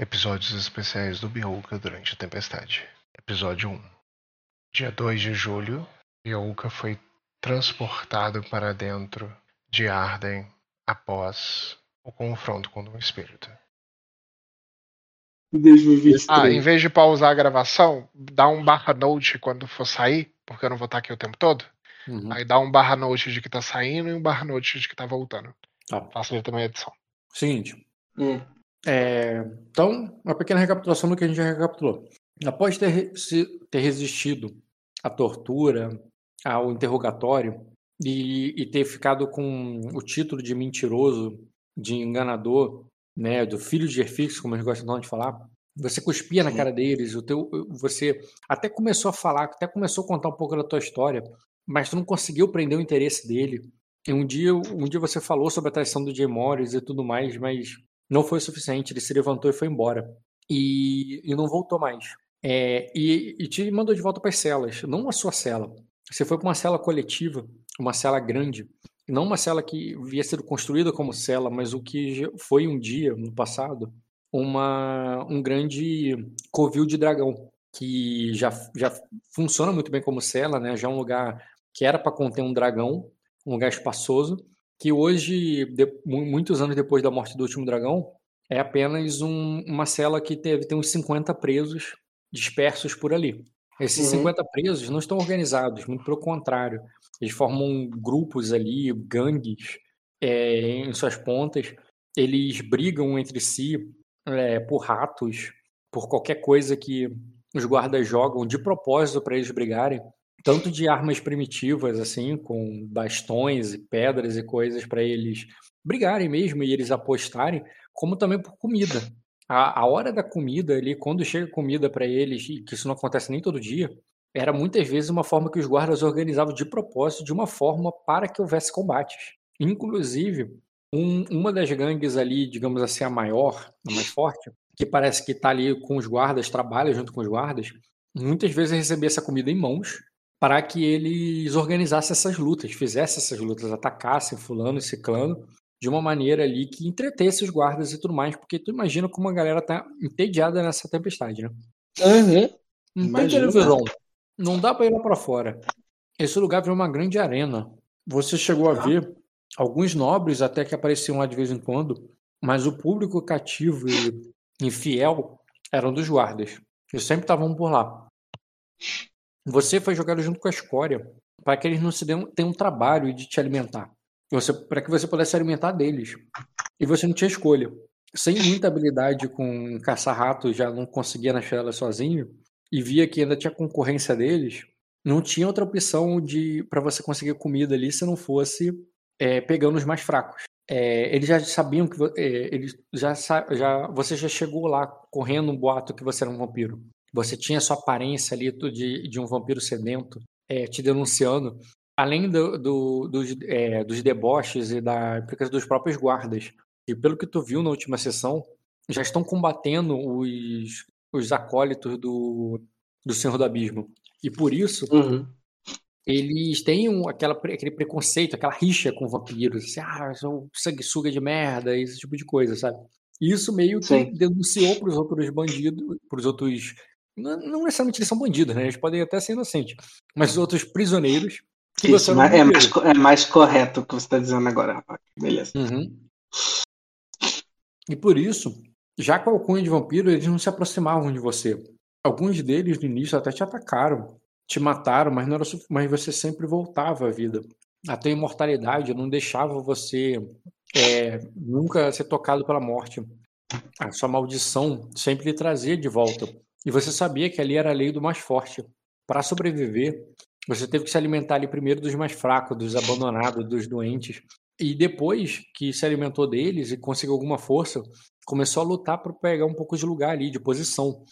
Episódios especiais do Biouca durante a tempestade. Episódio 1. Dia 2 de julho, Biouca foi transportado para dentro de Arden após o confronto com o espírito. 2023. Ah, em vez de pausar a gravação, dá um barra note quando for sair, porque eu não vou estar aqui o tempo todo. Uhum. Aí dá um barra note de que tá saindo e um barra note de que tá voltando. Tá. Facilita também a edição. Seguinte. Hum. É, então, uma pequena recapitulação do que a gente já recapitulou. Após ter, ter resistido à tortura, ao interrogatório e, e ter ficado com o título de mentiroso, de enganador, né, do filho de Erfix, como eles gostam de falar, você cuspia na Sim. cara deles, o teu, você até começou a falar, até começou a contar um pouco da tua história, mas tu não conseguiu prender o interesse dele. E um dia, um dia você falou sobre a traição do Jay Morris e tudo mais, mas não foi o suficiente. Ele se levantou e foi embora. E, e não voltou mais. É, e, e te mandou de volta para as celas, não a sua cela. Você foi para uma cela coletiva, uma cela grande. Não uma cela que havia sido construída como cela, mas o que foi um dia, no passado, uma, um grande covil de dragão, que já, já funciona muito bem como cela, né? já é um lugar que era para conter um dragão, um lugar espaçoso, que hoje, de- mu- muitos anos depois da morte do último dragão, é apenas um- uma cela que teve, tem uns 50 presos dispersos por ali. Esses Uhum. 50 presos não estão organizados, muito pelo contrário. Eles formam grupos ali, gangues, é, em suas pontas. Eles brigam entre si é, por ratos, por qualquer coisa que os guardas jogam de propósito para eles brigarem tanto de armas primitivas, assim, com bastões e pedras e coisas para eles brigarem mesmo e eles apostarem, como também por comida. A, a hora da comida ali, quando chega comida para eles, e que isso não acontece nem todo dia, era muitas vezes uma forma que os guardas organizavam de propósito, de uma forma para que houvesse combates. Inclusive, um- uma das gangues ali, digamos assim, a maior, a mais forte, que parece que está ali com os guardas, trabalha junto com os guardas, muitas vezes recebia essa comida em mãos para que eles organizassem essas lutas, fizessem essas lutas, atacassem fulano e ciclano de uma maneira ali que entretesse os guardas e tudo mais, porque tu imagina como a galera tá entediada nessa tempestade, né? Uhum. Não tem televisão, não dá para ir lá para fora. Esse lugar virou uma grande arena. Você chegou a ver alguns nobres até que apareciam lá de vez em quando, mas o público cativo e, e fiel eram dos guardas. Eles sempre estavam por lá. Você foi jogado junto com a escória para que eles não se dêem, tenham trabalho de te alimentar. Para que você pudesse se alimentar deles. E você não tinha escolha. Sem muita habilidade com caçar ratos, já não conseguia na ela sozinho, e via que ainda tinha concorrência deles, não tinha outra opção de para você conseguir comida ali se não fosse é, pegando os mais fracos. É, eles já sabiam que é, eles já, já você já chegou lá correndo um boato que você era um vampiro. Você tinha sua aparência ali de, de um vampiro sedento, é, te denunciando, além do, do- dos, é, dos deboches e da dos próprios guardas. E pelo que tu viu na última sessão, já estão combatendo os, os acólitos do, do Senhor do Abismo. E por isso, Uhum. eles têm um- aquela, aquele preconceito, aquela rixa com vampiros. Assim, ah, são sanguessuga de merda, esse tipo de coisa, sabe? E isso meio que Sim. denunciou para os outros bandidos, para os outros. Não, necessariamente eles são bandidos, né? Eles podem até ser inocentes. Mas os outros prisioneiros. Que Isso, era um ma- é, mais, é mais correto o que você está dizendo agora. Beleza. Uhum. E por isso, já com a alcunha de vampiro, eles não se aproximavam de você. Alguns deles no início até te atacaram, te mataram, mas não era mas você sempre voltava à vida. A tua imortalidade não deixava você é, nunca ser tocado pela morte. A sua maldição sempre lhe trazia de volta. E você sabia que ali era a lei do mais forte. Para sobreviver, você teve que se alimentar ali primeiro dos mais fracos, dos abandonados, dos doentes. E depois que se alimentou deles e conseguiu alguma força, começou a lutar para pegar um pouco de lugar ali, de posição.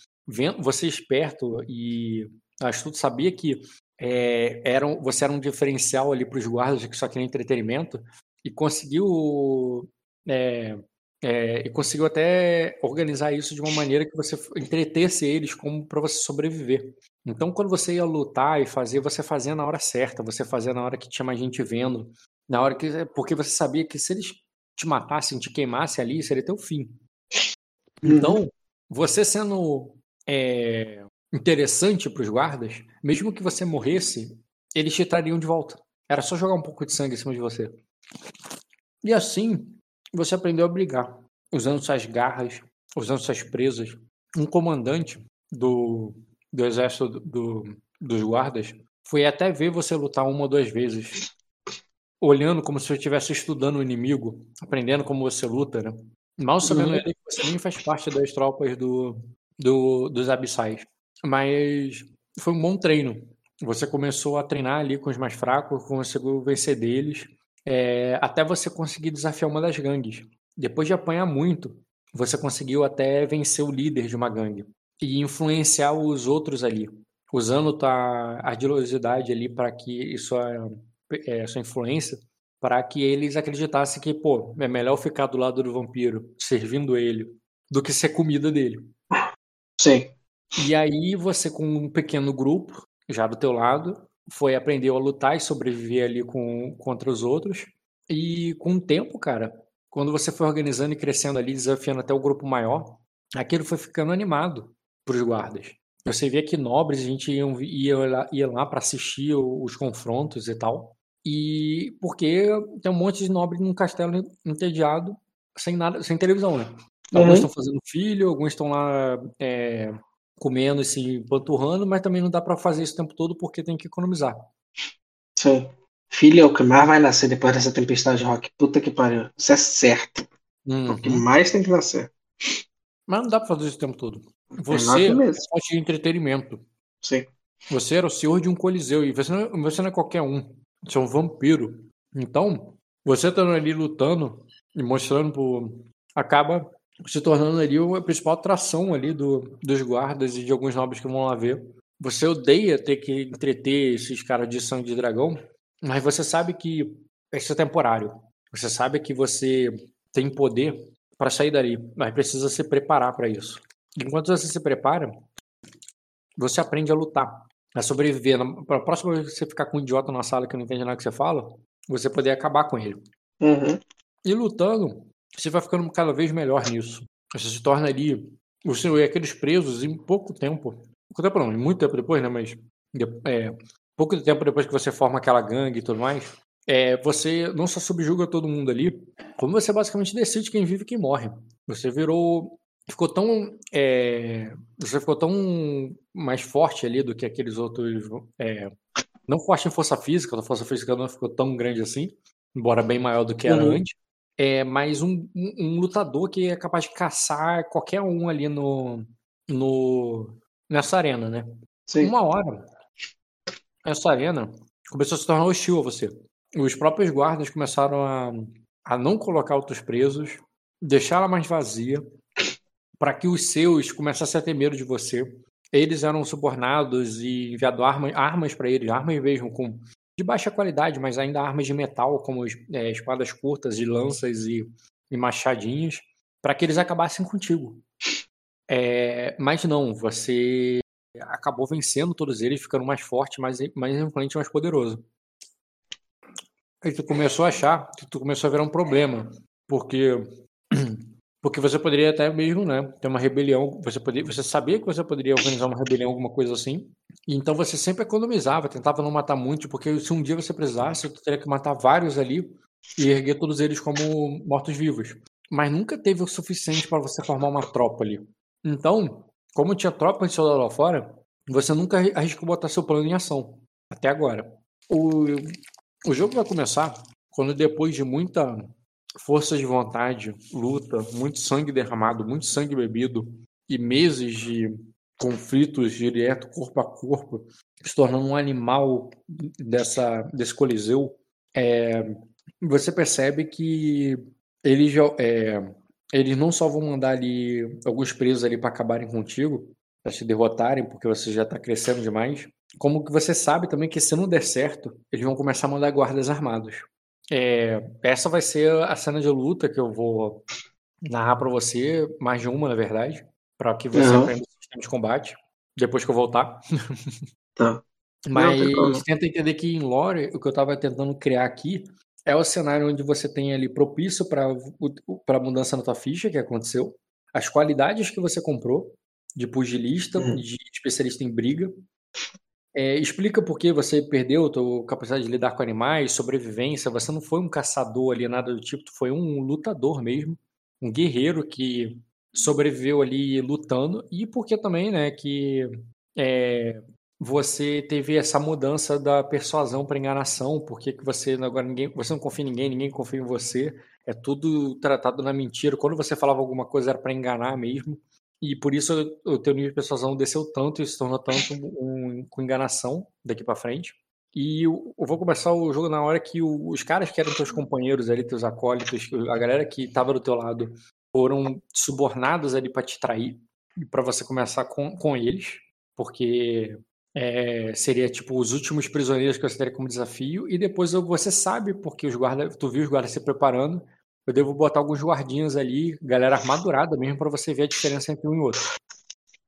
Você esperto e astuto sabia que é, você era um diferencial ali para os guardas que só queriam entretenimento e conseguiu é, é, e conseguiu até organizar isso de uma maneira que você entretesse eles como para você sobreviver. Então, quando você ia lutar e fazer, você fazia na hora certa, você fazia na hora que tinha mais gente vendo, na hora que porque você sabia que se eles te matassem, te queimassem ali, seria teu fim. Então, você sendo é, interessante para os guardas, mesmo que você morresse, eles te trariam de volta. Era só jogar um pouco de sangue em cima de você. E assim, você aprendeu a brigar, usando suas garras, usando suas presas. Um comandante do, do exército do, do, dos guardas foi até ver você lutar uma ou duas vezes, olhando como se você estivesse estudando o inimigo, aprendendo como você luta, né? Mal sabendo uhum. ele que você nem faz parte das tropas do, do, dos abissais. Mas foi um bom treino. Você começou a treinar ali com os mais fracos, conseguiu vencer deles, é, até você conseguir desafiar uma das gangues. Depois de apanhar muito, você conseguiu até vencer o líder de uma gangue e influenciar os outros ali, usando a ardilosidade ali para que sua, é, sua influência, para que eles acreditassem que, pô, é melhor ficar do lado do vampiro, servindo ele, do que ser comida dele. Sim. E aí você com um pequeno grupo já do teu lado foi aprender a lutar e sobreviver ali com, contra os outros. E com o tempo, cara, quando você foi organizando e crescendo ali, desafiando até o grupo maior, aquilo foi ficando animado para os guardas. Você via que nobres, a gente ia, ia lá, ia lá para assistir os confrontos e tal. E porque tem um monte de nobre num castelo entediado, sem nada, sem televisão, né? Alguns uhum. estão fazendo filho, alguns estão lá é, comendo e se panturrando, mas também não dá para fazer isso o tempo todo porque tem que economizar. Sim. Filho é o que mais vai nascer depois dessa tempestade rock. Puta que pariu. Isso é certo. Uhum. O que uhum. mais tem que nascer. Mas não dá pra fazer isso o tempo todo. Você é fonte de entretenimento. Sim. Você era o senhor de um coliseu e você não, é, você não é qualquer um. Você é um vampiro. Então, você estando ali lutando e mostrando pro. acaba se tornando ali a principal atração ali do, dos guardas e de alguns nobres que vão lá ver. Você odeia ter que entreter esses caras de sangue de dragão, mas você sabe que isso é temporário. Você sabe que você tem poder para sair dali, mas precisa se preparar para isso. Enquanto você se prepara, você aprende a lutar, a sobreviver. Para a próxima vez que você ficar com um idiota na sala que não entende nada que você fala, você poder acabar com ele. Uhum. E lutando, você vai ficando cada vez melhor nisso. Você se torna ali. Você e aqueles presos em pouco tempo. Pouco tempo não, muito tempo depois, né? Mas é, pouco tempo depois que você forma aquela gangue e tudo mais, é, você não só subjuga todo mundo ali, como você basicamente decide quem vive e quem morre. Você virou. Ficou tão. É, você ficou tão mais forte ali do que aqueles outros. É, não forte em força física, a força física não ficou tão grande assim, embora bem maior do que era uhum. antes é, mas um, um, um, lutador que é capaz de caçar qualquer um ali no, no nessa arena, né? Sim. Uma hora, essa arena começou a se tornar hostil a você. Os próprios guardas começaram a, a não colocar outros presos, deixá-la mais vazia, para que os seus começassem a ter medo de você. Eles eram subornados e enviado armas, armas para eles, armas mesmo com de baixa qualidade, mas ainda armas de metal, como é, espadas curtas e lanças e, e machadinhos, para que eles acabassem contigo. É, mas não, você acabou vencendo todos eles, ficando mais forte, mais, mais influente, mais poderoso. E tu começou a achar que tu começou a virar um problema, porque porque você poderia até mesmo, né, ter uma rebelião, você poderia, você sabia que você poderia organizar uma rebelião, alguma coisa assim, então você sempre economizava, tentava não matar muitos, porque se um dia você precisasse, você teria que matar vários ali e erguer todos eles como mortos-vivos. Mas nunca teve o suficiente para você formar uma tropa ali. Então, como tinha tropa de soldado lá fora, você nunca arriscou botar seu plano em ação. Até agora. O, o jogo vai começar quando depois de muita força de vontade, luta, muito sangue derramado, muito sangue bebido e meses de conflitos direto, corpo a corpo, se tornando um animal dessa, desse coliseu, é, você percebe que eles, é, eles não só vão mandar ali alguns presos ali para acabarem contigo, para te derrotarem, porque você já está crescendo demais, como que você sabe também que se não der certo, eles vão começar a mandar guardas armados. É, essa vai ser a cena de luta que eu vou narrar para você, mais de uma, na verdade, para que você uhum. aprenda sistema de combate, depois que eu voltar. Tá. Mas não, tenta entender que em lore, o que eu estava tentando criar aqui é o cenário onde você tem ali propício para a mudança na tua ficha que aconteceu. as qualidades que você comprou de pugilista, uhum. de especialista em briga. É, explica por que você perdeu a tua capacidade de lidar com animais, sobrevivência. Você não foi um caçador ali, nada do tipo. Tu foi um lutador mesmo, um guerreiro que sobreviveu ali lutando. E porque também, né, que é, você teve essa mudança da persuasão para enganação, porque que você agora ninguém, você não confia em ninguém, ninguém confia em você, é tudo tratado na mentira. Quando você falava alguma coisa era para enganar mesmo. E por isso o teu nível de persuasão desceu tanto e se tornou tanto um, com enganação daqui para frente. E eu, eu, vou começar o jogo na hora que o, os caras que eram teus companheiros ali, teus acólitos, a galera que estava do teu lado, foram subornados ali para te trair, para você começar com, com eles, porque é, seria tipo os últimos prisioneiros que você teria como desafio, e depois você sabe, porque os guardas, tu viu os guardas se preparando, eu devo botar alguns guardinhos ali, galera armadurada mesmo, para você ver a diferença entre um e outro.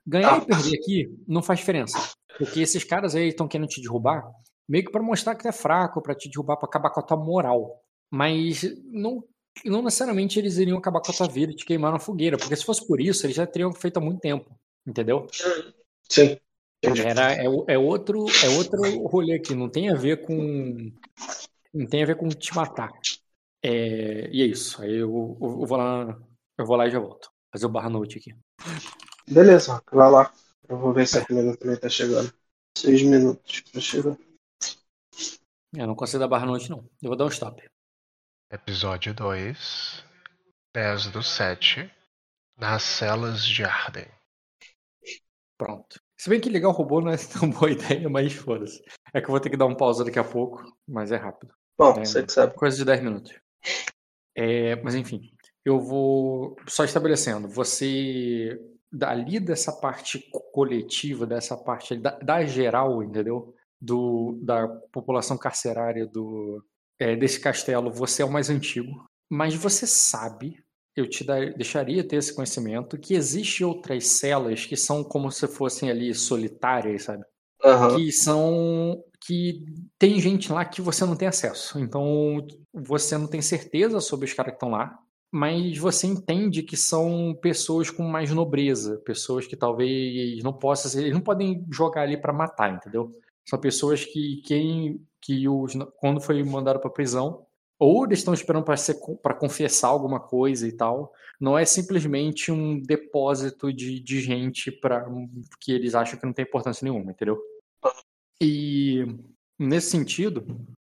Ganhar e perder aqui não faz diferença, porque esses caras aí estão querendo te derrubar, meio que para mostrar que tu é fraco, para te derrubar, para acabar com a tua moral. Mas não, não necessariamente eles iriam acabar com a tua vida e te queimar na fogueira, porque se fosse por isso, eles já teriam feito há muito tempo, entendeu? Sim. Era, é, é, outro, é outro rolê aqui, não tem a ver com. Não tem a ver com te matar. É, e é isso. Aí eu, eu, vou lá. Eu vou lá e já volto. Fazer o barra noite aqui. Beleza, vai lá. Eu vou ver se a comida também tá chegando. Seis minutos pra chegar. Eu não consigo dar barra noite, não. Eu vou dar um stop. Episódio 2, 10 do 7, nas celas de Arden. Pronto. Se bem que ligar o robô não é tão boa ideia, mas foda-se. É que eu vou ter que dar um pausa daqui a pouco, mas é rápido. Bom, é, você que sabe. Coisa de 10 minutos. É, mas enfim, eu vou só estabelecendo. Você, dali dessa parte coletiva, dessa parte da, da geral, entendeu? Do, da população carcerária do, é, desse castelo, você é o mais antigo. Mas você sabe eu te dar, deixaria ter esse conhecimento que existe outras celas que são como se fossem ali solitárias, sabe? Uhum. Que são que tem gente lá que você não tem acesso. Então você não tem certeza sobre os caras que estão lá, mas você entende que são pessoas com mais nobreza, pessoas que talvez não possam eles não podem jogar ali para matar, entendeu? São pessoas que quem que os quando foi mandado para prisão ou eles estão esperando para confessar alguma coisa e tal. Não é simplesmente um depósito de, de gente para que eles acham que não tem importância nenhuma, entendeu? E nesse sentido,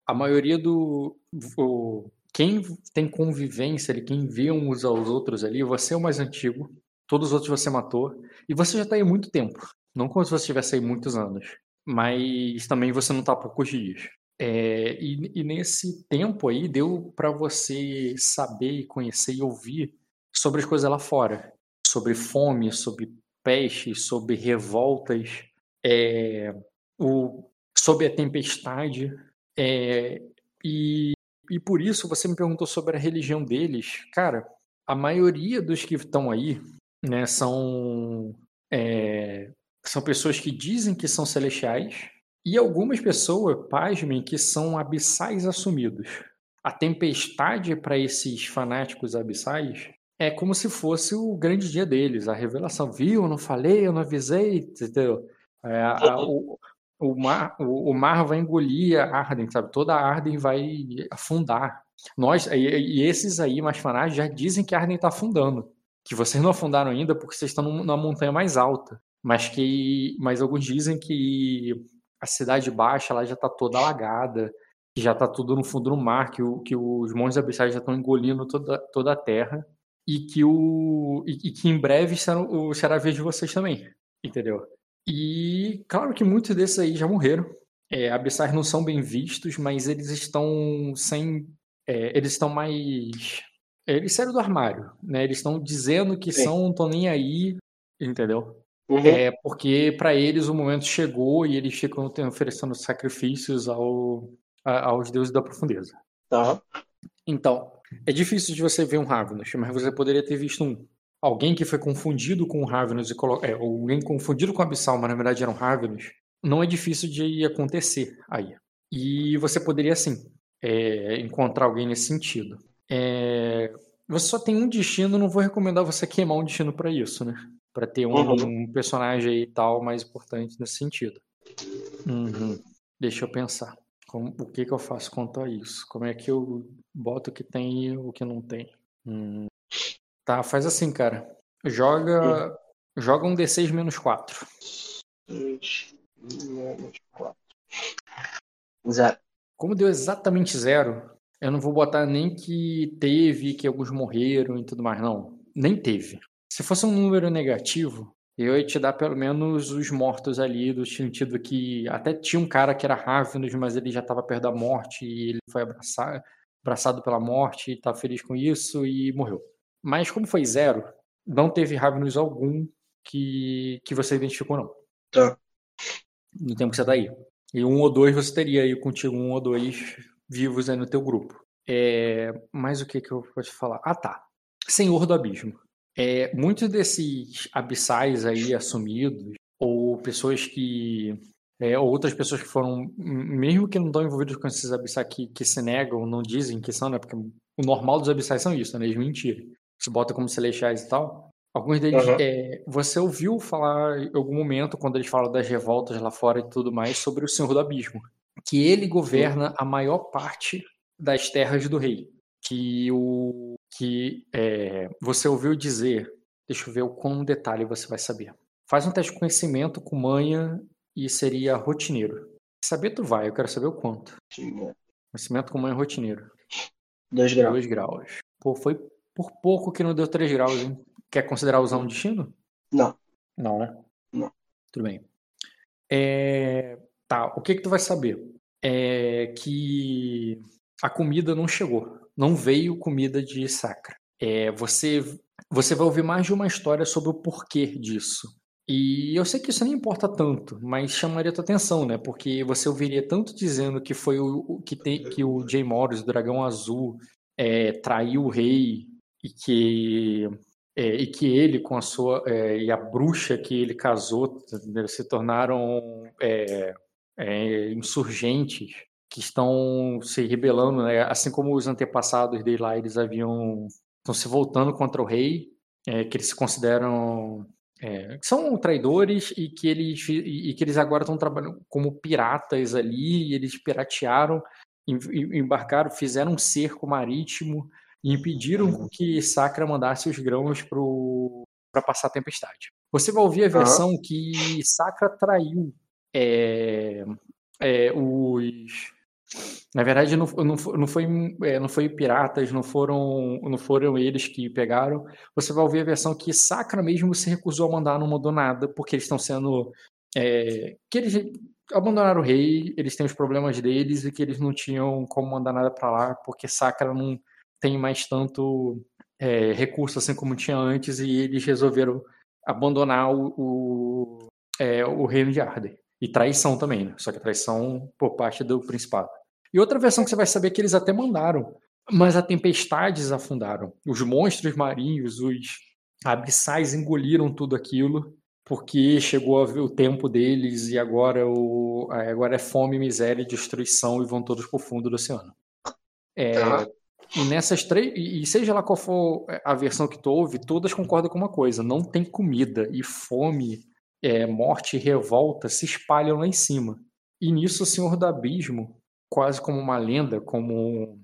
a maioria do o, quem tem convivência ali, quem vê uns aos outros ali, você é o mais antigo, todos os outros você matou e você já está aí muito tempo. Não como se você tivesse aí muitos anos, mas também você não está há poucos dias. É, e, e, nesse tempo aí deu para você saber, conhecer e ouvir sobre as coisas lá fora, sobre fome, sobre peste, sobre revoltas, é, o, sobre a tempestade. É, e, e por isso você me perguntou sobre a religião deles. Cara, a maioria dos que estão aí né, são, é, são pessoas que dizem que são celestiais e algumas pessoas, pasmem, que são abissais assumidos. A tempestade para esses fanáticos abissais é como se fosse o grande dia deles, a revelação. Viu? Eu não falei, eu não avisei, entendeu? É, a, o, o, mar, o, o, mar vai engolir a Arden, sabe? Toda a Arden vai afundar. Nós, e, e esses aí, mais fanáticos, já dizem que a Arden está afundando. Que vocês não afundaram ainda porque vocês estão numa montanha mais alta. Mas que mas alguns dizem que a cidade baixa lá já está toda alagada, que já está tudo no fundo do mar, que, o, que os montes abissais já estão engolindo toda, toda a terra e que, o, e, e que em breve será, será a vez de vocês também, entendeu? E claro que muitos desses aí já morreram. É, abissais não são bem vistos, mas eles estão sem. É, eles estão mais. Eles saíram do armário, né? Eles estão dizendo que Sim. são, não estão nem aí, entendeu? Uhum. É porque para eles o momento chegou e eles ficam oferecendo sacrifícios ao, a, aos deuses da profundeza. Tá. Então, é difícil de você ver um Ravenous, mas você poderia ter visto um alguém que foi confundido com o Ravenous e colo... é, alguém confundido com o Abissal, mas na verdade era um Ravenous. Não é difícil de acontecer aí. E você poderia sim é, encontrar alguém nesse sentido. É, você só tem um destino, não vou recomendar você queimar um destino para isso, né? Para ter um, uhum. um, personagem aí tal mais importante nesse sentido. Uhum. Deixa eu pensar. Como, o que, que eu faço quanto a isso? Como é que eu boto o que tem e o que não tem? Hum. Tá, faz assim, cara. Joga, hum. joga um D6 menos 4. menos 4. Zero. Como deu exatamente zero, eu não vou botar nem que teve, que alguns morreram e tudo mais, não. Nem teve. Se fosse um número negativo, eu ia te dar pelo menos os mortos ali, do sentido que até tinha um cara que era Ravenous, mas ele já estava perto da morte e ele foi abraçar, abraçado pela morte e tá feliz com isso e morreu. Mas como foi zero, não teve Ravenous algum que, que você identificou, não. Tá. No tempo que você tá aí. E um ou dois você teria aí contigo, um ou dois vivos aí no teu grupo. É, mas o que que eu posso falar? Ah, tá. Senhor do Abismo. É, muitos desses abissais aí assumidos, ou pessoas que. É, ou outras pessoas que foram, mesmo que não estão envolvidos com esses abissais que, que se negam, não dizem que são, né? Porque o normal dos abissais são isso, né? Eles mentiram. Se bota como celestiais e tal. Alguns deles, uhum. é, você ouviu falar em algum momento, quando eles falam das revoltas lá fora e tudo mais, sobre o Senhor do Abismo. Que ele governa a maior parte das terras do rei. Que o que é, você ouviu dizer. Deixa eu ver o quão detalhe você vai saber. Faz um teste de conhecimento com manha e seria rotineiro. Saber tu vai, eu quero saber o quanto. Sim. Conhecimento com manha rotineiro. Dois graus. Dois graus. Pô, foi por pouco que não deu três graus, hein? Quer considerar usar um destino? Não. Não, né? Não. Tudo bem. É... Tá, o que que tu vai saber? É que a comida não chegou não veio comida de sacra. É, você, você vai ouvir mais de uma história sobre o porquê disso. E eu sei que isso não importa tanto, mas chamaria tua atenção, né? Porque você ouviria tanto dizendo que foi o que, tem, que o Jay Morris, o Dragão Azul, é, traiu o rei e que é, e que ele com a sua é, e a bruxa que ele casou se tornaram é, é, insurgentes que estão se rebelando, né? assim como os antepassados dele lá, eles haviam estão se voltando contra o rei, é, que eles se consideram é, são traidores e que eles e, que eles agora estão trabalhando como piratas ali, e eles piratearam, embarcaram, fizeram um cerco marítimo e impediram que Sacra mandasse os grãos para passar a tempestade. Você vai ouvir a versão uhum. que Sacra traiu é, é, os na verdade, não, não, não, foi, é, não foi piratas, não foram, não foram eles que pegaram. Você vai ouvir a versão que Sacra mesmo se recusou a mandar, não mandou nada, porque eles estão sendo. É, que eles abandonaram o rei, eles têm os problemas deles e que eles não tinham como mandar nada para lá, porque Sacra não tem mais tanto é, recurso assim como tinha antes e eles resolveram abandonar o, o, é, o reino de Arden. E traição também, né? Só que traição por parte do Principado. E outra versão que você vai saber é que eles até mandaram, mas a tempestades afundaram. Os monstros marinhos, os abissais engoliram tudo aquilo, porque chegou o tempo deles e agora, o, agora é fome, miséria destruição e vão todos pro fundo do oceano. É. E nessas três, e seja lá qual for a versão que tu ouve, todas concordam com uma coisa: não tem comida e fome é, morte e revolta se espalham lá em cima. E nisso o Senhor do Abismo, quase como uma lenda, como,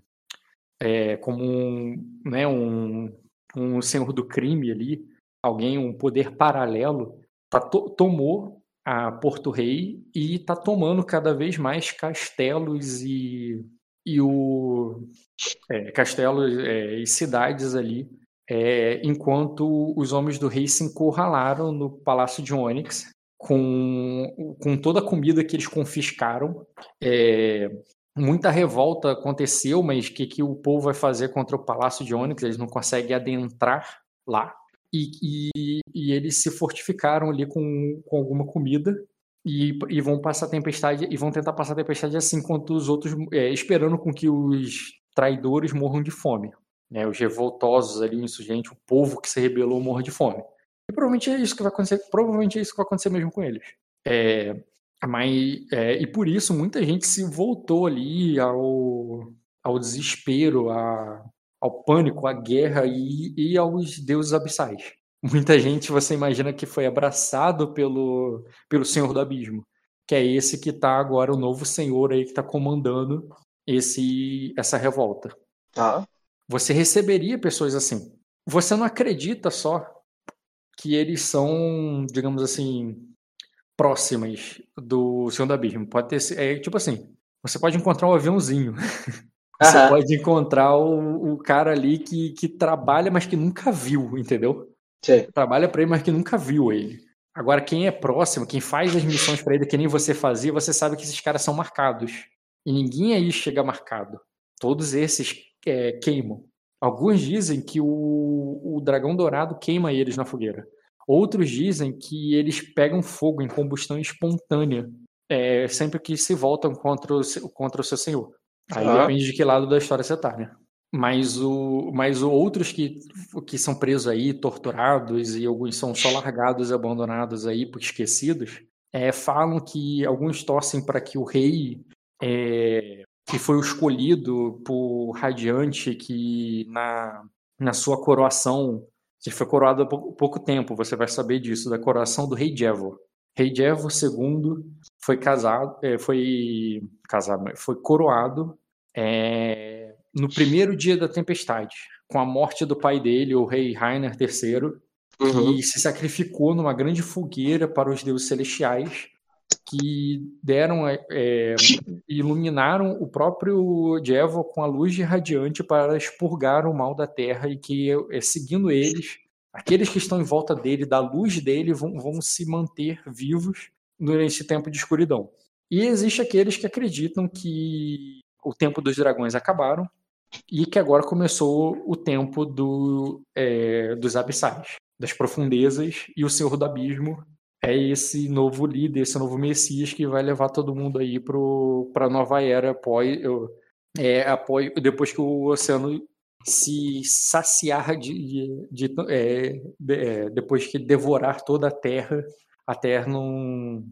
é, como um, né, um, um Senhor do Crime ali, alguém, um poder paralelo, tá, to, tomou a Porto Rei e está tomando cada vez mais castelos e, e o é, castelos é, e cidades ali é, enquanto os homens do rei se encurralaram no palácio de Onyx com, com toda a comida que eles confiscaram. É, muita revolta aconteceu, mas o que, que o povo vai fazer contra o palácio de Onyx? Eles não conseguem adentrar lá. E, e, e eles se fortificaram ali com, com alguma comida e, e, vão passar tempestade e vão tentar passar tempestade assim enquanto os outros é, esperando com que os traidores morram de fome né, os revoltosos ali, o insurgente, o povo que se rebelou morre de fome. E provavelmente é isso que vai acontecer, provavelmente é isso que vai acontecer mesmo com eles. É, mas, é, e por isso muita gente se voltou ali ao, ao desespero, a, ao pânico, à guerra e, e aos deuses abissais. Muita gente você imagina que foi abraçado pelo, pelo Senhor do Abismo, que é esse que está agora o novo Senhor aí que está comandando esse essa revolta. Tá. Você receberia pessoas assim. Você não acredita só que eles são, digamos assim, próximas do Senhor do Abismo. Pode ter, é tipo assim, você pode encontrar um aviãozinho. Você pode encontrar o, o, cara ali que, que trabalha, mas que nunca viu, entendeu? Sim. Trabalha para ele, mas que nunca viu ele. Agora, quem é próximo, quem faz as missões para ele, que nem você fazia, você sabe que esses caras são marcados. E ninguém aí chega marcado. Todos esses é, queimam. Alguns dizem que o, o dragão dourado queima eles na fogueira. Outros dizem que eles pegam fogo em combustão espontânea é, sempre que se voltam contra o, contra o seu senhor. Aí ah. depende de que lado da história você tá, né? Mas, o, mas outros que, que são presos aí, torturados, e alguns são só largados e abandonados aí, esquecidos, é, falam que alguns torcem para que o rei, é, que foi escolhido por Radiante, que na, na sua coroação, que foi coroado há pouco, pouco tempo, você vai saber disso, da coroação do rei Jevo. Rei Jevo II foi casado, é, foi casado, foi coroado é, no primeiro dia da tempestade, com a morte do pai dele, o rei Rainer III, uhum. que se sacrificou numa grande fogueira para os deuses celestiais, que deram, é, iluminaram o próprio Jevo com a luz radiante para expurgar o mal da terra e que, é, seguindo eles, aqueles que estão em volta dele, da luz dele, vão, vão se manter vivos durante esse tempo de escuridão. E existe aqueles que acreditam que o tempo dos dragões acabaram e que agora começou o tempo do, é, dos abissais, das profundezas, e o Senhor do Abismo é esse novo líder, esse novo Messias que vai levar todo mundo aí para a nova era após, é, após, depois que o oceano se saciar de, de, de, é, de é, depois que devorar toda a terra, a terra não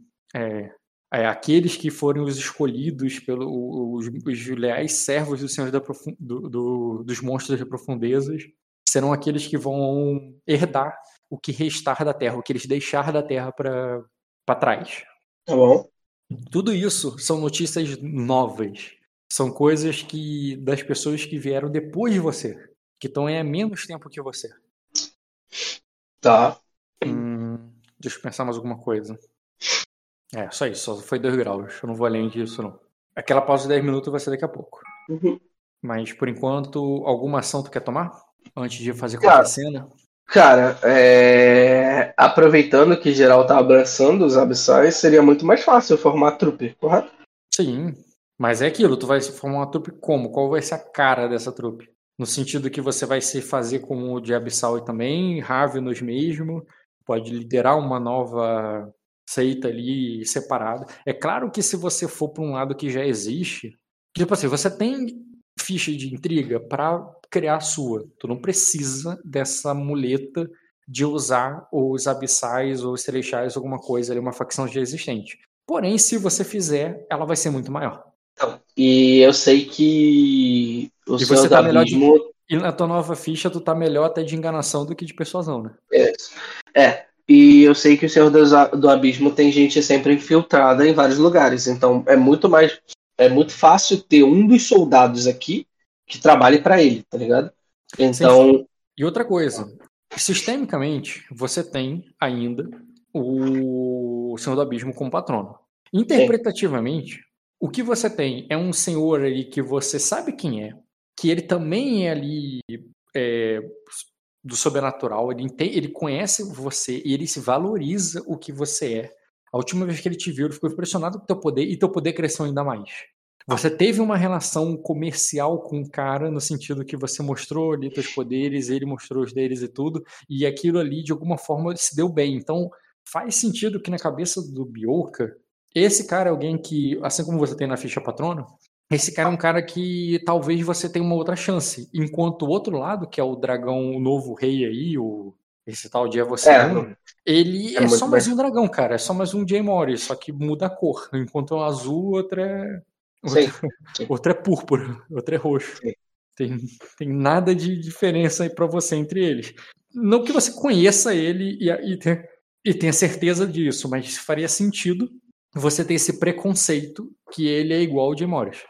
é, aqueles que foram os escolhidos pelos os, leais servos do Senhor da do, do, dos monstros das profundezas serão aqueles que vão herdar o que restar da terra, o que eles deixar da terra para trás. Tá bom. Tudo isso são notícias novas. São coisas que das pessoas que vieram depois de você, que estão aí há menos tempo que você. Tá. Hum, deixa eu pensar mais alguma coisa. É, só isso, só foi dois graus. Eu não vou além disso, não. Aquela pausa de 10 minutos vai ser daqui a pouco. Uhum. Mas, por enquanto, alguma ação tu quer tomar? Antes de fazer qualquer cena? Cara, é... aproveitando que geral tá abraçando os abissais, seria muito mais fácil formar trupe, correto? Sim, mas é aquilo, tu vai formar uma trupe como? Qual vai ser a cara dessa trupe? No sentido que você vai se fazer como o de Abissal também, Ravenous mesmo, pode liderar uma nova seita ali separada. É claro que se você for para um lado que já existe, tipo assim, você tem ficha de intriga para criar a sua. Tu não precisa dessa muleta de usar os abissais ou os celestiais, alguma coisa ali, uma facção já existente. Porém, se você fizer, ela vai ser muito maior. Então, e eu sei que o e você tá melhor de... E na tua nova ficha, tu tá melhor até de enganação do que de persuasão, né? É. é. E eu sei que o Senhor do Abismo tem gente sempre infiltrada em vários lugares. Então é muito mais. É muito fácil ter um dos soldados aqui que trabalhe para ele, tá ligado? Então. Sim. E outra coisa, sistemicamente, você tem ainda o Senhor do Abismo como patrono. Interpretativamente, Sim. o que você tem é um senhor ali que você sabe quem é, que ele também é ali é, do sobrenatural, ele, entende, ele conhece você e ele se valoriza o que você é. A última vez que ele te viu, ele ficou impressionado com o teu poder e teu poder cresceu ainda mais. Você teve uma relação comercial com o cara no sentido que você mostrou ali teus poderes, ele mostrou os deles e tudo, e aquilo ali de alguma forma se deu bem. Então faz sentido que na cabeça do Bioka, esse cara é alguém que, assim como você tem na ficha patrono, esse cara é um cara que talvez você tenha uma outra chance. Enquanto o outro lado, que é o dragão, o novo rei aí, o, esse tal de você, é, ele é, é só mais bem. um dragão, cara. É só mais um Jay Morris, só que muda a cor. Enquanto é azul, outro é. Sim, sim. Outro é púrpura, outro é roxo. Sim. Tem, tem nada de diferença aí para você entre eles. Não que você conheça ele e, e, tenha, e tenha certeza disso, mas faria sentido você ter esse preconceito que ele é igual ao de Morris.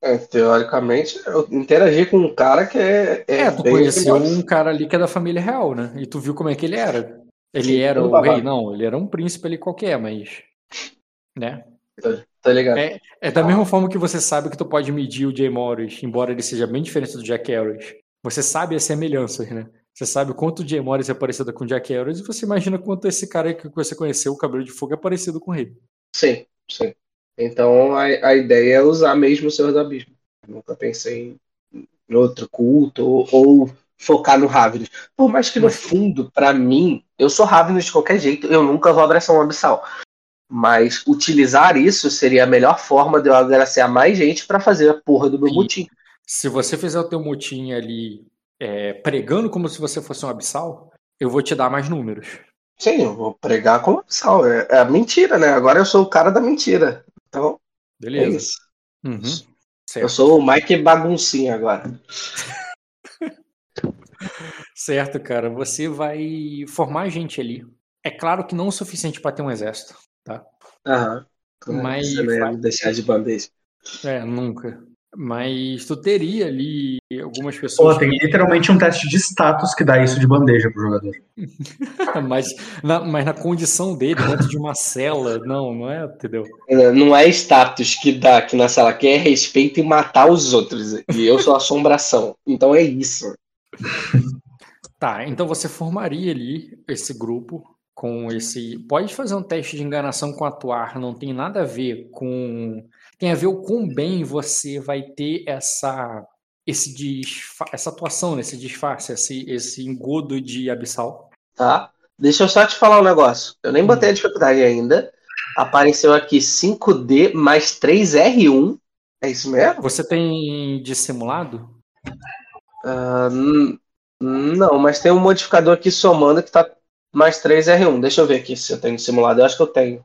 É, teoricamente, eu interagi com um cara que é. É, é tu conheceu um cara ali que é da família real, né? E tu viu como é que ele era. Ele Sim, era o babado. rei? Não, ele era um príncipe ali qualquer, mas. Né? Tá ligado? É, é da mesma forma que você sabe que tu pode medir o Jay Morris, embora ele seja bem diferente do Jack Harris. Você sabe as semelhanças, né? Você sabe quanto o Jay Morris é parecido com o Jack Harris e você imagina quanto esse cara que você conheceu, o cabelo de fogo, é parecido com ele. Sim, sim. Então a, a ideia é usar mesmo o Senhor do Abismo. nunca pensei em outro culto ou, ou focar no Ravenous. Por mais que no fundo, para mim, eu sou Ravenous de qualquer jeito, eu nunca vou abraçar um abissal. Mas utilizar isso seria a melhor forma de eu agraciar mais gente para fazer a porra do meu mutim. Se você fizer o teu mutim ali é, pregando como se você fosse um abissal, eu vou te dar mais números. Sim, eu vou pregar como abissal. É, é a mentira, né? Agora eu sou o cara da mentira. Então, Beleza. é isso. Uhum. Eu sou o Mike Baguncinha agora. certo, cara. Você vai formar gente ali. É claro que não o suficiente para ter um exército tá? Aham. Mas. Você não ia deixar de bandeja. É, nunca. Mas tu teria ali algumas pessoas. Pô, tem literalmente um teste de status que dá isso de bandeja pro jogador. mas, na, mas na condição dele, dentro de uma cela, não, não é, entendeu? Não é status que dá aqui na sala, que é respeito e matar os outros. E eu sou assombração. Então é isso. Tá, então você formaria ali esse grupo com esse. Pode fazer um teste de enganação com atuar, não tem nada a ver com. Tem a ver o quão bem você vai ter essa esse disfa... essa atuação, né? esse disfarce, esse, esse engodo de abissal. Tá. Deixa eu só te falar um negócio. Eu nem botei a hum. dificuldade ainda. Apareceu aqui 5D mais 3R1. É isso mesmo? Você tem dissimulado? Uh, não, mas tem um modificador aqui somando que tá mais 3 R1. Deixa eu ver aqui se eu tenho simulado. Eu acho que eu tenho.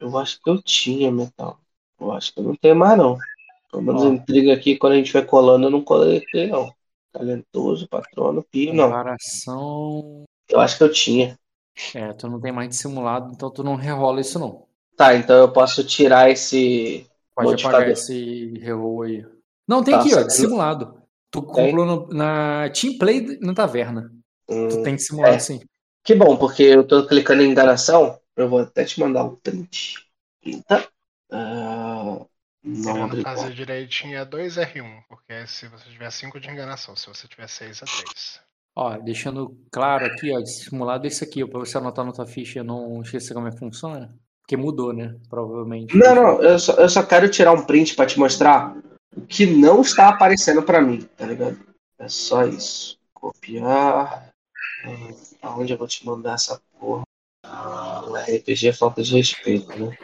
Eu acho que eu tinha metal. Eu acho que eu não tenho mais, não. Pelo menos oh. intriga aqui, quando a gente vai colando, eu não coletei, não. Talentoso, patrono, pio, não. Comparação. Eu acho que eu tinha. É, tu não tem mais de simulado, então tu não rerola isso, não. Tá, então eu posso tirar esse. Pode apagar esse reroll aí. Não, tem tá, aqui, ó, de simulado. Tu comprou no, na Team Play na taverna. Hum, tu tem que simular é. assim. Que bom, porque eu tô clicando em enganação. Eu vou até te mandar o um print. Eita. Uh, não fazer direitinho é 2R1, porque se você tiver 5 de enganação, se você tiver 6 é 3. Ó, deixando claro aqui, ó, simulado esse aqui, para você anotar na tua ficha e não esquecer como é que funciona. Porque mudou, né? Provavelmente. Não, não, eu só, eu só quero tirar um print para te mostrar o que não está aparecendo para mim, tá ligado? É só isso. Copiar. Aonde eu vou te mandar essa porra? O RPG é falta de respeito, né?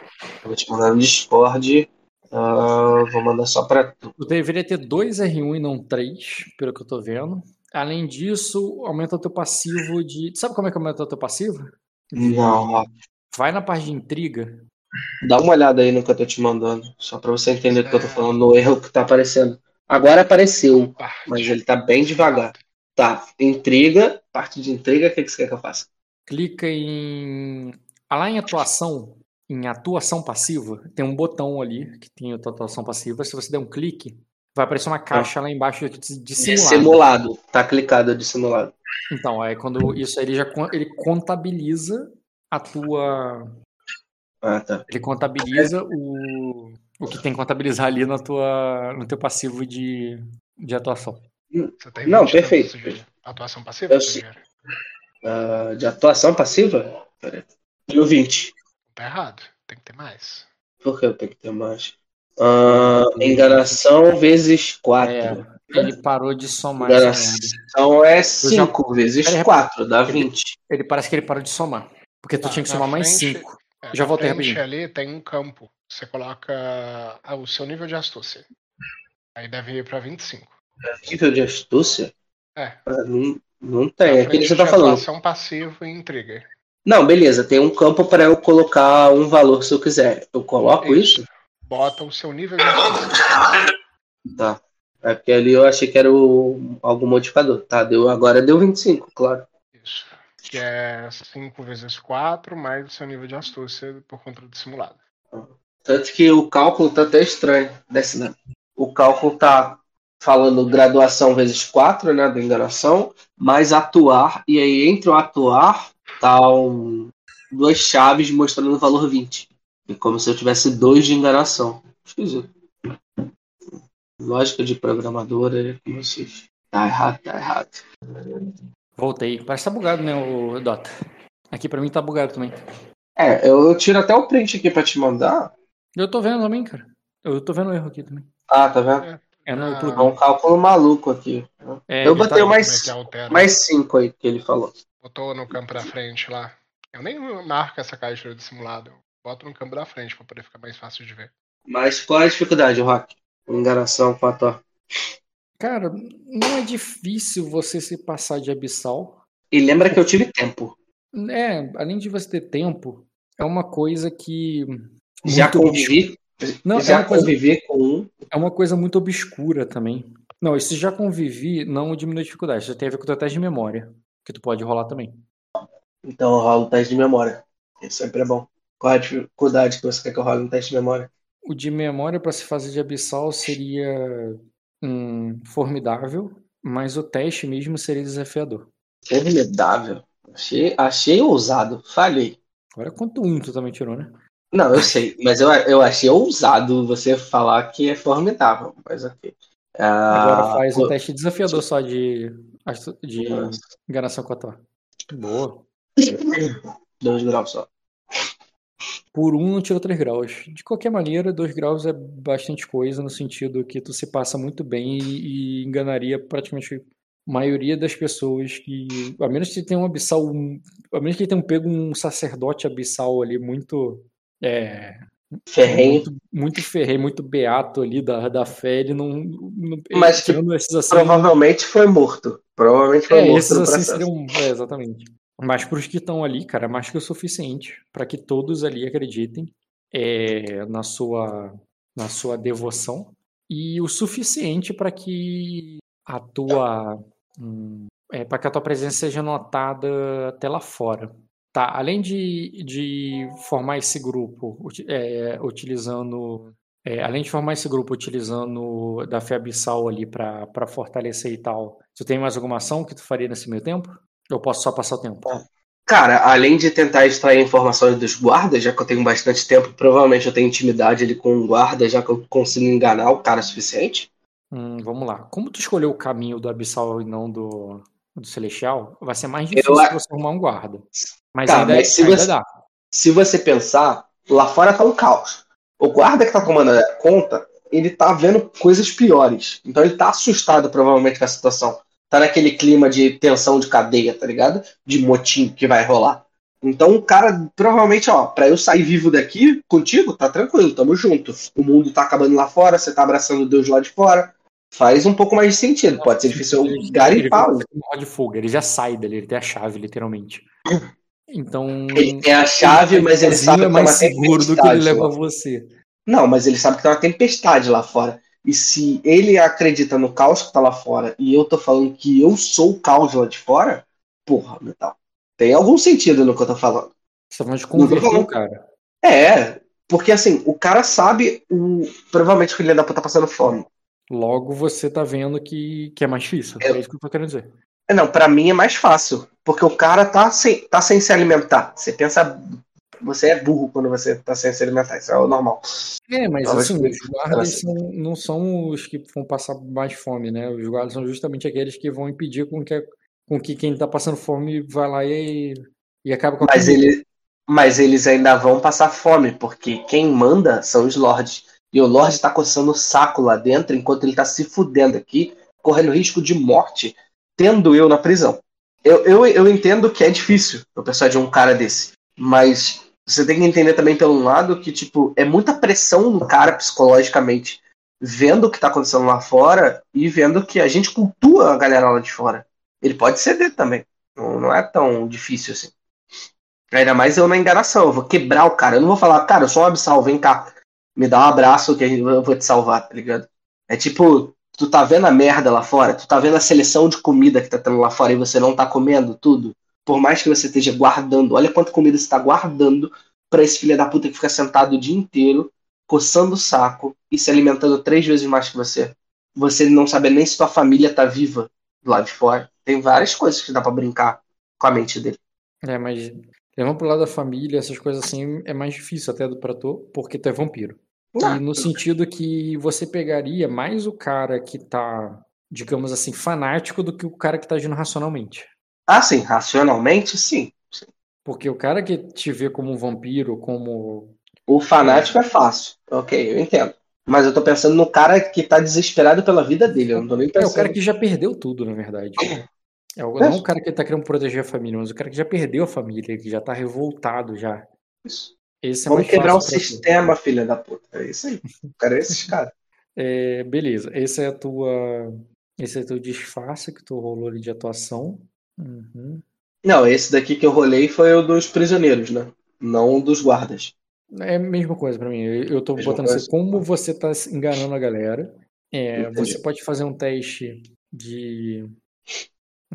Eu vou te mandar no Discord. Uh, vou mandar só pra tu. Tu deveria ter dois R1 e não três, pelo que eu tô vendo. Além disso, aumenta o teu passivo de. Sabe como é que aumenta o teu passivo? Não. Vai na parte de intriga. Dá uma olhada aí no que eu tô te mandando, só pra você entender o que eu tô falando, no erro que tá aparecendo. Agora apareceu, mas ele tá bem devagar. Tá, intriga, parte de intriga, o que, que você quer que eu faça? Clica em. Ah, lá em atuação, em atuação passiva, tem um botão ali que tem a atuação passiva. Se você der um clique, vai aparecer uma caixa lá embaixo de simulado. Simulado, tá clicado de simulado. Então, aí quando isso ele já ele contabiliza a tua ah, tá. Ele contabiliza o, o que tem que contabilizar ali na tua, no teu passivo de, de atuação. Não, perfeito. Atuação passiva? Uh, de atuação passiva? Deu 20. Tá errado. Tem que ter mais. Por que eu tenho que ter mais? Uh, enganação vezes 4. É, ele parou de somar. Enganação é 5 vezes 4, dá 20. Ele, ele, parece que ele parou de somar. Porque tu ah, tinha que somar mais 5. É, Já voltei rapidinho. ali tem um campo. Você coloca ah, o seu nível de astúcia. Aí deve ir pra 25. Nível de astúcia? É. Ah, não, não tem. É que você tá falando. Ação passivo e trigger. Não, beleza. Tem um campo para eu colocar um valor se eu quiser. Eu coloco isso? isso? bota o seu nível de astúcia. Tá. É porque ali eu achei que era o, algum modificador. Tá, deu, agora deu 25, claro. Isso. Que é 5 vezes 4 mais o seu nível de astúcia por controle simulado. Tanto que o cálculo tá até estranho. Desce, né? O cálculo tá falando graduação vezes 4, né? Da enganação, mais atuar. E aí, entre o atuar, tá um, duas chaves mostrando o valor 20. É como se eu tivesse dois de enganação. Esquisito. Lógica de programadora é com vocês. Tá errado, tá errado. Voltei. Parece que tá bugado, né, o Dota? Aqui pra mim tá bugado também. É, eu tiro até o print aqui pra te mandar. Eu tô vendo também, cara. Eu tô vendo o erro aqui também. Ah, tá vendo? É no Ah. É plugin. um cálculo maluco aqui. É, eu ele botei tá- mais, é mais 5 aí que ele falou. Botou no campo da frente lá. Eu nem marco essa caixa de simulado. Eu boto no campo da frente pra poder ficar mais fácil de ver. Mas qual é a dificuldade, Rock? Enganação com a tua. Cara, não é difícil você se passar de abissal. E lembra que eu tive tempo. É, além de você ter tempo, é uma coisa que. Já muito convivi. Não, é já uma coisa- convivi com um. É uma coisa muito obscura também. Não, esse já convivi não diminui a dificuldade. Já tem a ver com o teu teste de memória, que tu pode rolar também. Então eu rolo um teste de memória. Isso sempre é bom. Qual é a dificuldade que você quer que eu role no teste de memória? O de memória para se fazer de abissal seria hum, formidável, mas o teste mesmo seria desafiador. Formidável. Achei, achei ousado. Falhei. Agora quanto um tu também tirou, né? Não, eu sei, mas eu, eu achei ousado você falar que é formidável. Mas ok. Agora Ah, faz um teste desafiador só de, de Nossa. enganação com a tua. Boa. Dois graus só. Por um não tirou 3 graus. De qualquer maneira, 2 graus é bastante coisa, no sentido que tu se passa muito bem e, e enganaria praticamente a maioria das pessoas que. A menos que tenha um abissal. um- A menos que tenham pego um sacerdote abissal ali muito. É, Ferrenho. muito, muito ferrei, muito beato ali da, da fé, ele não. não Mas que assim. Provavelmente foi morto. Provavelmente foi É, morto esses assim seriam. É, exatamente. Mas para os que estão ali, cara, mais que o suficiente para que todos ali acreditem é, na, sua, na sua devoção e o suficiente para que a tua. hum, é, para que a tua presença seja notada até lá fora. Tá, além de, de formar esse grupo é, utilizando. é, além de formar esse grupo utilizando da fé abissal ali para fortalecer e tal, tu tem mais alguma ação que tu faria nesse meio tempo? Eu posso só passar o tempo? Cara, além de tentar extrair informações dos guardas, já que eu tenho bastante tempo, provavelmente eu tenho intimidade ali com um guarda, já que eu consigo enganar o cara o suficiente. Hum, vamos lá. Como tu escolheu o caminho do abissal e não do, do celestial, vai ser mais difícil Eu- você arrumar um guarda. Mas Tá, ainda, mas se ainda você- dá. Se você pensar, lá fora tá um caos. O guarda que tá tomando a conta, ele tá vendo coisas piores. Então ele tá assustado provavelmente com a situação. Tá naquele clima de tensão de cadeia, tá ligado? De motim que vai rolar. Então o cara, provavelmente, ó, pra eu sair vivo daqui contigo, tá tranquilo, tamo junto. O mundo tá acabando lá fora, você tá abraçando Deus lá de fora. Faz um pouco mais de sentido. Pode ser difícil eu Ele- garimpar. Ele de fogo, ele já sai dali, ele tem a chave, literalmente. Então. Ele tem a chave, mas ele sabe é que tá mais seguro do que ele leva lá. você. Não, mas ele sabe que tem uma tempestade lá fora. E se ele acredita no caos que tá lá fora e eu tô falando que eu sou o caos lá de fora, porra, metal. Tem algum sentido no que eu tô falando. Você tá falando de converter o cara. É, porque assim, o cara sabe o. Provavelmente o filho da puta tá passando fome. Logo você tá vendo que, que é mais difícil. Eu- É isso que eu tô querendo dizer. É, Não, pra mim é mais fácil. Porque o cara tá sem, tá sem se alimentar. Você pensa. Você é burro quando você tá sem se alimentar. Isso é o normal. É, mas Talvez assim, os guardas Assim. são- não são os que vão passar mais fome, né? Os guardas são justamente aqueles que vão impedir com que, com que quem tá passando fome vá lá e, e acabe com a Mas, ele, mas eles ainda vão passar fome, porque quem manda são os lords. E o lord tá coçando o saco lá dentro enquanto ele tá se fudendo aqui, correndo risco de morte, tendo eu na prisão. Eu, eu, eu entendo que é difícil eu persuadir um cara desse, mas você tem que entender também pelo lado que, tipo, é muita pressão no cara psicologicamente, vendo o que tá acontecendo lá fora e vendo que a gente cultua a galera lá de fora. Ele pode ceder também. Não, não é tão difícil assim. Ainda mais eu na enganação. Eu vou quebrar o cara. Eu não vou falar, cara, eu sou um abissal, vem cá. Me dá um abraço que eu vou te salvar, tá ligado? É tipo, tu tá vendo a merda lá fora, tu tá vendo a seleção de comida que tá tendo lá fora e você não tá comendo tudo. Por mais que você esteja guardando, olha quanta comida você tá guardando pra esse filho da puta que fica sentado o dia inteiro, coçando o saco e se alimentando três vezes mais que você. Você não sabe nem se tua família tá viva lá de fora. Tem várias coisas que dá para brincar com a mente dele. É, mas levando pro lado da família, essas coisas assim, é mais difícil até do pra tu, porque tu é vampiro. Ah, E no sentido que você pegaria mais o cara que tá, digamos assim, fanático do que o cara que tá agindo racionalmente. Ah, sim, racionalmente, sim. Porque o cara que te vê como um vampiro, como. O fanático é fácil. Ok, eu entendo. Mas eu tô pensando no cara que tá desesperado pela vida dele. Eu não tô nem É pensando. o cara que já perdeu tudo, na verdade. É o, não o cara que tá querendo proteger a família, mas o cara que já perdeu a família, que já tá revoltado já. Isso. Esse é Vamos quebrar o sistema, filha da puta. É isso aí. O cara é esses caras. É, beleza, esse é a tua. Esse é o teu disfarce que tu rolou ali de atuação. Uhum. Não, esse daqui que eu rolei foi o dos prisioneiros, né? Não o dos guardas. É a mesma coisa pra mim. Eu, tô Mesma botando assim, como você tá enganando a galera. É, você pode fazer um teste de.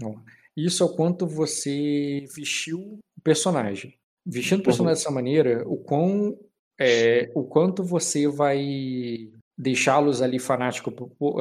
Não. Isso é o quanto você vestiu o personagem. Vestindo o personagem dessa maneira, o quão. é, o quanto você vai deixá-los ali fanáticos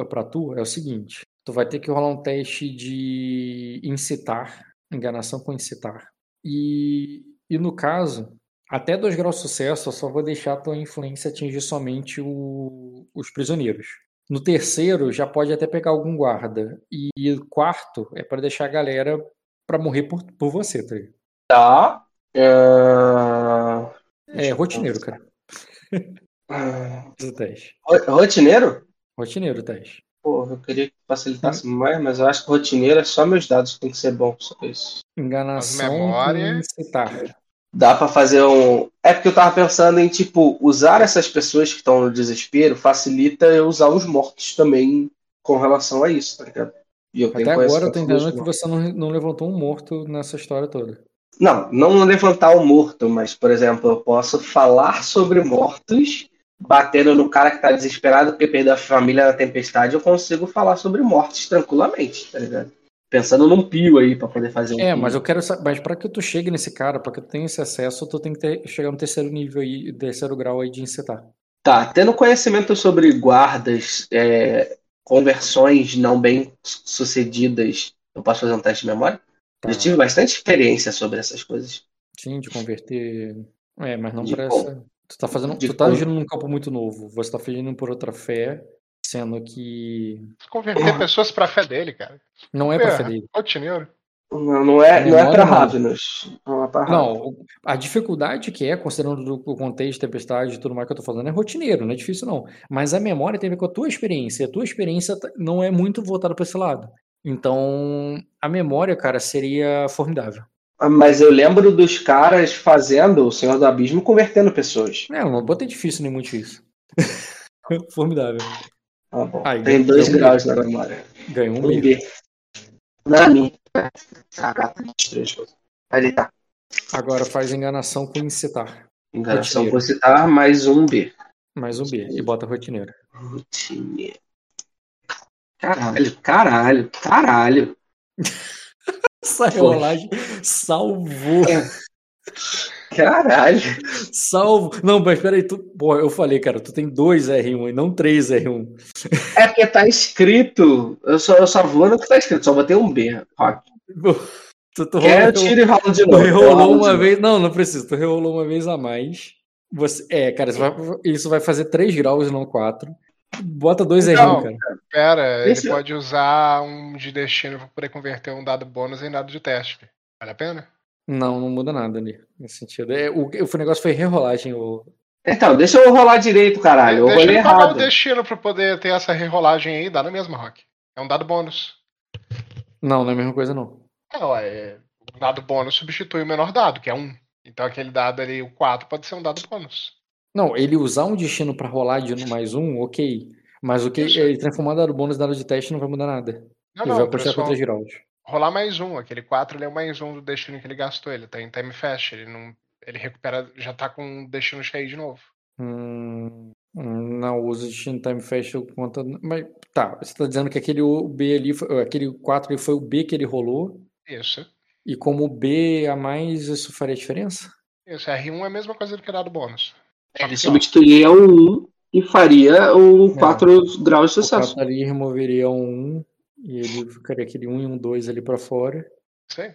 pra tu é o seguinte. Tu vai ter que rolar um teste de incitar, enganação com incitar. E, e no caso, até dois graus de sucesso, eu só vou deixar a tua influência atingir somente o- os prisioneiros. No terceiro, já pode até pegar algum guarda. E o quarto é para deixar a galera pra morrer por, por você, tá? Tá. Ah, É rotineiro, cara. teste. ro- Rotineiro? Rotineiro teste. Porra, eu queria que facilitasse mais, mas eu acho que rotineiro é só meus dados que tem que ser bom. Só isso. Enganação memória-. Dá pra fazer um. É porque eu tava pensando em, tipo, usar essas pessoas que estão no desespero facilita eu usar os mortos também com relação a isso, tá ligado? E Até agora eu tô entendendo que você não, não levantou um morto nessa história toda. Não, não levantar o morto, mas, por exemplo, eu posso falar sobre mortos, batendo no cara que tá desesperado porque perdeu a família na tempestade, eu consigo falar sobre mortos tranquilamente, tá ligado? Pensando num pio aí pra poder fazer um É, pio. mas eu quero saber, mas para que tu chegue nesse cara, para que tu tenha esse acesso, tu tem que ter, chegar no terceiro nível aí, terceiro grau aí de incitar. Tá, tendo conhecimento sobre guardas, é, conversões não bem sucedidas, eu posso fazer um teste de memória? Tá. Eu tive bastante experiência sobre essas coisas. Sim, de converter. É, mas não De con- essa. Tu tá fazendo. de Tu tá agindo num campo muito novo. Você tá agindo por outra fé, sendo que. Converter pessoas pra fé dele, cara. Não é pra fé Porra, dele. Rotineiro. Não, não é, não é Memória pra não. Ravenous. Não é pra Ravenous. Não, a dificuldade que é, considerando o contexto, tempestade e tudo mais que eu tô falando, é rotineiro, não é difícil não. Mas a memória tem a ver com a tua experiência. A tua experiência tá- não é muito voltada pra esse lado. Então, a memória, cara, seria formidável. Ah, Mas eu lembro dos caras fazendo o Senhor do Abismo convertendo pessoas. É, não botei difícil nem muito difícil. formidável. Tá bom. Aí, Tem dois um graus na memória. Ganhou um Um B. Na minha. Ali tá. Agora faz enganação com incitar. Enganação Rotineiro. por citar, mais um B. Mais um B. E bota rotineiro. Rotineiro. Caralho, caralho, caralho. Essa rolagem salvou. Caralho. Salvo. Não, mas peraí, tu. Pô, eu falei, cara, tu tem dois R1 e não três R1. É porque tá escrito. Eu só, eu só vou no que tá escrito, só botei um B. Rock. Tu, tu Quer, eu rolou- tiro e rolo de tu novo. Rolo de uma novo. vez. Não, não precisa. Tu rerolou uma vez a mais. Você... É, cara, isso vai, isso vai fazer 3 graus e não 4. Bota dois Não. R1, cara. Pera, Deixa ele eu- pode usar um de destino pra poder converter um dado bônus em dado de teste. Vale a pena? Não, não muda nada ali. Nesse sentido. É, o, o negócio foi rerolagem. O... Então, deixa eu rolar direito, caralho. Eu Deixa rolei ele pagar o errado. destino pra poder ter essa rerolagem aí, dá na mesma, Rock. É um dado bônus. Não, não é a mesma coisa, não. Não, é. O dado bônus substitui o menor dado, que é um. Então aquele dado ali, o 4, pode ser um dado bônus. Não, ele usar um destino pra rolar de no mais um, ok. Mas o que ele transformar dado bônus em dado de teste não vai mudar nada. Não, ele não, vai 3 graus. rolar mais um. Aquele 4 ele é o mais um do destino que ele gastou. Ele tá em time fast. Ele não. Ele recupera. Já tá com o destino cheio de novo. Hum, Não uso de Shin Time Festival conta. Mas tá, você tá dizendo que aquele B ali, foi- aquele 4 ali foi o B que ele rolou. Isso. E como o B a mais, isso faria diferença? Isso, R1 é a mesma coisa do que dado bônus. Só Ele substituiria o 1 e faria o É. 4 graus de O sucesso. 4 ali removeria um 1 e ele ficaria aquele 1 e um 2 ali pra fora. Aí.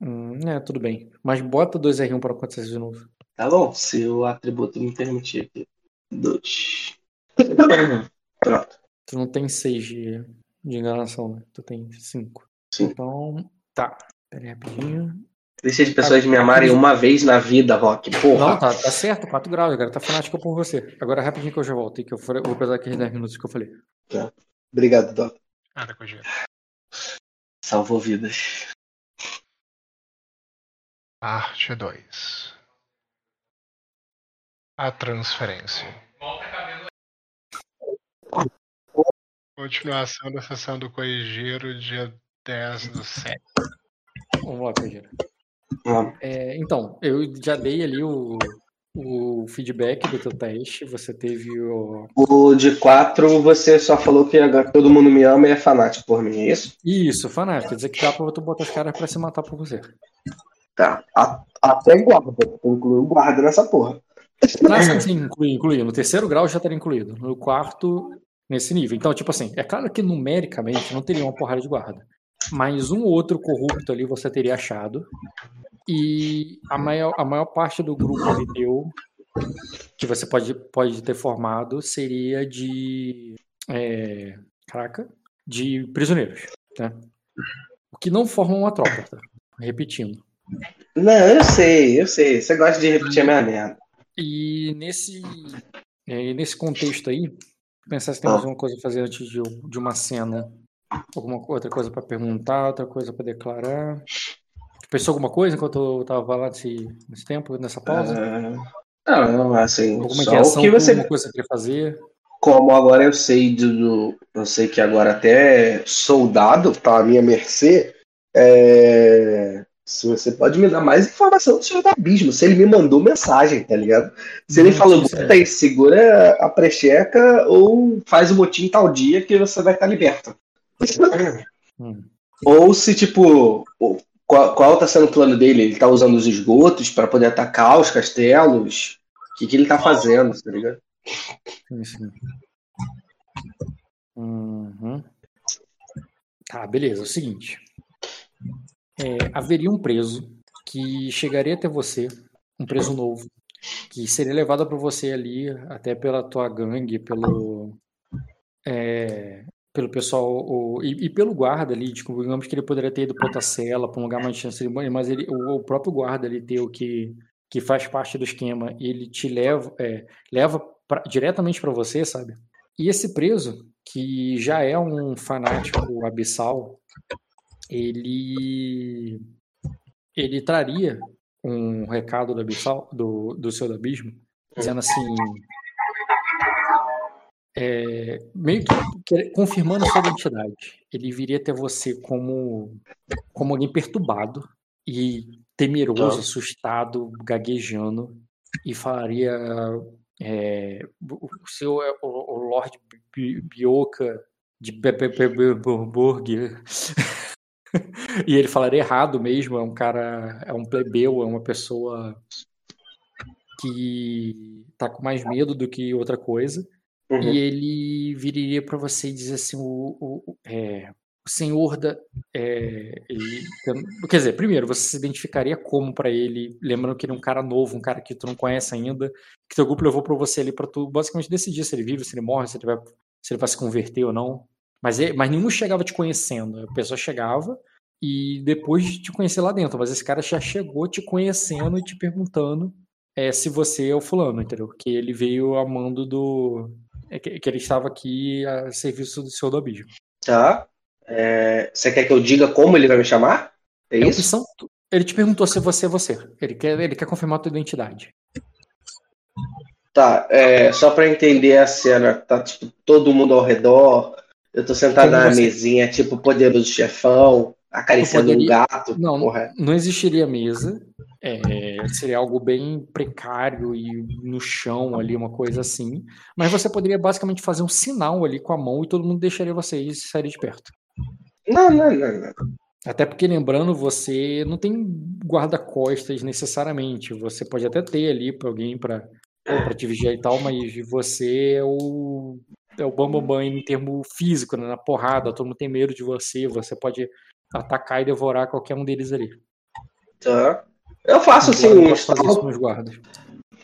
Hum, é, tudo bem. Mas bota 2R1 pra acontecer de novo. Tá bom, se o atributo me permitir aqui. 2. Pronto. Tu não tem 6 de, de enganação, né? Tu tem 5. Sim. Então, tá. Pera aí rapidinho. Deixa as pessoas me amarem uma vez na vida, Rock. Não, Porra. tá, tá certo, 4 graus, agora tá fanático por você. Agora rapidinho que eu já volto, e que eu vou pesar aqueles 10 minutos que eu falei. Obrigado, Doc. Nada com dinheiro. Salvou vidas. Parte 2. A transferência. Continuação da sessão do Corrigeiro, dia 10 do 7. Vamos lá, Pedro. Vamos. É, então, eu já dei ali o, o feedback do teu teste, você teve o... O de 4, você só falou que agora todo mundo me ama e é fanático por mim, é isso? Isso, fanático, quer dizer que dá pra tu botar os caras pra se matar por você. Tá. A- até guarda. Inclui o guarda nessa porra. Ah, sim, inclui, inclui. No terceiro grau já estaria incluído. No quarto, nesse nível. Então, tipo assim, é claro que numericamente não teria uma porrada de guarda. Mas um ou outro corrupto ali você teria achado. E a maior, a maior parte do grupo ali teu, que você pode, pode ter formado, seria de. É, caraca, de prisioneiros. Né? O que não forma uma tropa, tá? Repetindo. Não, eu sei, eu sei. Você gosta de repetir a minha merda. E nesse, é, nesse contexto aí, pensar se temos alguma coisa a fazer antes de, de uma cena. Alguma outra coisa para perguntar, outra coisa para declarar. Pensou alguma coisa enquanto eu tava lá nesse, nesse tempo, nessa pausa? Ah, não, assim, alguma só o que você alguma coisa que você queria fazer? como agora eu sei do, eu sei que agora até soldado tá à minha mercê, é, se você pode me dar mais informação do Senhor do Abismo, se ele me mandou mensagem, tá ligado? Se ele falou, aí, segura a precheca ou faz o motim tal dia que você vai estar liberto. Hum. Ou se, tipo, qual, qual tá sendo o plano dele? Ele tá usando os esgotos para poder atacar os castelos? O que, que ele tá fazendo, tá ligado? Sim, sim. Uhum. Tá, beleza. É o seguinte. É, haveria um preso que chegaria até você, um preso novo, que seria levado para você ali, até pela tua gangue, pelo. é, pelo pessoal, o- e, e pelo guarda ali, tipo, digamos que ele poderia ter ido para outra cela, para um lugar mais de cerimônia, mas ele, o, o próprio guarda ali teu que, que faz parte do esquema, ele te leva, é, leva pra- diretamente para você, sabe? E esse preso, que já é um fanático abissal, ele ele traria um recado do abissal, do, do seu abismo, dizendo assim, é, meio que confirmando a sua identidade. Ele viria até você como como alguém perturbado e temeroso, Tá. assustado, gaguejando e falaria é, o seu é o, o Lord Bi- Bioka de Burg e ele falaria errado mesmo, é um cara, é um plebeu, é uma pessoa que tá com mais medo do que outra coisa. Uhum. E ele viria para você e dizer assim: o, o, é, o senhor da. é, ele- quer dizer, primeiro, você se identificaria como para ele, lembrando que ele é um cara novo, um cara que tu não conhece ainda, que teu grupo levou para você ali para tu basicamente decidir se ele vive, se ele morre, se ele vai, se ele vai se converter ou não. Mas, ele- mas nenhum chegava te conhecendo, a pessoa chegava e depois de te conhecer lá dentro, mas esse cara já chegou te conhecendo e te perguntando é, se você é o fulano, entendeu? Que ele veio amando do. É, que, que ele estava aqui a serviço do Senhor do Abismo. Tá. É, você quer que eu diga como ele vai me chamar? É É isso? opção. Ele te perguntou se você é você. Ele quer, ele quer confirmar a tua identidade. Tá, é, só pra entender a cena, tá tipo todo mundo ao redor, eu tô sentado Como na você- mesinha, tipo poderoso chefão, acariciando poderia- um gato. Não, porra. não existiria mesa. é, seria algo bem precário e no chão ali, uma coisa assim. Mas você poderia basicamente fazer um sinal ali com a mão e todo mundo deixaria você ir e sairia de perto. Não, não, não, não. Até porque, lembrando, você não tem guarda-costas necessariamente. Você pode até ter ali para alguém para te vigiar e tal, mas você é o, é o bambambam em termo físico, né? na porrada. Todo mundo tem medo de você. Você pode atacar e devorar qualquer um deles ali. Tá. Eu faço assim eu posso fazer isso nos guardas.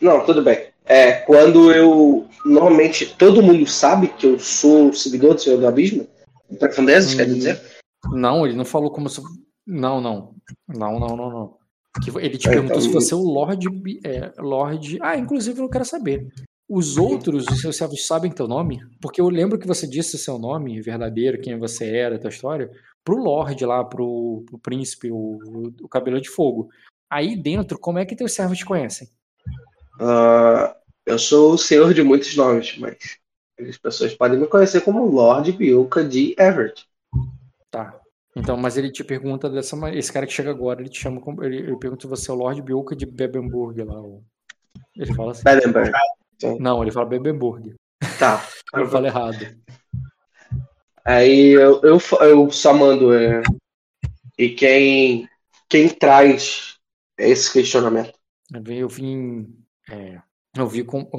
Não, tudo bem. É, quando eu. Normalmente todo mundo sabe que eu sou seguidor do Senhor do Abismo? Profundezas, quer Hum. dizer? Não, ele não falou como se. Não, não. Não, não, não, não. Ele te É, perguntou então- se você é o Lorde. É, Lorde. Ah, inclusive eu não quero saber. Os outros, os seus servos sabem teu nome? Porque eu lembro que você disse seu nome verdadeiro, quem você era, tua história, pro Lorde lá, pro, pro príncipe, o, o cabelo de fogo. Aí dentro, como é que teus servos te conhecem? Ah, eu sou o senhor de muitos nomes, mas as pessoas podem me conhecer como Lord Biuca de Everett. Tá. Então, mas ele te pergunta dessa maneira. Esse cara que chega agora, ele te chama como. Ele, ele pergunta se você é o Lorde Bioka de Bebenburg lá. o- Ele fala assim. Bedenberg. Não, ele fala Bebenburg. Tá. Eu falo errado. Aí eu, eu, eu só mando. É, e quem, quem traz esse questionamento? Eu vim- é, eu vi com.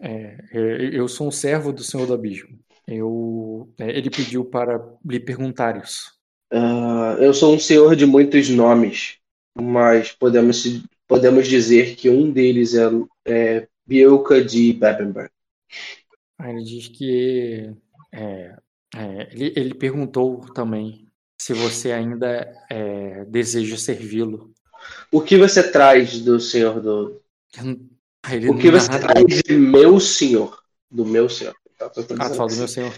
é, é, eu sou um servo do Senhor do Abismo. Eu, é, ele pediu para lhe perguntar isso. Ah, eu sou um senhor de muitos nomes, mas podemos, podemos dizer que um deles é, é Bielka de Bebenberg. Ele diz que. é, é, ele, ele perguntou também se você ainda é, deseja servi-lo. O que você traz do senhor do. Aí ele O que você traz de meu senhor? Do meu senhor. Tá, Ah, tu fala do meu senhor.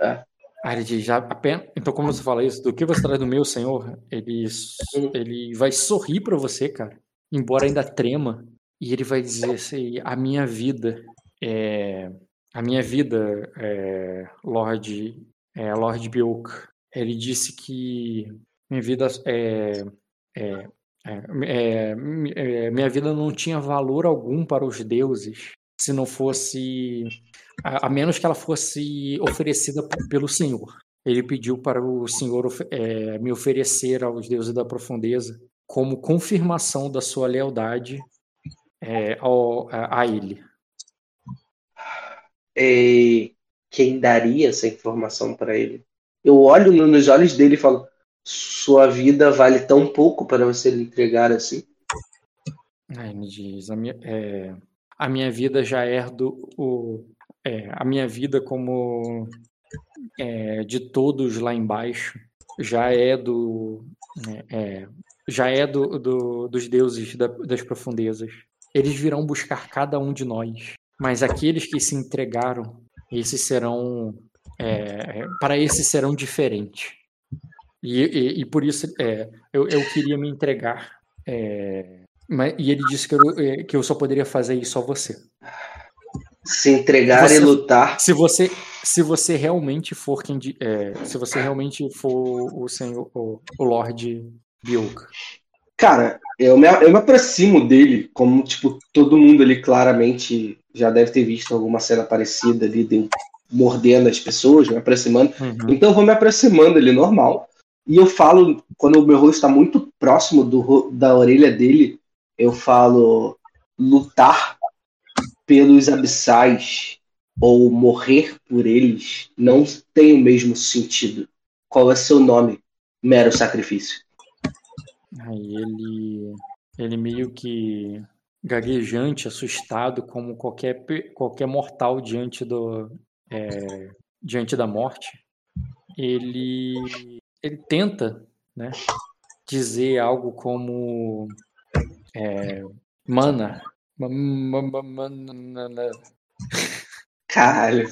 É. Ah, ele diz, já apenas... Então, como você fala isso, do que você traz do meu senhor, ele, Uhum. ele vai sorrir pra você, cara. Embora ainda trema. E ele vai dizer assim, a minha vida é... A minha vida, é... Lord, é, Lord Bioke, ele disse que minha vida é... é... é, minha vida não tinha valor algum para os deuses se não fosse a, a menos que ela fosse oferecida pelo Senhor. Ele pediu para o Senhor eh, me oferecer aos deuses da profundeza como confirmação da sua lealdade eh, ao- a, a ele. E quem daria essa informação para ele? Eu olho no- nos olhos dele e falo: Sua vida vale tão pouco para você lhe entregar assim? Aí ele diz, a minha, eh, a minha vida já é do o, eh, a minha vida como eh, de todos lá embaixo já é do eh, eh, já é do, do- dos deuses da- das profundezas. Eles virão buscar cada um de nós, mas aqueles que se entregaram, esses serão eh, para esses serão diferentes. E, e- e por isso eh, eu, eu queria me entregar. eh, mas- e ele disse que eu, eh, que eu só poderia fazer isso a você. Se entregar Você- e lutar. Se você, se você realmente for quem, é, se você realmente for o senhor, o, o Lord Bioka. Cara, eu me, eu me aproximo dele, como tipo, todo mundo ali claramente já deve ter visto alguma cena parecida ali, de mordendo as pessoas, me aproximando. Então eu vou me aproximando ali normal. E eu falo, quando o meu rosto está muito próximo do, da orelha dele, eu falo lutar pelos abissais ou morrer por eles não tem o mesmo sentido. Qual é seu nome? Mero sacrifício. Aí ele, ele meio que gaguejante, assustado, como qualquer, qualquer mortal diante do, é, diante da morte. Ele, ele tenta, né, dizer algo como é, mana, ma- ma- ma- mana, Caralho,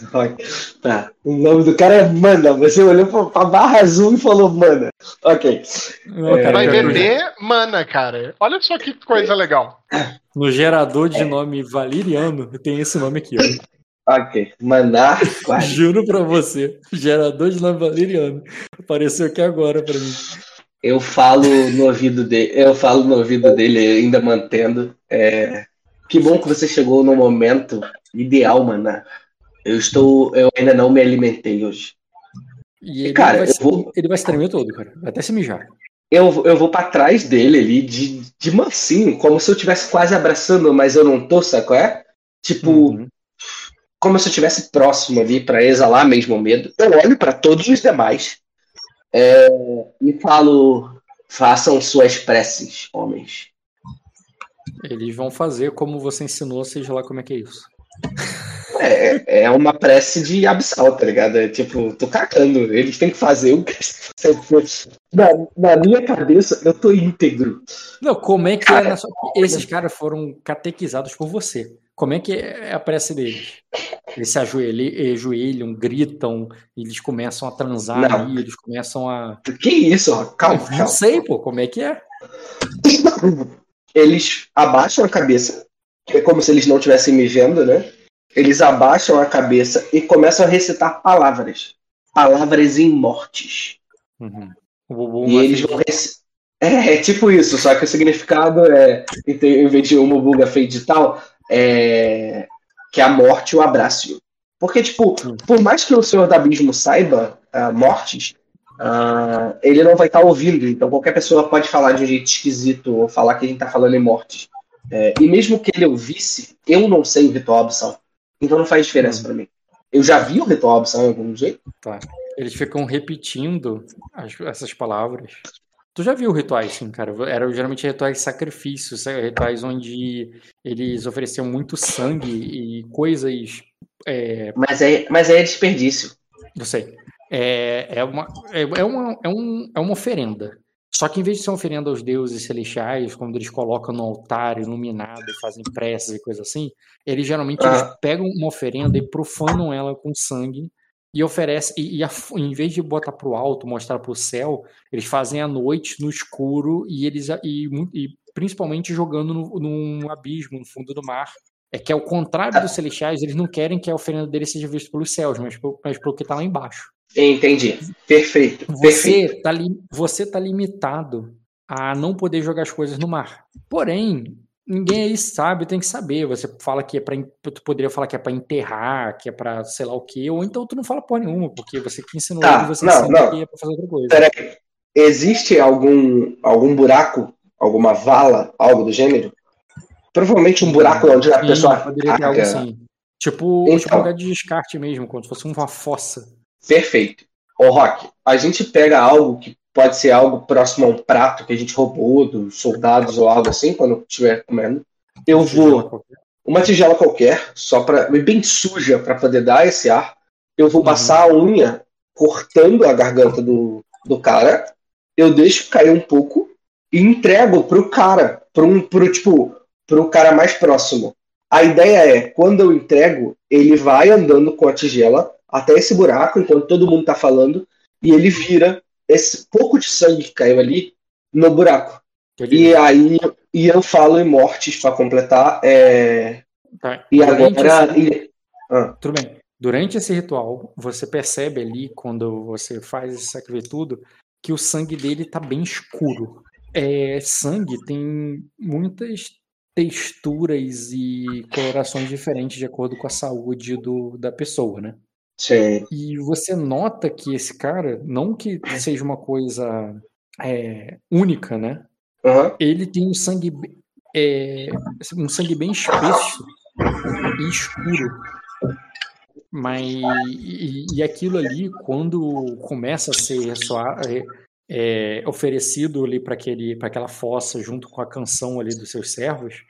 tá. O nome do cara é Mana. Você olhou pra, pra barra azul e falou Mana. Ok. É, Vai no- vender mana, cara. Olha só que coisa legal. No gerador de nome valeriano tem esse nome aqui, ó. Ok. Manar. Juro pra você. Gerador de nome valeriano. Apareceu aqui agora pra mim. Eu falo no ouvido dele, eu falo no ouvido dele, ainda mantendo. É, que bom que você chegou no momento ideal, mano. Eu estou, eu ainda não me alimentei hoje. E Cara, vai, eu vou- ele vai se tremer todo, cara. Vai até se mijar. Eu, eu vou pra trás dele ali, de, de mansinho, como se eu estivesse quase abraçando, mas eu não tô, sabe qual é? Tipo, Uhum. como se eu estivesse próximo ali pra exalar mesmo o medo. Eu olho pra todos os demais é, e falo: façam suas preces, homens. Eles vão fazer como você ensinou, seja lá como é que é isso. É, é uma prece de absal, tá ligado? É tipo, tô cagando. Eles têm que fazer o que na, na minha cabeça, eu tô íntegro. Não, como é que Cara, é na sua... Esses caras foram catequizados por você. Como é que é a prece deles? Eles se ajoelham, ajoelham gritam, eles começam a transar Não. ali, eles começam a. Que isso? ó? Calma, Não calma. sei, pô, como é que é? Eles abaixam a cabeça, que é como se eles não estivessem me vendo, né? Eles abaixam a cabeça e começam a recitar palavras. Palavras em mortes. Uhum. E eles vão recitar. É, é tipo isso, só que o significado é, em vez de uma buga de tal, é que a morte o abraço. Porque, tipo, Hum. por mais que o Senhor do Abismo saiba ah, mortes, ah, ele não vai estar ouvindo. Então qualquer pessoa pode falar de um jeito esquisito ou falar que a gente tá falando em mortes. É, e mesmo que ele ouvisse, eu não sei o ritual absal. Então não faz diferença Hum. pra mim. Eu já vi o ritual absal em algum jeito. Eles ficam repetindo as- essas palavras. Tu já viu rituais, sim, cara? Eram geralmente rituais de sacrifício, sa- rituais onde eles ofereciam muito sangue e coisas. É, Mas é, mas é desperdício. não sei. É, é, uma, é, é uma, é, um, é uma oferenda. Só que em vez de ser oferenda aos deuses celestiais, quando eles colocam no altar iluminado, fazem preces e coisa assim, eles geralmente eles Ah. pegam uma oferenda e profanam ela com sangue e oferecem, e, e a- em vez de botar pro alto, mostrar pro céu, eles fazem à noite, no escuro, e eles e, e principalmente jogando no, num abismo, no fundo do mar. É que ao contrário dos celestiais, eles não querem que a oferenda deles seja vista pelos céus, mas, pelo- mas pelo que tá lá embaixo. Entendi. Perfeito. Perfeito. Você tá, li- você tá limitado a não poder jogar as coisas no mar. Porém, ninguém aí sabe, tem que saber. Você fala que é para tu poderia falar que é pra enterrar, que é pra sei lá o quê, ou então tu não fala porra nenhuma, porque você que ensinou Tá, você não, não. que é pra fazer outra coisa. Peraí. Existe algum, algum buraco, alguma vala, algo do gênero? Provavelmente um buraco onde a pessoa poderia ter algo assim. Tipo, Então. tipo um lugar de descarte mesmo, como se fosse uma fossa. Perfeito. Ô, Rock, a gente pega algo que pode ser algo próximo a um prato que a gente roubou dos soldados ou algo assim, quando estiver comendo. Eu vou uma tigela qualquer, só para bem suja para poder dar esse ar. Eu vou Uhum. passar a unha cortando a garganta do, do cara. Eu deixo cair um pouco e entrego pro cara, pro, um- pro tipo, pro cara mais próximo. A ideia é, quando eu entrego, ele vai andando com a tigela até esse buraco, enquanto todo mundo tá falando, e ele vira esse pouco de sangue que caiu ali no buraco. E aí e eu falo em mortes para completar. é, Tá. e Durante agora. esse- e- ah, Tudo bem. Durante esse ritual, você percebe ali, quando você faz esse sacrifício tudo, que o sangue dele tá bem escuro. É, sangue tem muitas texturas e colorações diferentes de acordo com a saúde do, da pessoa, né? Sim. E você nota que esse cara, não que seja uma coisa é, única, né? Aham. ele tem um sangue é, um sangue bem espesso e escuro mas e, e aquilo ali quando começa a ser ressoar- é, é, oferecido ali para aquele para aquela fossa junto com a canção ali dos seus servos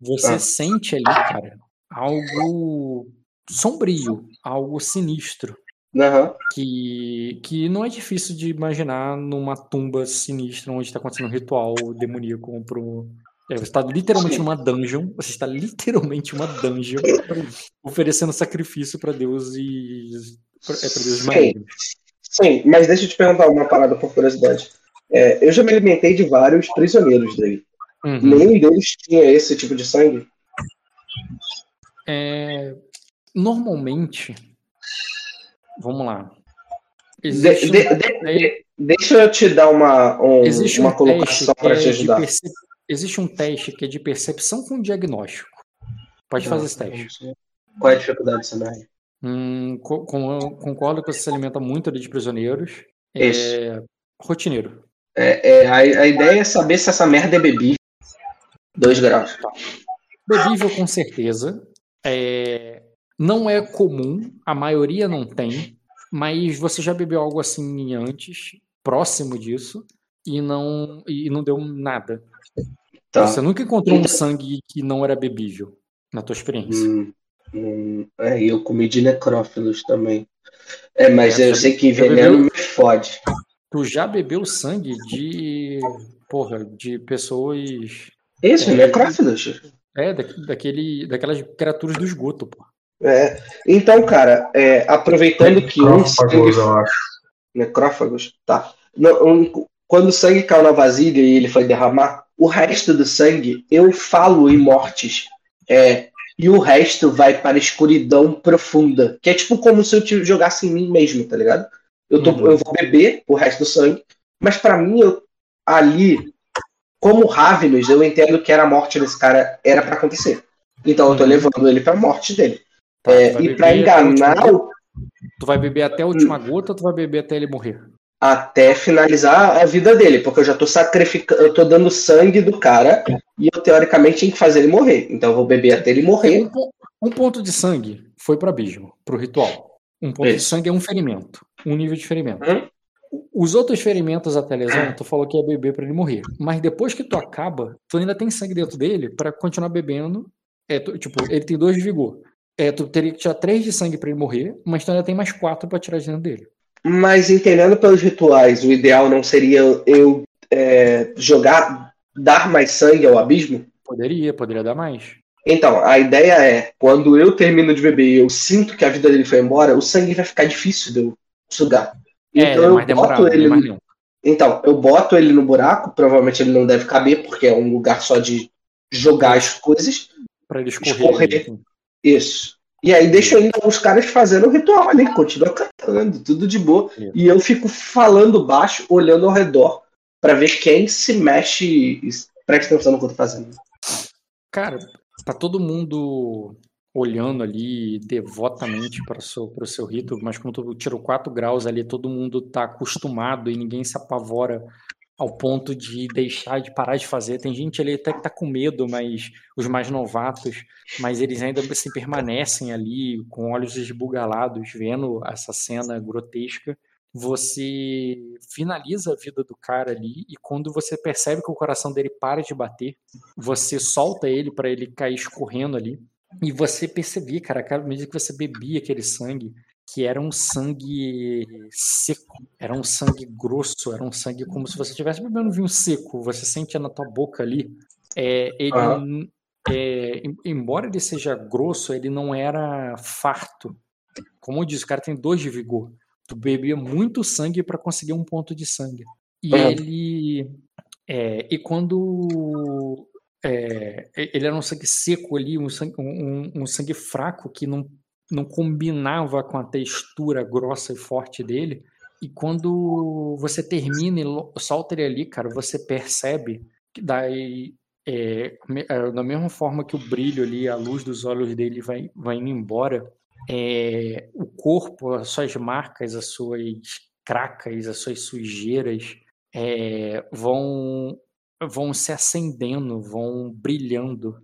você Ah. sente ali cara algo sombrio algo sinistro Aham. que, que não é difícil de imaginar numa tumba sinistra onde está acontecendo um ritual demoníaco pro. É, você está literalmente numa dungeon, você está literalmente numa dungeon oferecendo sacrifício para deuses pra, é, pra deuses Sim. Sim, mas deixa eu te perguntar uma parada por curiosidade. É, eu já me alimentei de vários prisioneiros daí. Uhum. Nenhum deles tinha esse tipo de sangue. É, normalmente, vamos lá. De- Existe um- de- de- Deixa eu te dar uma, um, Existe uma um colocação teste que para é te de ajudar. perce- Existe um teste que é de percepção com diagnóstico. Pode fazer esse teste. Qual é a dificuldade, Samurai? Hum, co- com- concordo que você se alimenta muito ali de prisioneiros. Isso. É, rotineiro. É, é, a, a ideia é saber se essa merda é bebível. Dois graus. Bebível com certeza. É, não é comum, a maioria não tem, mas você já bebeu algo assim antes, próximo disso, e não, e não deu nada. Tá. Você nunca encontrou um sangue que não era bebível, na tua experiência. Hum, hum, é, e eu comi de necrófilos também. É, mas É, eu sei que veneno bebeu? me fode. Tu já bebeu sangue de. Porra, de pessoas. Isso, É. necrófilos. É, da, daquele, daquelas criaturas do esgoto, pô. É. Então, cara, é, aproveitando que um sangue Necrófagos, eu acho. necrófagos, tá. No- um- quando o sangue caiu na vasilha e ele foi derramar, o resto do sangue eu falo em mortes. É, e o resto vai para a escuridão profunda. Que é tipo como se eu te jogasse em mim mesmo, tá ligado? Eu, tô, Uhum. eu vou beber o resto do sangue, mas para mim, eu, ali, como Ravenous, eu entendo que era a morte desse cara era para acontecer. Então eu tô Uhum. levando ele pra morte dele. Tá, É, e para enganar o Tu vai beber até a última gota ou tu vai beber até ele morrer? até finalizar a vida dele, porque eu já tô sacrificando, eu tô dando sangue do cara e eu teoricamente tinha que fazer ele morrer. Então eu vou beber até ele Um, morrer. po- um ponto de sangue foi pro abismo, pro ritual. Um ponto de sangue é um ferimento, um nível de ferimento. Hum? Os outros ferimentos até lesão, tu falou que ia beber pra ele morrer. Mas depois que tu acaba, tu ainda tem sangue dentro dele pra continuar bebendo. É, tu- tipo, ele tem dois de vigor. É, tu teria que tirar três de sangue pra ele morrer, mas tu ainda tem mais quatro pra tirar de dentro dele. Mas entendendo pelos rituais, o ideal não seria eu é, jogar, dar mais sangue ao abismo? Poderia, poderia dar mais. Então, a ideia é, quando eu termino de beber e eu sinto que a vida dele foi embora, o sangue vai ficar difícil de eu sugar. É, Então é eu mais demorado, boto ele mais. Então, eu boto ele no buraco, provavelmente ele não deve caber, porque é um lugar só de jogar as coisas. Pra ele escorrer. Escorrer. assim. Isso. E aí deixa ainda os caras fazendo o ritual ali, continua cantando, tudo de boa. Isso. E eu fico falando baixo, olhando ao redor, pra ver quem se mexe e presta atenção no que eu tô fazendo. Cara, tá todo mundo olhando ali devotamente para o seu, rito, mas como tu tirou 4 graus ali, todo mundo tá acostumado e ninguém se apavora ao ponto de deixar de parar de fazer. Tem gente ali até que tá com medo, mas os mais novatos, mas eles ainda assim permanecem ali com olhos esbugalados, vendo essa cena grotesca. Você finaliza a vida do cara ali e quando você percebe que o coração dele para de bater, você solta ele para ele cair escorrendo ali. E você percebia, cara, à medida que você bebia aquele sangue, que era um sangue seco, era um sangue grosso, era um sangue como se você estivesse bebendo vinho seco. Você sentia na tua boca ali. É, ele, Aham. é, em- embora ele seja grosso, ele não era farto. Como eu disse, o cara tem dois de vigor. Tu bebia muito sangue para conseguir um ponto de sangue. E Aham. ele. é, e quando. é, ele era um sangue seco ali, um sangue, um- um sangue fraco que não, não combinava com a textura grossa e forte dele. E quando você termina e solta ele ali, cara, você percebe que daí. é, é, da mesma forma que o brilho ali, a luz dos olhos dele vai, vai indo embora, é, o corpo, as suas marcas, as suas cracas, as suas sujeiras é, vão vão se acendendo, vão brilhando.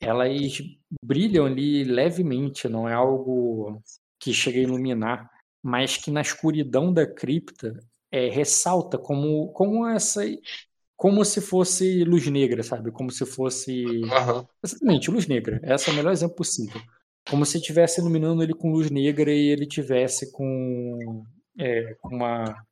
Elas brilham ali levemente, não é algo que chega a iluminar, mas que na escuridão da cripta é, ressalta como como essa como se fosse luz negra, sabe? Como se fosse Exatamente, luz negra. Esse é o melhor exemplo possível. Como se estivesse iluminando ele com luz negra e ele tivesse com, é, com, uma,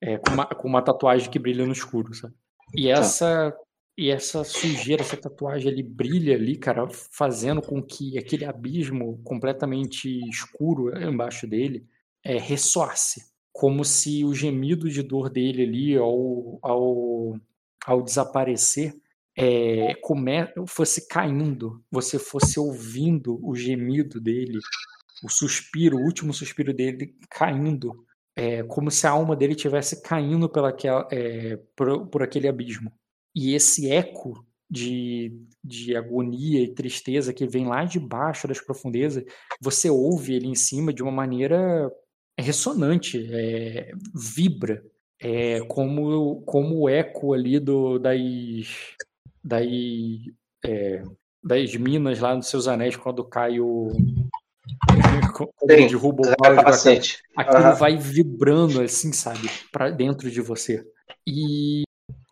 é, com, uma, com uma tatuagem que brilha no escuro, sabe? E essa, e essa sujeira, essa tatuagem, ele brilha ali, cara, fazendo com que aquele abismo completamente escuro embaixo dele é, ressoasse. Como se o gemido de dor dele ali, ao, ao, ao desaparecer, é, come, fosse caindo, você fosse ouvindo o gemido dele, o suspiro, o último suspiro dele caindo é, como se a alma dele estivesse caindo pela, é, por, por aquele abismo. E esse eco de, de agonia e tristeza que vem lá de baixo das profundezas, você ouve ele em cima de uma maneira ressonante, é, vibra, é, como, como o eco ali do, das, das, é, das minas lá nos seus anéis quando cai o. Sim, derruba o capacete. Aquilo uhum. vai vibrando assim, sabe, para dentro de você. E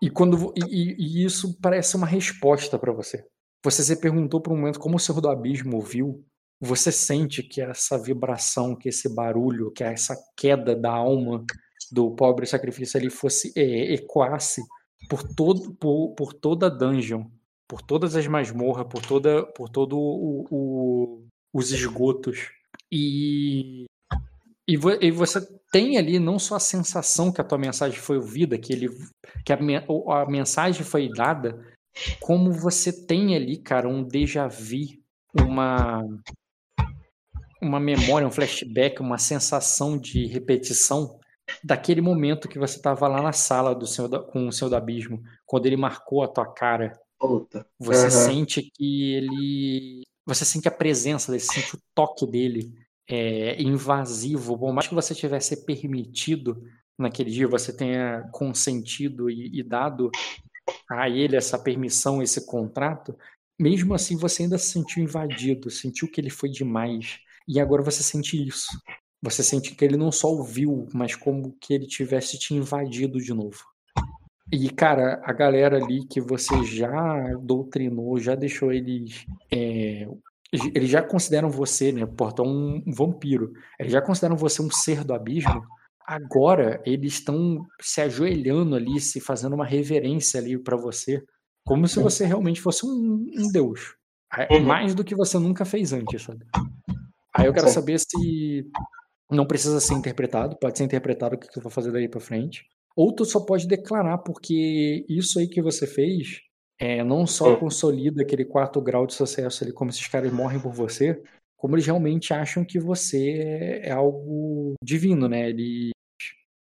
e quando e, e isso parece uma resposta para você. Você se perguntou por um momento como o Senhor do Abismo ouviu. Você sente que essa vibração, que esse barulho, que essa queda da alma do pobre sacrifício ali fosse é, ecoasse por todo por, por toda a dungeon, por todas as masmorras, por toda por todo o, o, os esgotos. E e, vo, e, você tem ali não só a sensação que a tua mensagem foi ouvida, que, ele, que a, a mensagem foi dada, como você tem ali, cara, um déjà vu, uma, uma memória, um flashback, uma sensação de repetição daquele momento que você estava lá na sala do Senhor da, com o Senhor do Abismo, quando ele marcou a tua cara. Puta. Você uhum. sente que ele. Você sente a presença dele, sente o toque dele é, invasivo, por mais que você tivesse permitido naquele dia, você tenha consentido e, e dado a ele essa permissão, esse contrato, mesmo assim você ainda se sentiu invadido, sentiu que ele foi demais. E agora você sente isso. Você sente que ele não só ouviu, mas como que ele tivesse te invadido de novo. E, cara, a galera ali que você já doutrinou, já deixou eles é, eles já consideram você, né, portão um, vampiro. Eles já consideram você um ser do abismo. Agora eles estão se ajoelhando ali, se fazendo uma reverência ali para você, como se você realmente fosse um, um deus. Uhum. Mais do que você nunca fez antes, sabe? Aí eu quero saber se não precisa ser interpretado, pode ser interpretado o que tu vai fazer daí para frente, ou tu só pode declarar porque isso aí que você fez é, não só consolida aquele quarto grau de sucesso ali, como esses caras morrem por você, como eles realmente acham que você é algo divino, né? Eles.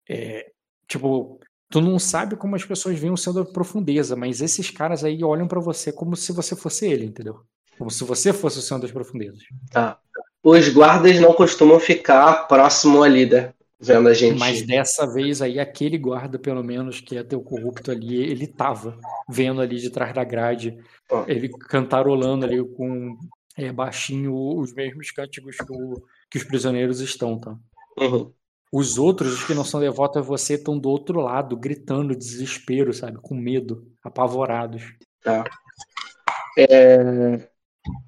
É, tipo, tu não sabe como as pessoas veem o céu da profundeza, mas esses caras aí olham para você como se você fosse ele, entendeu? Como se você fosse o céu das profundezas. Tá. Os guardas não costumam ficar próximo ali, né? Vendo a gente. Mas dessa vez aí, aquele guarda, pelo menos, que é teu corrupto ali, ele tava vendo ali de trás da grade, oh. ele cantarolando ali com é, baixinho os mesmos cânticos que, o, que os prisioneiros estão, tá? Uhum. Os outros, os que não são devotos a você, estão do outro lado, gritando desespero, sabe? Com medo, apavorados. Tá. É...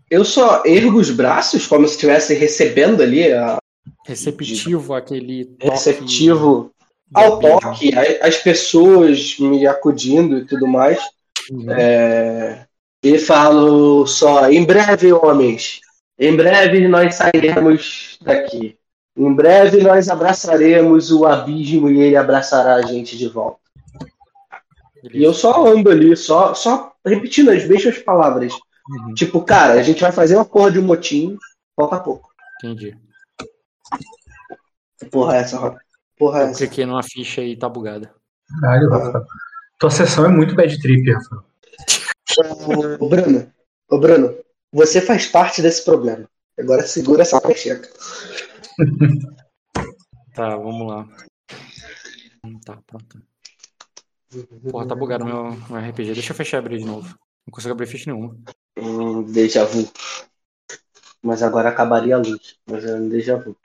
Eu só ergo os braços como se estivesse recebendo ali a, receptivo àquele toque. Receptivo ao toque, as pessoas me acudindo e tudo mais. Uhum. É, e falo só: em breve, homens, em breve nós sairemos daqui. Em breve nós abraçaremos o abismo e ele abraçará a gente de volta. Beleza. E eu só ando ali, só, só repetindo as mesmas palavras. Uhum. Tipo, cara, a gente vai fazer uma porra de um motim, falta pouco. Entendi. Porra, é essa, Rob. Porra, é essa. cliquei numa ficha e tá bugada. Caralho, Rafa. Tua sessão é muito bad trip, Rafa. Ô, Bruno, ô, Bruno, você faz parte desse problema. Agora segura essa pecheca. tá, vamos lá. Hum, tá, pronto. Porra, tá bugado meu, meu RPG. Deixa eu fechar e abrir de novo. Não consigo abrir ficha nenhuma. Hum, déjà vu. Mas agora acabaria a luz. Mas é um déjà vu.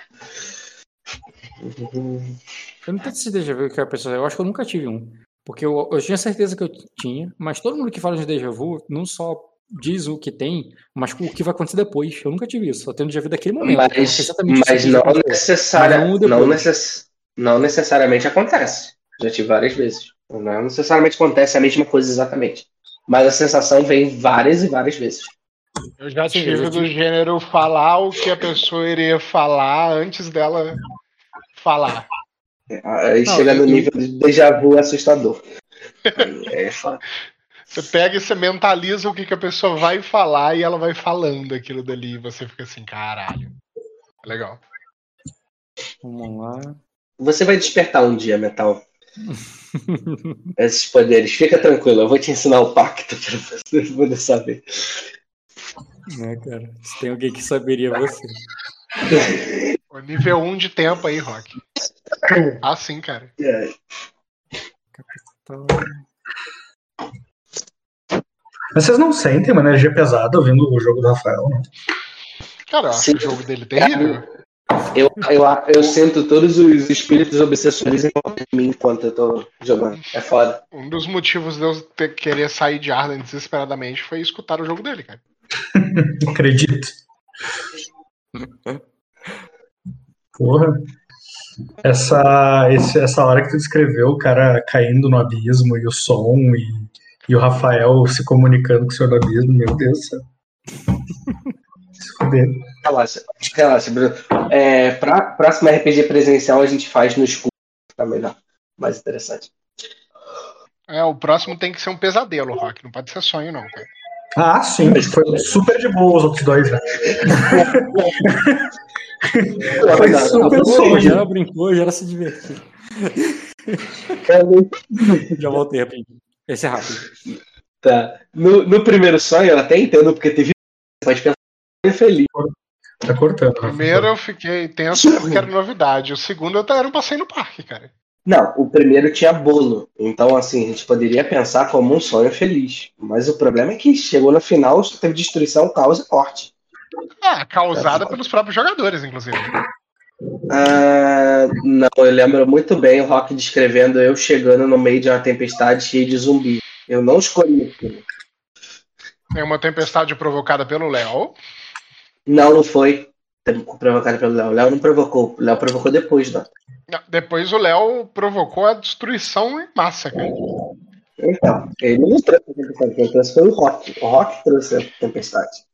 Eu não tenho esse déjà vu que a pessoa. Eu acho que eu nunca tive um. Porque eu, eu tinha certeza que eu tinha, mas todo mundo que fala de déjà vu não só diz o que tem, mas o que vai acontecer depois. Eu nunca tive isso, só tenho déjà vu daquele momento. Mas, mas não, necessária, mas não, não, necess, não necessariamente acontece. Já tive várias vezes. Não necessariamente acontece a mesma coisa exatamente. Mas a sensação vem várias e várias vezes. Eu já tive do gênero falar o que a pessoa iria falar antes dela falar. Aí Não, chega no nível de déjà vu assustador. é Você pega e você mentaliza o que, que a pessoa vai falar e ela vai falando aquilo dali e você fica assim, caralho. Legal. Vamos lá. Você vai despertar um dia, Metal. Esses poderes. Fica tranquilo, eu vou te ensinar o pacto pra você poder saber. Né, cara? Se tem alguém que saberia você. O nível 1 de tempo aí, Rock. Ah, sim, cara. É, Então, Mas vocês não sentem uma energia pesada ouvindo o jogo do Rafael, não? Cara, eu acho Sim. o jogo dele terrível. Eu, eu, eu sinto todos os espíritos obsessores em volta de mim enquanto eu tô jogando. É foda. Um dos motivos de eu ter, querer sair de Arden desesperadamente foi escutar o jogo dele, cara. Acredito. Porra. Essa, esse- essa hora que tu descreveu, o cara caindo no abismo e o som e, e o Rafael se comunicando com o senhor do abismo, meu Deus do céu. Se fuder. Relaxa, relaxa, Bruno. É, pra próximo RPG presencial a gente faz no escuro. Tá melhor. Mais interessante. É, o próximo tem que ser um pesadelo, Rock. Não pode ser sonho, não, cara. Ah, sim, foi super de boa os outros dois, né? Foi super sonho. já brincou, já era se divertir. Já voltei rapidinho. Esse é rápido. Tá. No, no primeiro sonho, eu até entendo, porque teve. Pode pensar que feliz. Tá cortando. Primeiro eu fiquei tenso porque era novidade. O segundo eu era um passeio no parque, cara. Não, o primeiro tinha bolo. Então, assim, a gente poderia pensar como um sonho feliz. Mas o problema é que chegou no final, só teve destruição, caos e morte. Ah, causada pelos próprios jogadores, inclusive. Ah, não, eu lembro muito bem o Rock descrevendo eu chegando no meio de uma tempestade cheia de zumbi. Eu não escolhi aquilo. Tem uma tempestade provocada pelo Léo. Não, não foi provocado pelo Léo. O Léo não provocou. O Léo provocou depois, não. Não, Depois o Léo provocou a destruição em massa, cara. Então, ele não trouxe a tempestade, quem trouxe foi o Rock. O Rock trouxe a tempestade.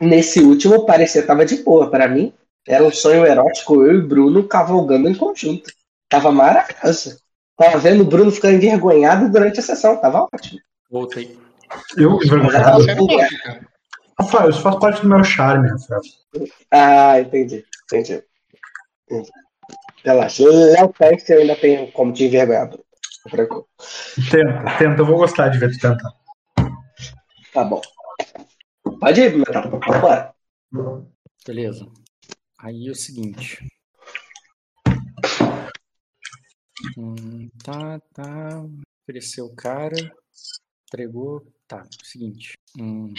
Nesse último, parecia que tava de boa. Para mim, era um sonho erótico, eu e Bruno cavalgando em conjunto. Tava maravilhoso. Tava vendo o Bruno ficando envergonhado durante a sessão. Tava ótimo. Voltei. Eu, envergonhado. Passeio no parque, cara. Rafael, isso faz parte do meu charme, Rafael. Ah, entendi. Entendi. entendi. Relaxa. Léo Peste eu ainda tenho como te envergonhar. Tenta, tenta. Eu vou gostar de ver tu tentar. Tá bom. Pode ir, Metal. Vambora. Beleza. Aí é o seguinte. Hum, tá, tá. Ofereceu o cara. Entregou. Tá, seguinte. Uhum.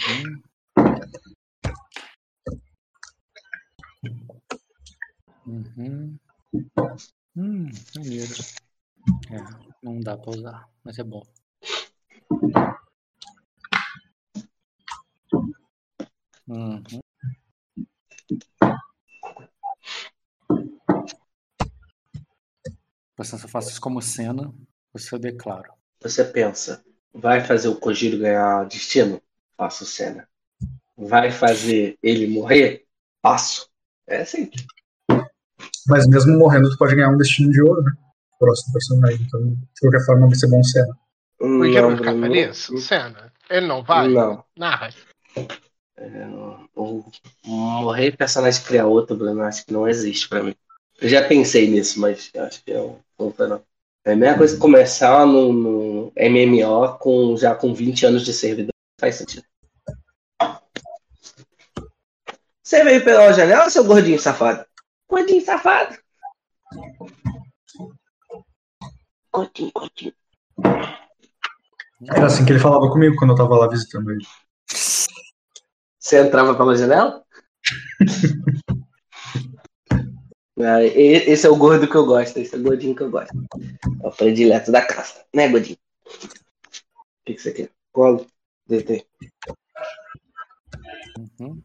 Uhum. Hum, maneiro. É, não dá pra usar, mas é bom. Uhum. Você só faça isso como cena, você eu declaro. Você pensa, vai fazer o Kojiro ganhar destino? Faço cena. Vai fazer ele morrer? Passo. É assim. Mas mesmo morrendo, tu pode ganhar um destino de ouro, né? Próximo personagem. Então, de qualquer forma, vai ser bom cena. O Não, Guilherme ficar Bruno, feliz? Cena. Ele não vai? Não. Narra. É, morrer e personagem criar outro, Bruno, acho que não existe pra mim. Eu já pensei nisso, mas acho que eu não não. É a mesma coisa que começar no, no MMO com, já com 20 anos de servidor. Faz sentido. Você veio pela janela, seu gordinho safado? Gordinho safado. Gordinho, gordinho. Era assim que ele falava comigo quando eu tava lá visitando ele. Você entrava pela janela? Ah, Esse é o gordo que eu gosto, esse é o gordinho que eu gosto. É o predileto da casa, né, gordinho? O que, que você quer? Colo? Deitei. Uhum.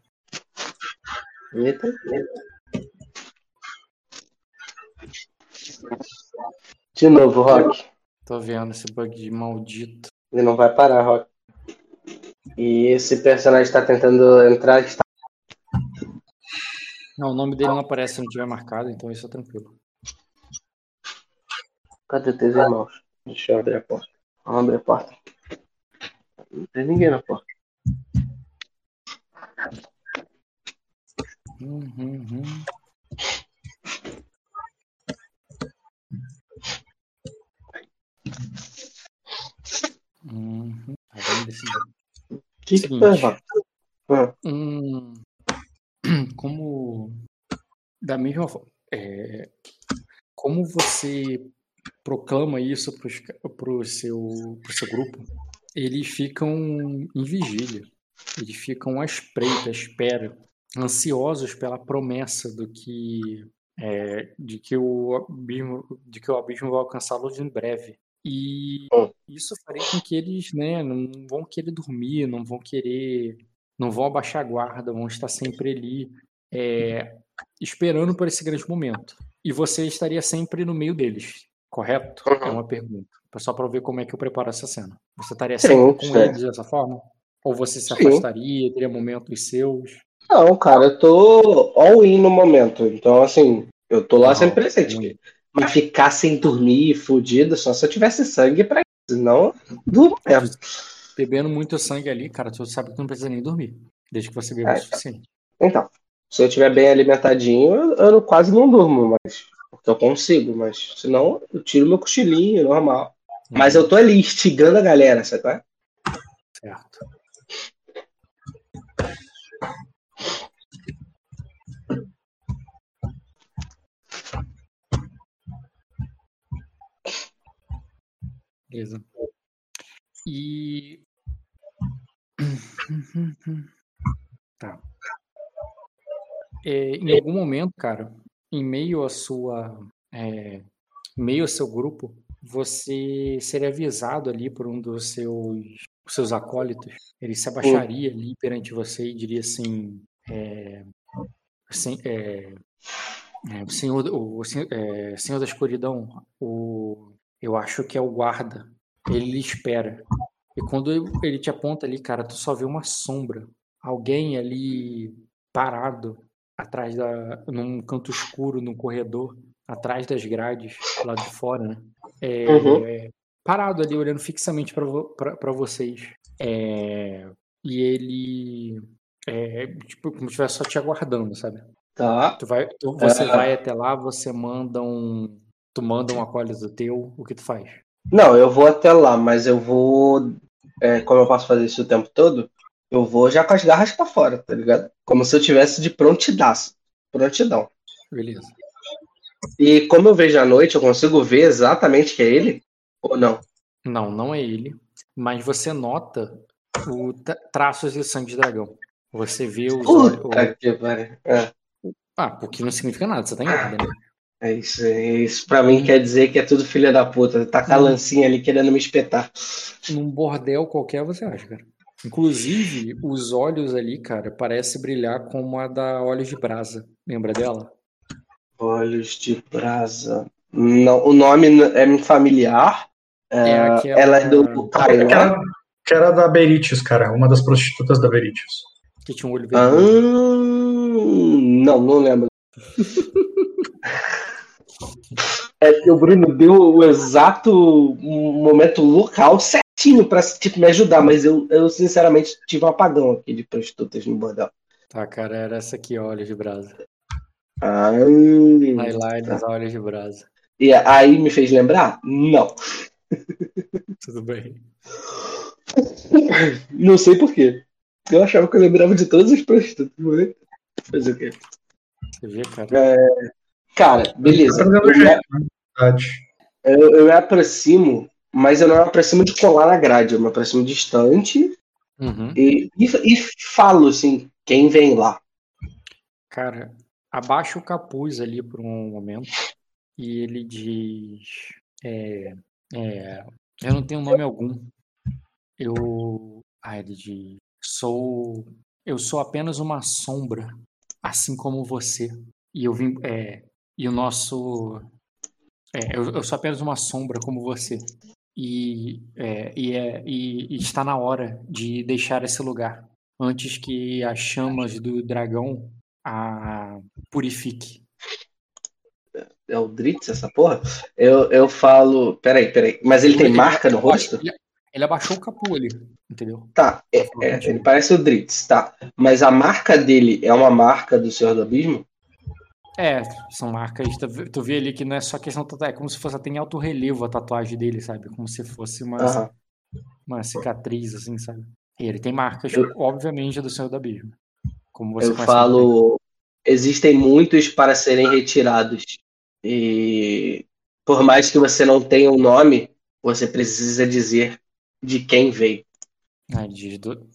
Eita. De novo, Rock. Tô vendo esse bug maldito. Ele não vai parar, Rock. E esse personagem tá tentando entrar. Está... Não, o nome dele não aparece se não tiver marcado, então isso é tranquilo. Cadê teus irmãos? Deixa eu abrir a porta. Vamos abrir a porta. Não tem ninguém na porta hum, hum, hum. Uhum. Que Seguinte, que hum, como da mesma forma, é, como você proclama isso para o seu, pro seu grupo, eles ficam em vigília, eles ficam à espreita, à espera ansiosos pela promessa do que é, de que o abismo de que o abismo vai alcançá-los em breve e isso faria com que eles né não vão querer dormir não vão querer não vão abaixar a guarda, vão estar sempre ali é, esperando por esse grande momento. E você estaria sempre no meio deles, correto? Uhum. É uma pergunta. Só para ver como é que eu preparo essa cena. Você estaria Sim, sempre com sim. eles dessa forma? Ou você se Sim. afastaria, teria momentos seus? Não, cara, eu tô all in no momento. Então, assim, eu tô lá Não, sempre presente. Mas ficar sem dormir, fudido, só se eu tivesse sangue pra isso. Senão, durmo mesmo. Bebendo muito sangue ali, cara, tu sabe que tu não precisa nem dormir. Desde que você beba É, o suficiente. Então, se eu estiver bem alimentadinho, eu, eu não- quase não durmo, mas. Porque eu consigo, mas senão eu tiro meu cochilinho, normal. Mas eu tô ali instigando a galera, sabe? é? Certo. Beleza. E. Tá. É, em algum momento, cara, em meio à sua. é, em meio ao seu grupo, você seria avisado ali por um dos seus, seus acólitos. Ele se abaixaria ali perante você e diria assim: é, assim, é, é, senhor, o, o senhor, é, senhor da escuridão, o, eu acho que é o guarda. Ele espera. E quando ele te aponta ali, cara, tu só vê uma sombra. Alguém ali parado atrás da num canto escuro no corredor, atrás das grades lá de fora, né? É, Uhum. é, parado ali olhando fixamente para vocês. É, e ele é tipo como se estivesse só te aguardando, sabe? Tá. Tu vai, tu- você É. vai até lá, você manda um, tu manda um acólito teu, o que tu faz? Não, eu vou até lá, mas eu vou. é, como eu posso fazer isso o tempo todo, eu vou já com as garras pra fora, tá ligado? Como se eu tivesse de prontidaço. Prontidão. Beleza. E como eu vejo à noite, eu consigo ver exatamente que é ele? Ou não? Não, não é ele, mas você nota o tra- traços de sangue de dragão. Você vê os olhos. Puta que. É, Ah, porque não significa nada, você tá em ordem, né? É isso, é isso. Pra mim quer dizer que é tudo filha da puta. Tá com a lancinha ali querendo me espetar. Num bordel qualquer você acha, cara. Inclusive, os olhos ali, cara, parece brilhar como a da Olhos de Brasa. Lembra dela? Olhos de brasa. Não, o nome é familiar. É, É aquela- Ela é do Kailan. Aquela que era da Beritius, cara. Uma das prostitutas da Beritius. Que tinha um olho Ah, vermelho. não, não lembro. É que o Bruno deu o exato momento local certinho pra tipo, me ajudar, mas eu, eu sinceramente tive um apagão aqui de prostitutas no bordel. Tá, cara, era essa aqui, Olhos de Brasa. Ah, Eyelines, Olhos de Brasa. e aí me fez lembrar? Não. Tudo bem. Não sei porquê. Eu achava que eu lembrava de todas as prostitutas. mas Fazer o quê? Você vê, cara? Cara, beleza. Tá Eu, jeito, né? Eu, eu me aproximo, mas eu não me aproximo de colar na grade, eu me aproximo distante Uhum. e, e, e falo assim, quem vem lá? Cara, abaixa o capuz ali por um momento e ele diz: é, é, Eu não tenho nome algum. Eu. Ah, ele diz: Sou. Eu sou apenas uma sombra, assim como você. E eu vim. É, e o nosso. É, eu, eu sou apenas uma sombra como você. E, é, e, é, e, e está na hora de deixar esse lugar antes que as chamas do dragão a purifique. É o Dritz, essa porra? Eu, eu falo. Peraí, peraí. Mas ele tem marca no rosto? Ele, ele abaixou o capu ali, entendeu? Tá, é- é, ele parece o Dritz, tá. Mas a marca dele é uma marca do Senhor do Abismo? É, são marcas. Tu vê- ali que não é só questão tatuagem, é como se fosse até em alto relevo a tatuagem dele, sabe? Como se fosse uma. Uma cicatriz, assim, sabe? E ele tem marcas, Eu- obviamente, do Senhor da Abismo. Como você Eu falo, existem muitos para serem retirados. E por mais que você não tenha um nome, você precisa dizer de quem veio. Ah, diz do...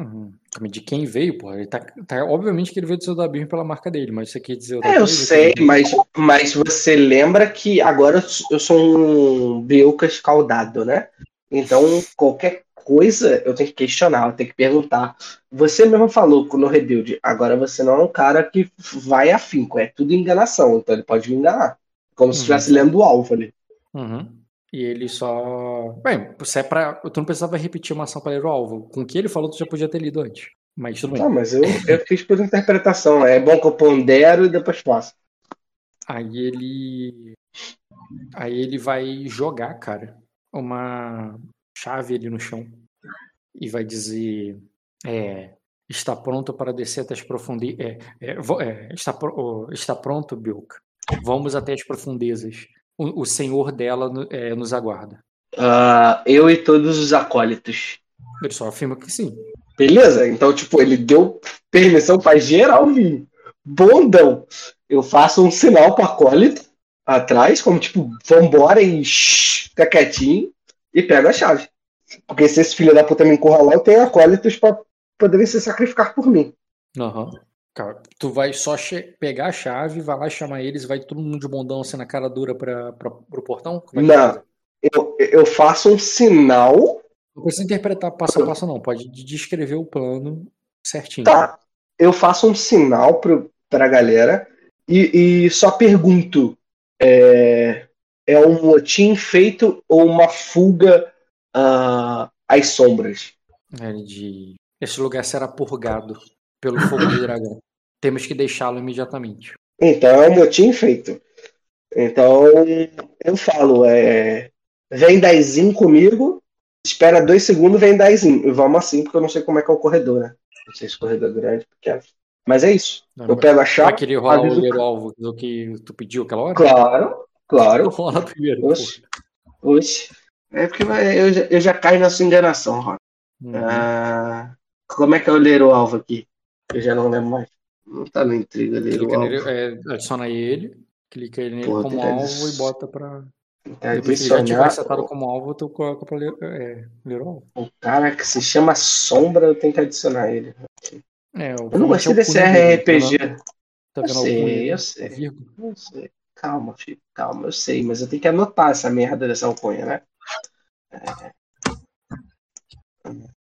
Uhum. De quem veio, porra. Ele tá, tá- obviamente que ele veio do Senhor da Abismo pela marca dele, mas você quer dizer É, eu sei, Que- mas, mas você lembra que agora eu sou- um Biuca escaldado, né? Então, qualquer coisa eu tenho que questionar, eu tenho que perguntar. Você mesmo falou no Rebuild, agora você não é um cara que vai afinco, é tudo enganação, então ele pode me enganar. Como se Uhum. estivesse lendo o alvo ali. Uhum. E ele só. Bem, se é pra. Tu não precisava repetir uma ação para ler o alvo. Com o que ele falou, tu já podia ter lido antes. Mas tudo bem. Ah, mas eu, eu fiz por interpretação. É bom que eu pondero e depois faço. Aí ele. Aí ele vai jogar, cara, uma chave ali no chão. E vai dizer. É. Está pronto para descer até as profundezas. É, é, é, está, pro- está pronto, Bilk. Vamos até as profundezas. O, o senhor dela é, nos aguarda. Ah, eu e todos os acólitos. Ele só afirma que sim. Beleza? Então, tipo, ele deu permissão pra geral vir. Bondão. Eu faço um sinal pro acólito atrás, como tipo, vambora e shh, fica quietinho e pego a chave. Porque se esse filho da puta me encurralar, eu tenho acólitos pra poderem se sacrificar por mim. Aham. Cara, tu vai só pegar a chave, vai lá chamar eles, vai todo mundo de bondão assim na cara dura pra, pra, pro portão? É Não. Eu, eu faço um sinal, Não precisa interpretar passo a passo, não. Pode de- descrever o plano certinho. tá? Eu faço um sinal pro, pra galera e, e só pergunto: é, é um motim feito ou uma fuga ah, às sombras? É, de... Esse lugar será purgado pelo fogo do dragão. Temos que deixá-lo imediatamente. Então é um motim feito. Então eu falo: é, vem dezinho comigo, espera dois segundos, vem dezinho. E vamos assim, porque eu não sei como é que é o corredor, né? Não sei se o corredor é grande, pequeno. Mas é isso. Não, Eu pego a chave. querer rolar o olheiro alvo do que tu pediu aquela hora? Claro, claro. Rola primeiro. pô. Oxe. Oxe. É porque eu já, eu já caio na sua enganação. Uhum. Ah, como é que é o ler o alvo aqui? Eu já não lembro mais. Não tá no intriga o Clica nele, é, adiciona ele, clica ele nele Pô, como alvo adicionar. e bota pra. Tá Depois que ele já tiver adicionar setado como alvo, tu coloca pra ler, é, ler o alvo. o cara que se chama Sombra, eu tenho que adicionar ele. É, o Eu não gostei desse RPG. Tá Eu vendo sei, algum eu sei. vírgula? Não sei. Calma, filho. Calma, eu sei, mas eu tenho que anotar essa merda dessa alcunha, né? É.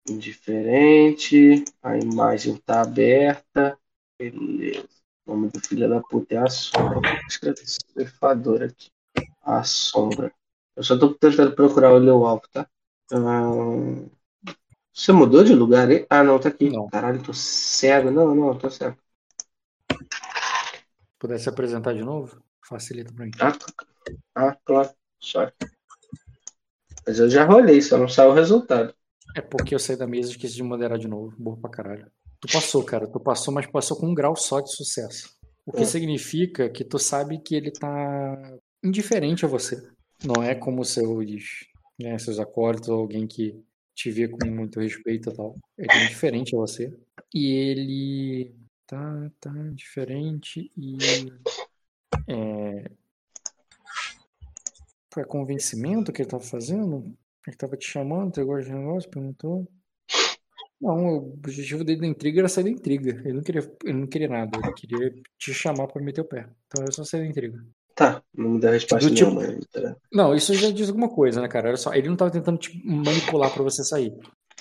Indiferente. A imagem tá aberta. Beleza. O nome do filho da puta é a sombra. Ceifador aqui. A sombra. Eu só tô tentando procurar o meu alvo, tá? Ah, Você mudou de lugar aí? Ah, não, tá aqui. Não. Caralho, tô cego. Não, não, tô cego. Pudesse apresentar de novo, facilita pra mim. Ah, ah claro. Só. Mas eu já rolei, só não saiu o resultado. É porque eu saí da mesa e esqueci de moderar de novo. Boa pra caralho. Tu passou, cara. Tu passou, mas passou com um grau só de sucesso. O que Hum. significa que tu sabe que ele tá indiferente a você. Não é como seus, né, seus acólitos ou alguém que te vê com muito respeito e tal. Ele é indiferente a você. E ele tá, tá diferente e. É, foi convencimento que ele tava fazendo? Ele tava te chamando, entregou os negócios, perguntou. Não, o objetivo dele da intriga era sair da intriga. Ele não queria, ele não queria nada, ele queria te chamar pra meter o pé. Então era só sair da intriga. Tá, não me deu resposta Do tipo- nenhuma. ainda. Não, isso já diz alguma coisa, né, cara? Olha só, ele não tava tentando te manipular pra você sair.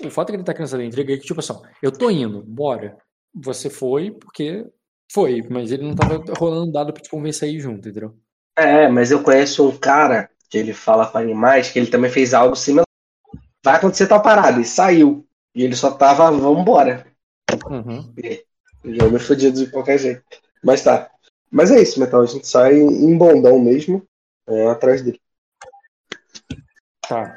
O fato é que ele tá querendo sair da intriga é que, tipo assim, eu tô indo, bora. Você foi porque foi, mas ele não tava rolando dado pra te convencer a ir junto, entendeu? É, mas eu conheço um cara que ele fala com animais que ele também fez algo similar. Vai acontecer tal parada, e saiu. E ele só tava, vambora. Uhum. Já me fodido de qualquer jeito. Mas tá. Mas é isso, Metal. A gente sai em bondão mesmo, é, atrás dele. Tá.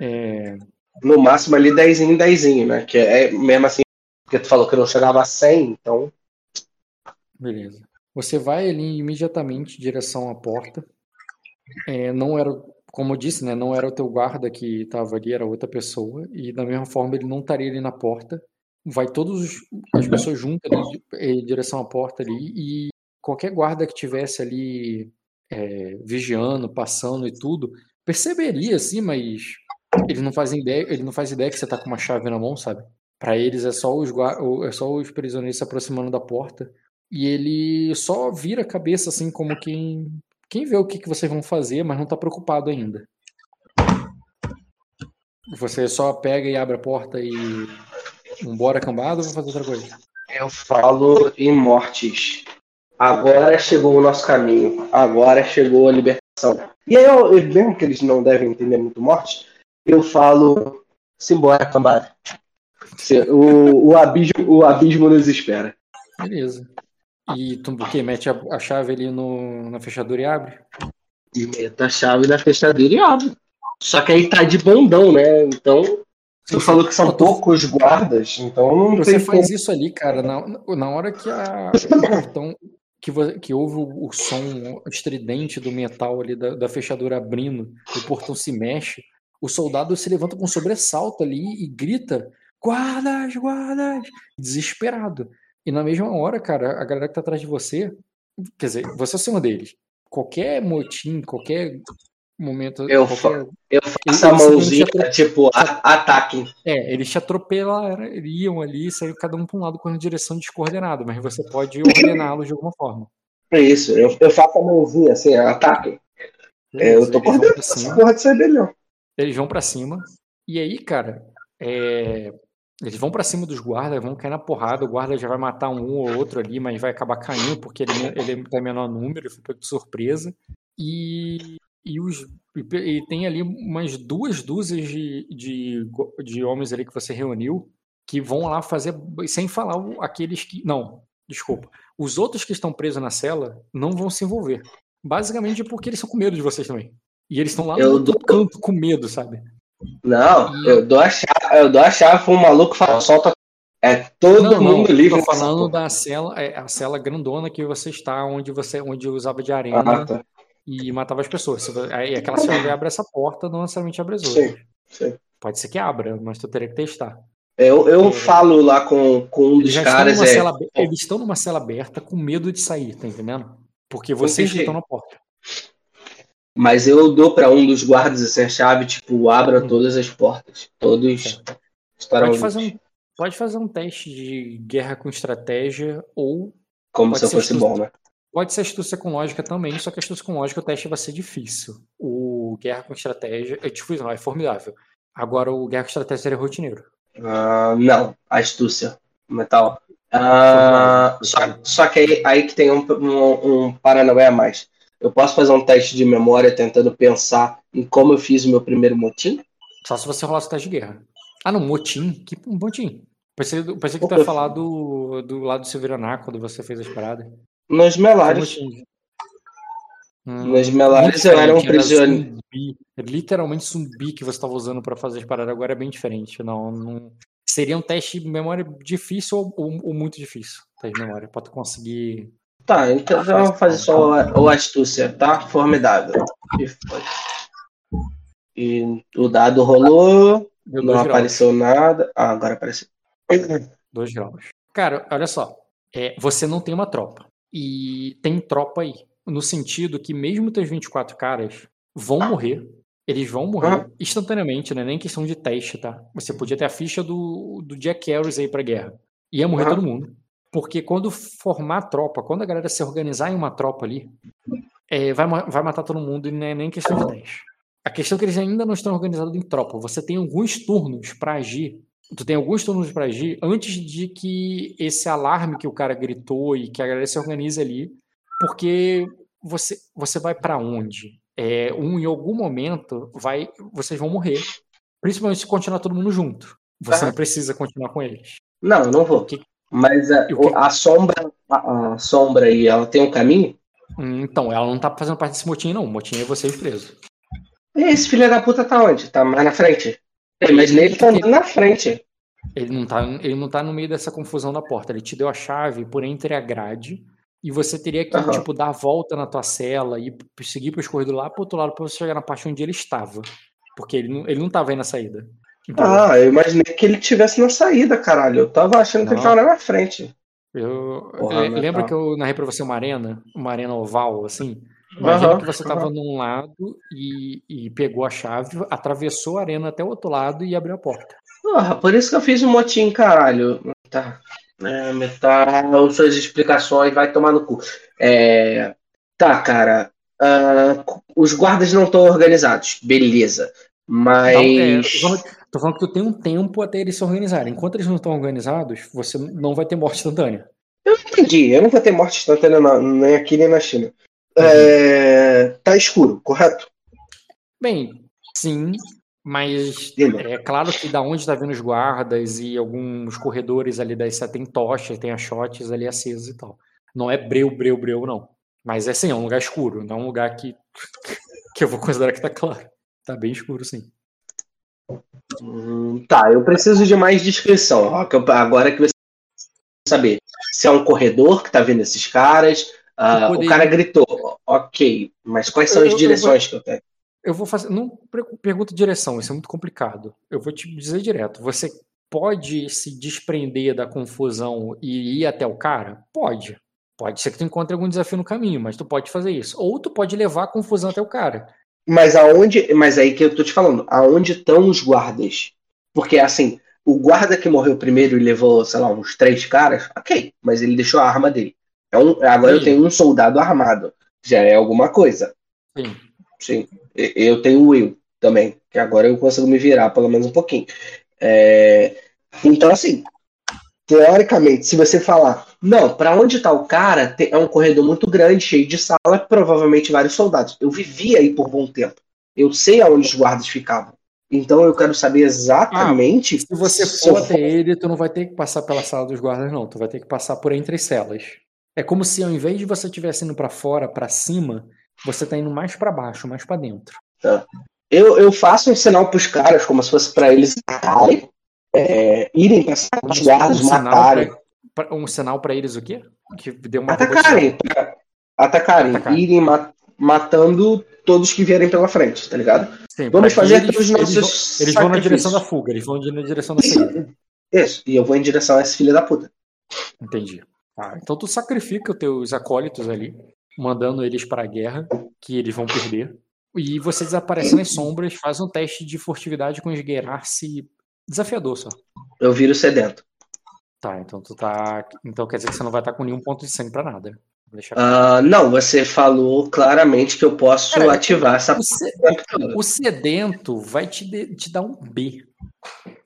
É, No máximo ali 10 em 10, né? Que é mesmo assim, porque tu falou que não chegava a 100, então. Beleza. Você vai ali imediatamente em direção à porta. É, não era como eu disse, né, não era o teu guarda que estava ali, era outra pessoa, e da mesma forma ele não estaria ali na porta. Vai todas as pessoas juntas ali, em direção à porta ali, e qualquer guarda que tivesse ali é, vigiando, passando e tudo, perceberia, assim, mas ele não faz ideia, ele não faz ideia que você tá com uma chave na mão, sabe? Para eles é só os é só os prisioneiros se aproximando da porta e ele só vira a cabeça assim como quem quem vê o que, que vocês vão fazer, mas não tá preocupado ainda. Você só pega e abre a porta e embora cambado ou vai fazer outra coisa? Eu falo em mortes. Agora chegou o nosso caminho. Agora chegou a libertação. E aí, eu, mesmo que eles não devem entender muito morte, eu falo simbora, cambada. O, o, abismo, o abismo nos espera. Beleza. E tu o quê? Mete a, a, chave ali no, na fechadura e abre? E mete a chave na fechadura e abre. Só que aí tá de bondão, né? Então. Você falou que são poucos guardas, então não Você tem faz como... isso ali, cara, na, na hora que a, o portão. Que, que houve o, o som estridente do metal ali da, da fechadura abrindo, o portão se mexe, o soldado se levanta com um sobressalto ali e grita: guardas, guardas! Desesperado. E na mesma hora, cara, a galera que tá atrás de você, quer dizer, você é um deles. Qualquer motim, qualquer momento. Eu, qualquer... eu faço a mãozinha, tipo, ataque. É, eles te atropelariam ali, saiu cada um para um lado com uma direção descoordenada, mas você pode ordená-los de alguma forma. É isso, eu, eu faço a mãozinha assim, ataque. É, eu tô coordenando essa porra de rebelião. Eles vão para cima. E aí, cara, é... eles vão para cima dos guardas, vão cair na porrada. O guarda já vai matar um ou outro ali, mas vai acabar caindo porque ele, ele tem menor número, ele foi pego de surpresa. E, e, os, e tem ali umas duas dúzias de, de, de homens ali que você reuniu que vão lá fazer, sem falar aqueles que. Não, desculpa. Os outros que estão presos na cela não vão se envolver. Basicamente porque eles são com medo de vocês também. E eles estão lá eu no dou... canto com medo, sabe? Não, e... eu dou a chave, eu dou a chave pro um maluco fala, solta. É todo não, mundo não, livre. Eu tô falando da cela, é, a cela grandona que você está, onde você onde usava de arena ah, tá. e matava as pessoas. Aí aquela cela abre essa porta, não necessariamente abre as outras. Sim, sim. Pode ser que abra, mas tu teria que testar. Eu, eu é, falo lá com, com um dos caras. É... Cela, eles estão numa cela aberta com medo de sair, tá entendendo? Porque vocês estão na porta. Mas eu dou para um dos guardas assim, a chave, tipo, abra hum. todas as portas. Todos estarão. Pode fazer, um, pode fazer um teste de guerra com estratégia ou. Como se eu fosse astúcia, bom, né? Pode ser astúcia com lógica também, só que astúcia com lógica o teste vai ser difícil. O guerra com estratégia é difícil, não, é formidável. Agora o guerra com estratégia seria rotineiro. Uh, não, astúcia. Metal. Uh, só, só que aí, aí que tem um, um, um Paranauê a mais. Eu posso fazer um teste de memória tentando pensar em como eu fiz o meu primeiro motim? Só se você rolasse o teste de guerra. Ah, não, motim? Que motim? Pensei, pensei que tu ia falar do, do lado do Severaná quando você fez as paradas. Nos melares. Hum, Nos melares eu era um prisioneiro. Literalmente zumbi que você estava usando para fazer as paradas agora é bem diferente. Não, não... Seria um teste de memória difícil ou, ou, ou muito difícil. Teste de memória, para tu conseguir Tá, então vamos fazer só o astúcia, tá? Formidável. E o dado rolou, Deu não apareceu graus. nada. Ah, agora apareceu. Dois graus. Cara, olha só. É, você não tem uma tropa. E tem tropa aí. No sentido que mesmo teus 24 caras vão morrer. Eles vão morrer ah. instantaneamente, né? Nem questão de teste, tá? Você podia ter a ficha do, do Jack Harris aí pra guerra. Ia morrer ah. todo mundo. Porque quando formar tropa, quando a galera se organizar em uma tropa ali, é, vai, vai matar todo mundo e não é nem questão de 10. A questão é que eles ainda não estão organizados em tropa. Você tem alguns turnos para agir. Tu tem alguns turnos para agir antes de que esse alarme que o cara gritou e que a galera se organize ali. Porque você, você vai para onde? É, um, em algum momento, vai, vocês vão morrer. Principalmente se continuar todo mundo junto. Você não precisa continuar com eles. Não, não vou. Porque mas a, a sombra, a, a, sombra aí, ela tem um caminho? Hum, então, ela não tá fazendo parte desse motim, não. O motim é vocês presos. Esse filho da puta tá onde? Tá mais na frente? Eu imaginei ele tá andando na frente. Ele não, tá, ele não tá no meio dessa confusão da porta. Ele te deu a chave por entre a grade E você teria que, Aham. tipo, dar a volta na tua cela e seguir pros corredores lá pro outro lado pra você chegar na parte onde ele estava. Porque ele não, ele não tava aí na saída. Ah, eu imaginei que ele tivesse na saída, caralho. Eu tava achando que ele Não. tava lá na frente. Eu, Porra, le- mas lembra tá. que eu narrei pra você uma arena? Uma arena oval, assim? Imagina Aham, que você tava num lado e, e pegou a chave, atravessou a arena até o outro lado e abriu a porta. Porra, por isso que eu fiz um motim, caralho. Tá. É, metal, suas explicações, vai tomar no cu. É, Tá, cara. ah, os guardas não estão organizados, beleza. É, Mas. tô, falando, tô falando que tu tem um tempo até eles se organizarem. Enquanto eles não estão organizados, você não vai ter morte instantânea. Entendi, eu não vou ter morte instantânea na- nem aqui nem na China. Uhum. É, Tá escuro, correto? Bem, sim, mas é claro que da onde tá vindo os guardas e alguns corredores ali daí tem tochas, tem achotes ali acesos e tal. Não é breu, breu, breu, não. Mas é sim, é um lugar escuro, não é um lugar que, que eu vou considerar que tá claro. Tá bem escuro, sim. Hum, tá, eu preciso de mais descrição. Rock. Agora que você saber se é um corredor que tá vendo esses caras. Eu poderia- O cara gritou, ok, mas quais são Eu- as eu- eu direções que eu tenho? Eu vou fazer. Não pergunta direção, isso é muito complicado. Eu vou te dizer direto. Você pode se desprender da confusão e ir até o cara? Pode. Pode ser que tu encontre algum desafio no caminho, mas tu pode fazer isso. Ou tu pode levar a confusão até o cara. Mas aonde. Mas aí que eu tô te falando, aonde estão os guardas? Porque assim, o guarda que morreu primeiro e levou, sei lá, uns três caras, ok, mas ele deixou a arma dele. É um, agora eu Sim. tenho um soldado armado. Já é alguma coisa. Sim. Sim. Eu tenho o Will também, que agora eu consigo me virar pelo menos um pouquinho. É, Então, assim, teoricamente, se você falar, não, pra onde tá o cara, é um corredor muito grande, cheio de sala, provavelmente vários soldados. Eu vivi aí por bom tempo. Eu sei aonde os guardas ficavam. Então eu quero saber exatamente. Se você se eu for até ele, tu não vai ter que passar pela sala dos guardas, não. Tu vai ter que passar por entre as celas. É como se ao invés de você estivesse indo pra fora, pra cima, você tá indo mais pra baixo, mais pra dentro. Eu, eu faço um sinal pros caras, como se fosse pra eles atacarem, é, irem sala dos guardas, Um sinal matarem. pra- pra- um sinal pra eles o quê? Que deu uma Atacarem. pra- Atacarem. Atacarem. Irem ma- matando todos que vierem pela frente, tá ligado? Sim, Vamos fazer eles, os eles nossos vão, eles vão na direção da fuga, eles vão na direção da saída. Isso, e eu vou em direção a esse filho da puta. Entendi. Ah, então tu sacrifica os teus acólitos ali, mandando eles para a guerra, que eles vão perder. E você desaparece nas sombras, faz um teste de furtividade com esgueirar-se desafiador só. Eu viro sedento. Tá, então tu tá. Então quer dizer que você não vai estar com nenhum ponto de sangue pra nada. Ah, não, você falou claramente que eu posso Cara, ativar essa o, se- o sedento vai te, de- te dar um B.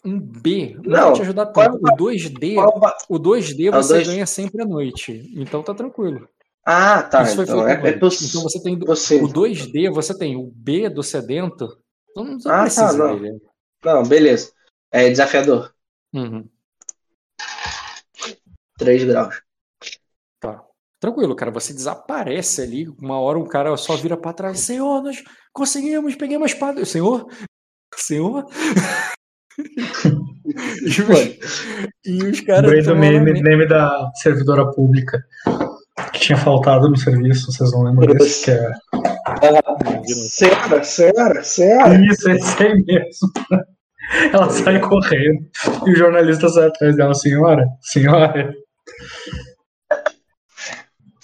Um B não, Não, vai te ajudar tanto. O 2D, Qual ba- o 2D Ah, o você dois- ganha sempre à noite. Então tá tranquilo. Ah, tá. Isso Então é, é poss- Então você tem possível. o 2D, você tem o B do sedento. Então não, Ah, tá, não. dele. Não, beleza. É desafiador. Uhum, 3 graus. tá. Tranquilo, cara. Você desaparece ali. Uma hora um cara só vira pra trás. Senhor, nós conseguimos, peguei uma espada. Senhor? Senhor? e, os, e os caras. Meme, na- meme da servidora pública que tinha faltado no serviço, vocês não lembram desse? Que é... Senhora, senhora, senhora. Isso, esse aí mesmo. Ela sai correndo e o jornalista sai atrás dela, senhora, senhora.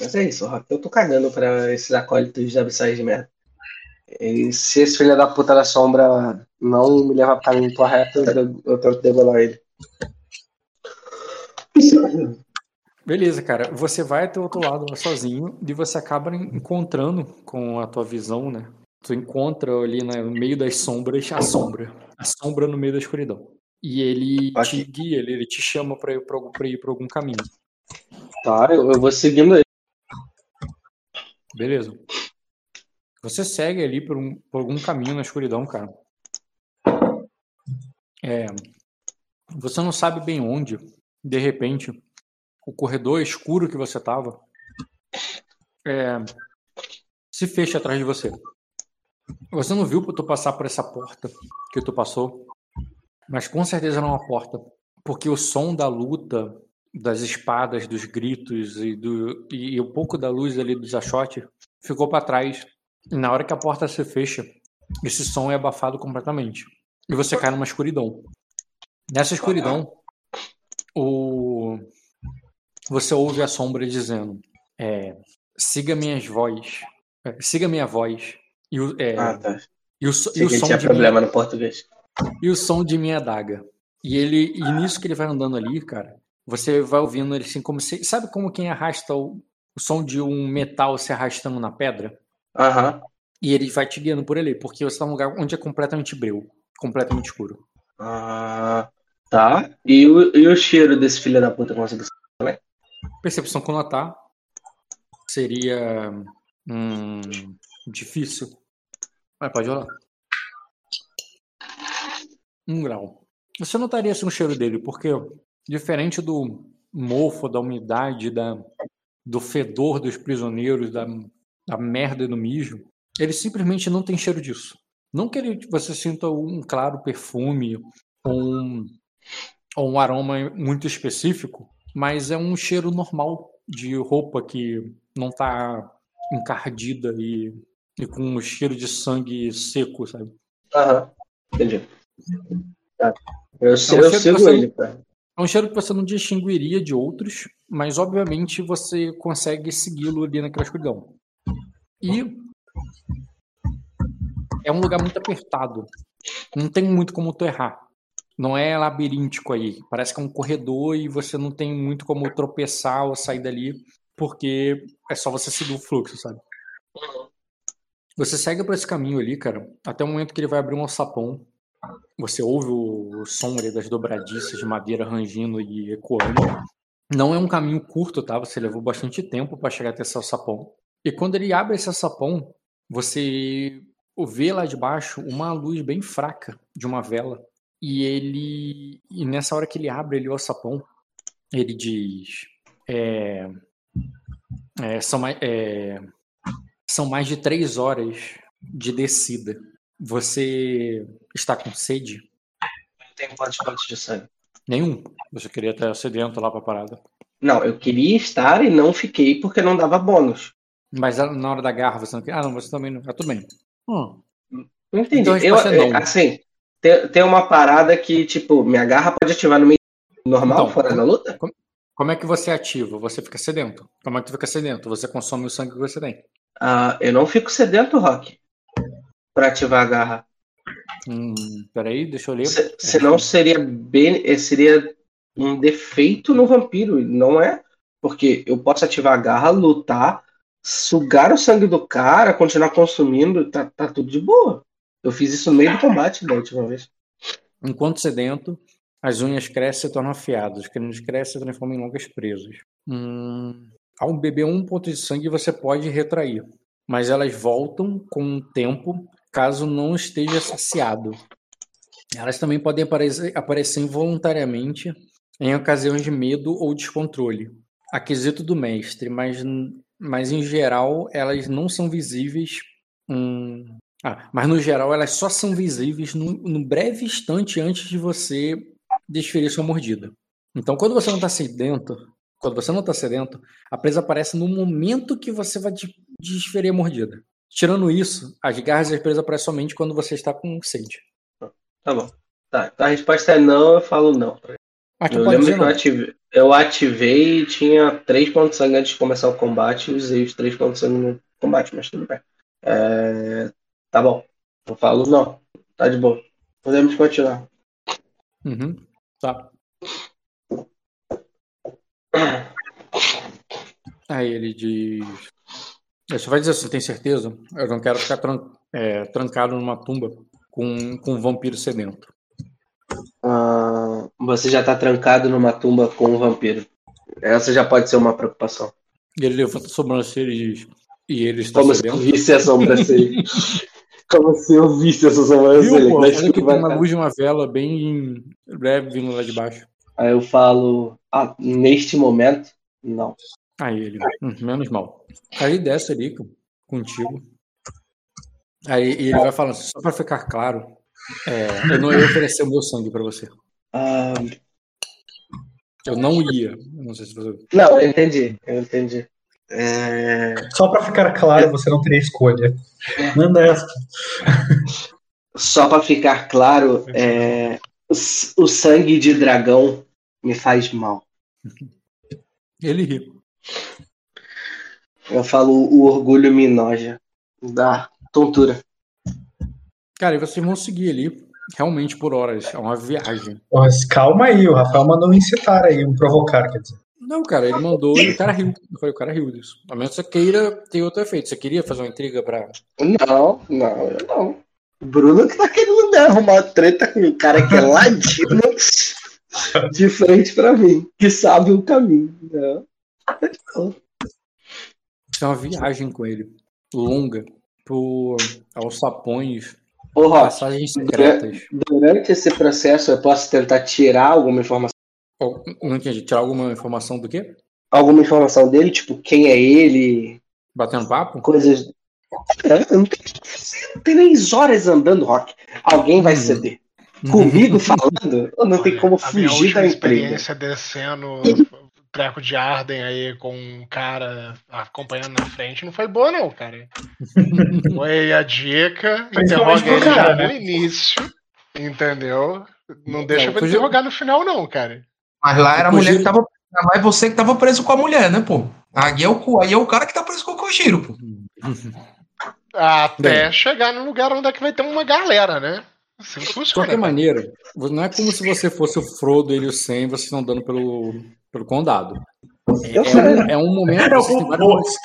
Mas é isso, Rock. Eu tô cagando pra esses acólitos de abissais de merda. E se esse filho da puta da sombra não me levar pro caminho correto, eu, eu tento degolar ele. Beleza, cara. Você vai até o outro lado lá sozinho e você acaba en- encontrando com a tua visão, né? Tu encontra ali né, no meio das sombras a sombra. A sombra no meio da escuridão. E ele Aqui. te guia, ele, ele te chama pra ir algum- pra algum caminho. Tá, eu, eu vou seguindo ele. Beleza. Você segue ali por, um, por algum caminho na escuridão, cara. É, você não sabe bem onde. De repente, o corredor escuro que você tava é, se fecha atrás de você. Você não viu tu passar por essa porta que tu passou, mas com certeza não é uma porta, porque o som da luta das espadas, dos gritos e, do, e, um pouco da luz ali dos achotes ficou para trás. E na hora que a porta se fecha, esse som é abafado completamente. E você cai numa escuridão. Nessa escuridão, o... você ouve a sombra dizendo: é, siga minhas vozes, é, siga minha voz. E o, é, Ah, tá. e o, e o som tinha de problema no português. e o som de minha adaga. E ele, e nisso que ele vai andando ali, cara, você vai ouvindo ele assim como se, sabe como quem arrasta o, o som de um metal se arrastando na pedra? Aham. E ele vai te guiando por ali, porque você tá num lugar onde é completamente breu, completamente escuro. Ah, tá. E o, e o cheiro desse filho da puta conseguiu Percepção com notar seria hum, difícil. Mas pode rolar. Um grau. Você notaria assim, o cheiro dele, porque diferente do mofo, da umidade, da, do fedor dos prisioneiros, da, da merda e do mijo, ele simplesmente não tem cheiro disso. Não que ele, você sinta um claro perfume ou um, ou um aroma muito específico, mas é um cheiro normal de roupa que não tá encardida e, e com um cheiro de sangue seco, sabe? Aham. Entendi. Tá. Eu, se- Não, eu sigo você- ele, cara. É um cheiro que você não distinguiria de outros, mas obviamente você consegue segui-lo ali naquela escuridão. E é um lugar muito apertado. Não tem muito como tu errar. Não é labiríntico aí. Parece que é um corredor e você não tem muito como tropeçar ou sair dali, porque é só você seguir o fluxo, sabe? Você segue por esse caminho ali, cara, até o momento que ele vai abrir um alçapão. Você ouve o som ali das dobradiças de madeira rangindo e ecoando. Não é um caminho curto, tá? Você levou bastante tempo para chegar até esse alçapão. E quando ele abre esse alçapão, você vê lá de baixo uma luz bem fraca de uma vela. E ele. E nessa hora que ele abre ali o alçapão, ele diz. É, é, são, mais, é, são mais de três horas de descida. Você está com sede? Não tem quantos pontos de sangue. Nenhum. Você queria estar sedento lá pra parada. Não, eu queria estar e não fiquei porque não dava bônus. Mas na hora da garra você não quer. Ah, não, você também não. Ah, tudo bem. Hum. Não entendi. Então a eu, resposta é assim, tem, tem uma parada que, tipo, minha garra pode ativar no meio normal, Então, fora da luta? Como é que você ativa? Você fica sedento. Como é que tu fica sedento? Você consome o sangue que você tem. Ah, eu não fico sedento, Rock, pra ativar a garra. Hum, peraí, deixa eu ler. Se- senão seria bem, seria um defeito no vampiro, não é? Porque eu posso ativar a garra, lutar, sugar o sangue do cara, continuar consumindo, tá, tá tudo de boa. Eu fiz isso no meio do combate da última vez. Enquanto sedento, as unhas crescem e se tornam afiadas. Os caninos crescem e se transformam em longas presas. Hum, ao beber um ponto de sangue, você pode retrair. Mas elas voltam com o tempo, caso não esteja saciado. Elas também podem aparecer, aparecer involuntariamente em ocasiões de medo ou descontrole. Aquisito do mestre, mas, mas em geral elas não são visíveis. hum, ah, mas no geral elas só são visíveis no, no breve instante antes de você desferir sua mordida. Então, quando você não está sedento, quando você não está sedento, a presa aparece no momento que você vai de- desferir a mordida. Tirando isso, as garras da presa aparecem somente quando você está com sede. Tá bom. Tá, então a resposta é não, eu falo não. Eu lembro que eu ativei, eu ativei e tinha 3 pontos de sangue antes de começar o combate e usei os 3 pontos de sangue no combate, mas tudo bem. É, Tá bom. Eu falo não. Tá de boa. Podemos continuar. Uhum. Tá. Aí ele diz. Você vai dizer assim, tem certeza? Eu não quero ficar tran- é, trancado numa tumba com, com um vampiro sedento. Ah, você já tá trancado numa tumba com um vampiro. Essa já pode ser uma preocupação. Ele levanta a sobrancelha e diz. E ele está Como se eu sedento. visse a sobrancelha. Como se eu visse essa Viu, sobrancelha. pô? Mas Olha que tem uma luz de uma vela bem breve vindo lá de baixo. Aí eu falo, ah, neste momento, não. Aí ele, hum, menos mal. Aí desce ali contigo. Aí e ele vai falando, só pra ficar claro, é, eu não ia oferecer o meu sangue pra você. Ah, Eu não ia. Não sei se você. Não, eu entendi. Eu entendi. É... Só pra ficar claro, você não teria escolha. Manda essa. Só pra ficar claro, é... o sangue de dragão me faz mal. Ele ri. Eu falo o orgulho me noja. Dá tontura. Cara, e vocês vão seguir ali, realmente por horas. É uma viagem. Mas calma aí, o Rafael mandou um incitar aí, um provocar, quer dizer. Não, cara, ele mandou e o cara riu. Eu falei, o cara riu disso. A menos que você queira ter outro efeito. Você queria fazer uma intriga pra. Não, não, eu não. O Bruno que tá querendo né, arrumar treta com um cara que é ladino de frente pra mim, que sabe o caminho. Isso é uma viagem com ele. Longa. Por... Aos sapões. Ô, Passagens secretas. durante esse processo eu posso tentar tirar alguma informação, não entendi. Tirar alguma informação do quê? alguma informação dele, tipo, quem é ele, Batendo papo? coisas. É, eu não tenho, não nem horas andando, Rock. Alguém vai Uhum. ceder. Comigo falando, eu não tem como a minha fugir última da intriga. experiência descendo treco de Arden aí com um cara acompanhando na frente não foi boa, não, cara. Foi a dica, interroga ele cara, já né? no início, entendeu? Não deixa pra interrogar no final, não, cara. Mas lá era a mulher que tava. Lá é você que tava preso com a mulher, né, pô? Aí é o, aí é o cara que tá preso com o Kojiro, pô. Até Bem. chegar no lugar onde é que vai ter uma galera, né? Assim De funciona. qualquer cara. maneira, não é como se você fosse o Frodo e o Sam e vocês estão andando pelo, pelo condado. É, é um, é um momento É que o vocês, várias-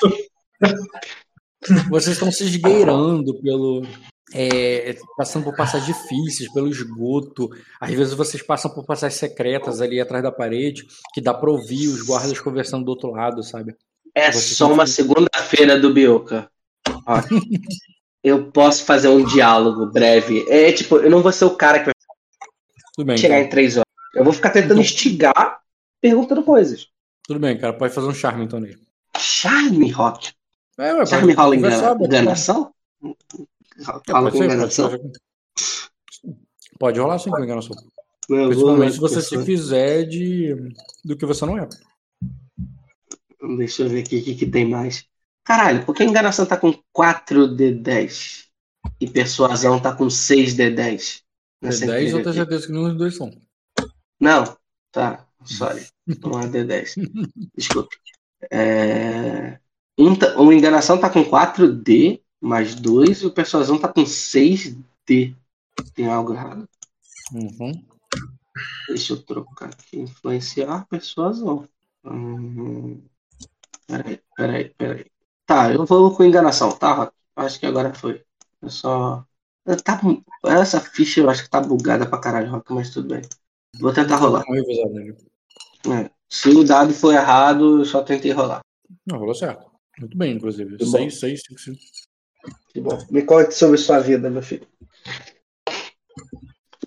vocês estão se esgueirando pelo. é, passando por passagens difíceis, pelo esgoto. Às vezes vocês passam por passagens secretas ali atrás da parede, que dá pra ouvir os guardas conversando do outro lado, sabe? É Você só uma segunda-feira do Bioca. Eu posso fazer um diálogo breve. É tipo, eu não vou ser o cara que vai Tudo bem, chegar cara. em três horas. Eu vou ficar tentando instigar, perguntando coisas. Tudo bem, cara. Pode fazer um charme então nele. Charme, Rock. É, ué, Charme rola engana- enganação? É, Rola com ser, enganação? pode, pode rolar sim com enganação. Eu Principalmente se você se fizer de do que você não é. Deixa eu ver aqui o que, que tem mais. Caralho, por que enganação tá com 4D10? E persuasão tá com 6D10? Nessa 10 eu tenho certeza que nenhum dos dois são. Não, tá. Sorry. Não é D10. Desculpe. É... Um, tá- o enganação tá com 4D mais 2 e o persuasão tá com 6D. Tem algo errado? Uhum. Deixa eu trocar aqui. Influenciar persuasão. Hum... Peraí, peraí, peraí. Tá, eu vou com enganação, tá, Rock? Acho que agora foi. Eu só. Tá... Essa ficha eu acho que tá bugada pra caralho, Rock, mas tudo bem. Vou tentar rolar. É. Se o dado for errado, eu só tentei rolar. Não, rolou certo. Muito bem, inclusive. Que bom. 6, 6, 5, 5. Que bom. Me conte sobre sua vida, meu filho.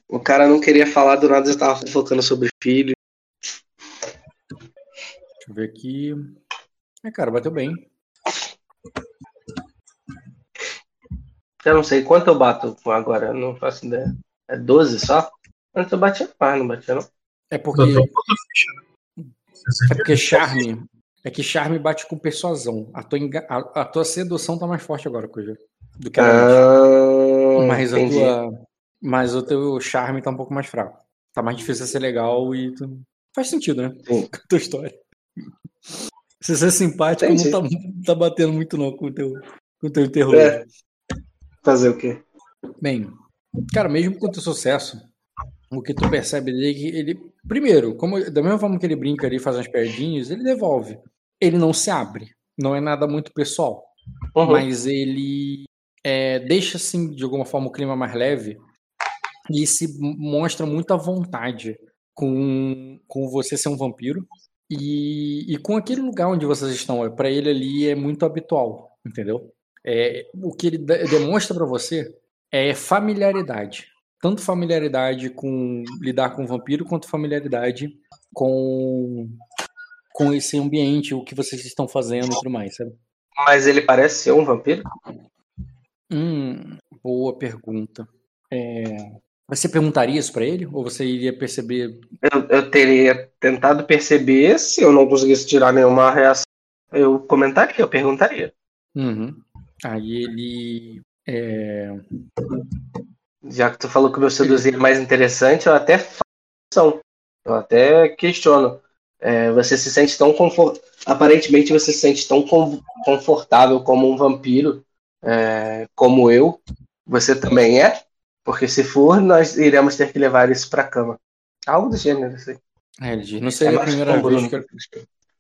O cara não queria falar, do nada já tava focando sobre filho. Deixa eu ver aqui. É, cara, bateu bem. Eu não sei quanto eu bato agora, eu não faço ideia. É 12 só? Antes eu batia mais, não batia não. É porque, é porque charme. É que charme bate com persuasão. A tua, enga- a, a tua sedução tá mais forte agora, coisa. Do que a antes. Ah, Mas a entendi. tua. Mas o teu charme tá um pouco mais fraco. Tá mais difícil ser legal e. tu- Faz sentido, né? Sim. Com a tua história. Se ser simpático Entendi. não tá, tá batendo muito, não, com o teu, com o teu terror. É. Fazer o quê? Bem, cara, mesmo com o teu sucesso, o que tu percebe dele é que ele. Primeiro, como, da mesma forma que ele brinca ali, faz umas piadinhas, ele devolve. Ele não se abre. Não é nada muito pessoal. Uhum. Mas ele é, deixa, assim, de alguma forma, o clima mais leve e se mostra muita vontade com, com você ser um vampiro. E, e com aquele lugar onde vocês estão, para ele ali é muito habitual, entendeu? É, o que ele de- demonstra para você é familiaridade. Tanto familiaridade com lidar com o vampiro, quanto familiaridade com, com esse ambiente, o que vocês estão fazendo e tudo mais, sabe? Mas ele parece ser um vampiro? Hum, boa pergunta. É, Você perguntaria isso pra ele? Ou você iria perceber. Eu, eu teria tentado perceber, se eu não conseguisse tirar nenhuma reação, eu comentaria, eu perguntaria. Uhum. Aí ele. É... Já que tu falou que o meu seduzir é mais interessante, eu até faço. Eu até questiono. É, você se sente tão confortável. Aparentemente você se sente tão confortável como um vampiro, é, como eu. Você também é? Porque se for, nós iremos ter que levar isso pra cama. Algo do gênero, assim. É, ele diz, não É seria a mais primeira vez que eu...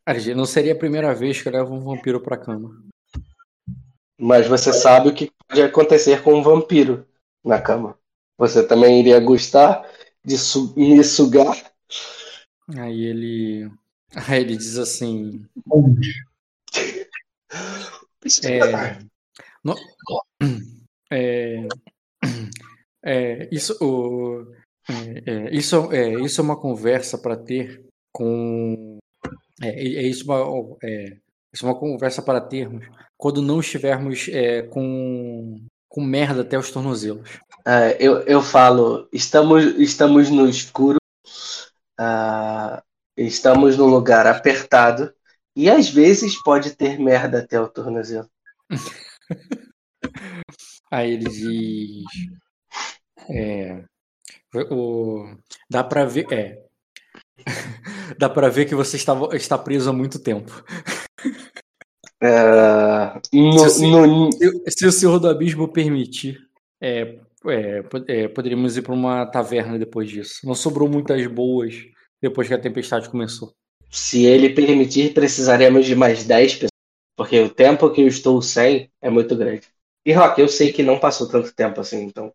Ele diz, não seria a primeira vez que eu levo um vampiro pra cama. Mas você sabe o que pode acontecer com um vampiro na cama. Você também iria gostar de su- me sugar? Aí ele. Aí ele diz assim. É, no- é, é, isso, o, é, é, isso, é, isso é uma conversa para ter com. É, é isso, uma, é, isso é uma conversa para termos quando não estivermos é, com, com merda até os tornozelos. É, eu, eu falo, estamos, estamos no escuro, ah, estamos num lugar apertado e às vezes pode ter merda até o tornozelo. Aí ele diz. É, o, dá para ver. É, dá para ver que você estava, está preso há muito tempo. Ah, no- Se- no- Se, se o Senhor do Abismo permitir, é, é, é, poderíamos ir para uma taverna depois disso. Não sobrou muitas boas depois que a tempestade começou. se ele permitir, precisaremos de mais 10 pessoas, porque o tempo que eu estou sem é muito grande. E Rock, eu sei que não passou tanto tempo assim, então.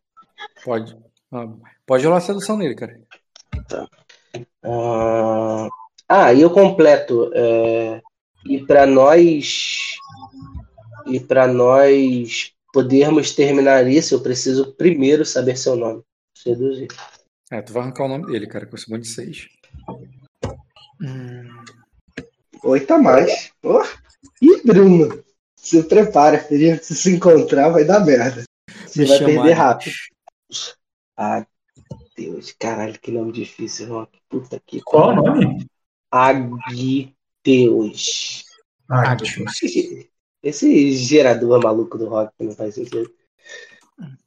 Pode. ah, Pode rolar a sedução nele, cara. Ah, ah, e eu completo. é, e para nós e para nós podermos terminar isso, eu preciso primeiro saber seu nome. Seduzir. É, tu vai arrancar o nome dele, cara, com esse monte de seis. Hum, Oito a mais. Oh. Ih, Bruno, se prepara, a gente se encontrar vai dar merda. Você me vai chama perder rápido. Ah, Deus, caralho, que nome difícil, Rock. Puta que Qual o nome? Agiteus. Ah, Atios. Esse, esse gerador maluco do rock que não faz sentido.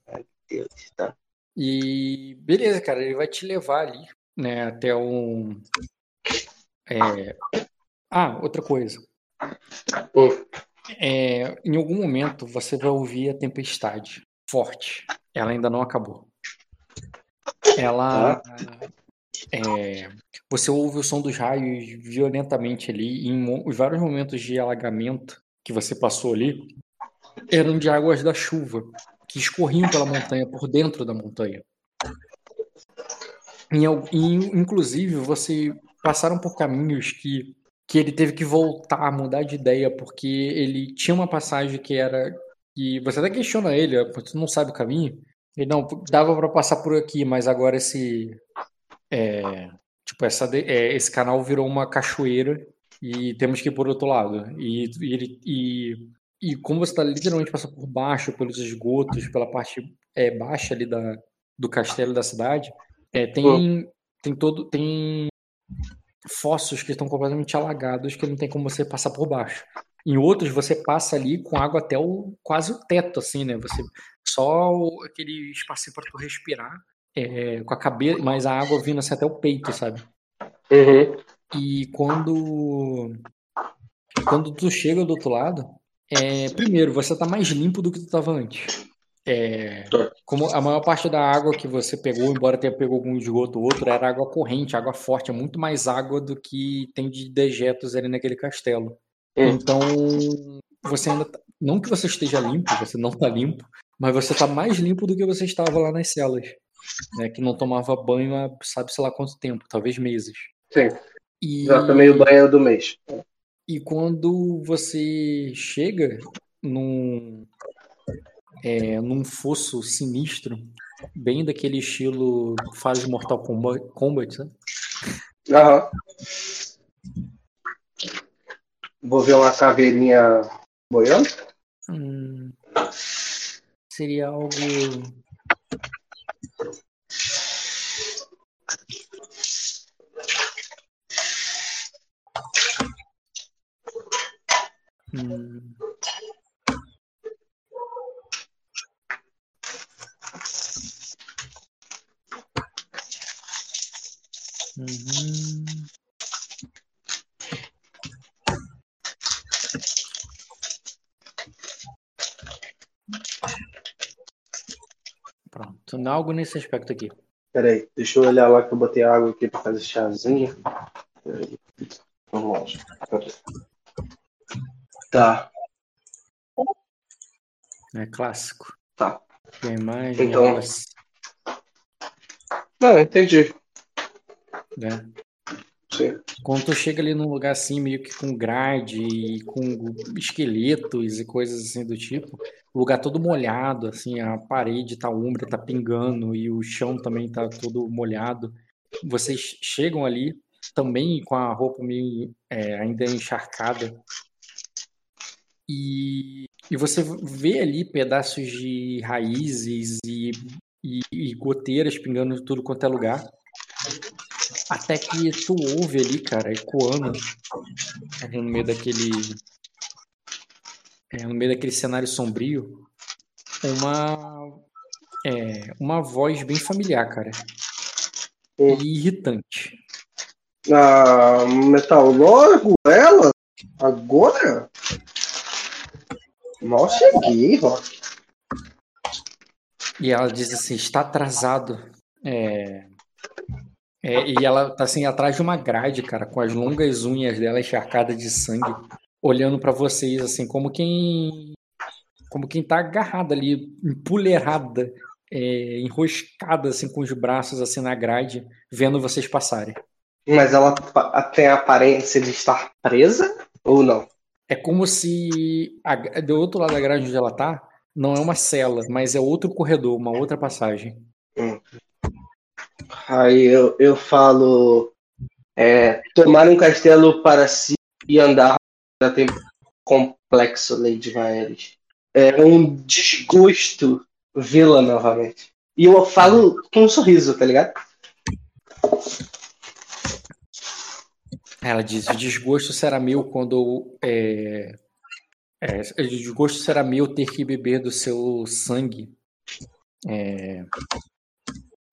Ai, Deus, tá. E beleza, cara, ele vai te levar ali, né, até um. é, Ah, outra coisa. Hum. É, em algum momento você vai ouvir a tempestade forte. Ela ainda não acabou. Ela. É, você ouve o som dos raios violentamente ali. E em vários momentos de alagamento que você passou ali eram de águas da chuva que escorriam pela montanha, por dentro da montanha. Inclusive, você passaram por caminhos que, que ele teve que voltar, mudar de ideia, porque ele tinha uma passagem que era. E você até questiona ele, "Ah, você não sabe o caminho. Ele não, dava para passar por aqui, mas agora esse. É, tipo, essa, é, esse canal virou uma cachoeira e temos que ir por outro lado. E, e, e, e como você está literalmente passando por baixo, pelos esgotos, pela parte é, baixa ali da, do castelo da cidade, é, tem, tem todo. Tem fossos que estão completamente alagados que não tem como você passar por baixo. Em outros você passa ali com água até o quase o teto, assim, né? Você só aquele espacinho para tu respirar, é, com a cabeça, mas a água vindo assim até o peito, sabe? Uhum. E quando quando tu chega do outro lado, é, primeiro você tá mais limpo do que tu tava antes. É, como a maior parte da água que você pegou, embora tenha pegou algum esgoto ou outro, era água corrente, água forte, é muito mais água do que tem de dejetos ali naquele castelo. Hum. Então, você ainda tá- não que você esteja limpo, você não tá limpo, mas você tá mais limpo do que você estava lá nas celas, né, que não tomava banho há sabe sei lá quanto tempo, talvez meses. Sim, E já tomei o banho do mês. e quando você chega num, é, num fosso sinistro, bem daquele estilo fase de Mortal Kombat, sabe? Aham. Vou ver uma caveirinha boiando. Hum, seria algo. Hum. Uhum. Pronto, não algo nesse aspecto aqui. Peraí, deixa eu olhar lá que eu botei água aqui pra fazer chazinho. Peraí. Vamos lá. Peraí. Tá, É clássico. tá. A imagem, Então- elas, Não, entendi. né? Sim. Quando tu chega ali num lugar assim, meio que com grade e com esqueletos e coisas assim do tipo, o lugar todo molhado, assim, a parede tá úmida, tá pingando e o chão também tá todo molhado. Vocês chegam ali também com a roupa meio é, ainda encharcada e, e você vê ali pedaços de raízes e, e, e goteiras pingando em tudo quanto é lugar. Até que tu ouve ali, cara, ecoando ali no meio daquele. é, no meio daquele cenário sombrio, uma. é, uma voz bem familiar, cara. Hum. E irritante. Ah, metal logo, ela? Agora? Mal cheguei, Rock. E ela diz assim: está atrasado. É, é, e ela tá assim atrás de uma grade, cara, com as longas unhas dela encharcadas de sangue, olhando pra vocês, assim, como quem. Como quem tá agarrada ali, empoleirada, é, enroscada, assim, com os braços assim na grade, vendo vocês passarem. Mas ela tem a aparência de estar presa ou não? É como se a- do outro lado da grade onde ela tá, não é uma cela, mas é outro corredor, uma outra passagem. Aí eu, eu falo. É, tomar um castelo para si e andar já tem complexo, Lady Vaeris. É um desgosto vê-la novamente. E eu falo com um sorriso, tá ligado? Ela diz: o desgosto será meu quando. É, é, o desgosto será meu ter que beber do seu sangue. É,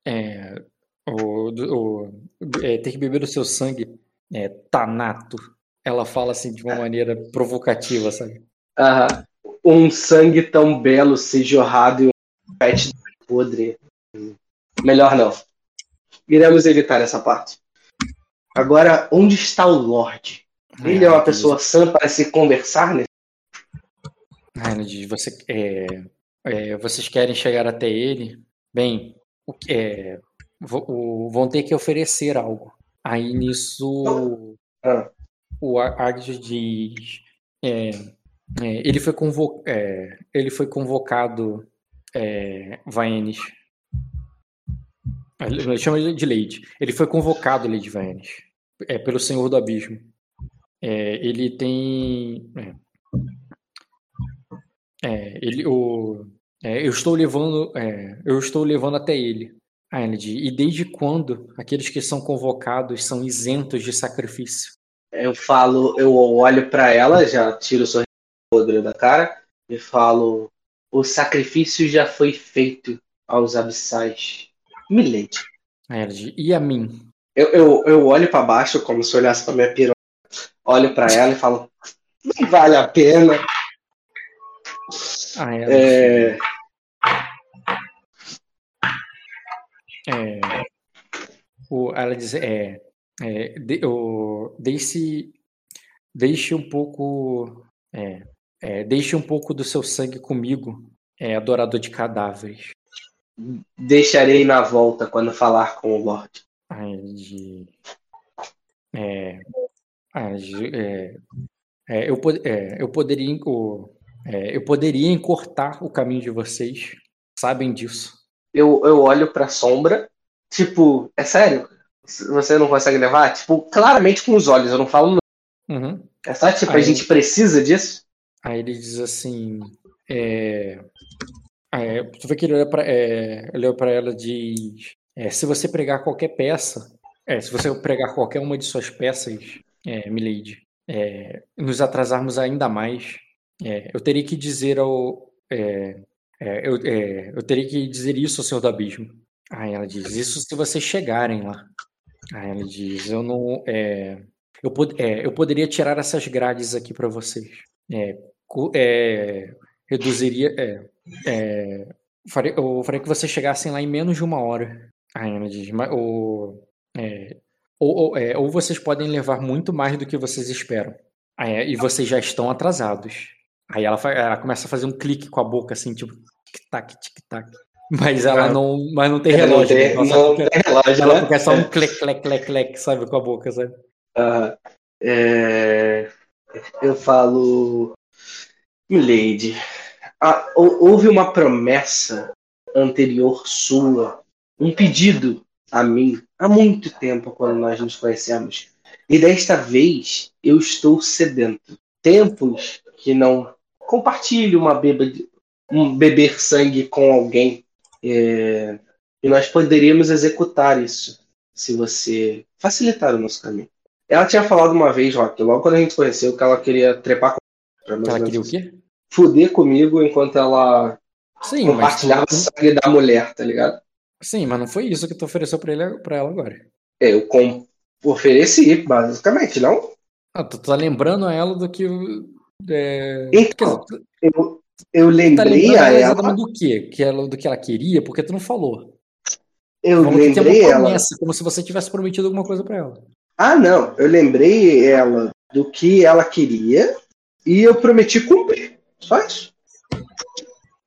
é, o, o- é, ter que beber do seu sangue. É, Tanato. Ela fala assim de uma maneira provocativa, sabe? Um sangue tão belo ser jorrado em um pet podre. Melhor não. Iremos evitar essa parte. Agora, onde está o Lorde? Ele é uma Ela diz- pessoa sã para se conversar, né? Ah, ela diz, você, é, é, vocês querem chegar até ele? Bem, é, o- vão ter que oferecer algo. Aí nisso Ah. o Ar- Argus diz, é, é, ele foi convo- é, ele foi convocado, é, Vaenis. Ele chama de Lady. Ele foi convocado, Lady Vaenis, é, pelo Senhor do Abismo. É, ele tem. é, é, ele, o, é, eu estou levando, é, eu estou levando até ele. Ah, diz, e desde quando aqueles que são convocados são isentos de sacrifício? Eu falo, eu olho para ela, já tiro o sorriso da cara e falo: o sacrifício já foi feito aos abissais. Milady. Diz, e a mim? Eu, eu, eu olho para baixo como se olhasse para minha piroca. Olho para ela e falo: não vale a pena. Ah, ela É, É, o, ela diz, é, é, de, o, deixe, deixe um pouco, é, é, deixe um pouco do seu sangue comigo, é, adorador de cadáveres. Deixarei na volta quando falar com o Lorde. Aí é, é, é, eu, é, eu poderia, é, eu poderia encurtar o caminho de vocês, sabem disso. Eu, eu olho pra sombra, tipo, é sério? Você não consegue levar? Tipo, claramente com os olhos, eu não falo. não. Uhum. É só tipo, a Aí- gente precisa disso? Aí ele diz assim, é, tu vê que ele olha pra, é, olhou ela e diz, é, se você pregar qualquer peça, é, se você pregar qualquer uma de suas peças, é, Milady, é, nos atrasarmos ainda mais, é, eu teria que dizer ao. É, é, eu, eu teria que dizer isso ao Senhor do Abismo. Aí ela diz: Isso se vocês chegarem lá. Aí ela diz: Eu não. Eu, pod eu poderia tirar essas grades aqui para vocês. Reduziria. É, é, farei, eu faria que vocês chegassem lá em menos de uma hora. Aí ela diz: ou, é, ou, ou, é, ou, vocês podem levar muito mais do que vocês esperam. Aí, e vocês já estão atrasados. Aí ela, ela começa a fazer um clique com a boca, assim, tipo, tic-tac, tic-tac. Mas ela não, mas não tem relógio. Não tem, não tem relógio, ela né? fica só um clec, clec, clec, clec, sabe, com a boca, sabe? Uh, é... Eu falo, Milady, ah, houve uma promessa anterior sua, um pedido a mim há muito tempo quando nós nos conhecemos. E desta vez eu estou sedento. Tempos que não compartilho uma beba de, um beber sangue com alguém é, e nós poderíamos executar isso se você facilitar o nosso caminho. Ela tinha falado uma vez, Rock, logo quando a gente conheceu, que ela queria trepar com ela queria o quê? Fuder comigo enquanto ela Sim, compartilhava mas... o sangue da mulher, tá ligado? Sim, mas não foi isso que tu ofereceu pra, ele, pra ela agora. É, eu com... ofereci, basicamente, não? Ah, tu tá lembrando a ela do que. É... Então, eu, eu lembrei tá a ela. Do que? que ela, do que ela queria, porque tu não falou. Eu Falou lembrei que ela. promessa, como se você tivesse prometido alguma coisa pra ela. Ah, não. Eu lembrei ela do que ela queria e eu prometi cumprir. Só isso.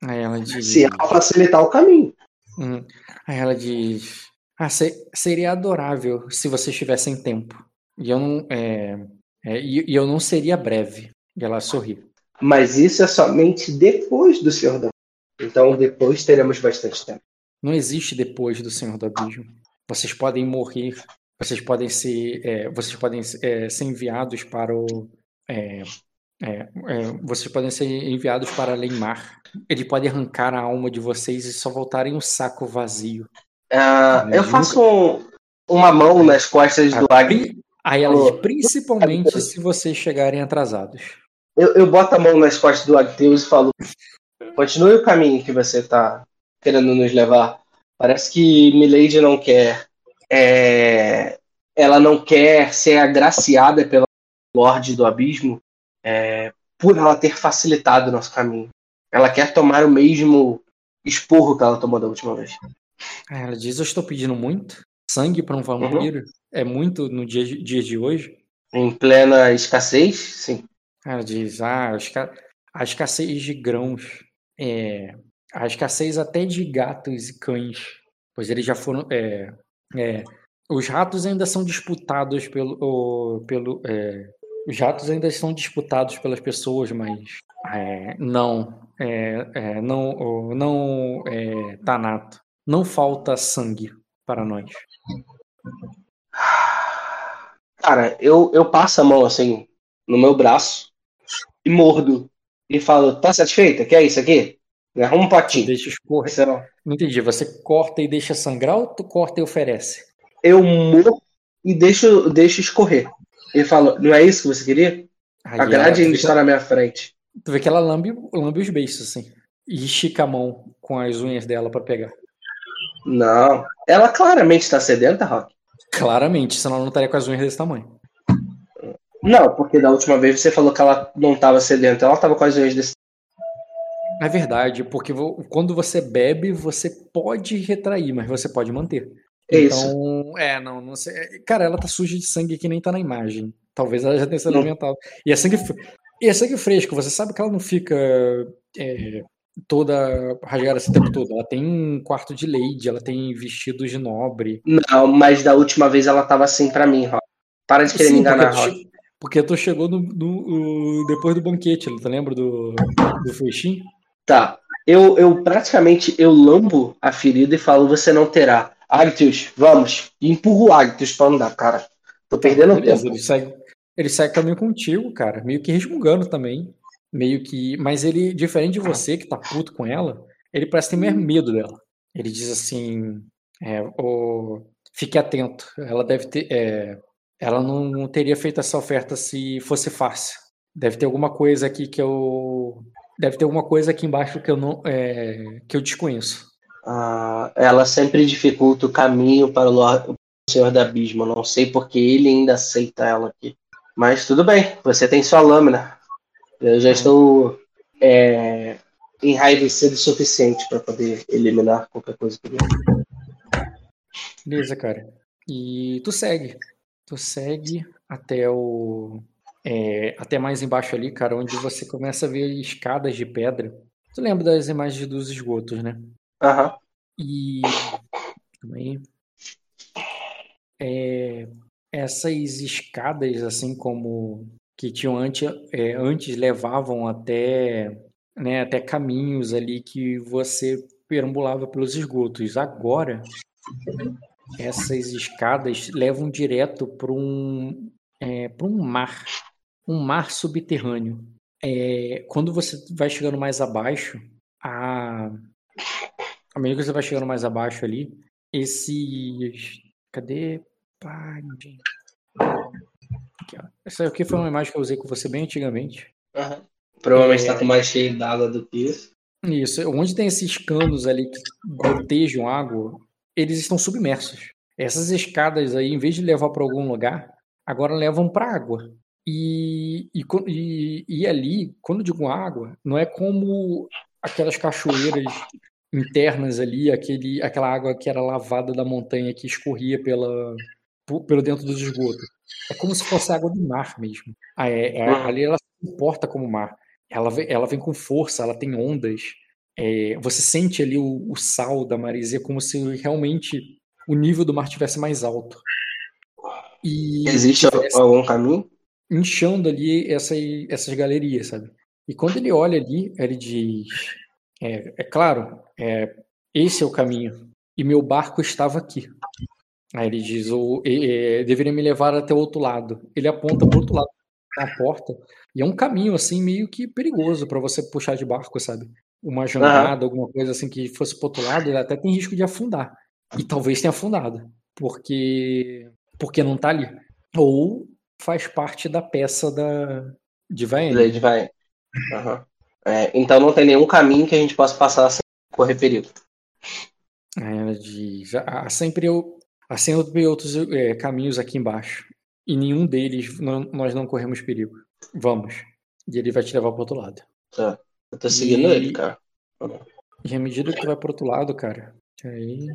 Aí ela diz. Se ela facilitar o caminho. Hum. Aí ela diz. Ah, se, seria adorável se vocês tivessem tempo. E eu não. É, é, e, e eu não seria breve. E ela sorri. Mas isso é somente depois do Senhor do Abismo. Então depois teremos bastante tempo. Não existe depois do Senhor do Abismo. Vocês podem morrer, vocês podem ser, é, vocês podem é, ser enviados para o, é, é, vocês podem ser enviados para Leimar. Ele pode arrancar a alma de vocês e só voltarem um saco vazio. Uh, eu faço um, uma mão nas costas do Agni. Aí ela diz, principalmente se vocês chegarem atrasados. Eu, eu boto a mão nas costas do Agteus e falo: continue o caminho que você está querendo nos levar. Parece que Milady não quer. É, ela não quer ser agraciada pela Lorde do Abismo é, por ela ter facilitado o nosso caminho. Ela quer tomar o mesmo esporro que ela tomou da última vez. Ela diz: Eu estou pedindo muito. Sangue para um vampiro uhum. é muito no dia, dia de hoje? Em plena escassez, sim. Ela diz: Ah, a escassez de grãos. É, a escassez até de gatos e cães. Pois eles já foram. É, é, os ratos ainda são disputados pelo. O, pelo é, os ratos ainda são disputados pelas pessoas, mas é, não. É, é, não, não é, Tanato. Não falta sangue para nós. Cara, eu, eu passo a mão assim no meu braço e mordo. E falo, tá satisfeita? Quer isso aqui? Arruma um potinho. Deixa escorrer. Não entendi. Você corta e deixa sangrar ou tu corta e oferece? Eu morro e deixo, deixo escorrer. Ele fala, não é isso que você queria? Aí a grade ainda está na minha frente. Tu vê que ela lambe, lambe os beiços, assim. E estica a mão com as unhas dela para pegar. Não. Ela claramente está sedenta, Rock. Claramente, senão ela não estaria com as unhas desse tamanho. Não, porque da última vez você falou que ela não estava sedenta, ela estava com as unhas desse É verdade, porque quando você bebe, você pode retrair, mas você pode manter. É então, isso. é, não, não sei. Cara, ela tá suja de sangue que nem tá na imagem. Talvez ela já tenha sido alimentada. E é sangue, e é sangue fresco, você sabe que ela não fica é, toda rasgada esse tempo todo. Ela tem um quarto de lady, ela tem vestidos de nobre. Não, mas da última vez ela tava assim para mim, Rock. Para de querer Sim, me enganar, porque Rock. Porque tu chegou no, no, no, depois do banquete, tu lembra do, do feixinho? Tá. Eu, eu praticamente eu lambo a ferida e falo, você não terá. Agtius, vamos. E empurro o Agtius pra andar, cara. Tô perdendo Beleza, tempo. Ele sai, ele sai caminho contigo, cara. Meio que resmungando também. Meio que. Mas ele, diferente de você, que tá puto com ela, ele parece ter mais medo dela. Ele diz assim. É. Fique atento. Ela deve ter. É... ela não teria feito essa oferta se fosse fácil. Deve ter alguma coisa aqui que eu. Deve ter alguma coisa aqui embaixo que eu não. É, que eu desconheço. Ah, ela sempre dificulta o caminho para o, Lord, o Senhor do Abismo. Não sei porque ele ainda aceita ela aqui. Mas tudo bem, você tem sua lâmina. Eu já estou é, enraivecido o suficiente para poder eliminar qualquer coisa que vier. Beleza, cara. E tu segue. Tu segue até o. É, até mais embaixo ali, cara, onde você começa a ver escadas de pedra. Tu lembra das imagens dos esgotos, né? Aham. E. Também. É, essas escadas, assim como que tinham antes, é, antes levavam até, né, até caminhos ali que você perambulava pelos esgotos. Agora, essas escadas levam direto para um, é, um mar, um mar subterrâneo. É, quando você vai chegando mais abaixo, à medida que você vai chegando mais abaixo ali, esses. Cadê? Pague. Aqui, ó. Essa aqui foi uma imagem que eu usei com você bem antigamente. Aham. Provavelmente está com mais cheio d'água do que isso. Isso, onde tem esses canos ali que gotejam água, eles estão submersos. Essas escadas aí, em vez de levar para algum lugar, agora levam para água. E, e, e, e, ali, quando eu digo água, não é como aquelas cachoeiras internas ali, aquele, aquela água que era lavada da montanha que escorria pela, pelo dentro dos esgotos. É como se fosse água do mar mesmo. Ah, é, é, ali ela se comporta como mar. Ela vem, ela vem com força, ela tem ondas. É, você sente ali o, o, sal da maresia como se realmente o nível do mar tivesse mais alto. E Existe algum caminho? Inchando ali essa, essas galerias, sabe? E quando ele olha ali, ele diz: É, é claro, é, esse é o caminho. E meu barco estava aqui. Aí ele diz: o, é, deveria me levar até o outro lado. Ele aponta para o outro lado da porta. E é um caminho, assim, meio que perigoso para você puxar de barco, sabe? Uma jangada, uhum. alguma coisa assim que fosse pro outro lado, ele até tem risco de afundar. E talvez tenha afundado, porque porque não tá ali. Ou faz parte da peça da de Vaene. De Vaene. Uhum. É, então não tem nenhum caminho que a gente possa passar sem correr perigo. É, de, já, há sempre, há sempre outros é, caminhos aqui embaixo. E nenhum deles não, nós não corremos perigo. Vamos. E ele vai te levar pro outro lado. Tá. Eu tô seguindo e... ele, cara. E à medida que tu vai pro outro lado, cara, aí.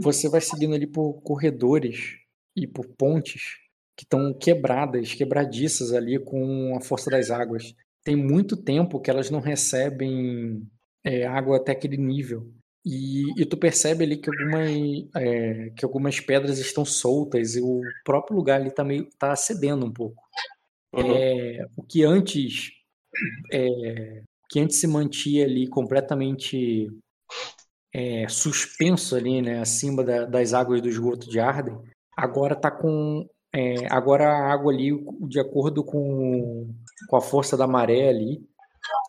Você vai seguindo ali por corredores e por pontes que estão quebradas, quebradiças ali com a força das águas. Tem muito tempo que elas não recebem é, água até aquele nível. E, e tu percebe ali que algumas, é, que algumas pedras estão soltas e o próprio lugar ali tá meio tá cedendo um pouco. Uhum. É, o que antes é, que antes se mantinha ali completamente é, suspenso ali, né, acima da, das águas do esgoto de Arden, agora tá com é, agora a água ali, de acordo com, com a força da maré ali,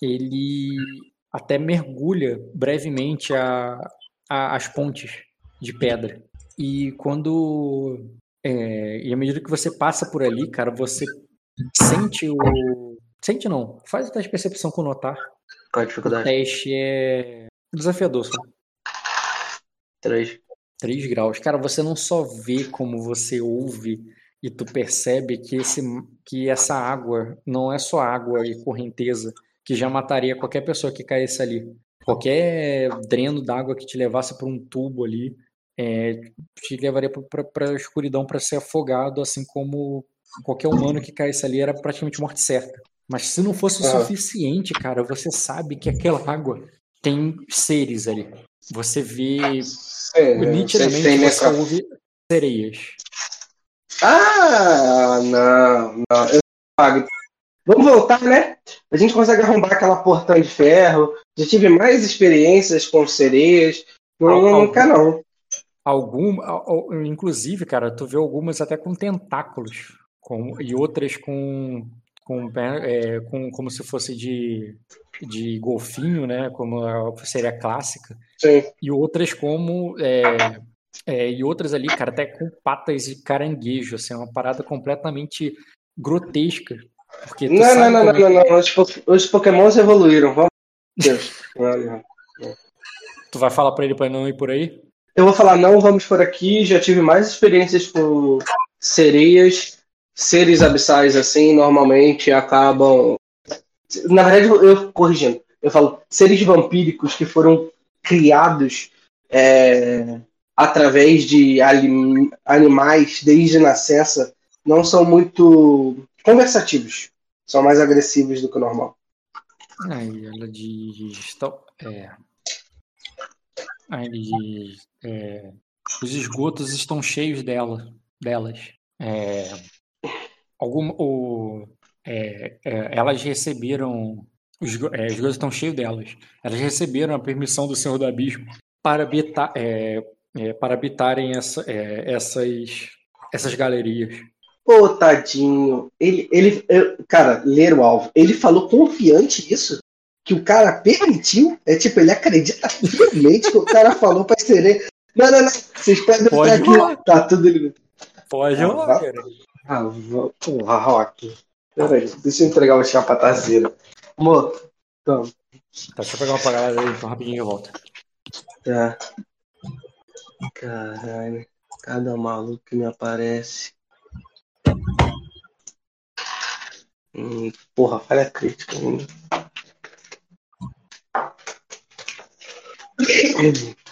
ele até mergulha brevemente a, a, as pontes de pedra. E quando. É, e à medida que você passa por ali, cara, você sente o. Sente não. Faz o teste de percepção com notar. Qual a dificuldade? O teste é desafiador, só. Três. Três graus. Cara, você não só vê como você ouve e tu percebe que, esse, que essa água não é só água e correnteza, que já mataria qualquer pessoa que caísse ali. Qualquer dreno d'água que te levasse para um tubo ali, é, te levaria para a escuridão para ser afogado, assim como qualquer humano que caísse ali era praticamente morte certa. Mas se não fosse o ah. suficiente, cara, você sabe que aquela água tem seres ali. Você vê é, nitidamente você ouve sereias. Ah, não, não. Eu pago Vamos voltar, né? A gente consegue arrombar aquela portão de ferro. Já tive mais experiências com sereias. Não, não quer, não. Algum, inclusive, cara, tu vê algumas até com tentáculos com, e outras com, com, é, com como se fosse de, de golfinho, né? Como a seria clássica. Sim. E outras como é, É, e outras ali, cara, até com patas e caranguejo, assim, é uma parada completamente grotesca. Porque Não, não, sabe não, não, é não, não. Os, os pokémons evoluíram. Vamos. Deus. Não, não. que Tu vai falar pra ele pra não ir por aí? Eu vou falar, não, vamos por aqui. Já tive mais experiências com sereias. Seres abissais, assim, normalmente acabam. Na verdade, eu, eu corrigindo, eu falo seres vampíricos que foram criados é, através de animais desde nascença não são muito conversativos. São mais agressivos do que o normal. Aí ela diz. É. Aí ele diz. é, os esgotos estão cheios dela, delas. É, alguma, o, é, é, elas receberam. Os é, os esgotos estão cheios delas. Elas receberam a permissão do Senhor do Abismo para, habitar, é, é, para habitarem essa, é, essas, essas galerias. Pô, tadinho. Ele, ele, eu- cara, ler o alvo. Ele falou confiante isso? Que o cara permitiu? É tipo, ele acredita fielmente que o cara falou pra sereia. Não, não, não. Vocês podem Pode aqui. Tá tudo. Pode Ah, vai. cara. Ah, vou- porra, Rock. Peraí, deixa eu entregar o chapa tazeira. Amor, toma. Tá, deixa eu pegar uma parada aí, então rapidinho eu volto. Tá. Caralho. Cada maluco que me aparece. Hum, porra, falha crítica.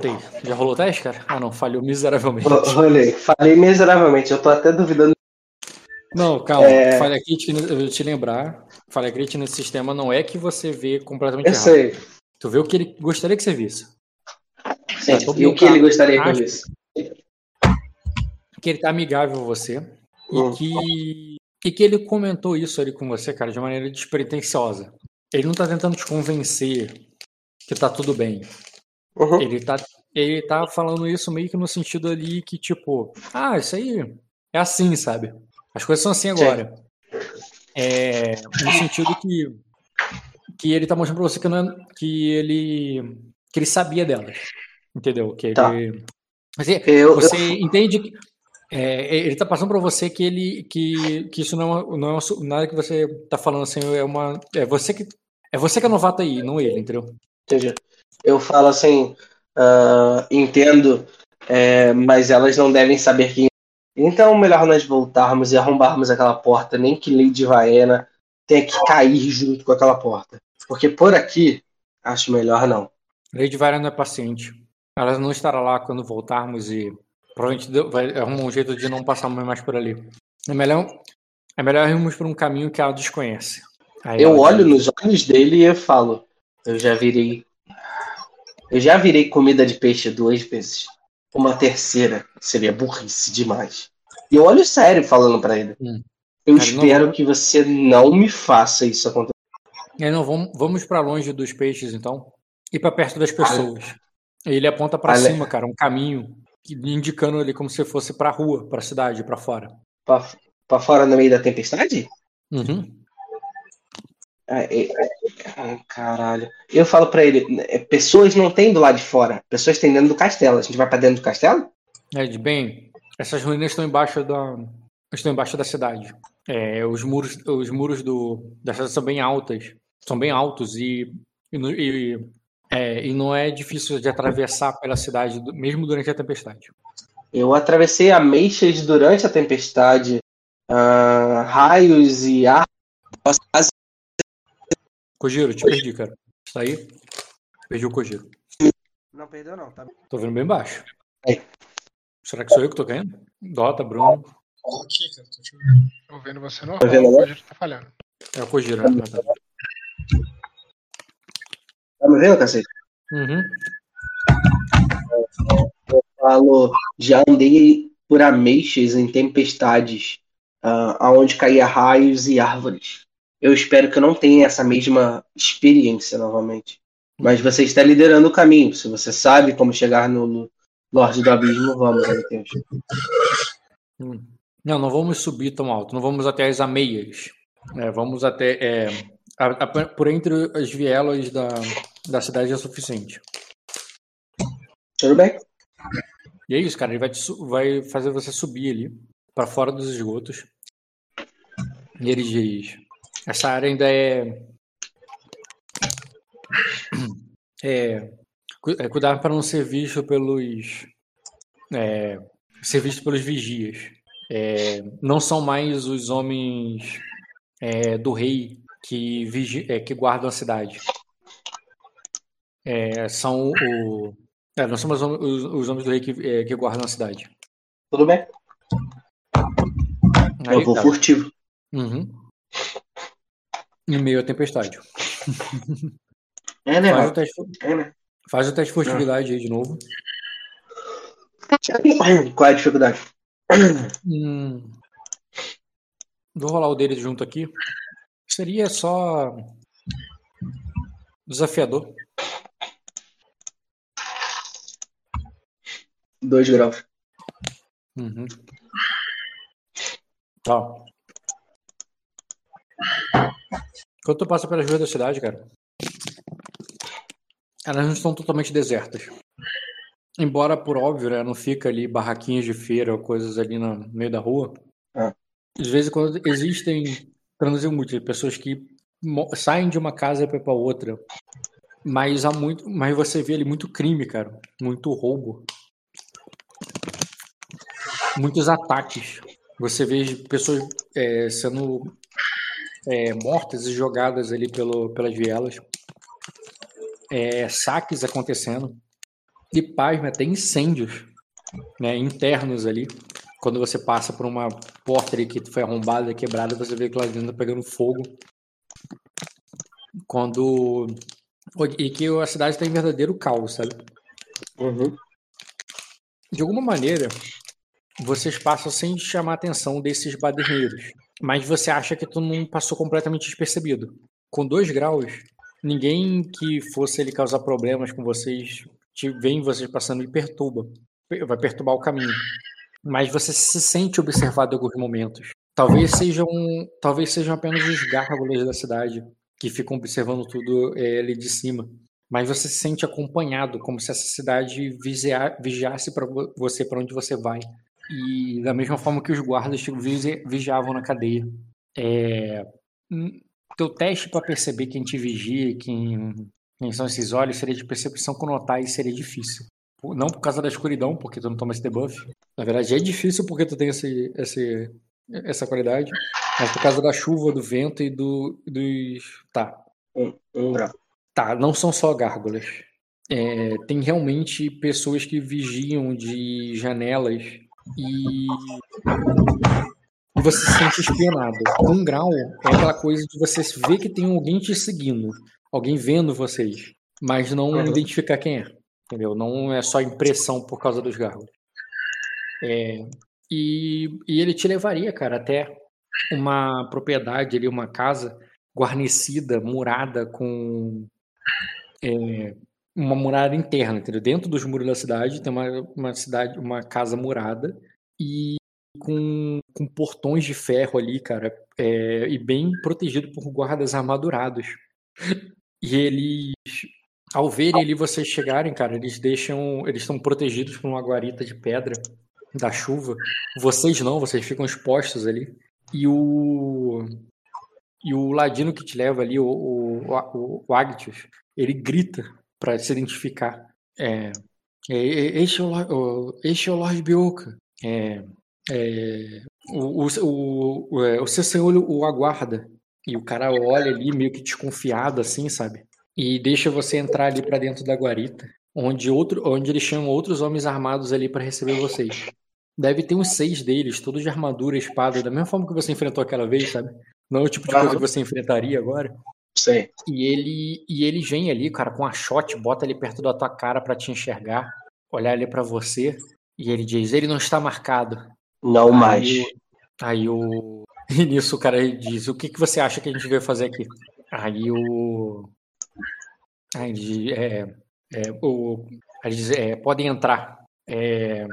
Voltei. Já rolou o teste, cara? Ah, não, falhou miseravelmente. Aí, falei miseravelmente. Eu tô até duvidando. Não, calma. É. Falha crítica, eu vou te lembrar. Falha crítica nesse sistema não é que você vê completamente Eu errado. sei. Tu vê o que ele gostaria que você visse. Sim. Tô E o que ele gostaria que eu Acho- visse? Que ele tá amigável a você. Hum. E que, e que ele comentou isso ali com você, cara, de maneira despretensiosa. Ele não tá tentando te convencer que tá tudo bem. Uhum. Ele tá, ele tá falando isso meio que no sentido ali que, tipo, ah, isso aí é assim, sabe? As coisas são assim Sim. agora. É, no sentido que, que ele tá mostrando pra você que, não é, que ele que ele sabia delas. Entendeu? Que ele. Tá. Você, Eu, você entende que. é, ele tá passando pra você que ele que, que isso não é, não é nada que você tá falando assim, é uma. É você que. É você que é novato aí, não ele, entendeu? Entendi. Eu falo assim, ah, entendo, é, mas elas não devem saber quem. Então, melhor nós voltarmos e arrombarmos aquela porta, nem que Lady Vaena tenha que cair junto com aquela porta. Porque por aqui, acho melhor não. Lady não é paciente. Ela não estará lá quando voltarmos e provavelmente vai arrumar um jeito de não passar mais por ali. É melhor, é melhor irmos por um caminho que ela desconhece. Aí Eu ela olho nos olhos dele e eu falo, eu já virei. Eu já virei comida de peixe duas vezes. Uma terceira seria burrice demais. E eu olho sério falando pra ele. Hum. Eu não espero vou- que você não me faça isso acontecer. "É, não, vamos, vamos para longe dos peixes então e para perto das pessoas. Aí ele aponta para cima, cara, um caminho indicando ali como se fosse para rua, para cidade, para fora. Pra, pra fora no meio da tempestade? Uhum. Ah, é- é- ai, caralho. Eu falo pra ele, é, pessoas não tem do lado de fora, pessoas tem dentro do castelo. A gente vai pra dentro do castelo? De bem, essas ruínas estão embaixo da estão embaixo da cidade. É, os muros os muros do da cidade são bem altas, são bem altos e e, e, é, e não é difícil de atravessar pela cidade mesmo durante a tempestade. Eu atravessei ameixas durante a tempestade, ah, raios e ar. Kojiro, te perdi, cara. Está aí? Perdi o Kojiro. Não perdeu, não, tá? Tô vendo bem baixo. Aí. Será que sou eu que tô caindo? Dota, Bruno. Aqui, cara, tô te vendo. Tô vendo você normal, Tá vendo pode tá falhando. É o Kojiro, né? Tá. Tá me vendo, cacete? Uhum. Falo, já andei por ameixas em tempestades, ah, aonde caía raios e árvores. Eu espero que eu não tenha essa mesma experiência novamente. Mas você está liderando o caminho. Se você sabe como chegar no, no, Lorde do Abismo, vamos, Matheus. Hum. Não, não vamos subir tão alto, não vamos até as ameias. É, vamos até. É, a- a- por entre as vielas da, da cidade é suficiente. Tudo bem? E é isso, cara. Ele vai, te vai fazer você subir ali para fora dos esgotos. E ele diz: essa área ainda é. É. é cuidar para não ser visto pelos. É, ser visto pelos vigias. É, não são mais os homens é, do rei que, vigi, é, que guardam a cidade. É, são o. É, não são mais os, os- os homens do rei que, é, que guardam a cidade. Tudo bem? Aí eu vou tá. furtivo. Uhum. Em meio à tempestade. É, né, Faz o teste, É, né? faz o teste de furtividade aí de novo. Qual é a dificuldade? Hum. Vou rolar o deles junto aqui. Seria só desafiador. Dois graus. Uhum. Tá. Quando tu passa pelas ruas da cidade, cara, elas não estão totalmente desertas. Embora, por óbvio, né, não fica ali barraquinhas de feira ou coisas ali no meio da rua. Ah. Às vezes, quando existem transeuntes, pessoas que saem de uma casa para outra, mas há muito, mas você vê ali muito crime, cara, muito roubo, muitos ataques. Você vê pessoas é, sendo é, mortas e jogadas ali pelo, pelas vielas, é, saques acontecendo e pasme, até incêndios né, internos ali. Quando você passa por uma porta ali que foi arrombada, quebrada, você vê que lá dentro tá pegando fogo. Quando. E que a cidade está em verdadeiro caos, sabe? Uhum. De alguma maneira, vocês passam sem chamar a atenção desses baderneiros. Mas você acha que tu não passou completamente despercebido. Com dois graus, ninguém que fosse ele causar problemas com vocês te vem vocês passando e perturba. Vai perturbar o caminho. Mas você se sente observado em alguns momentos. Talvez sejam, talvez sejam apenas os gárgulas da cidade que ficam observando tudo é, ali de cima. Mas você se sente acompanhado, como se essa cidade vigia- vigiasse para você para onde você vai. E da mesma forma que os guardas te vigiavam na cadeia. É, teu teste para perceber quem te vigia, quem, quem são esses olhos, seria de percepção com notar e seria difícil. Não por causa da escuridão, porque tu não toma esse debuff. Na verdade, é difícil porque tu tem esse, esse, essa qualidade. Mas por causa da chuva, do vento e do, dos. Tá. Um, um grau. Tá, não são só gárgulas. É, tem realmente pessoas que vigiam de janelas e você se sente espionado. Um grau é aquela coisa de você ver que tem alguém te seguindo, alguém vendo vocês, mas não Uhum. identificar quem é. Entendeu? Não é só impressão por causa dos gárgulas. É, e, e ele te levaria, cara, até uma propriedade ali, uma casa guarnecida, murada com é, uma murada interna, entendeu? Dentro dos muros da cidade tem uma, uma cidade, uma casa murada e com, com portões de ferro ali, cara, é, e bem protegido por guardas armadurados. E eles, ao verem ali vocês chegarem, cara, eles deixam, eles estão protegidos por uma guarita de pedra da chuva. Vocês não, vocês ficam expostos ali. E o e o ladino que te leva ali, o, o, o, o Agtius, ele grita para se identificar. É, é, é, este, é o, este é o Lord Bioka. É, é, o, o, o, o, é, o seu senhor o aguarda. E o cara olha ali meio que desconfiado, assim, sabe? E deixa você entrar ali para dentro da guarita, onde, outro, onde eles chamam outros homens armados ali para receber vocês. Deve ter uns seis deles, todos de armadura, espada, da mesma forma que você enfrentou aquela vez, sabe? Não é o tipo de coisa que você enfrentaria agora. Sei. E ele e ele vem ali, cara, com a shot, bota ali perto da tua cara pra te enxergar, olhar ali pra você, e ele diz: "Ele não está marcado". Não mais. Aí, o- aí o e nisso o cara diz: "O que que você acha que a gente veio fazer aqui?". Aí o aí ele diz, é, é, o aí ele diz: é, podem entrar. É,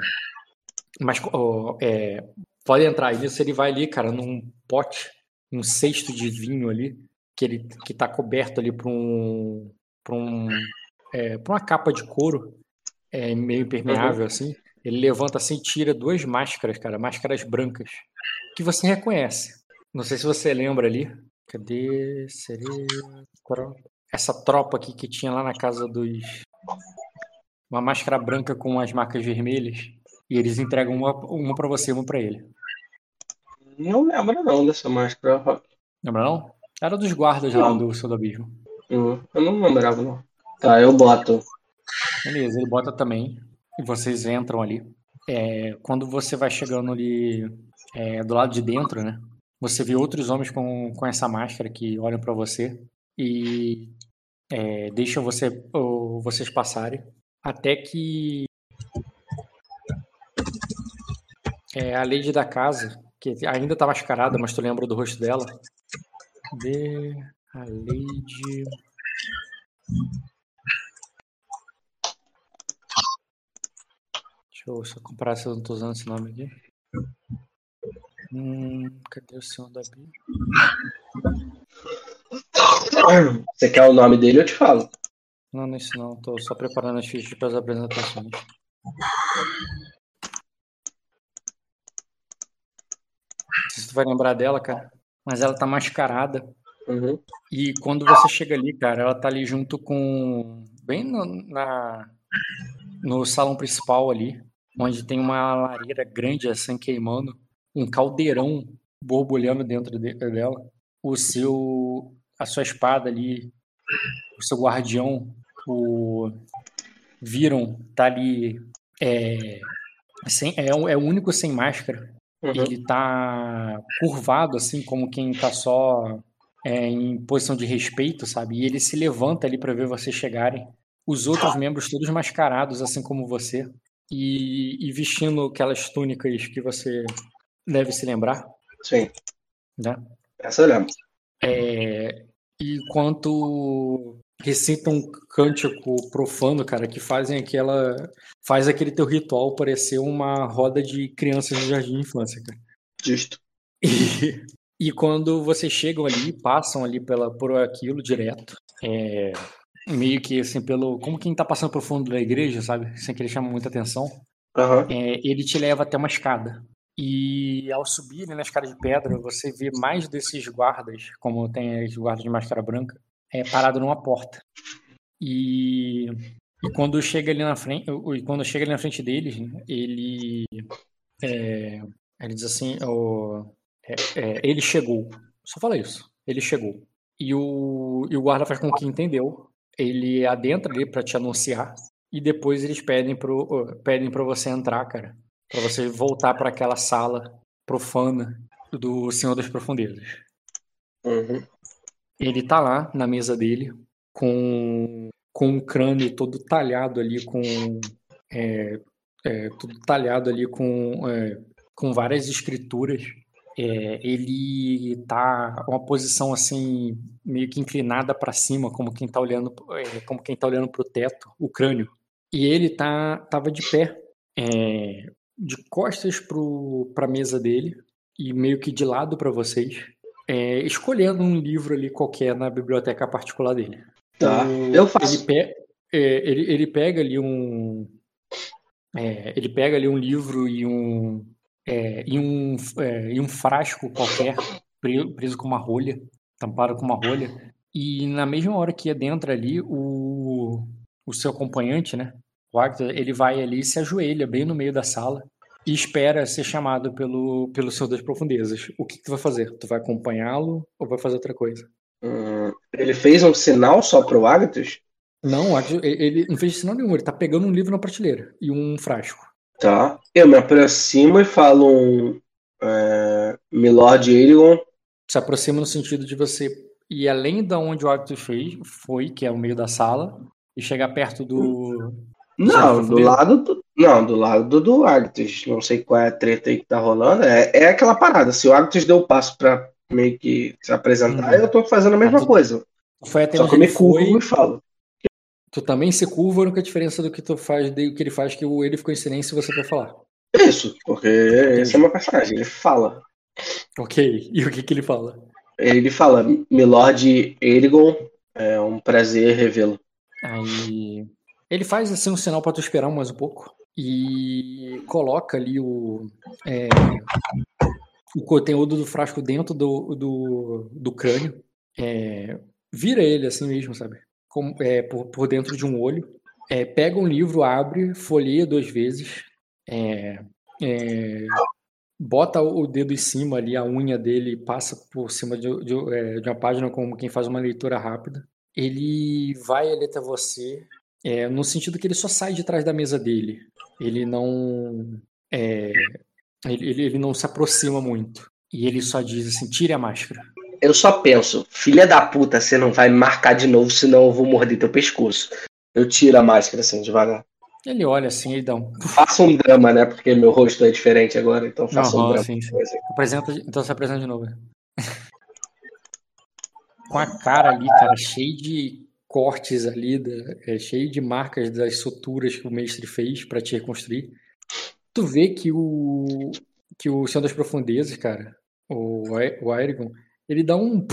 mas ó, é, pode entrar. E nisso ele vai ali, cara, num pote, um cesto de vinho ali, que ele que tá coberto ali por um. por um. É, por uma capa de couro é, meio impermeável, assim. Ele levanta assim e tira duas máscaras, cara, máscaras brancas, que você reconhece. Não sei se você lembra ali. Cadê? Seria. Essa tropa aqui que tinha lá na casa dos. Uma máscara branca com as marcas vermelhas. E eles entregam uma, uma pra você e uma pra ele. Não lembro não dessa máscara, Rock. Lembra não? Era dos guardas lá do Seu do Abismo. Hum, eu não lembrava, não. Tá, eu boto. Beleza, ele bota também. E vocês entram ali. É, quando você vai chegando ali é, do lado de dentro, né? Você vê outros homens com, com essa máscara que olham pra você e é, deixam você, ou, vocês passarem. Até que é, a lady da casa, que ainda tá mascarada, mas tu lembra do rosto dela. Cadê a lady? Deixa eu só comparar se eu não tô usando esse nome aqui. Hum, cadê o senhor da? Você quer o nome dele? Eu te falo. Não, não é isso não. Tô só preparando as fichas para as apresentações. Se tu vai lembrar dela, cara. Mas ela tá mascarada. Uhum. E quando você chega ali, cara, ela tá ali junto com. Bem no, na, no salão principal ali, onde tem uma lareira grande assim queimando, um caldeirão borbulhando dentro de, dela. O seu. A sua espada ali, o seu guardião, o Viron, tá ali. É, sem, é, é o único sem máscara. Uhum. Ele tá curvado, assim, como quem tá só é, em posição de respeito, sabe? E ele se levanta ali para ver vocês chegarem. Os outros membros todos mascarados, assim como você. E, e vestindo aquelas túnicas que você deve se lembrar, Sim, né? essa eu lembro. É, e quanto recitam um cântico profano, cara, que fazem aquela. faz aquele teu ritual parecer uma roda de crianças de jardim de infância, cara. Justo. E, e quando vocês chegam ali, passam ali pela, por aquilo direto, é, meio que assim, pelo. Como quem tá passando pro fundo da igreja, sabe? Sem que ele chama muita atenção, Aham. é, ele te leva até uma escada. E ao subir né, na escada de pedra, você vê mais desses guardas, como tem os guardas de máscara branca, é, parado numa porta. E, e quando chega ali na frente, e quando chega ali na frente deles, ele é, ele diz assim, é, é, ele chegou. Só fala isso. Ele chegou. E o, e o guarda faz com que entendeu. Ele adentra ali pra te anunciar. E depois eles pedem pro, pedem pra você entrar, cara. Pra você voltar pra aquela sala profana do Senhor das Profundezas. Uhum. Ele tá lá na mesa dele, com, com um crânio todo talhado ali, com. É, é, tudo talhado ali com, é, com várias escrituras. É, ele tá uma posição assim meio que inclinada para cima, como quem tá olhando, é, como quem tá olhando pro teto, o crânio. E ele tá tava de pé, é, de costas pro para mesa dele e meio que de lado para vocês, é, escolhendo um livro ali qualquer na biblioteca particular dele. Tá. Eu faço. Ele, pe- é, ele, ele pega ali um. é, ele pega ali um livro e um. é, e, um é, e um frasco qualquer, pre- preso com uma rolha, tampado com uma rolha. E na mesma hora que adentra ali, o, o seu acompanhante, né? O Agda, ele vai ali e se ajoelha bem no meio da sala e espera ser chamado pelo, pelo Senhor das Profundezas. O que, que tu vai fazer? Tu vai acompanhá-lo ou vai fazer outra coisa? Hum, ele fez um sinal só pro Agathos? Não, ele não fez sinal nenhum. Ele tá pegando um livro na prateleira e um frasco. Tá. Eu me aproximo e falo um. É, Milord Aegon. Se aproxima no sentido de você ir além da onde o Agda fez, foi, que é o meio da sala, e chegar perto do. Não, do lado do. Não, do lado do, Agthos. Não sei qual é a treta aí que tá rolando. É, é aquela parada. Se o Agthos deu o passo pra meio que se apresentar, Uhum. eu tô fazendo a mesma Ah, tu- coisa. Foi até Só que eu me curvo foi. e falo. Tu também se curva, a única diferença do que tu faz, do que ele faz, que o ele ficou em silêncio e você vai falar. Isso, porque esse é meu personagem, ele fala. Ok, e o que que ele fala? Ele fala, Milord Erigon, é um prazer revê-lo. Aí ele faz assim um sinal pra tu esperar mais um pouco e coloca ali o é, o conteúdo do frasco dentro do, do, do crânio. É, vira ele assim mesmo, sabe? Com- é, por, por dentro de um olho. É, pega um livro, abre, folheia duas vezes. é, é, bota o dedo em cima ali, a unha dele passa por cima de, de, é, de uma página como quem faz uma leitura rápida. Ele vai ali até você, no sentido que ele só sai de trás da mesa dele. Ele não. é, ele, ele, não se aproxima muito. E ele só diz assim: tire a máscara. Eu só penso, filha da puta, você não vai marcar de novo, senão eu vou morder teu pescoço. Eu tiro a máscara assim, devagar. Ele olha assim e dá um. Faça um drama, né? Porque meu rosto é diferente agora, então faça um drama. sim, sim. Apresenta, então se apresenta de novo. Com a cara ali, cara, cheio de cortes ali, da- é, cheio de marcas das suturas que o mestre fez pra te reconstruir. Tu vê que o que o Senhor das Profundezas, cara, o, o Aegon, ele dá um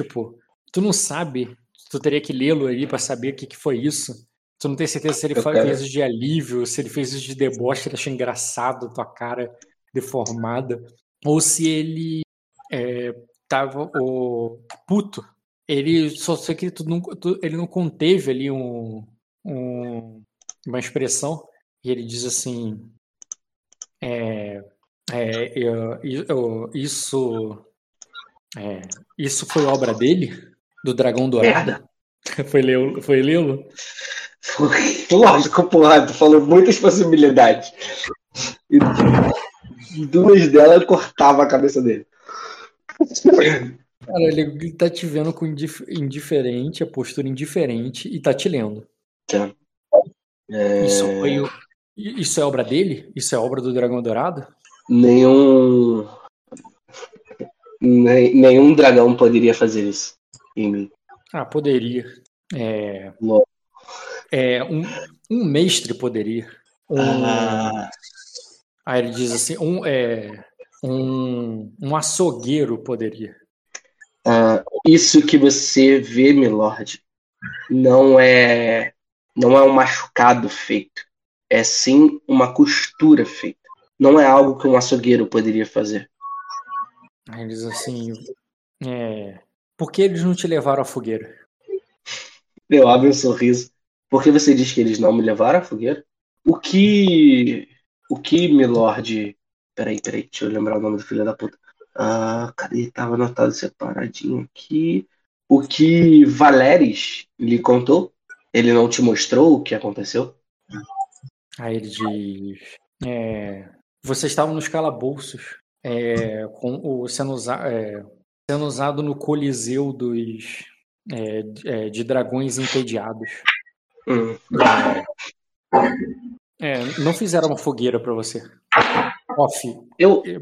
tipo, tu não sabe, tu teria que lê-lo ali pra saber o que, que foi isso. Tu não tem certeza se ele Eu fez isso de alívio, se ele fez isso de deboche, ele achou engraçado tua cara deformada, ou se ele é, tava o puto. Ele só sei que tu não, tu- ele não conteve ali um, um- uma expressão. E ele diz assim é, é, eu- eu- isso é, isso foi obra dele? Do dragão dourado? Foi lê-lo foi lê-lo? Lógico, porra, tu falou muitas possibilidades. E duas delas cortava a cabeça dele. Cara, ele, tá te vendo com indif- indiferente, a postura indiferente e tá te lendo. É, Isso foi o- Isso é obra dele? Isso é obra do Dragão Dourado? Nenhum. ne- Nenhum dragão poderia fazer isso em mim. Ah, poderia. É, é um, um mestre poderia. Um, Ah, Aí ele diz assim, um, é, um, um açougueiro poderia. Isso que você vê, Milord, não é não é um machucado feito. É sim uma costura feita. Não é algo que um açougueiro poderia fazer. Aí ele diz assim, é, por que eles não te levaram à fogueira? Eu abro um sorriso. Por que você diz que eles não me levaram à fogueira? O que. O que, Milord. Peraí, peraí, deixa eu lembrar o nome do filho da puta. Ah, cadê? Tava anotado separadinho aqui. O que Valeris lhe contou? Ele não te mostrou o que aconteceu? Aí ele diz: é, Vocês estavam nos calabouços, é, com o, sendo, usa- é, sendo usado no Coliseu dos, é, de- é, de dragões entediados. Hum. É, não fizeram uma fogueira pra você. Off, Eu,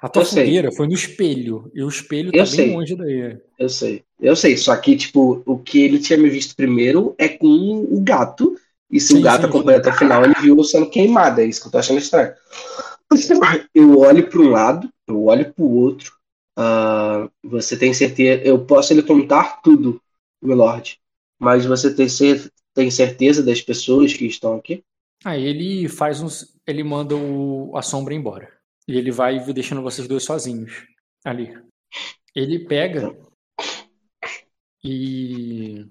a tua Eu sei. fogueira foi no espelho, e o espelho tá Eu bem sei. longe daí. eu sei. Eu sei. Só que, tipo, o que ele tinha me visto primeiro é com o gato. E se Sim, o gato sim, acompanha até o final, ele viu sendo queimado. É isso que eu tô achando estranho. Eu olho para um lado, eu olho para o outro. Ah, você tem certeza? Eu posso lhe contar tudo, Milord. Mas você tem, cer- tem certeza das pessoas que estão aqui? Aí ele faz uns. Ele manda o, a sombra embora. E ele vai deixando vocês dois sozinhos ali. Ele pega e.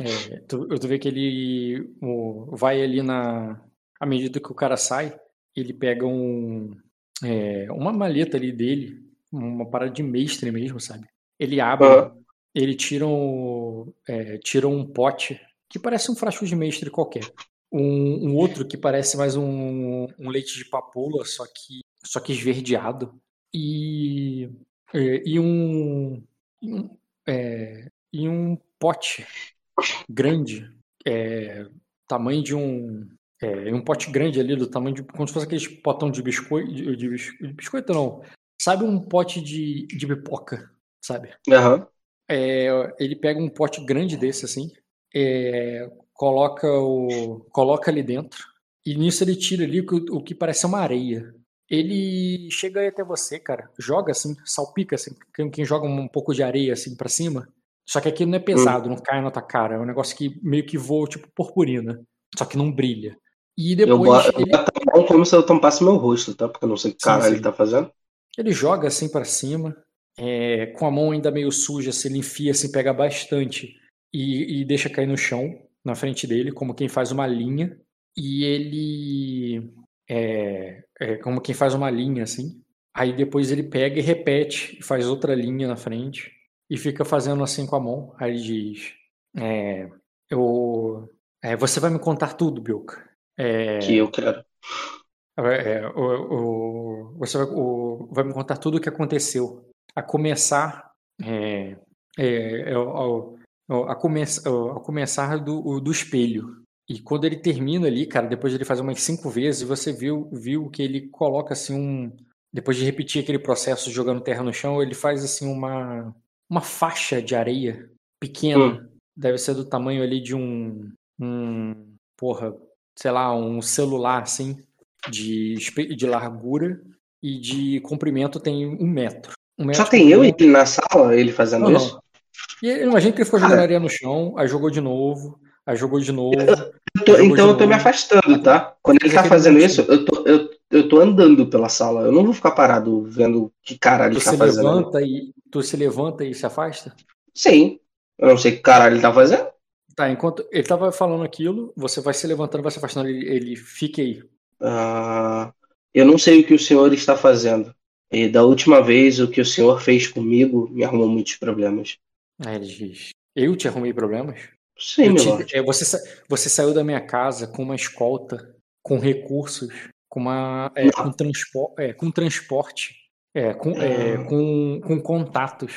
É, tu, tu vê que ele o- vai ali na. À medida que o cara sai, ele pega um. é, uma maleta ali dele, uma parada de mestre mesmo, sabe? Ele abre, Aham. ele tira um, é, tira um pote que parece um frasco de mestre qualquer um, um outro que parece mais um, um leite de papoula, só que, só que esverdeado. E, é, e um, e um, é, e um pote grande, é, tamanho de um. É, um pote grande ali, do tamanho de. Como se fosse aqueles potão de biscoito. De, de de biscoito, não. Sabe um pote de, de pipoca, sabe? Aham. É, ele pega um pote grande desse, assim, é, coloca o coloca ali dentro e nisso ele tira ali o que, o que parece uma areia. Ele chega aí até você, cara, joga assim, salpica assim, quem, quem joga um pouco de areia assim para cima. Só que aqui não é pesado, não cai na tua cara, é um negócio que meio que voa tipo purpurina, só que não brilha. E Eu depois boto ele, eu como se eu tampasse meu rosto, tá? Porque eu não sei o que caralho sim. ele tá fazendo. ele joga assim para cima, é, com a mão ainda meio suja, assim, ele enfia assim, pega bastante e, e deixa cair no chão, na frente dele, como quem faz uma linha. E ele é, é como quem faz uma linha assim. Aí depois ele pega e repete, faz outra linha na frente e fica fazendo assim com a mão. Aí ele diz: é, eu, é, Você vai me contar tudo, Bilka. É, Que eu quero. é, o, o- você vai, o- vai me contar tudo o que aconteceu. A começar. É, é, é, ao- a, come, a começar do, do espelho. E quando ele termina ali, cara, depois de ele fazer umas cinco vezes, você viu, viu que ele coloca assim um. Depois de repetir aquele processo jogando terra no chão, ele faz assim uma, uma faixa de areia pequena. Deve ser do tamanho ali de um. um porra, sei lá, um celular assim, de, de largura e de comprimento tem um metro. Um metro Só tem eu e ele na sala, ele fazendo Não, isso? E eu imagino que ele ficou jogando areia no chão, aí jogou de novo, aí jogou de novo. Eu tô- então de eu tô me novo. afastando, tá? Quando ele tá fazendo isso, eu tô, eu, eu tô andando pela sala. Eu não vou ficar parado vendo que caralho Tu ele tá se fazendo. levanta e tu se levanta e se afasta? Sim. Eu não sei que caralho ele tá fazendo. Tá, enquanto ele tava falando aquilo, você vai se levantando, vai se afastando, ele, ele fica aí. Ah, eu não sei o que o senhor está fazendo. E da última vez, o que o senhor fez comigo me arrumou muitos problemas. Aí ele diz: Eu te arrumei problemas? Sim, Eu meu te- é, você, você saiu da minha casa com uma escolta, com recursos, com uma é, com, transpo, é, com transporte, é, com, é, Ah. com, com contatos.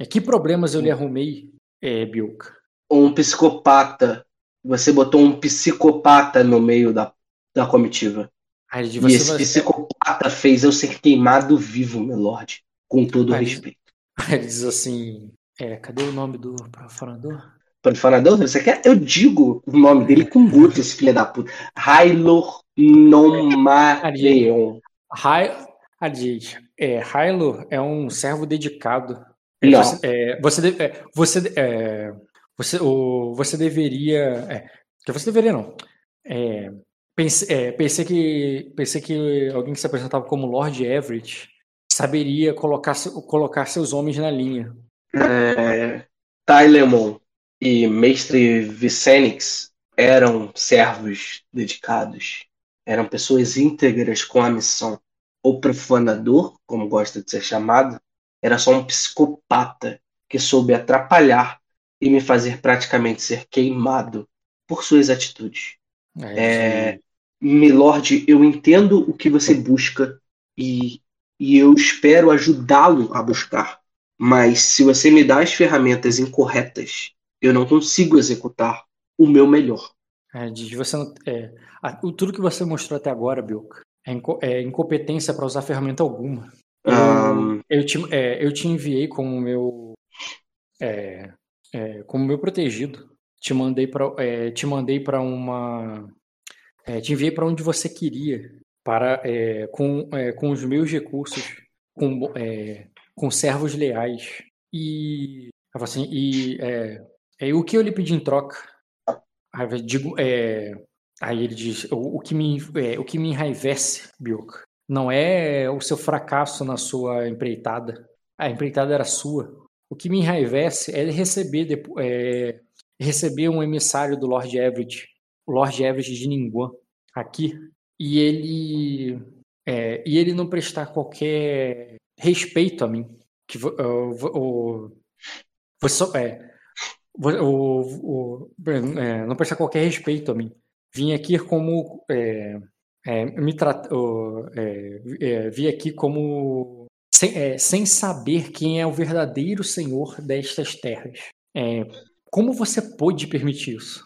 É, que problemas eu lhe arrumei, é, Bilka? Um psicopata. Você botou um psicopata no meio da, da comitiva. Aí E você esse psicopata fez eu ser queimado vivo, meu lord. Com todo Aí- respeito. Aí ele diz assim: é, cadê o nome do profanador? Profanador, você quer? Eu digo o nome dele com gosto, esse filho da puta. Hylor Nomarion. Hai- Aí ele diz: é, Hylo é um servo dedicado. É, Não. Você, é, você, é, você, é, você, o, você deveria. É, que você deveria não. É, pense- é, pensei, que, pensei que alguém que se apresentava como Lord Everett saberia colocar, colocar seus homens na linha. É, Tylemon e Mestre Vicenix eram servos dedicados. Eram pessoas íntegras com a missão. O profanador, como gosta de ser chamado, era só um psicopata que soube atrapalhar e me fazer praticamente ser queimado por suas atitudes. É, diz, Milord, eu entendo o que você busca e, e eu espero ajudá-lo a buscar. Mas se você me dá as ferramentas incorretas, eu não consigo executar o meu melhor. diz, você não, é, a- o- tudo que você mostrou até agora, Bilka, é, inco- é incompetência para usar ferramenta alguma. Eu, Ahn. eu, te, é, eu te enviei como meu é, é, como meu protegido. Te mandei para te mandei para uma é, te enviei para onde você queria para é, com, é, com os meus recursos com é, com servos leais e assim e é, é, o que eu lhe pedi em troca Aí digo é, aí ele diz o, o que me é, o que me enraivece Bioka não é o seu fracasso na sua empreitada. A empreitada era sua. O que me enraivece é receber, depo- é, receber um emissário do Lord Everett, o Lord Everett de Ninguan, aqui, e ele, é, e ele não prestar qualquer respeito a mim. Que, o- vo- o- você é, o- é, não prestar qualquer respeito a mim. Vim aqui como é, é, me tra- o- é, é, vi aqui como sem, é, sem saber quem é o verdadeiro senhor destas terras. Como você pôde permitir isso?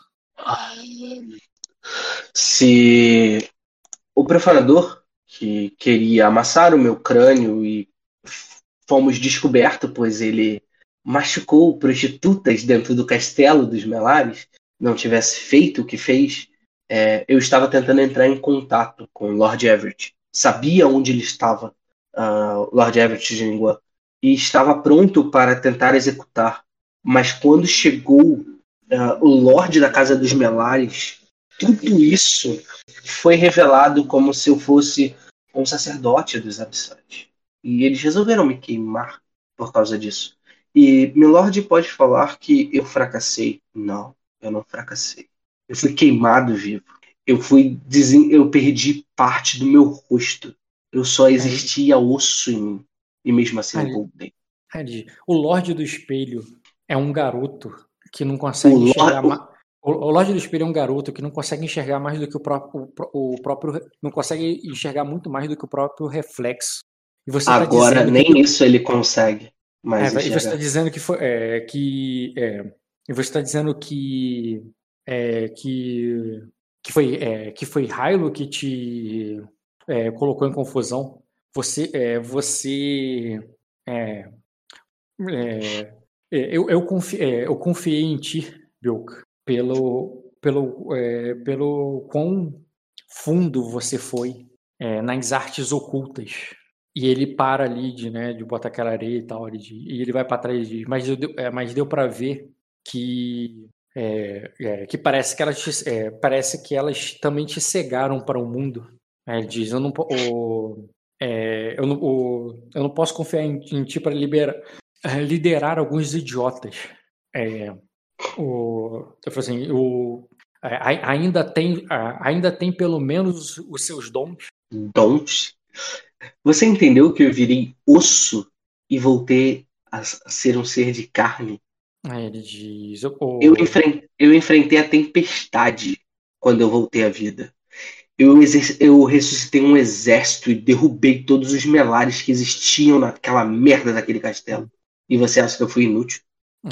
Se o profanador, que queria amassar o meu crânio e fomos descobertos, pois ele machucou prostitutas dentro do castelo dos Melares, não tivesse feito o que fez, é, eu estava tentando entrar em contato com Lord Everett. Sabia onde ele estava, uh, Lord Everett de Ningguang, e estava pronto para tentar executar. Mas quando chegou uh, o Lorde da Casa dos Melares, tudo isso foi revelado como se eu fosse um sacerdote dos abissais. E eles resolveram me queimar por causa disso. E Milord pode falar que eu fracassei. Não, eu não fracassei. Eu fui queimado vivo. Eu fui desen... eu perdi parte do meu rosto. Eu só existia osso em mim. E mesmo assim eu voltei. O Lorde do Espelho é um garoto que não consegue o enxergar Lorde... mais. O Lorde do Espelho é um garoto que não consegue enxergar mais do que o próprio, o próprio. Não consegue enxergar muito mais do que o próprio reflexo. Tá Agora tá nem que... isso ele consegue. Mas é, e você está dizendo que foi. É, que, é, e você está dizendo que. É, que. Que foi, é, que foi Hilo que te é, colocou em confusão. Você. É, você. É, eu, eu, confi, eu confiei em ti, Bilk, pelo, pelo, pelo quão fundo você foi nas artes ocultas e ele para ali de, né, de botar aquela areia e tal, de, e ele vai para trás de, mas, é, mas deu para ver que é, é, que parece que elas é, parece que elas também te cegaram para o mundo. É, ele diz, eu não, o, é, eu, não, o, eu não posso confiar em, em ti para liderar alguns idiotas. o, eu assim, o, ainda tem ainda tem pelo menos os seus dons. Dons? Você entendeu que eu virei osso e voltei a ser um ser de carne? Aí ele diz. Oh. Eu, enfrentei, eu enfrentei a tempestade quando eu voltei à vida. Eu, eu ressuscitei um exército e derrubei todos os melares que existiam naquela merda daquele castelo. E você acha que eu fui inútil?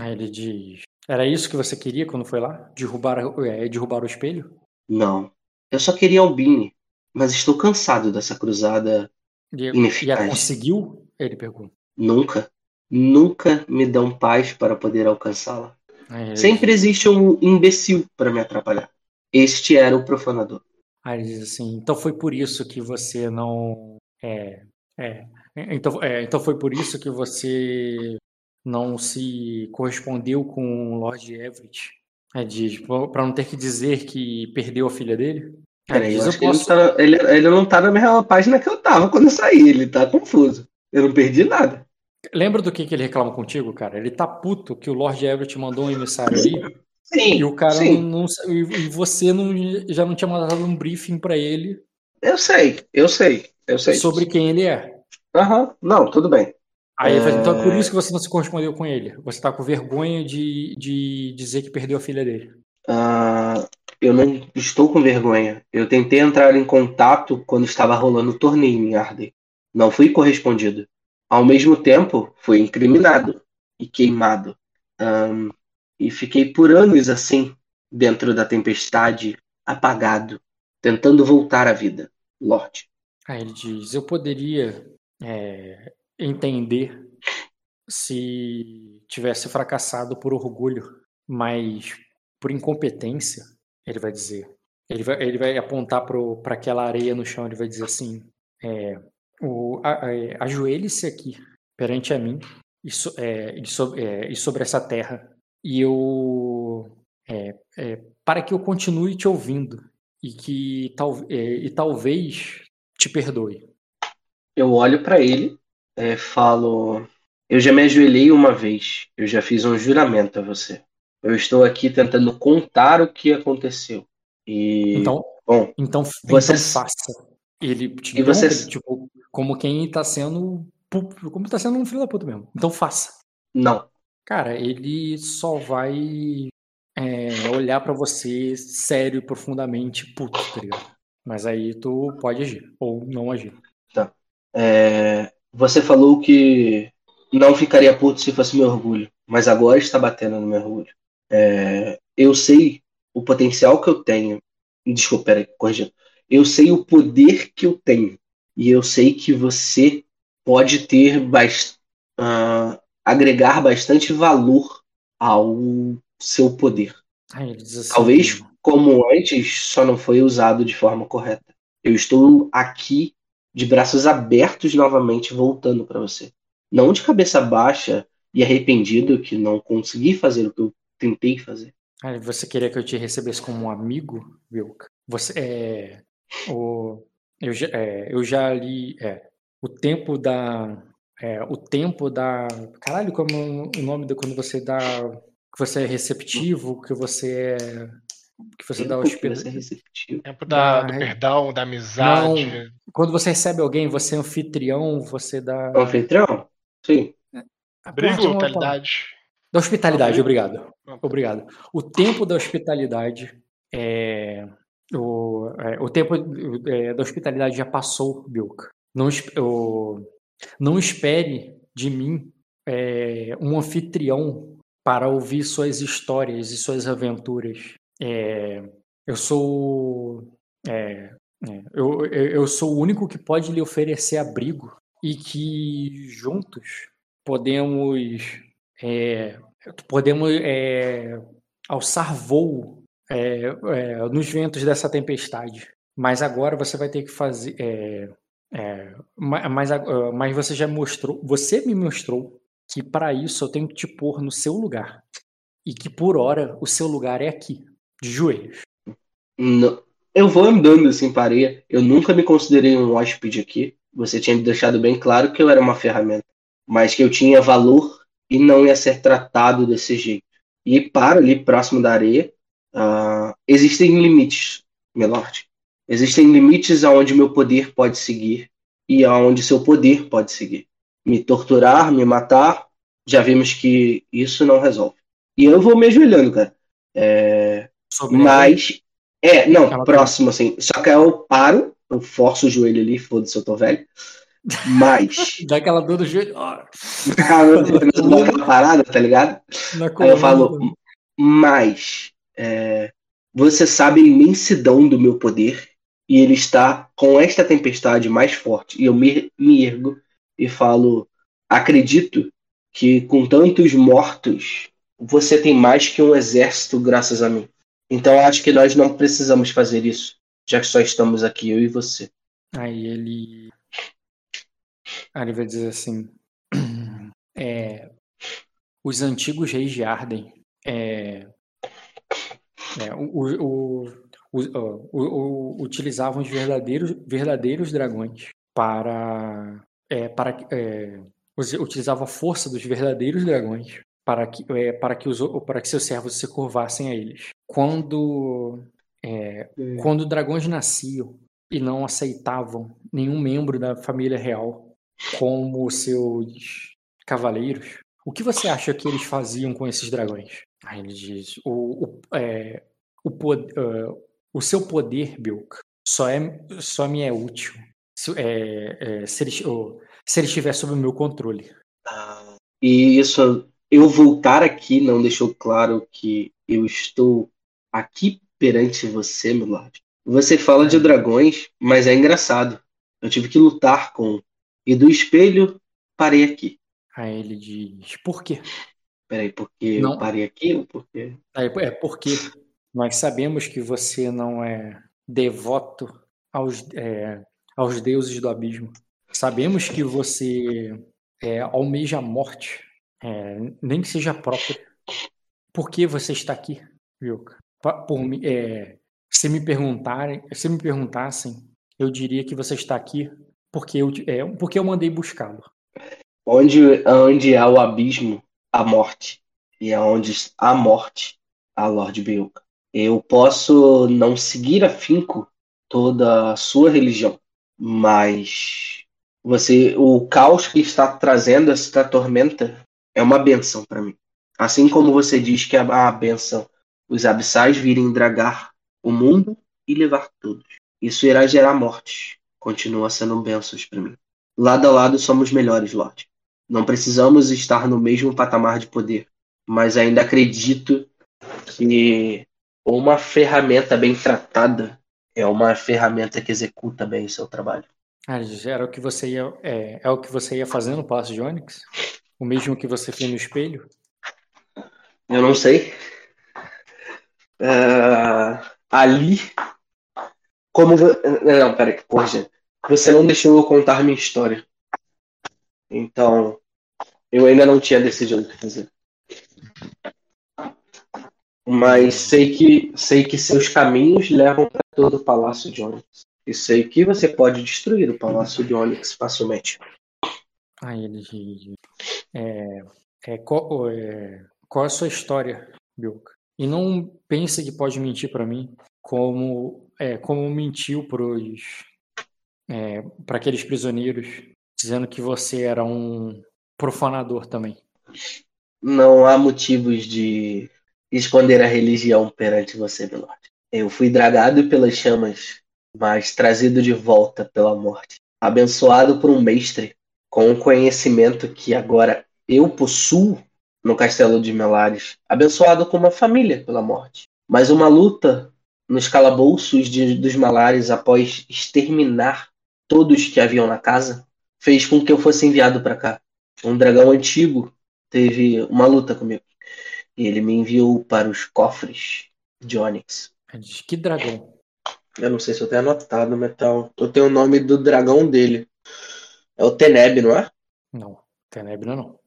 Aí ele diz. Era isso que você queria quando foi lá? Derrubar, é, derrubar o espelho? Não. Eu só queria Albini. Mas estou cansado dessa cruzada e, e a conseguiu? Ele pergunta. Nunca. Nunca me dão paz para poder alcançá-la. É, Sempre existe um imbecil para me atrapalhar. Este era o profanador. Aí ele diz assim: então foi por isso que você não. É, é, então, é, então foi por isso que você não se correspondeu com o Lord Everett. É, para não ter que dizer que perdeu a filha dele? Peraí, eu, eu posso... ele, não tá, ele, ele, não tá na mesma página que eu tava quando eu saí, ele tá confuso. Eu não perdi nada. Lembra do que, que ele reclama contigo, cara? Ele tá puto que o Lord Everett mandou um emissário aí. Sim. E o cara sim. não, não, E você não, já não tinha mandado um briefing para ele. Eu sei, eu sei, eu sei. Sobre quem ele é. Aham, uhum. não, tudo bem. Aí é... então é por isso que você não se correspondeu com ele. Você tá com vergonha de, de dizer que perdeu a filha dele. Uh, eu não estou com vergonha. Eu tentei entrar em contato quando estava rolando o torneio em Arden. Não fui correspondido. Ao mesmo tempo, fui incriminado e queimado. Um, e fiquei por anos assim, dentro da tempestade, apagado, tentando voltar à vida. Lorde. Aí ele diz: Eu poderia é, entender se tivesse fracassado por orgulho, mas por incompetência ele vai dizer. Ele vai, ele vai apontar para aquela areia no chão, ele vai dizer assim: é, é, ajoelhe-se aqui perante a mim e, so, é, e, so, é, e, sobre essa terra, e eu. É, é, para que eu continue te ouvindo e que tal, e talvez te perdoe. Eu olho para ele, falo: Eu já me ajoelhei uma vez, eu já fiz um juramento a você. Eu estou aqui tentando contar o que aconteceu. E então, bom, então, você então faça. Ele te e você... tipo, como quem está sendo como está sendo um filho da puta mesmo. Então faça. Não. Cara, ele só vai é, olhar para você sério e profundamente puto, tá ligado? Mas aí tu pode agir ou não agir. Tá. É, você falou que não ficaria puto se fosse meu orgulho, mas agora está batendo no meu orgulho. É, eu sei o potencial que eu tenho. Desculpa, peraí, corrigindo. Eu sei o poder que eu tenho. E eu sei que você pode ter bast uh, agregar bastante valor ao seu poder. Diz assim, Talvez, como antes, só não foi usado de forma correta. Eu estou aqui de braços abertos novamente, voltando para você. Não de cabeça baixa e arrependido que não consegui fazer o que eu tentei fazer. Aí você queria que eu te recebesse como um amigo, Vilka? Você é o eu já, é, eu já li é, o tempo da é, o tempo da caralho como o nome da quando você dá que você é receptivo, que você é que você dá Tempo que hospedagem. você é receptivo. Tempo da, Ah, do é. perdão, da amizade. Quando você recebe alguém, você é anfitrião, você dá Anfitrião? Sim. Ah, porra, Da hospitalidade, obrigado. Obrigado. O tempo da hospitalidade é. O, é, o tempo é, da hospitalidade já passou, Bilka. Não, o- não espere de mim é, um anfitrião para ouvir suas histórias e suas aventuras. É, eu sou. é, é, eu eu sou o único que pode lhe oferecer abrigo e que juntos podemos é, podemos é, alçar voo é, é, nos ventos dessa tempestade. Mas agora você vai ter que fazer. é, é, ma- mas, ag- mas você já mostrou, você me mostrou que para isso eu tenho que te pôr no seu lugar. E que por hora o seu lugar é aqui, de joelhos. Não. Eu vou andando sem pareia. Eu nunca me considerei um hóspede aqui. Você tinha deixado bem claro que eu era uma ferramenta. Mas que eu tinha valor e não ia ser tratado desse jeito. E para ali próximo da areia, ah, existem limites, Melord. Existem limites aonde meu poder pode seguir e aonde seu poder pode seguir. Me torturar, me matar, já vimos que isso não resolve. E eu vou me ajoelhando, cara. É, mas. É, não, próximo, assim. Só que eu paro, eu forço o joelho ali, foda-se, eu tô velho. Mas. Dá aquela dor do joelho. aquela parada, tá ligado? Aí eu falo, mas. é, você sabe a imensidão do meu poder e ele está com esta tempestade mais forte. E eu me, me ergo e falo: acredito que com tantos mortos você tem mais que um exército graças a mim. Então acho que nós não precisamos fazer isso, já que só estamos aqui, eu e você. Aí ele. Ele vai dizer assim: é, os antigos reis de Arden é, é, o, o- o- utilizavam os verdadeiros, verdadeiros dragões para. É, para é, utilizavam a força dos verdadeiros dragões para que, é, para que, os, para que seus servos se curvassem a eles. Quando, é, quando dragões nasciam e não aceitavam nenhum membro da família real como seus cavaleiros, o que você acha que eles faziam com esses dragões? Aí ele diz: o, o, é, o, pod- ah, o seu poder, Bilk, só, é, só me é útil se, é, é, se, ele, ou, se ele estiver sob o meu controle. Ah, E isso, eu voltar aqui não deixou claro que eu estou aqui perante você, meu lord. Você fala de dragões, mas é engraçado. Eu tive que lutar com. E do espelho, parei aqui. Aí ele diz: por quê? Peraí, porque Não. eu parei aqui ou porque. Aí, é porque nós sabemos que você não é devoto aos, é, aos deuses do abismo. Sabemos que você é, almeja a morte, é, nem que seja própria. Por que você está aqui? Pa- Por, é, se me perguntarem, se me perguntassem, eu diria que você está aqui porque eu, é, porque eu mandei buscá-lo. Onde, onde há o abismo, há morte. E aonde há morte, há Lord Bilka. Eu posso não seguir afinco toda a sua religião, mas você, o caos que está trazendo esta tormenta é uma benção para mim. Assim como você diz que a, a benção, os abissais virem dragar o mundo e levar todos. Isso irá gerar mortes. Continua sendo bênçãos para mim. Lado a lado somos melhores, Lorde. Não precisamos estar no mesmo patamar de poder, mas ainda acredito que uma ferramenta bem tratada é uma ferramenta que executa bem o seu trabalho. Ah, era o que você ia, é, é o que você ia fazer no Palácio de Onyx? O mesmo que você fez no espelho? Eu não sei. Ah, ali. Como. vo- Não, peraí, corrija. Você não deixou eu contar minha história. Então. Eu ainda não tinha decidido o que fazer. Mas sei que sei que seus caminhos levam para todo o Palácio de Onyx. E sei que você pode destruir o Palácio de Onyx facilmente. Aí ele é, é, qual, é, qual é a sua história, Bilka? E não pense que pode mentir para mim como, é, como mentiu para aqueles prisioneiros, dizendo que você era um profanador também. Não há motivos de esconder a religião perante você, Belord. Eu fui dragado pelas chamas, mas trazido de volta pela morte. Abençoado por um mestre com o conhecimento que agora eu possuo no castelo de Melares. Abençoado com uma família pela morte. Mas uma luta nos calabouços de, dos Malares após exterminar todos que haviam na casa fez com que eu fosse enviado para cá. Um dragão antigo teve uma luta comigo. E ele me enviou para os cofres de Onyx. Ele diz, que dragão? Eu não sei se eu tenho anotado, Metal. Eu tenho o nome do dragão dele. É o Teneb, não é? Não, Tenebra não.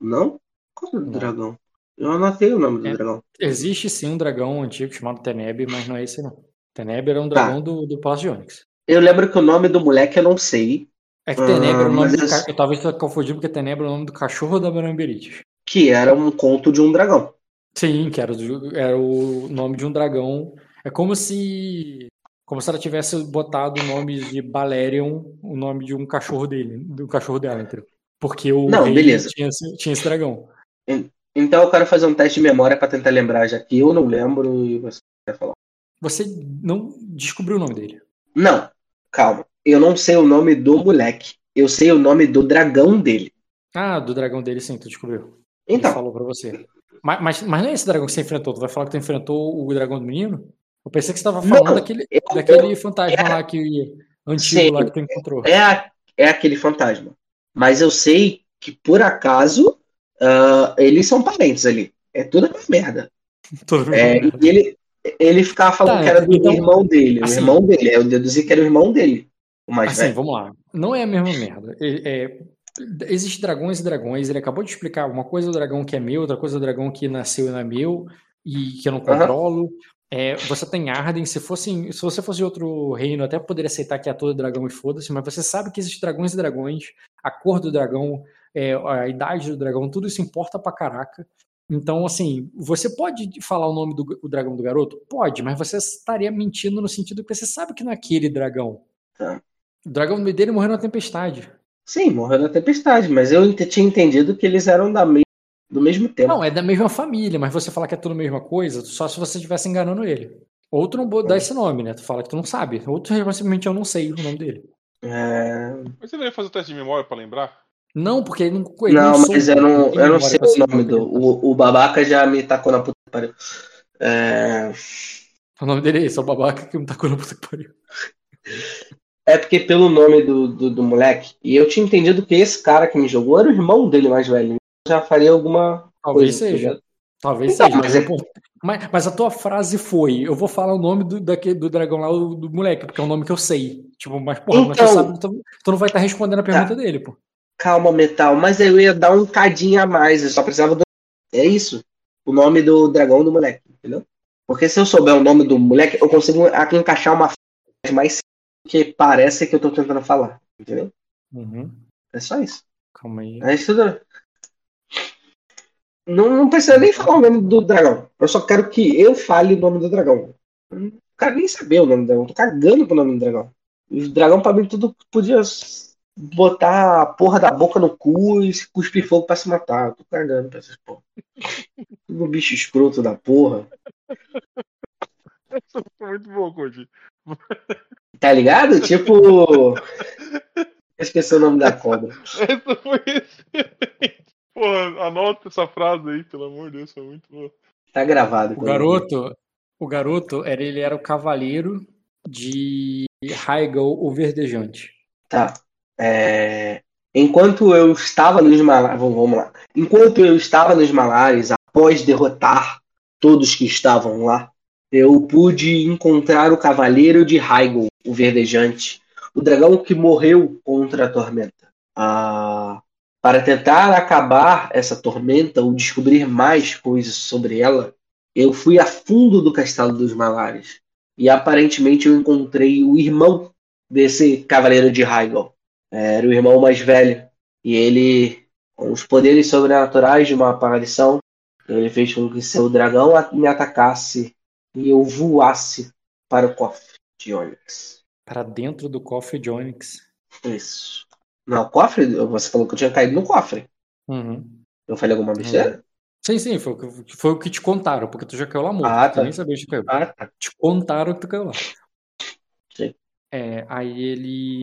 Não? Qual é o Não. dragão? Eu anotei o nome do É. dragão. Existe sim um dragão antigo chamado Teneb, mas não é esse não. Teneb era um Tá. dragão do, do Palácio de Onyx. Eu lembro que o nome do moleque eu não sei. É que Tenebra era o Ah, nome do eu- ca... eu Talvez você confundindo porque Tenebra é o nome do cachorro da Baramberites. Que era um conto de um dragão. Sim, que era, era o nome de um dragão. É como se. Como se ela tivesse botado o nome de Balerion, o nome de um cachorro dele, do cachorro dela, entendeu? Porque o Não, rei beleza. Tinha, tinha esse dragão. Então eu quero fazer um teste de memória pra tentar lembrar, já que eu não lembro e você vai falar. Você não descobriu o nome dele. Não, calma. Eu não sei o nome do moleque. Eu sei o nome do dragão dele. Ah, do dragão dele sim, tu descobriu. Ele Então, falou pra você. Mas, mas, mas não é esse dragão que você enfrentou. Tu vai falar que tu enfrentou o dragão do menino? Eu pensei que você tava falando Não, daquele, eu- daquele fantasma lá que. Antigo Sim. lá que tu encontrou. é, é aquele fantasma. Mas eu sei que, por acaso, ah, eles são parentes ali. É tudo uma merda. É, e ele, ele ficava falando Tá, que era do então- irmão dele. O assim- irmão dele. Eu deduzi que era o irmão dele. O mais Assim, velho. vamos lá. Não é a mesma merda. É, é, existe dragões e dragões. Ele acabou de explicar uma coisa o dragão que é meu, outra coisa é o dragão que nasceu e não é meu e que eu não controlo. É, você tem Arden. Se, fosse, se você fosse de outro reino, eu até poderia aceitar que é todo dragão e foda-se, mas você sabe que existem dragões e dragões, a cor do dragão, é, a idade do dragão, tudo isso importa pra caraca. Então, assim, você pode falar o nome do o dragão do garoto? Pode, mas você estaria mentindo no sentido que você sabe que não é aquele dragão. Tá. O dragão dele morreu na tempestade. Sim, morreu na tempestade. Mas eu tinha entendido que eles eram da me- do mesmo tempo. Não, é da mesma família, mas você falar que é tudo a mesma coisa, só se você estivesse enganando ele. Ou tu não bo- dá esse nome, né? Tu fala que tu não sabe. Ou tu simplesmente eu não sei o nome dele. É, Mas você não ia fazer o teste de memória pra lembrar? Não, porque ele não. Ele Não, mas eu não, eu não sei o nome do. O, o babaca já me tacou na puta que pariu. É, O nome dele é esse, é o babaca que me tacou na puta que pariu. é porque pelo nome do, do, do moleque, e eu tinha entendido que esse cara que me jogou era o irmão dele mais velho. então Já faria alguma Talvez coisa. tá seja. Talvez Então, seja. mas é- mas, mas a tua frase foi: eu vou falar o nome do, daquele, do dragão lá, do, do moleque, porque é o nome que eu sei. Tipo, mas porra, mas tu Então- sabe, tu, tu não vai estar respondendo a pergunta dele, pô. Calma, Metal, mas eu ia dar um cadinho a mais, eu só precisava do. É isso. O nome do dragão do moleque, entendeu? Porque se eu souber o nome do moleque, eu consigo encaixar uma frase mais que parece que eu tô tentando falar, entendeu? Uhum. É só isso. Calma aí. É isso tudo. Não, não precisa nem falar o nome do dragão. Eu só quero que eu fale o nome do dragão. Eu Não quero nem saber o nome do dragão. Eu tô cagando pro nome do dragão. O dragão, pra mim, tudo podia botar a porra da boca no cu e se cuspir fogo pra se matar. Eu tô cagando pra essas porra. Tudo bicho escroto da porra. Essa foi muito boa, Cody. Tá ligado? Tipo. Esqueci o nome da cobra. Essa foi excelente. Porra, anota essa frase aí, pelo amor de Deus, foi muito boa. Tá gravado. O garoto, o garoto era, ele era o cavaleiro de Raigel, o Verdejante. Tá. É, Enquanto eu estava nos Malares. Vamos lá. Enquanto eu estava nos Malares, após derrotar todos que estavam lá, eu pude encontrar o Cavaleiro de Raigol, o Verdejante, o dragão que morreu contra a tormenta. Ah, para tentar acabar essa tormenta ou descobrir mais coisas sobre ela, eu fui a fundo do Castelo dos Malares. E aparentemente eu encontrei o irmão desse Cavaleiro de Raigol. Era o irmão mais velho. E ele, com os poderes sobrenaturais de uma aparição, ele fez com que seu dragão me atacasse e eu voasse para o cofre de Onyx. Para dentro do cofre de Onyx. Isso. Não, cofre? Você falou que eu tinha caído no cofre. Uhum. Eu falei alguma besteira? Sim, sim, foi, o que- foi o que te contaram, porque tu já caiu lá morto. Ah, tá. nem sabia que tu caiu. Ah, tá. Te contaram que tu caiu lá. Sim. É, aí ele.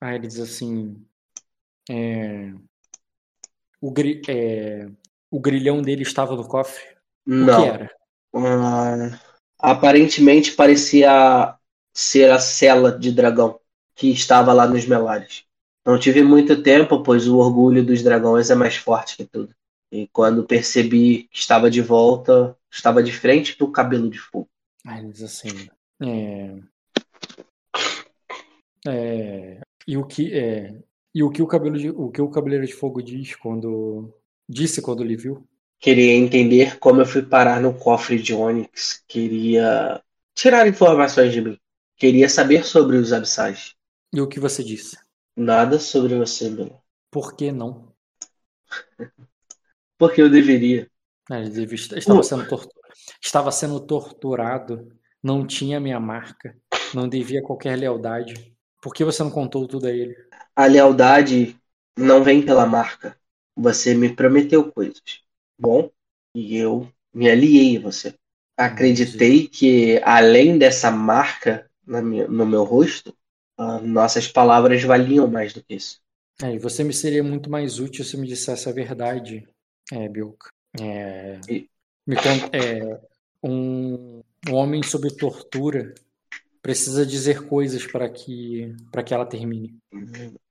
Aí ele diz assim. é, o, gri, é, o grilhão dele estava no cofre. O que Não. era? Ah, aparentemente parecia ser a cela de dragão que estava lá nos melares. Não tive muito tempo, pois o orgulho dos dragões é mais forte que tudo. E quando percebi que estava de volta, estava de frente para o cabelo de fogo. Aí ele diz assim. É, é, e o que é, e o que o cabelo de, o que o cabeleiro de fogo diz quando disse quando lhe viu? Queria entender como eu fui parar no cofre de Onyx. Queria tirar informações de mim. Queria saber sobre os abissais. E o que você disse? Nada sobre você, Bela. Por que não? Porque eu deveria. É, Ele devia- estava sendo, tortu- estava sendo torturado, não tinha minha marca, não devia qualquer lealdade. Por que você não contou tudo a ele? A lealdade não vem pela marca. Você me prometeu coisas. Bom, e eu me aliei a você. Acreditei que, além dessa marca minha- no meu rosto, ah, nossas palavras valiam mais do que isso. É, e você me seria muito mais útil se me dissesse a verdade, é, Bilka. É, E- me con- é, um, um homem sob tortura precisa dizer coisas para que, para que ela termine.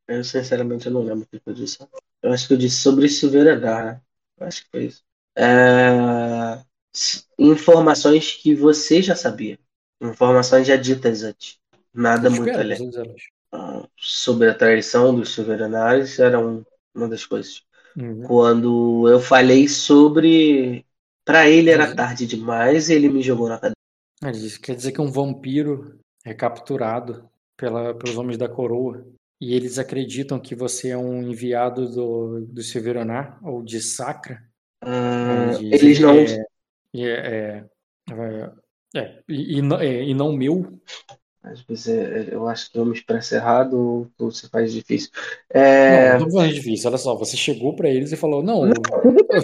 Eu, sinceramente, eu não lembro o que eu disse. Eu acho que eu disse sobre Silveira Dar. Eu acho que foi isso. É, Informações que você já sabia. Informações já ditas antes. Nada Eu muito além. Ah, sobre a traição dos Silveranários era um- uma das coisas. Uhum. Quando eu falei sobre. Pra ele era Uhum. tarde demais e ele me jogou na cadeia. Quer dizer que um vampiro é capturado pela, pelos homens da coroa e eles acreditam que você é um enviado do, do Silveronar ou de Sacra. Ah, diz, eles não. É, e é, é, é, e, e não- é, e não meu. Às vezes é- eu acho que eu me expresso errado ou se faz difícil. Não, não foi difícil. Olha só, você chegou pra eles e falou: Não, Não,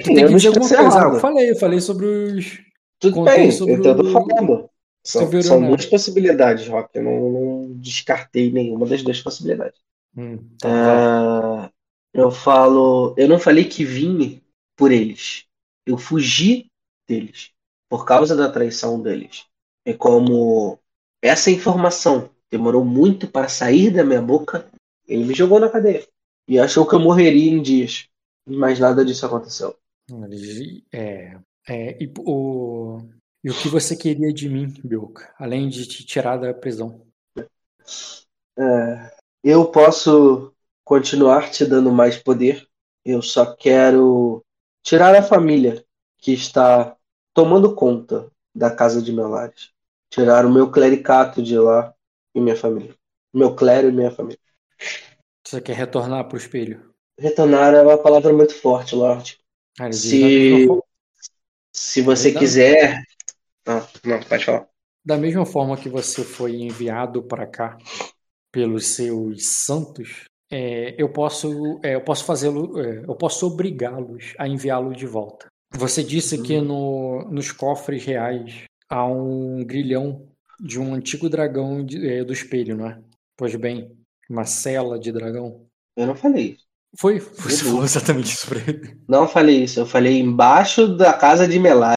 tem eu que me dizer alguma coisa. Eu falei, eu falei sobre os. Tudo bem, sobre eu tô o- falando. São, são duas possibilidades, Rock. Eu não, não descartei nenhuma das duas possibilidades. Hum, tá. Ah, eu falo. Eu não falei que vim por eles. Eu fugi deles. Por causa da traição deles. E como essa informação demorou muito para sair da minha boca, ele me jogou na cadeia. E achou que eu morreria em dias. Mas nada disso aconteceu. É, é, e, o, e o que você queria de mim, Bilka? Além de te tirar da prisão. É, eu posso continuar te dando mais poder. Eu só quero tirar a família que está tomando conta da casa de Melares. Tirar o meu clericato de lá e minha família. Meu clero e minha família. Você quer retornar pro espelho? Retornar é uma palavra muito forte, Lorde. Diz, Se- Se você quiser. Não, pode falar. da mesma forma que você foi enviado para cá pelos seus santos, é, eu posso, é, eu posso fazê-lo, é, eu posso obrigá-los a enviá-lo de volta. Você disse que no, nos cofres reais há um grilhão de um antigo dragão de- é, do espelho, não é? Pois bem, uma cela de dragão. Eu não falei isso. Foi, você Uhum. falou exatamente isso pra ele. Não falei isso. Eu falei embaixo da casa de Melares.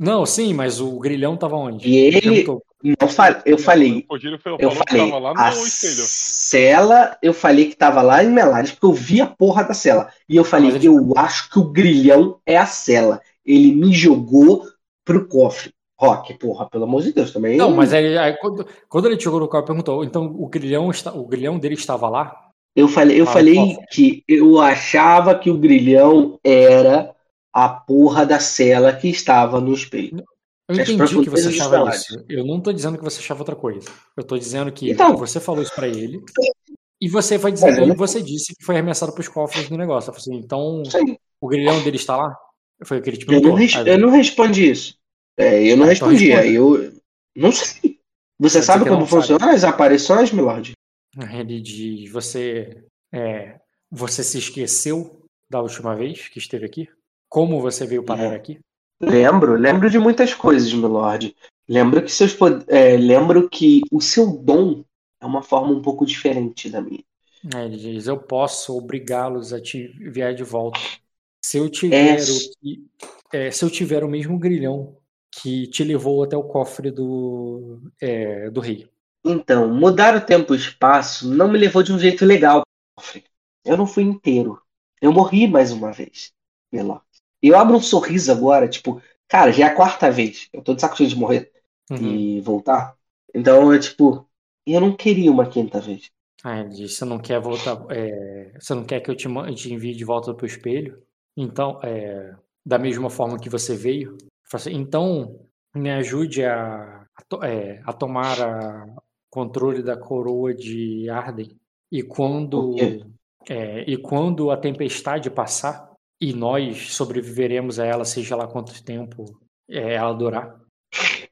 Não, sim, mas o grilhão tava onde? E ele- eu- Não fa- eu falei. O Giro falou Eu que falei, tava lá a no espelho. cela, eu falei que tava lá em Melares, porque eu vi a porra da cela. E eu falei, ele- eu acho que o grilhão é a cela. Ele me jogou pro cofre. Rock, porra, pelo amor de Deus, também. Não, mas aí, aí quando, quando ele chegou no carro, perguntou, então o grilhão, está, o grilhão dele estava lá? Eu falei, eu Ah, falei que eu achava que o grilhão era a porra da cela que estava no espelho. Eu entendi que você achava isso. Eu não tô dizendo que você achava outra coisa. Eu tô dizendo que Então. você falou isso pra ele. E você vai dizer, eu e não- você disse que foi arremessado pros cofres do negócio. Eu assim, então Sim. o grilhão dele está lá? Foi o que ele te Eu não, perguntou. res- Aí eu não respondi isso. É, eu não Ah, então respondi. Aí eu não sei. Você sabe como não sabe. funcionam as aparições, Milord? Ele diz, você, é, você se esqueceu da última vez que esteve aqui? Como você veio parar É. aqui? Lembro, lembro de muitas coisas, Milord. Lembro que seus é, lembro que o seu dom é uma forma um pouco diferente da minha. Aí Ele diz, eu posso obrigá-los a te enviar de volta. Se eu tiver É. o é, se eu tiver o mesmo grilhão que te levou até o cofre do, é, do rei. Então, mudar o tempo e o espaço não me levou de um jeito legal. Eu não fui inteiro. Eu morri mais uma vez, Milord. E eu abro um sorriso agora, tipo, cara, já é a quarta vez. Eu tô de saco cheio de morrer Uhum. e voltar. Então, é tipo, eu não queria uma quinta vez. Aí ele diz, você não quer voltar, é, você não quer que eu te, te envie de volta para o espelho? Então, é, da mesma forma que você veio? Assim, então, me ajude a, a, to- é, a tomar a controle da coroa de Arden. E quando, é, e quando a tempestade passar e nós sobreviveremos a ela, seja lá quanto tempo é, ela durar,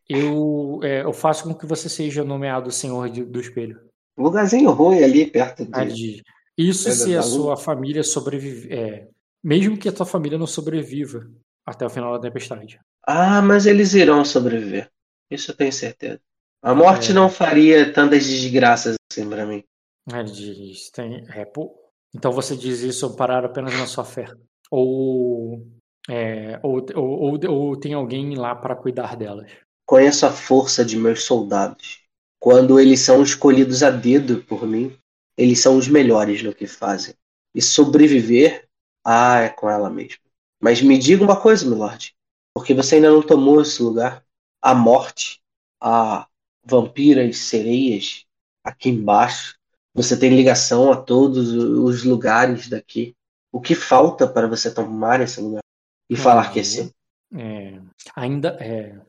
eu, é, eu faço com que você seja nomeado Senhor de- do Espelho. Um lugarzinho ruim ali perto de. Isso É se a sua família sobreviver. É, mesmo que a tua família não sobreviva até o final da tempestade. Ah, mas eles irão sobreviver. Isso eu tenho certeza. A morte É. não faria tantas desgraças assim pra mim. Ele diz, tem, é, pô, então você diz isso parar apenas na sua fé. Ou, é, ou, ou, ou, tem alguém lá para cuidar delas. Conheço a força de meus soldados. Quando eles são escolhidos a dedo por mim, eles são os melhores no que fazem. E sobreviver, ah, é com ela mesmo. Mas me diga uma coisa, milord, porque você ainda não tomou esse lugar. A morte, a vampiras, sereias, aqui embaixo. Você tem ligação a todos os lugares daqui. O que falta para você tomar esse lugar? E falar que é seu? É, ainda é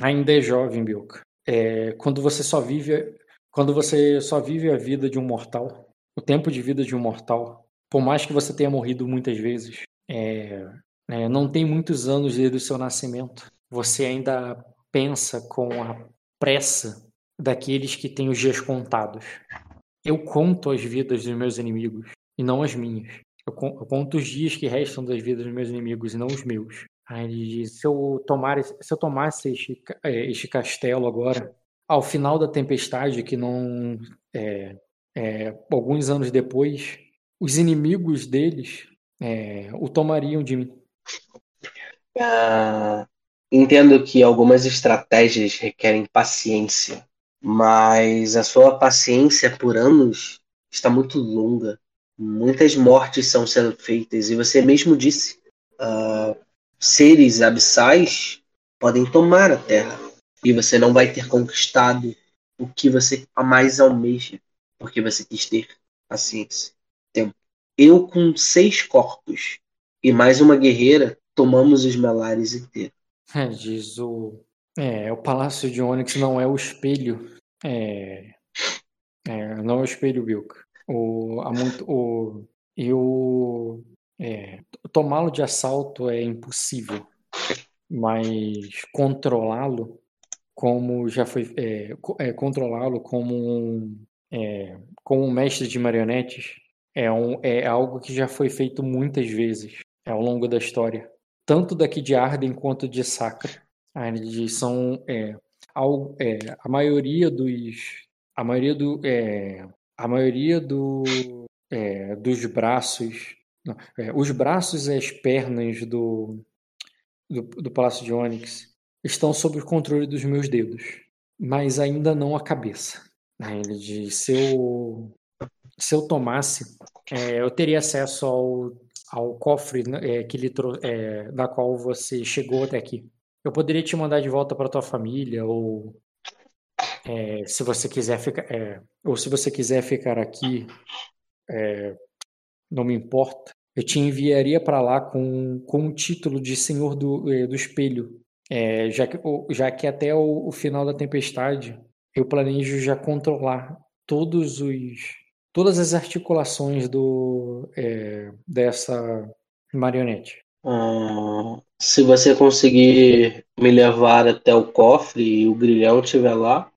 ainda é jovem, Bilka. É, quando você só vive quando você só vive a vida de um mortal, o tempo de vida de um mortal, por mais que você tenha morrido muitas vezes, é, é, não tem muitos anos desde o seu nascimento. Você ainda pensa com a pressa daqueles que têm os dias contados. Eu conto as vidas dos meus inimigos e não as minhas. Eu, con- eu conto os dias que restam das vidas dos meus inimigos e não os meus. Aí ele diz: se eu, tomar, se eu tomasse este, eh, este castelo agora, ao final da tempestade, que não. é, é, alguns anos depois, os inimigos deles é, o tomariam de mim. Ah, entendo que algumas estratégias requerem paciência, mas a sua paciência por anos está muito longa. Muitas mortes são sendo feitas, e você mesmo disse: ah, seres abissais podem tomar a terra, e você não vai ter conquistado o que você mais almeja, porque você quis ter paciência. Tempo. Eu, com seis corpos e mais uma guerreira, tomamos os melares inteiros. É, diz o. É, o Palácio de Onyx não é o espelho. É, é, não é o espelho Bilka. O, há muito, o, e o. É, tomá-lo de assalto é impossível, mas controlá-lo, como já foi. É, é, controlá-lo como um, é, como um mestre de marionetes é, um, é algo que já foi feito muitas vezes ao longo da história tanto daqui de Arden quanto de Sacra. São é, ao- é, a maioria dos a maioria do é, a maioria do, é, dos braços não, é, os braços e as pernas do, do do Palácio de Onyx estão sob o controle dos meus dedos, mas ainda não a cabeça. Ah, ele diz, se eu se eu tomasse, é, eu teria acesso ao ao cofre né, é, que é, da qual você chegou até aqui. eu poderia te mandar de volta para tua família, ou é, se você quiser ficar, é, ou se você quiser ficar aqui, é, não me importa. Eu te enviaria para lá com, com o título de Senhor do, é, do Espelho, é, já, que, já que até o, o final da tempestade eu planejo já controlar todos os todas as articulações do é, dessa marionete. Ah, se você conseguir me levar até o cofre e o grilhão estiver lá,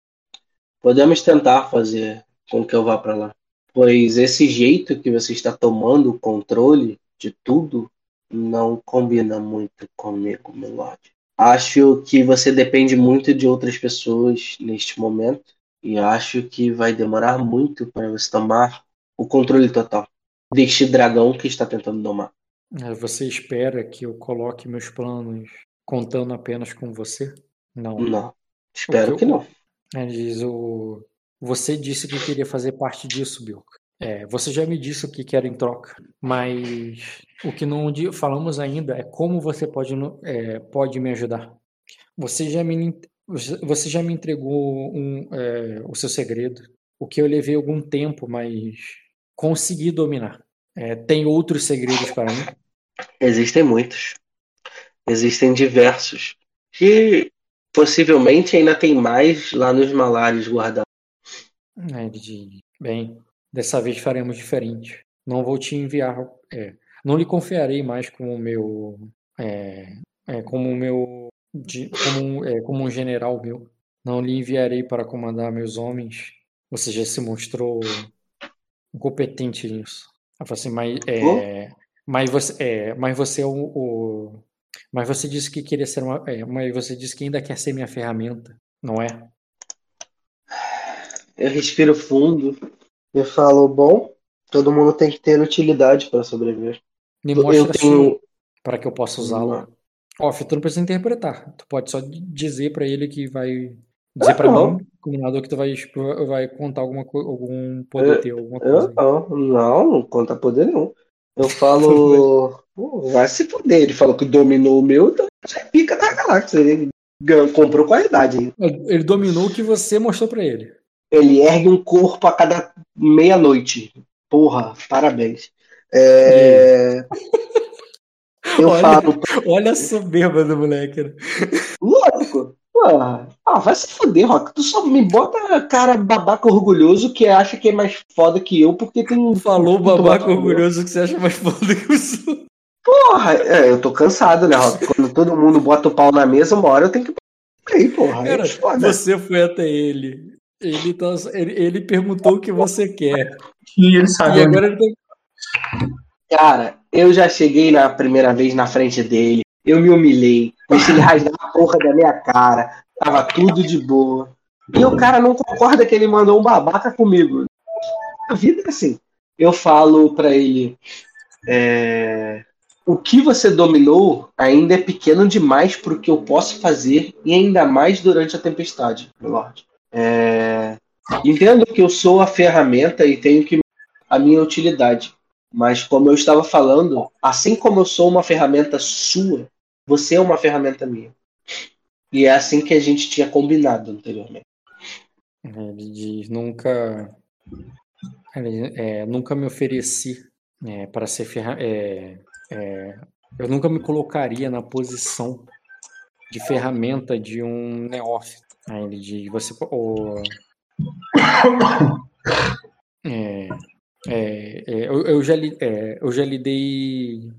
podemos tentar fazer com que eu vá para lá. Pois esse jeito que você está tomando o controle de tudo não combina muito comigo, meu lord. Acho que você depende muito de outras pessoas neste momento e acho que vai demorar muito para você tomar o controle total deste dragão que está tentando domar. É, você espera que eu coloque meus planos contando apenas com você? Não. Não. Espero que não. É, diz o... Você disse que queria fazer parte disso, Bilka. É, você já me disse o que quer em troca, mas o que não falamos ainda é como você pode, é, pode me ajudar. Você já me, você já me entregou um, é, o seu segredo, o que eu levei algum tempo, mas consegui dominar. É, tem outros segredos para mim? Existem muitos. Existem diversos. E possivelmente ainda tem mais lá nos malários guardados. É, bem, Dessa vez faremos diferente. Não vou te enviar. É, não lhe confiarei mais como meu. É, é, como meu. De, como, é, como um general meu. Não lhe enviarei para comandar meus homens. Você já se mostrou incompetente nisso. Eu falei assim, mas, é, mas você, é, mas você é o, o, mas você disse que queria ser uma, é, mas você disse que ainda quer ser minha ferramenta, não é? Eu respiro fundo e falou: Bom, todo mundo tem que ter utilidade para sobreviver. Me mostra eu tenho... para que eu possa usá-lo. Off, tu não precisa interpretar. Tu pode só dizer para ele que vai. Dizer para mim, combinador, que tu vai, vai contar alguma algum poder eu, teu, alguma coisa. Eu, não, não, não conta poder nenhum. Eu falo. vai se fuder. Ele falou que dominou o meu, então é pica da galáxia. Ele comprou qualidade. Ele dominou o que você mostrou para ele. Ele ergue um corpo a cada meia-noite. Porra, parabéns. É... Eu olha, falo. Olha a soberba do moleque. Né? Lógico. Ah, vai se fuder, Rock. Tu só me bota cara babaca orgulhoso que acha que é mais foda que eu porque tem. Falou babaca orgulhoso que você acha mais foda que eu sou. Porra, é, eu tô cansado, né, Rock? Quando todo mundo bota o pau na mesa, uma hora eu tenho que. Aí, porra. Cara, é você foi até ele. Ele, tá, ele, ele, perguntou o que você quer. E ele sabe. E agora ele tá... Cara, eu já cheguei na primeira vez na frente dele. Eu me humilhei. Deixei ele rasgar a porra da minha cara. Tava tudo de boa. E o cara não concorda que ele mandou um babaca comigo. A vida é assim. Eu falo para ele. É... O que você dominou ainda é pequeno demais para o que eu posso fazer e ainda mais durante a tempestade, meu Lorde. É... Entendo que eu sou a ferramenta e tenho que a minha utilidade. Mas como eu estava falando, assim como eu sou uma ferramenta sua, você é uma ferramenta minha. E é assim que a gente tinha combinado anteriormente. Ele diz, nunca, é, nunca me ofereci é, para ser ferramenta. É, é, eu nunca me colocaria na posição de ferramenta de um neófito. Aí ele diz, você. O, é, é, é, eu, eu, já li, é, eu já lhe dei.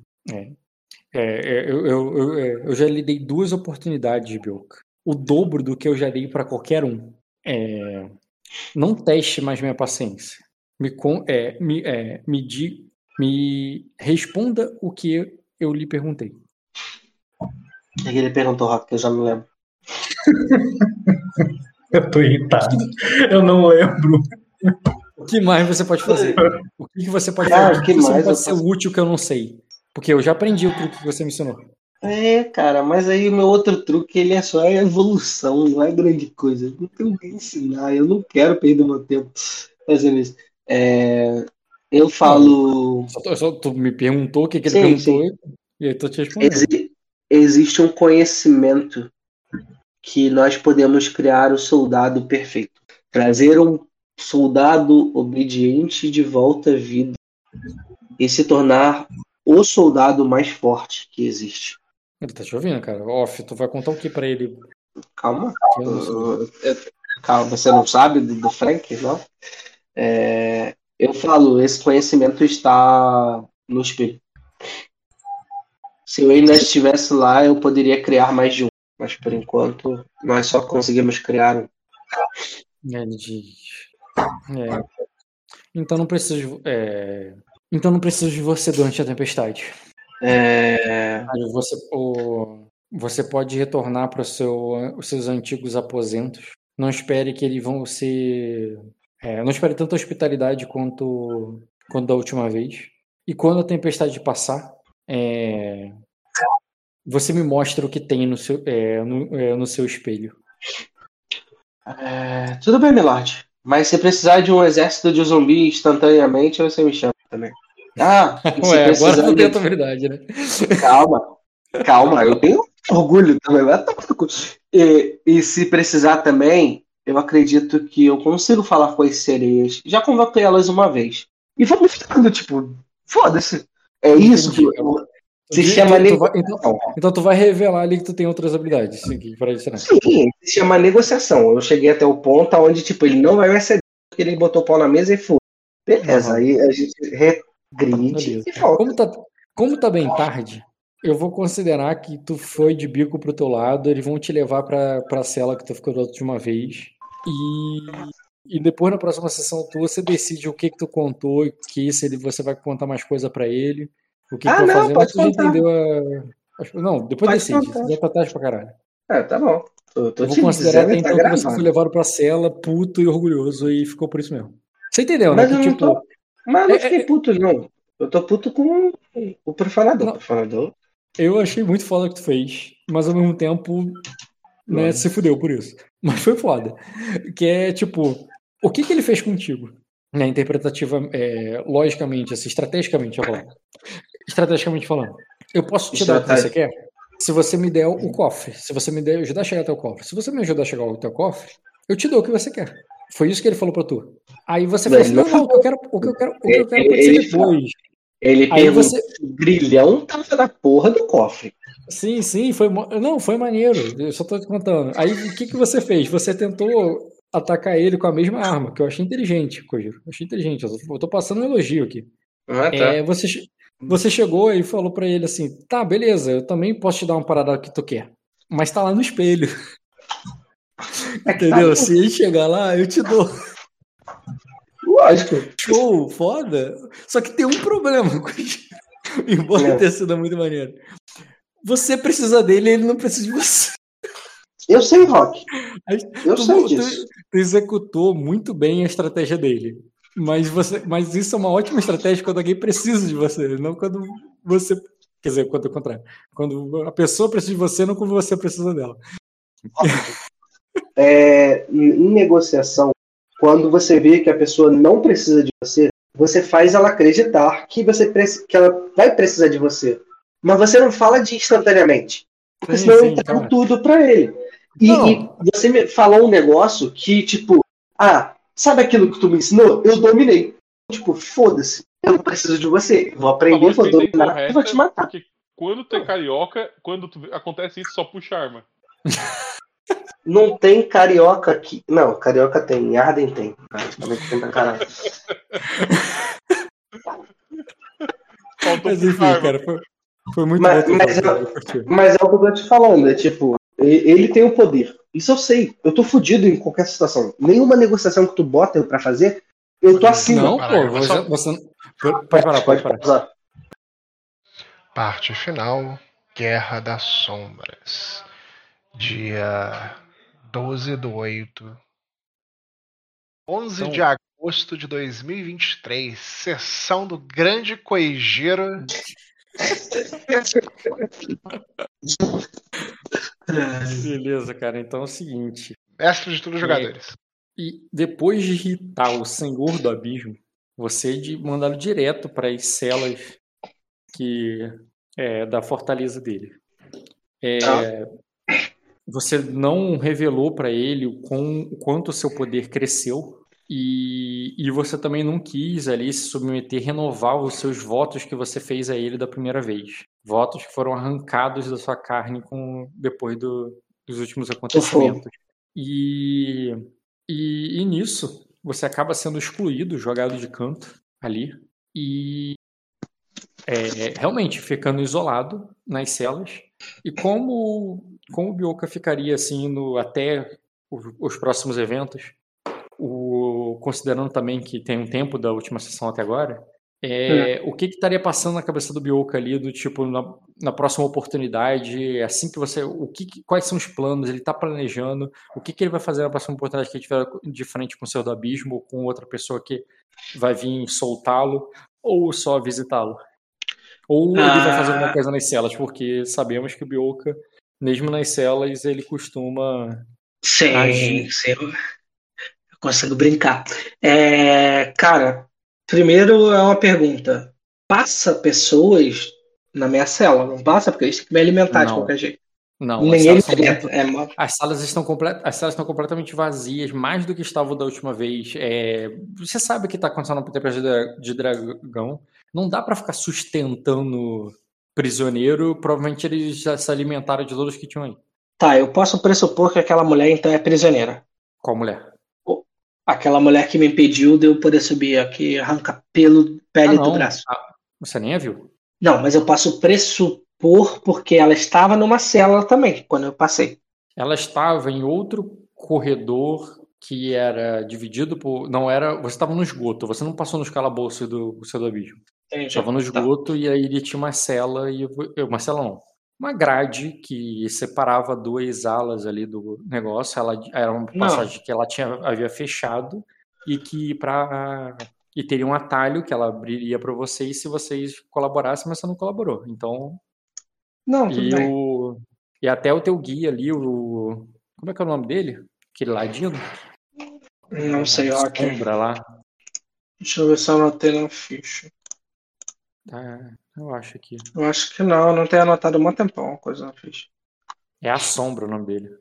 É, é, eu, eu, eu, eu, já lhe dei duas oportunidades, Bilka. O dobro do que eu já dei para qualquer um. não teste mais minha paciência. Me, me, me, di, me responda o que eu lhe perguntei. O que ele perguntou, Rock, que eu já não lembro. Eu tô irritado. Eu não lembro. O que mais você pode fazer? O que, você pode fazer? o que, mais pode ser posso... útil que eu não sei? Porque eu já aprendi o truque que você me ensinou. É, cara, mas aí o meu outro truque ele é só evolução, não é grande coisa. Não tenho que ensinar, eu não quero perder meu tempo fazendo isso. É, eu falo. Só, só, tu me perguntou o que, que ele sim, perguntou sim. e eu tô te respondendo. Exi existe um conhecimento que nós podemos criar o soldado perfeito. Trazer um soldado obediente de volta à vida e se tornar o soldado mais forte que existe. Ele tá te ouvindo, cara. Off, tu vai contar o que pra ele? Calma. Eu eu- Calma, você não sabe do, do Frank, não? É, eu falo, esse conhecimento está no espelho. Se eu ainda estivesse lá, eu poderia criar mais de um. Mas por enquanto, nós só conseguimos criar um. Ele diz. É. Então não preciso de, vo- é, Então não preciso de você durante a tempestade. É, Você, o- você pode retornar para seu, os seus antigos aposentos. Não espere que eles vão ser. é, não espere tanta hospitalidade quanto, quanto da última vez. E quando a tempestade passar, é, você me mostra o que tem no seu, é, no, é, no seu espelho. é, tudo bem, Milord. Mas se precisar de um exército de zumbi instantaneamente, você me chama também. Ah, e se Ué, agora precisar não tem outra habilidade, né? Calma, calma, eu tenho orgulho também. cu. E, e se precisar também, eu acredito que eu consigo falar com as sereias. Já convoquei elas uma vez. E vamos ficando, tipo, foda-se. É isso que Entendi. se Tu- chama tu- tu vai- então, então tu vai revelar ali que tu tem outras habilidades. Sim, que para isso não. Sim, se chama negociação. Eu cheguei até o ponto onde, tipo, ele não vai me aceder porque ele botou o pau na mesa e foi. Beleza, aí a gente regride e volta. Como tá, como tá bem tarde, eu vou considerar que tu foi de bico pro teu lado, eles vão te levar pra, pra cela que tu ficou da última vez. E, e depois na próxima sessão tua, você decide o que que tu contou, e que se ele, você vai contar mais coisa pra ele, o que, Ah, que tu vai fazer, pode mas tu já entendeu a. Não, depois Pode decide. contar. Já tá tarde pra caralho. É, tá bom. Tô, tô Eu vou considerar até tá então que você foi levado pra cela, puto e orgulhoso, e ficou por isso mesmo. Você entendeu, né? Mas Que, eu não tipo, tô. Mas eu não É, fiquei é- puto, não. Eu tô puto com o profanador. Não. O profanador. Eu achei muito foda o que tu fez, mas ao mesmo tempo, né, se fudeu por isso. Mas foi foda. Que é tipo, o que que ele fez contigo? Né, interpretativa, é, logicamente, assim, estrategicamente falando. Estrategicamente falando. Eu posso te dar o que você quer se você me der o cofre. Se você me der, ajudar a chegar até o cofre. Se você me ajudar a chegar ao teu cofre, eu te dou o que você quer. Foi isso que ele falou pra tu. Aí você falou assim, não, não, o que eu quero, o que eu quero, o que eu quero pode ser depois. Ele Aí perguntou você, o grilhão tava na porra do cofre. Sim, sim, foi. Não, foi maneiro. Eu só tô te contando. Aí o que, que você fez? Você tentou atacar ele com a mesma arma, que eu achei inteligente, Kojiro. Eu achei inteligente. Eu tô, passando um elogio aqui. Ah, tá. É, você, você chegou e falou pra ele assim: tá, beleza, eu também posso te dar uma parada que tu quer. Mas tá lá no espelho. É que Entendeu? tá- Se ele chegar lá, eu te dou. Lógico. Show, foda. Só que tem um problema. Embora É. tenha sido muito maneiro. Você precisa dele e ele não precisa de você. Eu sei, Rock. Eu tu, sei tu- disso. tu executou muito bem a estratégia dele. Mas, você, mas isso é uma ótima estratégia quando alguém precisa de você, não quando você. Quer dizer, quando é o contrário. Quando a pessoa precisa de você, não quando você precisa dela. É, em negociação, quando você vê que a pessoa não precisa de você, você faz ela acreditar que, você, que ela vai precisar de você. Mas você não fala de instantaneamente. Porque Sim, senão eu sim, entrego claro. tudo pra ele. E, e você me falou um negócio que, tipo, ah, sabe aquilo que tu me ensinou? Eu dominei. Tipo, foda-se. Eu não preciso de você. Eu Vou aprender, vou dominar e vou te matar. Porque quando tu é carioca, quando tu- acontece isso, só puxa arma. Não tem carioca aqui. Não, carioca tem. Em Arden tem. Praticamente tem pra caralho. Mas enfim, cara, foi, foi muito Mas- bom. mas curti. Mas é o que eu tô te falando, é tipo, ele tem o poder. Isso eu sei. Eu tô fudido em qualquer situação. Nenhuma negociação que tu bota eu pra fazer, eu tô acima. Não, pô, você, só- você. Pode parar, pode parar. Parte final: Guerra das Sombras. Dia 12 do 8. 11 Então- de agosto de 2023. Sessão do Grande Coigeiro. Beleza, cara. Então é o seguinte. Mestre de todos os jogadores. E depois de irritar o Senhor do Abismo, você de mandá-lo direto para as celas que é, da fortaleza dele. É, Tá. Você não revelou para ele o, quão, o quanto o seu poder cresceu e, e você também não quis ali se submeter, renovar os seus votos que você fez a ele da primeira vez. Votos que foram arrancados da sua carne com depois do, dos últimos acontecimentos. E, e, e nisso, você acaba sendo excluído, jogado de canto ali. E é, realmente ficando isolado nas celas. E como, como o Bioka ficaria assim no, até os, os próximos eventos, o, considerando também que tem um tempo da última sessão até agora, é, é. o que, que estaria passando na cabeça do Bioka ali, do tipo, na, na próxima oportunidade, assim que você. O que, quais são os planos? Ele está planejando, o que, que ele vai fazer na próxima oportunidade que ele tiver de frente com o Senhor do Abismo, ou com outra pessoa que vai vir soltá-lo, ou só visitá-lo? Ou ah. ele vai fazer alguma ah. coisa nas celas, porque sabemos que o Bioka, mesmo nas celas, ele costuma. Sim, agir. sim. Eu consigo brincar. É, cara, primeiro é uma pergunta. Passa pessoas na minha cela, não passa? Porque eles têm que me alimentar não. de qualquer jeito. Não, Nem ele muito, é, as salas estão complet, as salas estão completamente vazias, mais do que estavam da última vez. É, você sabe o que está acontecendo no Tempestade de Dragão. Não dá para ficar sustentando prisioneiro. Provavelmente eles já se alimentaram de todos que tinham aí. Tá, eu posso pressupor que aquela mulher então é prisioneira. Qual mulher? Aquela mulher que me impediu de eu poder subir, que arranca pelo pele ah, do braço. Ah, você nem a viu? Não, mas eu posso pressupor porque ela estava numa cela também, quando eu passei. Ela estava em outro corredor que era dividido por. Não era. Você estava no esgoto, você não passou nos calabouços do, do seu abismo. Estava no tá. esgoto tá. e aí ele tinha uma cela e. Uma cela não. Uma grade que separava duas alas ali do negócio. Ela era uma passagem não. que ela tinha, havia fechado e que para e teria um atalho que ela abriria para vocês se vocês colaborassem, mas você não colaborou. Então. Não, tudo e bem. O, e até o teu guia ali, o. Como é que é o nome dele? Aquele ladino? Não sei, ó. Sombra lá. Deixa eu ver se eu anotei na ficha. É, eu acho que. Eu acho que não, não tenho anotado um tempão a coisa na ficha. É a sombra o nome dele.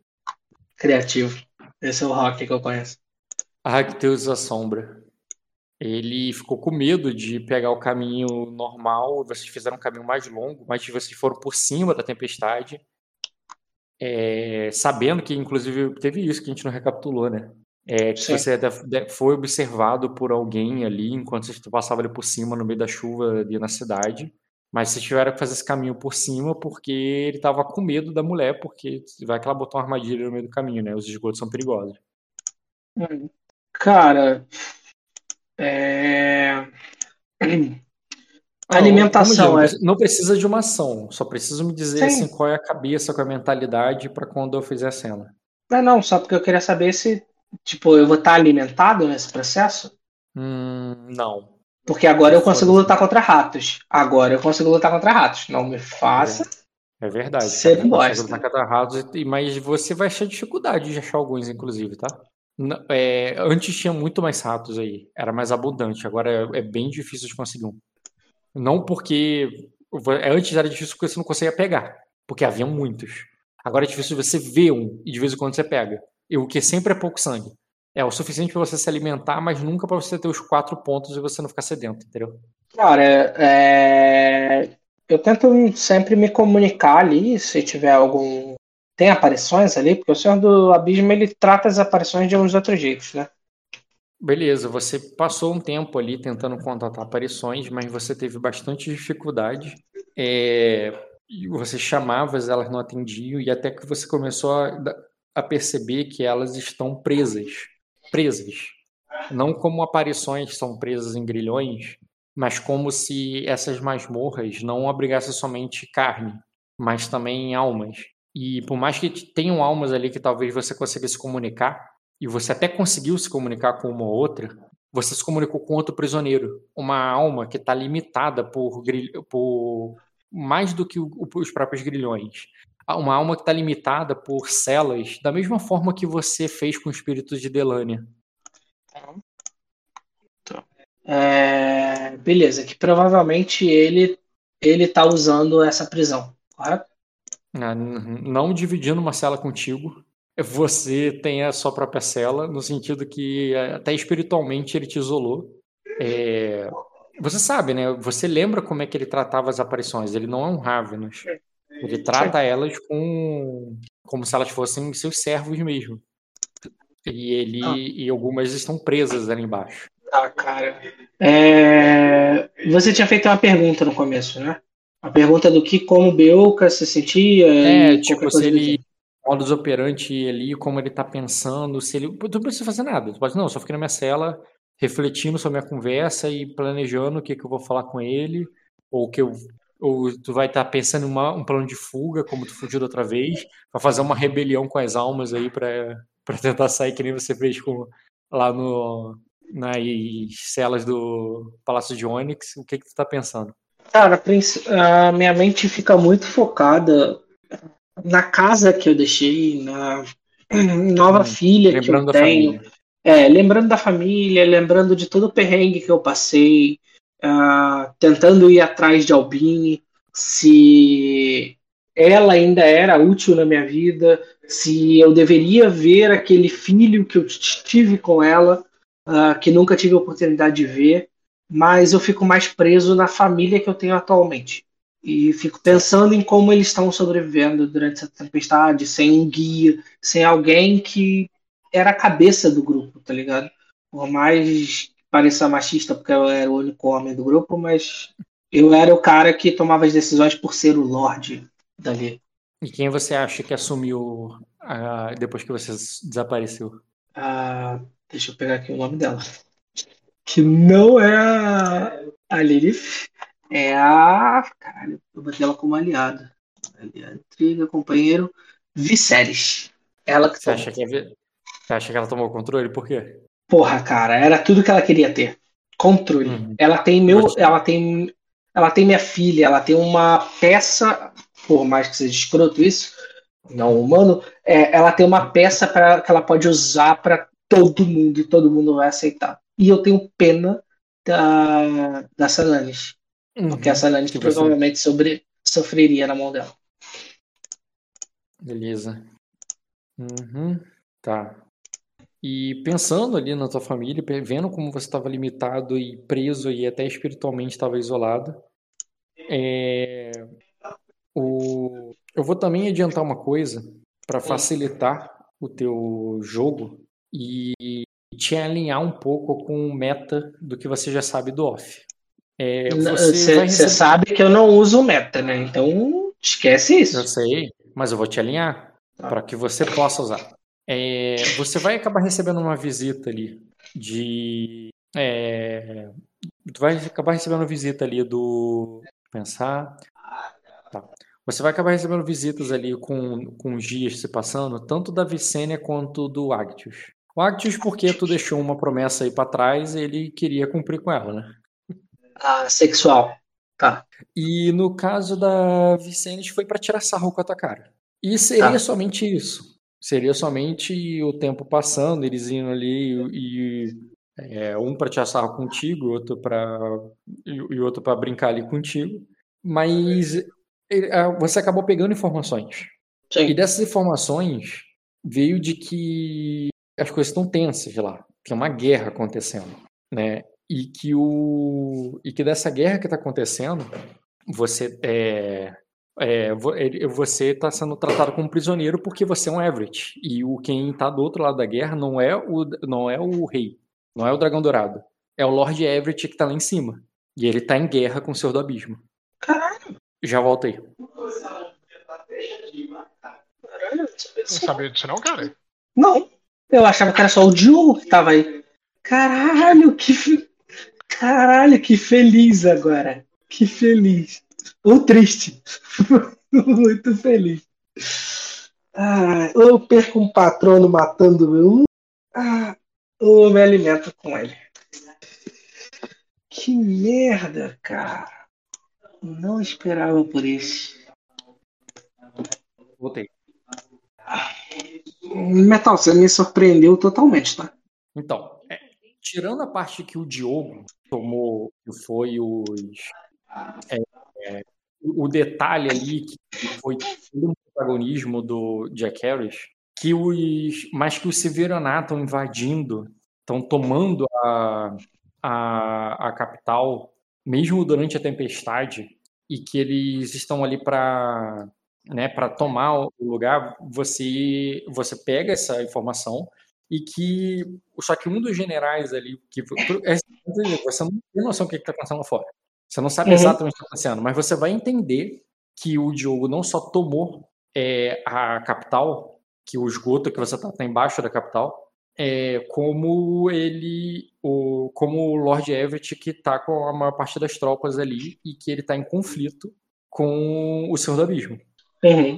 Criativo. Esse é o Rock que eu conheço. Arcteus a sombra. Ele ficou com medo de pegar o caminho normal. Vocês fizeram um caminho mais longo, mas vocês foram por cima da tempestade. É, sabendo que, inclusive, teve isso que a gente não recapitulou, né? É, que você foi observado por alguém ali enquanto você passava ali por cima no meio da chuva ali na cidade. Mas vocês tiveram que fazer esse caminho por cima porque ele estava com medo da mulher, porque vai que ela botou uma armadilha no meio do caminho, né? Os esgotos são perigosos. Hum. Cara, é... Alimentação digo, é... Não precisa de uma ação, só preciso me dizer assim, qual é a cabeça, qual é a mentalidade para quando eu fizer a cena. Não, não, só porque eu queria saber se Tipo, eu vou estar alimentado nesse processo? Hum, não. Porque agora eu consigo lutar contra ratos. Agora eu consigo lutar contra ratos. Não me faça. É verdade. Você não gosta. Lutar contra ratos, mas você vai achar dificuldade de achar alguns, inclusive, tá? É, antes tinha muito mais ratos aí. Era mais abundante. Agora é, é bem difícil de conseguir um. Não porque. Antes era difícil porque você não conseguia pegar. Porque havia muitos. Agora é difícil você ver um e de vez em quando você pega o que sempre é pouco sangue. É o suficiente para você se alimentar, mas nunca para você ter os quatro pontos e você não ficar sedento, entendeu? Cara, é... eu tento sempre me comunicar ali, se tiver algum. Tem aparições ali, porque o Senhor do Abismo ele trata as aparições de uns outros jeitos, né? Beleza, você passou um tempo ali tentando contatar aparições, mas você teve bastante dificuldade. É... Você chamava, elas não atendiam, e até que você começou a a perceber que elas estão presas. Presas. Não como aparições são presas em grilhões, mas como se essas masmorras não abrigassem somente carne, mas também almas. E por mais que tenham almas ali que talvez você consiga se comunicar, e você até conseguiu se comunicar com uma ou outra, você se comunicou com outro prisioneiro. Uma alma que está limitada por, por mais do que os próprios grilhões uma alma que está limitada por celas, da mesma forma que você fez com o espírito de Delania. Tá. É, beleza, que provavelmente ele ele tá usando essa prisão, correto? N- Não dividindo uma cela contigo, você tem a sua própria cela, no sentido que eh, até espiritualmente ele te isolou. É, Você sabe, né? Você lembra como é que ele tratava as aparições. Ele não é um Ravenous. Ele trata elas com como se elas fossem seus servos mesmo. E ele Ah. e algumas estão presas ali embaixo. Tá, cara. É, Você tinha feito uma pergunta no começo, né? A pergunta do que como Beuca se sentia É, tipo, se ele modus operandi ali, como ele tá pensando, se ele. Tu não precisa fazer nada. Tu pode, não, só fiquei na minha cela, refletindo sobre a minha conversa e planejando o que, que eu vou falar com ele, ou que eu. Ou tu vai estar pensando em uma- um plano de fuga, como tu fugiu da outra vez, pra fazer uma rebelião com as almas aí pra, pra tentar sair que nem você fez com, lá no, nas celas do Palácio de Onyx. O que, que tu tá pensando? Cara, a minha mente fica muito focada na casa que eu deixei, na nova Hum, filha que eu tenho. família. É, lembrando da família, lembrando de todo o perrengue que eu passei, ah, tentando ir atrás de Albine, se ela ainda era útil na minha vida, se eu deveria ver aquele filho que eu tive com ela, ah, que nunca tive a oportunidade de ver, mas eu fico mais preso na família que eu tenho atualmente. E fico pensando em como eles estão sobrevivendo durante essa tempestade, sem um guia, sem alguém que era a cabeça do grupo, tá ligado? Por mais pareça machista, porque eu era o único homem do grupo, mas eu era o cara que tomava as decisões por ser o Lorde dali. E quem você acha que assumiu ah, depois que você desapareceu? Ah, deixa eu pegar aqui o nome dela. Que não é a, a Lilith, é a. Caralho, eu botei ela como aliada. Aliada, intriga, companheiro. Viserys. Ela que Você acha que, é você acha que ela tomou o controle? Por quê? Porra, cara, era tudo que ela queria ter. Controle. Uhum. Ela tem meu, ela tem, ela tem minha filha, ela tem uma peça, por mais que seja escroto isso, não humano, é, ela tem uma peça para que ela pode usar para todo mundo e todo mundo vai aceitar. E eu tenho pena da da Sananis, porque a você- provavelmente sobre, sofreria na mão dela. Beleza. Uhum. Tá. E pensando ali na tua família, vendo como você estava limitado e preso e até espiritualmente estava isolado, é, o... eu vou também adiantar uma coisa para facilitar o teu jogo e te alinhar um pouco com o meta do que você já sabe do off. É, você receber... sabe que eu não uso o meta, né? Então esquece isso. Eu sei, mas eu vou te alinhar Tá. para que você possa usar. É, você vai acabar recebendo uma visita ali de. é, tu vai acabar recebendo uma visita ali do. Pensar. Tá. Você vai acabar recebendo visitas ali com, com os dias se passando, tanto da Vicênia quanto do Actius. O Actius, porque tu deixou uma promessa aí para trás, ele queria cumprir com ela, né? Ah, sexual. Tá. E no caso da Vicente foi para tirar sarro com a tua cara. E seria Tá. somente isso. Seria somente o tempo passando, eles indo ali e, e, é, um para tirar sarro contigo, outro para e, e outro para brincar ali contigo. Mas ele- ah, você acabou pegando informações. E Sim. dessas informações veio de que as coisas estão tensas lá, tem uma guerra acontecendo, né? E que o e que dessa guerra que está acontecendo, você é, é, você está sendo tratado como prisioneiro porque você é um Everett e o quem está do outro lado da guerra não é o não é o rei, não é o dragão dourado, é o Lord Everett que está lá em cima e ele está em guerra com o Senhor do Abismo. Caralho. Já voltei. Caralho, não sabia Não disso. não, cara? Não. Eu achava que era só o Diogo que tava aí. Caralho, que. Caralho, que feliz agora. Que feliz. Ou triste. Muito feliz. Ah, ou eu perco um patrono matando meu. Ah, ou eu me alimento com ele. Que merda, cara. Não esperava por isso. Voltei. Metal, você me surpreendeu totalmente, tá? Então, é, tirando a parte que o Diogo tomou, que foi os. é, é, o o detalhe ali, que foi todo protagonismo do Jack Harris, que os, mas que os Severaná estão invadindo, estão tomando a, a, a capital, mesmo durante a tempestade, e que eles estão ali para né, para tomar o lugar, você você pega essa informação e que só que um dos generais ali que é, você não tem noção do que está acontecendo lá fora. Você não sabe uhum. exatamente o que está acontecendo, mas você vai entender que o Diogo não só tomou é, a capital, que o esgoto que você está tá embaixo da capital, é, como ele, o, como o Lord Everett que está com a maior parte das tropas ali e que ele está em conflito com o Senhor do Abismo. Uhum.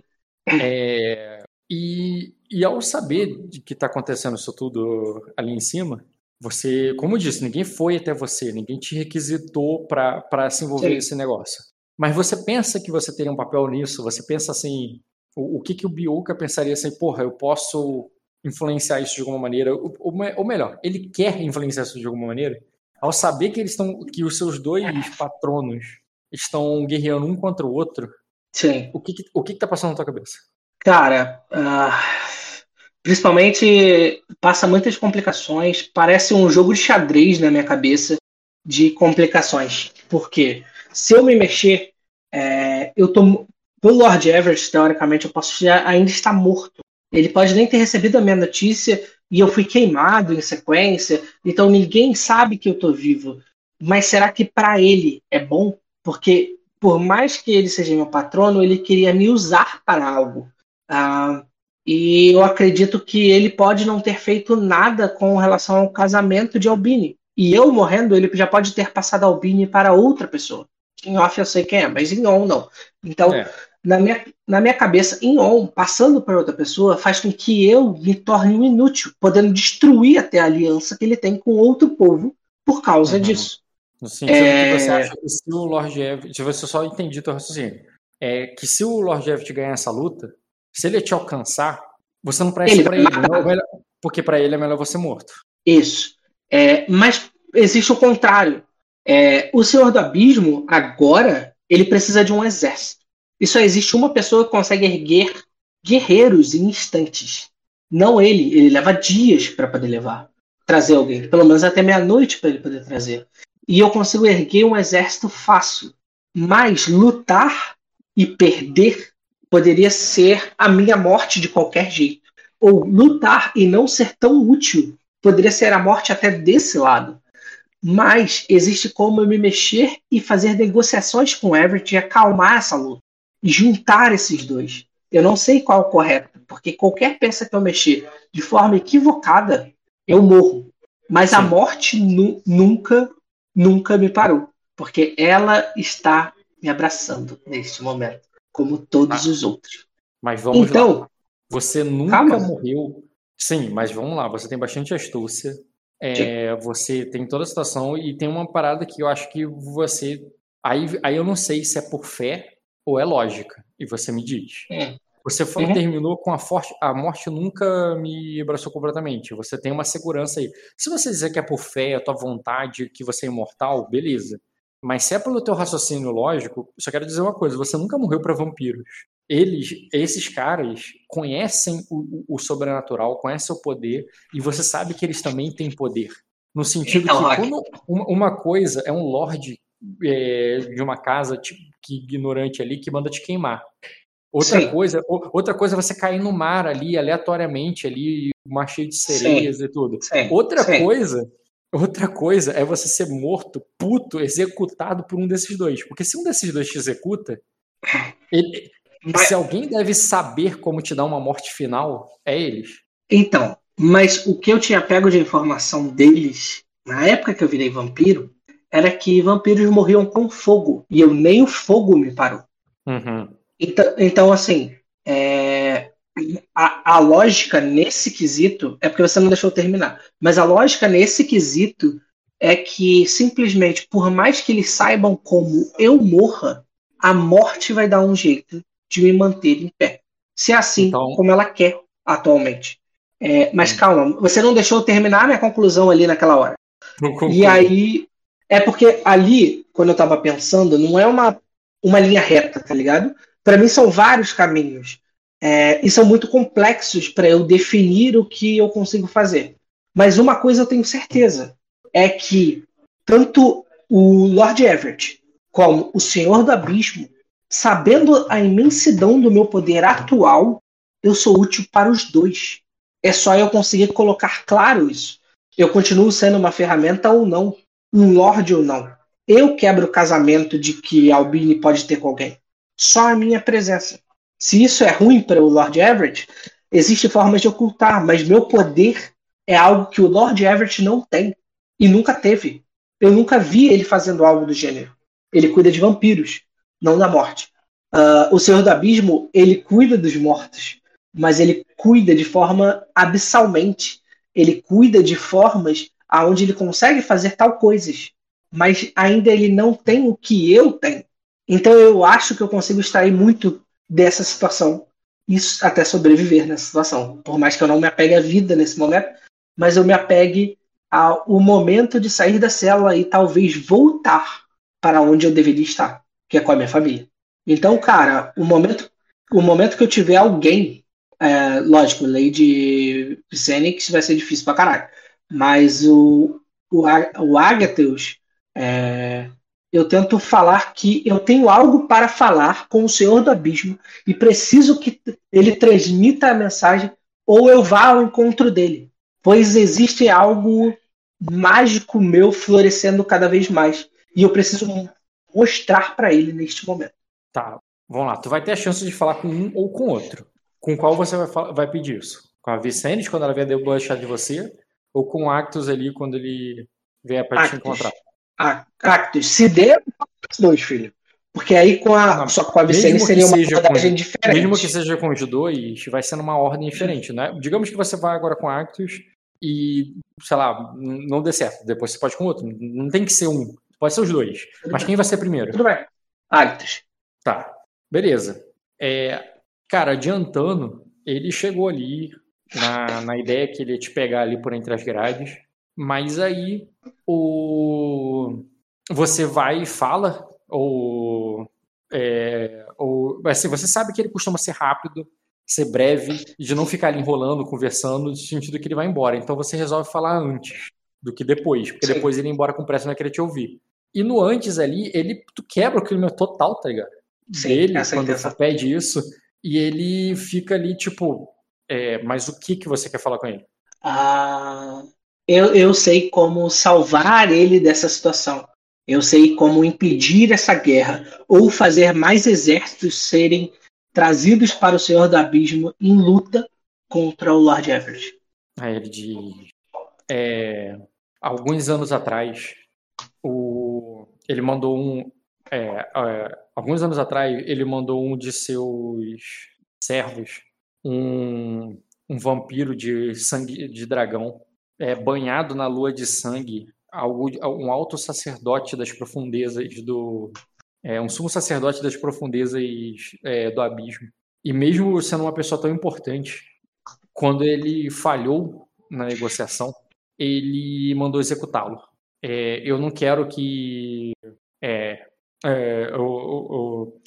É, e, e ao saber de que está acontecendo isso tudo ali em cima, você, como eu disse, ninguém foi até você, ninguém te requisitou para se envolver Sim. nesse negócio. Mas você pensa que você teria um papel nisso? Você pensa assim, o, o que, que o Bioka pensaria assim, porra, eu posso influenciar isso de alguma maneira? Ou, ou melhor, ele quer influenciar isso de alguma maneira? Ao saber que eles estão, que os seus dois patronos estão guerreando um contra o outro, Sim. o que, que o que, que tá passando na tua cabeça? Cara, uh Principalmente passa muitas complicações, parece um jogo de xadrez na minha cabeça de complicações. Porque se eu me mexer, é, eu tô. O Lord Everest, teoricamente, eu posso ainda estar morto. Ele pode nem ter recebido a minha notícia e eu fui queimado em sequência, então ninguém sabe que eu tô vivo. Mas será que para ele é bom? Porque por mais que ele seja meu patrono, ele queria me usar para algo. Ah, e eu acredito que ele pode não ter feito nada com relação ao casamento de Albini. E eu morrendo, ele já pode ter passado Albini para outra pessoa. Em off eu sei quem é, mas em on não. Então, é. na, minha, na minha cabeça, em on, passando para outra pessoa, faz com que eu me torne um inútil, podendo destruir até a aliança que ele tem com outro povo por causa uhum. disso. No sentido é... que você acha que se o Lord Evett, se você só entendi teu raciocínio, é que se o Lord Evett ganhar essa luta, se ele te alcançar, você não presta para ele, ele porque para ele é melhor você morto. Isso. É, mas existe o contrário. É, o Senhor do Abismo, agora, ele precisa de um exército. E só existe uma pessoa que consegue erguer guerreiros em instantes. Não ele. Ele leva dias para poder levar. Trazer alguém. Pelo menos até meia-noite para ele poder trazer. E eu consigo erguer um exército fácil. Mas lutar e perder poderia ser a minha morte de qualquer jeito. Ou lutar e não ser tão útil poderia ser a morte até desse lado. Mas existe como eu me mexer e fazer negociações com Everett e acalmar essa luta. E juntar esses dois. Eu não sei qual é o correto, porque qualquer peça que eu mexer de forma equivocada, eu morro. Mas Sim. a morte nu nunca, nunca me parou. Porque ela está me abraçando neste momento como todos os outros. Mas vamos então, lá. Você nunca calma. morreu. Sim, mas vamos lá. Você tem bastante astúcia. É, você tem toda a situação e tem uma parada que eu acho que você. Aí, aí eu não sei se é por fé ou é lógica. E você me diz. É. Você foi, uhum. terminou com a forte. A morte nunca me abraçou completamente. Você tem uma segurança aí. Se você dizer que é por fé, a tua vontade, que você é imortal, beleza. Mas se é pelo teu raciocínio lógico, só quero dizer uma coisa: você nunca morreu para vampiros. Eles, esses caras, conhecem o, o, sobrenatural, conhecem o poder, e você sabe que eles também têm poder. No sentido então, que quando uma, coisa é um lorde é, de uma casa tipo, que ignorante ali que manda te queimar. Outra Sim. coisa, outra coisa é você cair no mar ali, aleatoriamente, ali, mar cheio de sereias Sim. e tudo. Sim. Outra coisa Outra coisa é você ser morto, puto, executado por um desses dois. Porque se um desses dois te executa, ele, mas... se alguém deve saber como te dar uma morte final, é eles. Então, mas o que eu tinha pego de informação deles, na época que eu virei vampiro, era que vampiros morriam com fogo. E eu nem o fogo me parou. Uhum. Então, então, assim, é, a, a lógica nesse quesito é porque você não deixou terminar. Mas a lógica nesse quesito é que simplesmente, por mais que eles saibam como eu morra, a morte vai dar um jeito de me manter em pé. Se é assim então... como ela quer atualmente. É, mas hum. calma, você não deixou eu terminar minha conclusão ali naquela hora. E aí, é porque ali, quando eu tava pensando, não é uma, uma linha reta, tá ligado? Para mim são vários caminhos. É, e são muito complexos para eu definir o que eu consigo fazer. Mas uma coisa eu tenho certeza: é que tanto o Lord Everett como o Senhor do Abismo, sabendo a imensidão do meu poder atual, eu sou útil para os dois. É só eu conseguir colocar claro isso. Eu continuo sendo uma ferramenta ou não, um Lorde ou não. Eu quebro o casamento de que Albini pode ter com alguém. Só a minha presença. Se isso é ruim para o Lord Everett, existe formas de ocultar, mas meu poder é algo que o Lord Everett não tem e nunca teve. Eu nunca vi ele fazendo algo do gênero. Ele cuida de vampiros, não da morte. Uh, o Senhor do Abismo, ele cuida dos mortos, mas ele cuida de forma abissalmente. Ele cuida de formas aonde ele consegue fazer tal coisas, mas ainda ele não tem o que eu tenho. Então eu acho que eu consigo extrair muito dessa situação e até sobreviver nessa situação. Por mais que eu não me apegue à vida nesse momento, mas eu me apegue ao momento de sair da cela e talvez voltar para onde eu deveria estar, que é com a minha família. Então, cara, o momento, o momento que eu tiver alguém, é, lógico, Lady Phoenix vai ser difícil pra caralho, mas o, o, o Agatheus, é, eu tento falar que eu tenho algo para falar com o Senhor do Abismo e preciso que ele transmita a mensagem ou eu vá ao encontro dele, pois existe algo mágico meu florescendo cada vez mais e eu preciso mostrar para ele neste momento. Tá, vamos lá. Tu vai ter a chance de falar com um ou com outro. Com qual você vai, vai pedir isso? Com a Vicente, quando ela vier debochar de você? Ou com o Actus ali, quando ele vier para te encontrar? Ah, Actus, se der, os dois, filho. Porque aí com a, Não, só com a Vicente seria uma com, diferente. Mesmo que seja com os dois, vai sendo uma ordem diferente, né? Digamos que você vai agora com Actus e, sei lá, não dê certo. Depois você pode com outro. Não tem que ser um. Pode ser os dois. Tudo Mas bem. quem vai ser primeiro? Tudo bem. Actus. Tá. Beleza. É, cara, adiantando, ele chegou ali na, na ideia que ele ia te pegar ali por entre as grades. Mas aí o você vai e fala ou é, ou assim, você sabe que ele costuma ser rápido, ser breve, de não ficar ali enrolando, conversando, no sentido que ele vai embora. Então você resolve falar antes do que depois, porque Sim. depois ele ir embora com pressa não vai querer te ouvir. E no antes ali, ele tu quebra o clima total, tá ligado? Sim, dele, quando você pede isso, e ele fica ali, tipo, é, mas o que que você quer falar com ele? Ah, eu, eu sei como salvar ele dessa situação. Eu sei como impedir essa guerra ou fazer mais exércitos serem trazidos para o Senhor do Abismo em luta contra o Lord Everett. Aí ele diz: é, alguns anos atrás, o, ele mandou um. É, é, alguns anos atrás, ele mandou um de seus servos, um, um vampiro de sangue de dragão, é, banhado na lua de sangue, algo, um alto sacerdote das profundezas do. É, um sumo sacerdote das profundezas é, do abismo. E mesmo sendo uma pessoa tão importante, quando ele falhou na negociação, ele mandou executá-lo. É, eu não quero que. É, é, eu,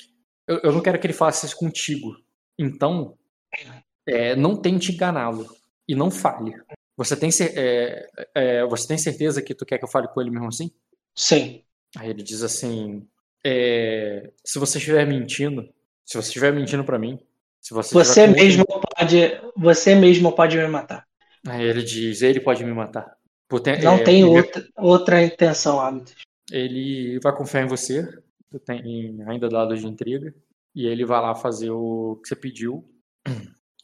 eu, eu, não quero que ele faça isso contigo. Então, é, não tente enganá-lo e não fale. Você tem, é, é, você tem certeza que tu quer que eu fale com ele mesmo assim? Sim. Aí ele diz assim: é, se você estiver mentindo, se você estiver mentindo para mim, se você, você mesmo pode, você mesmo pode me matar. Aí ele diz: ele pode me matar. Tem, Não é, tem ele, outra, outra intenção, Hábitos. Ele vai confiar em você. Tu tem ainda dados de intriga. E ele vai lá fazer o que você pediu.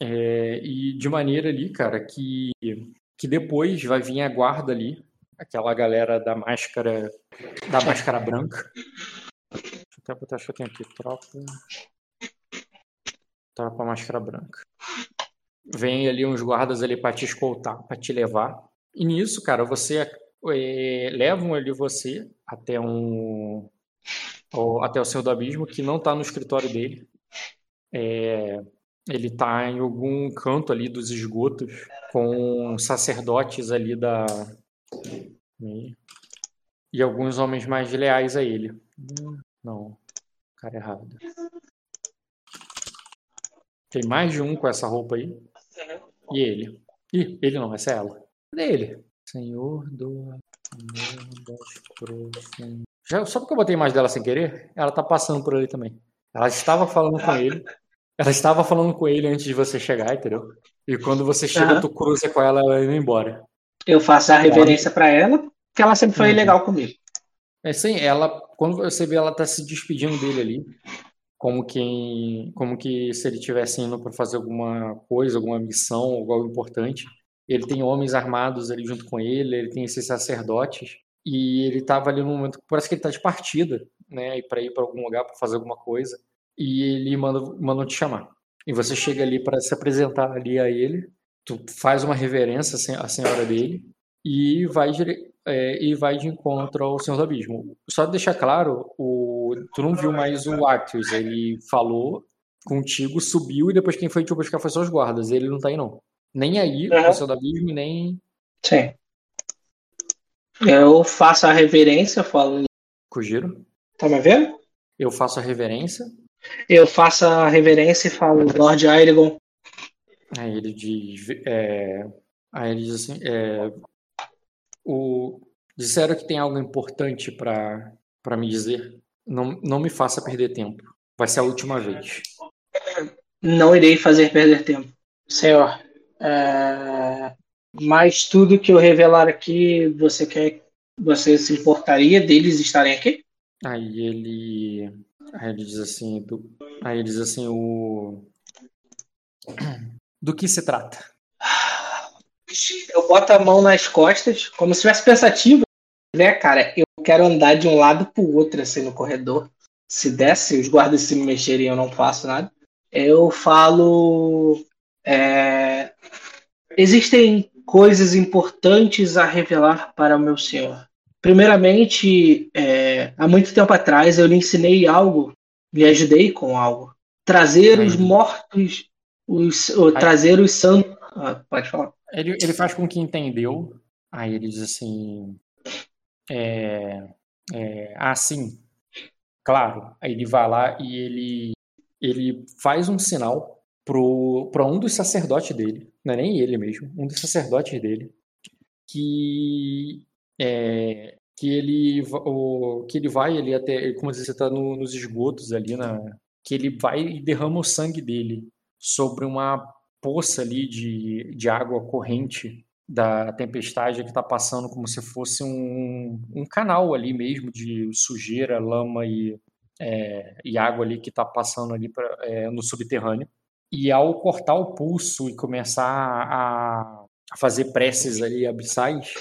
É, e de maneira ali, cara, que que depois vai vir a guarda ali, aquela galera da máscara da máscara branca. Deixa eu até botar isso aqui aqui, tropa. Tropa máscara branca. Vem ali uns guardas ali para te escoltar, para te levar. E nisso, cara, você é, levam ali você até um até o Senhor do Abismo, que não está no escritório dele. É, ele está em algum canto ali dos esgotos com sacerdotes ali da e alguns homens mais leais a ele. Não, cara errado. Tem mais de um com essa roupa aí. E ele? Ih, ele não, essa é ela. Cadê ele? Senhor do. Já, só porque eu botei mais dela sem querer, ela tá passando por ali também. Ela estava falando com ele. Ela estava falando com ele antes de você chegar, entendeu? E quando você chega, Aham. tu cruza com ela, ela indo embora. Eu faço a reverência pra ela, porque ela sempre foi Uhum. legal comigo. É sim, ela, quando você vê ela tá se despedindo dele ali, como quem, como que se ele tivesse indo para fazer alguma coisa, alguma missão, algo importante. Ele tem homens armados ali junto com ele, ele tem esses sacerdotes e ele tava ali no momento que parece que ele tá de partida, né, para ir para algum lugar para fazer alguma coisa. E ele manda manda te chamar. E você chega ali para se apresentar ali a ele, tu faz uma reverência à sen- à senhora dele e vai é, e vai de encontro ao Senhor do Abismo. Só deixar claro, o, tu não viu mais o Arctus, ele falou contigo, subiu e depois quem foi te buscar foi só os guardas, ele não tá aí não. Nem aí, Uhum. o Senhor do Abismo, nem Sim. Eu faço a reverência, falo. Kujiro. Tá me vendo? Eu faço a reverência, Eu faço a reverência e falo, Lord Aegon. aí ele diz, é, aí ele diz assim, é, o, disseram que tem algo importante para para me dizer, não, não me faça perder tempo, vai ser a última vez. Não irei fazer perder tempo. Senhor, é, mas tudo que eu revelar aqui, você quer. Você se importaria deles estarem aqui? Aí ele. Aí ele diz assim. Do, aí ele diz assim, o. Do que se trata? Eu boto a mão nas costas, como se estivesse pensativo, né, cara? Eu quero andar de um lado pro outro, assim, no corredor. Se desse, os guardas se mexerem, eu não faço nada. Eu falo. é, Existem coisas importantes a revelar para o meu senhor. Primeiramente, é, há muito tempo atrás eu lhe ensinei algo, lhe ajudei com algo. Trazer os Aí. mortos, os, ou trazer os santos. Ah, pode falar. Ele, ele faz com que entendeu. Aí ele diz assim. É, é, ah, sim. Claro. Aí ele vai lá e ele, ele faz um sinal para um dos sacerdotes dele. Não é nem ele mesmo, um dos sacerdotes dele. Que é, que ele o, que ele vai ali até como você está nos esgotos ali na que ele vai e derrama o sangue dele sobre uma poça ali de, de água corrente da tempestade que está passando como se fosse um, um canal ali mesmo de sujeira, lama e, é, e água ali que está passando ali pra, é, no subterrâneo. E ao cortar o pulso e começar a, a fazer preces ali abissais,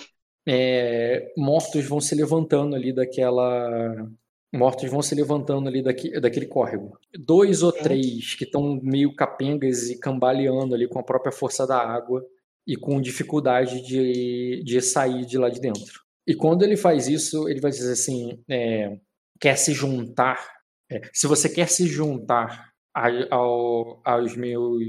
é, mortos vão se levantando ali daquela. Mortos vão se levantando ali daqui, daquele córrego. Dois ou três que estão meio capengas e cambaleando ali com a própria força da água e com dificuldade de, de sair de lá de dentro. E quando ele faz isso, ele vai dizer assim: é, quer se juntar. é, se você quer se juntar a- ao- aos meus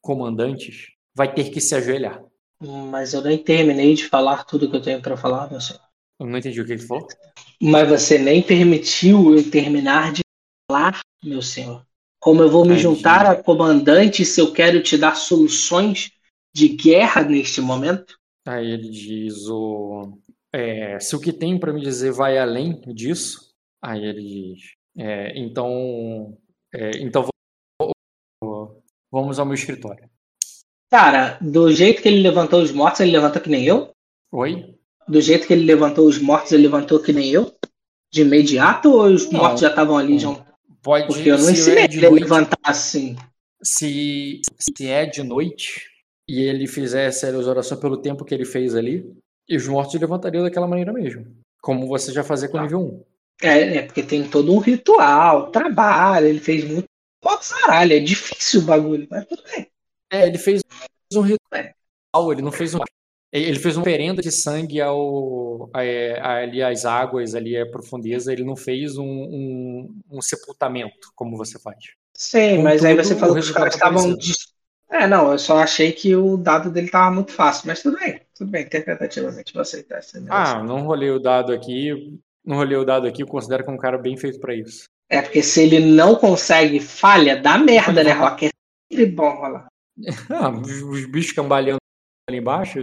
comandantes, vai ter que se ajoelhar. Mas eu nem terminei de falar tudo que eu tenho para falar, meu senhor. Eu não entendi o que ele falou. Mas você nem permitiu eu terminar de falar, meu senhor. Como eu vou me Ai, juntar gente. a comandante se eu quero te dar soluções de guerra neste momento? Aí ele diz: o, é, se o que tem para me dizer vai além disso, aí ele diz: é, então, é, então vou- vamos ao meu escritório. Cara, do jeito que ele levantou os mortos, ele levantou que nem eu? Oi? Do jeito que ele levantou os mortos, ele levantou que nem eu? De imediato ou os Não. mortos já estavam ali? Já... Pode Porque eu não ensinei é ele a levantar assim. se, se é de noite e ele fizesse as orações pelo tempo que ele fez ali, e os mortos levantariam daquela maneira mesmo. Como você já fazia com o Tá. nível 1. É, é, porque tem todo um ritual, trabalho, ele fez muito. Pô, caralho, é difícil o bagulho, mas tudo bem. É, ele fez um É. ritual, ele não fez um. Ele fez uma oferenda de sangue ao, a- a- ali às águas, ali à profundeza. Ele não fez um, um, um sepultamento, como você faz. Sim, mas aí Contudo, você falou que os caras estavam. apareceu. dis- É, não, eu só achei que o dado dele tava muito fácil, mas tudo bem, tudo bem, interpretativamente, vou aceitar essa Ah, não rolei o dado aqui. Não rolei o dado aqui, eu considero que é um cara bem feito pra isso. É porque se ele não consegue falha, dá merda, né, Rock? Que bom rolar. Ah, os, os bichos cambaleando ali embaixo,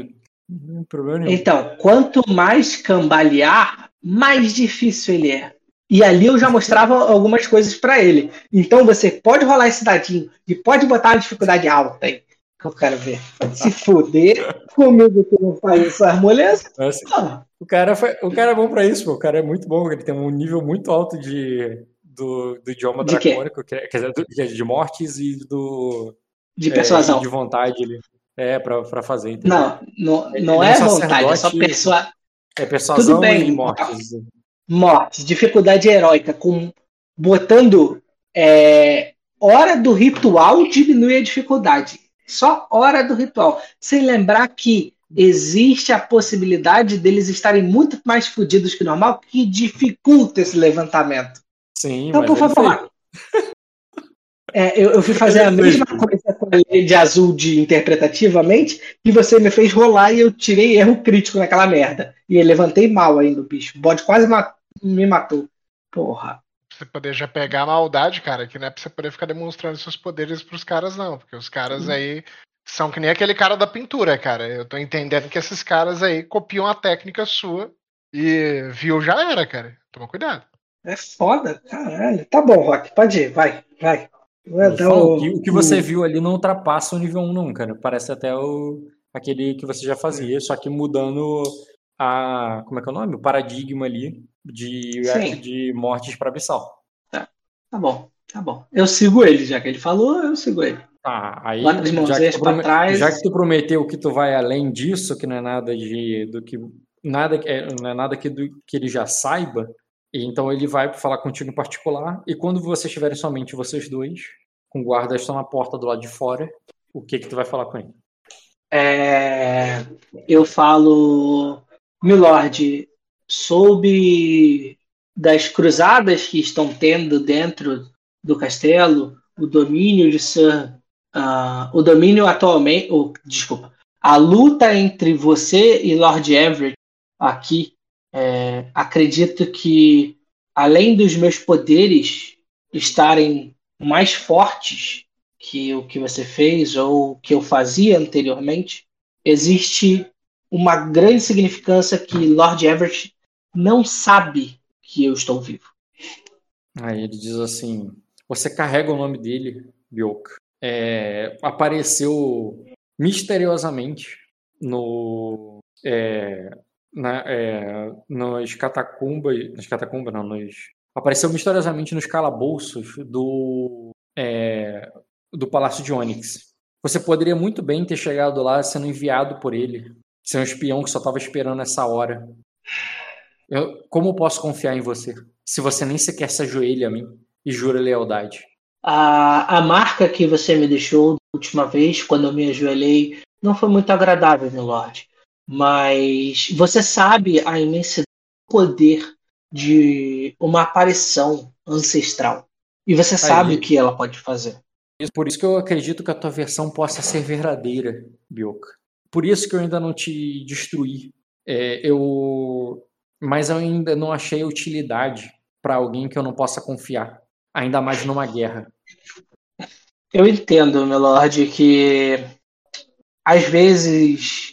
não tem problema nenhum. Então, quanto mais cambalear, mais difícil ele é. E ali eu já mostrava algumas coisas pra ele. Então você pode rolar esse dadinho e pode botar uma dificuldade alta aí. Que eu quero ver. Se fuder comigo que não faz essas molezas. Assim, ah, o, cara foi, o cara é bom pra isso, pô. o cara é muito bom, ele tem um nível muito alto de, do, do idioma De dracônico, é- quer dizer, é de mortes e do. De é, persuasão. de vontade ele. É, pra, pra fazer. entendeu? Não, não, Ele não é é vontade, é só persuasão. É persuasão Tudo bem. e mortes. morte, dificuldade heróica, com botando é, hora do ritual diminui a dificuldade. Só hora do ritual. Sem lembrar que existe a possibilidade deles estarem muito mais fodidos que o normal, que dificulta esse levantamento. Sim, Então, por ele favor. É, eu, eu fui fazer a mesma coisa com a de azul de interpretativamente e você me fez rolar e eu tirei erro crítico naquela merda. E eu levantei mal ainda o bicho. O bode quase me matou. Porra. Pra você poder já pegar a maldade, cara, que não é pra você poder ficar demonstrando seus poderes pros caras, não. Porque os caras aí são que nem aquele cara da pintura, cara. Eu tô entendendo que esses caras aí copiam a técnica sua e viu já era, cara. Toma cuidado. É foda, caralho. Tá bom, Rock, pode ir, vai, vai. Dar falo o, que o que você viu ali não ultrapassa o nível 1, não, cara. Parece até o, aquele que você já fazia, só que mudando a. Como é que é o nome? O paradigma ali de, Sim. de mortes para abissal. Tá bom, tá bom. Eu sigo ele, já que ele falou, eu sigo ele. Tá, aí Bota as já que, prome- trás. já que tu prometeu que tu vai além disso, que não é nada de do que nada é, não é nada que, do, que ele já saiba, e então ele vai falar contigo em particular. E quando vocês estiverem somente vocês dois, com guardas estão na porta do lado de fora, o que que tu vai falar com ele? É, eu falo, Milord, soube das cruzadas que estão tendo dentro do castelo, o domínio de Sir, ah, o domínio atualmente, oh, desculpa, a luta entre você e Lord Everett aqui, é, acredito que além dos meus poderes estarem mais fortes que o que você fez ou que eu fazia anteriormente, existe uma grande significância que Lord Everett não sabe que eu estou vivo. Aí ele diz assim: Você carrega o nome dele, Bioka. É, apareceu misteriosamente no. É, na, é, nas catacumbas. Nas catacumbas, não, nos. Apareceu misteriosamente nos calabouços do. é, do Palácio de Onyx. Você poderia muito bem ter chegado lá sendo enviado por ele. Ser um espião que só estava esperando essa hora. Eu- como posso confiar em você? Se você nem sequer se ajoelha a mim e jura lealdade. A, a marca que você me deixou da última vez, quando eu me ajoelhei, não foi muito agradável, meu Lord. Mas você sabe a imensidão do poder de uma aparição ancestral. E você sabe o que ela pode fazer. Por isso que eu acredito que a tua versão possa ser verdadeira, Bioka. Por isso que eu ainda não te destruí. É, eu, mas eu ainda não achei utilidade para alguém que eu não possa confiar, ainda mais numa guerra. Eu entendo, meu Lord, que às vezes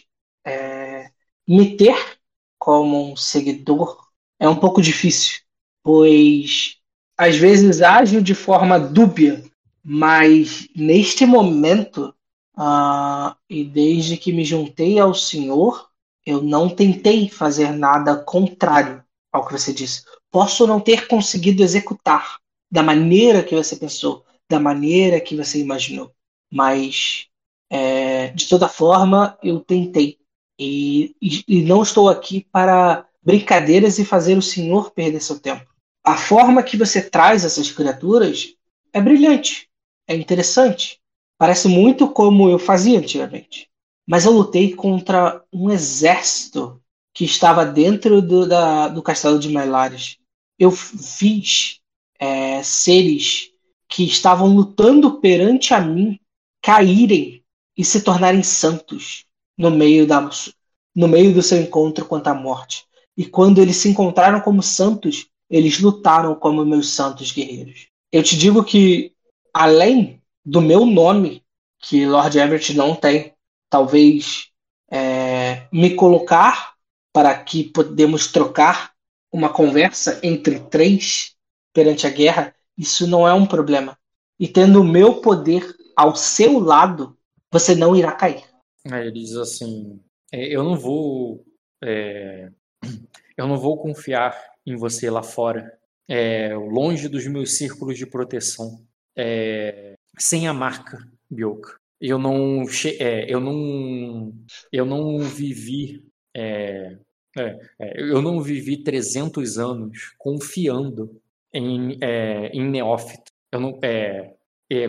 me ter como um seguidor é um pouco difícil, pois às vezes ajo de forma dúbia, mas neste momento, ah, e desde que me juntei ao Senhor, eu não tentei fazer nada contrário ao que você disse. Posso não ter conseguido executar da maneira que você pensou, da maneira que você imaginou, mas é, de toda forma eu tentei e, e, não estou aqui para brincadeiras e fazer o Senhor perder seu tempo. A forma que você traz essas criaturas é brilhante, é interessante, parece muito como eu fazia antigamente. Mas eu lutei contra um exército que estava dentro do, da, do castelo de Mailares. Eu fiz é, seres que estavam lutando perante a mim caírem e se tornarem santos no meio, da, no meio do seu encontro contra a morte. E quando eles se encontraram como santos, eles lutaram como meus santos guerreiros. Eu te digo que, além do meu nome que Lord Everett não tem. Talvez é, me colocar para que podemos trocar uma conversa entre três perante a guerra, isso não é um problema. E tendo o meu poder ao seu lado, você não irá cair. Aí ele diz assim: "É, eu não vou, é, eu não vou confiar em você lá fora, é, longe dos meus círculos de proteção, é, sem a marca Bioka. Eu não, é, eu não, eu não vivi, é, eu não vivi 300 anos confiando em, em neófito. Eu não,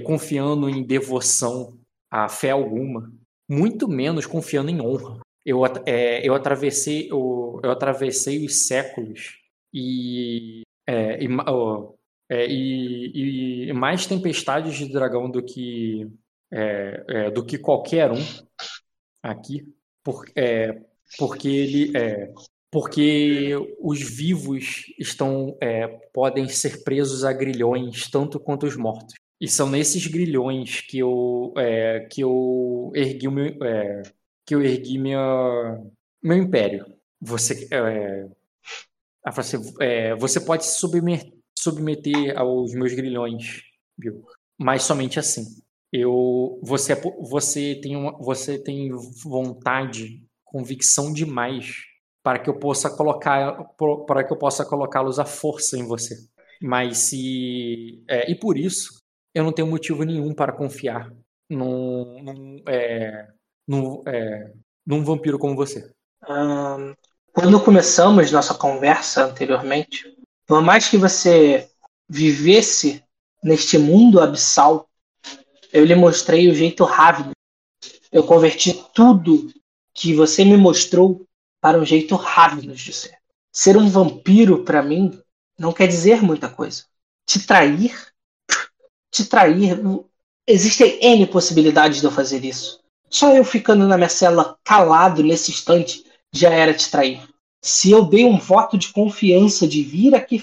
confiando em devoção a fé alguma, muito menos confiando em honra. Eu, é, eu atravessei eu, eu atravessei os séculos e, é, e, é, e- e mais tempestades de dragão do que é, é, do que qualquer um aqui, por, é, porque ele porque os vivos estão podem ser presos a grilhões tanto quanto os mortos. E são nesses grilhões que eu é, que eu ergui o meu é, que eu ergui minha meu império. Você é, assim, é, você pode se submer- submeter aos meus grilhões, viu? Mas somente assim. Eu, você, é você tem uma, você tem vontade, convicção demais para que eu possa colocar, para que eu possa colocá-los à força em você. Mas se é, e por isso eu não tenho motivo nenhum para confiar num, num, é, num, é, num vampiro como você. Ahn, quando começamos nossa conversa anteriormente, por mais que você vivesse neste mundo abissal, eu lhe mostrei o jeito rápido. Eu converti tudo que você me mostrou para um jeito rápido de ser. Ser um vampiro, para mim, não quer dizer muita coisa. Te trair, te trair, existem N possibilidades de eu fazer isso. Só eu ficando na minha cela calado nesse instante já era te trair. Se eu dei um voto de confiança de vir aqui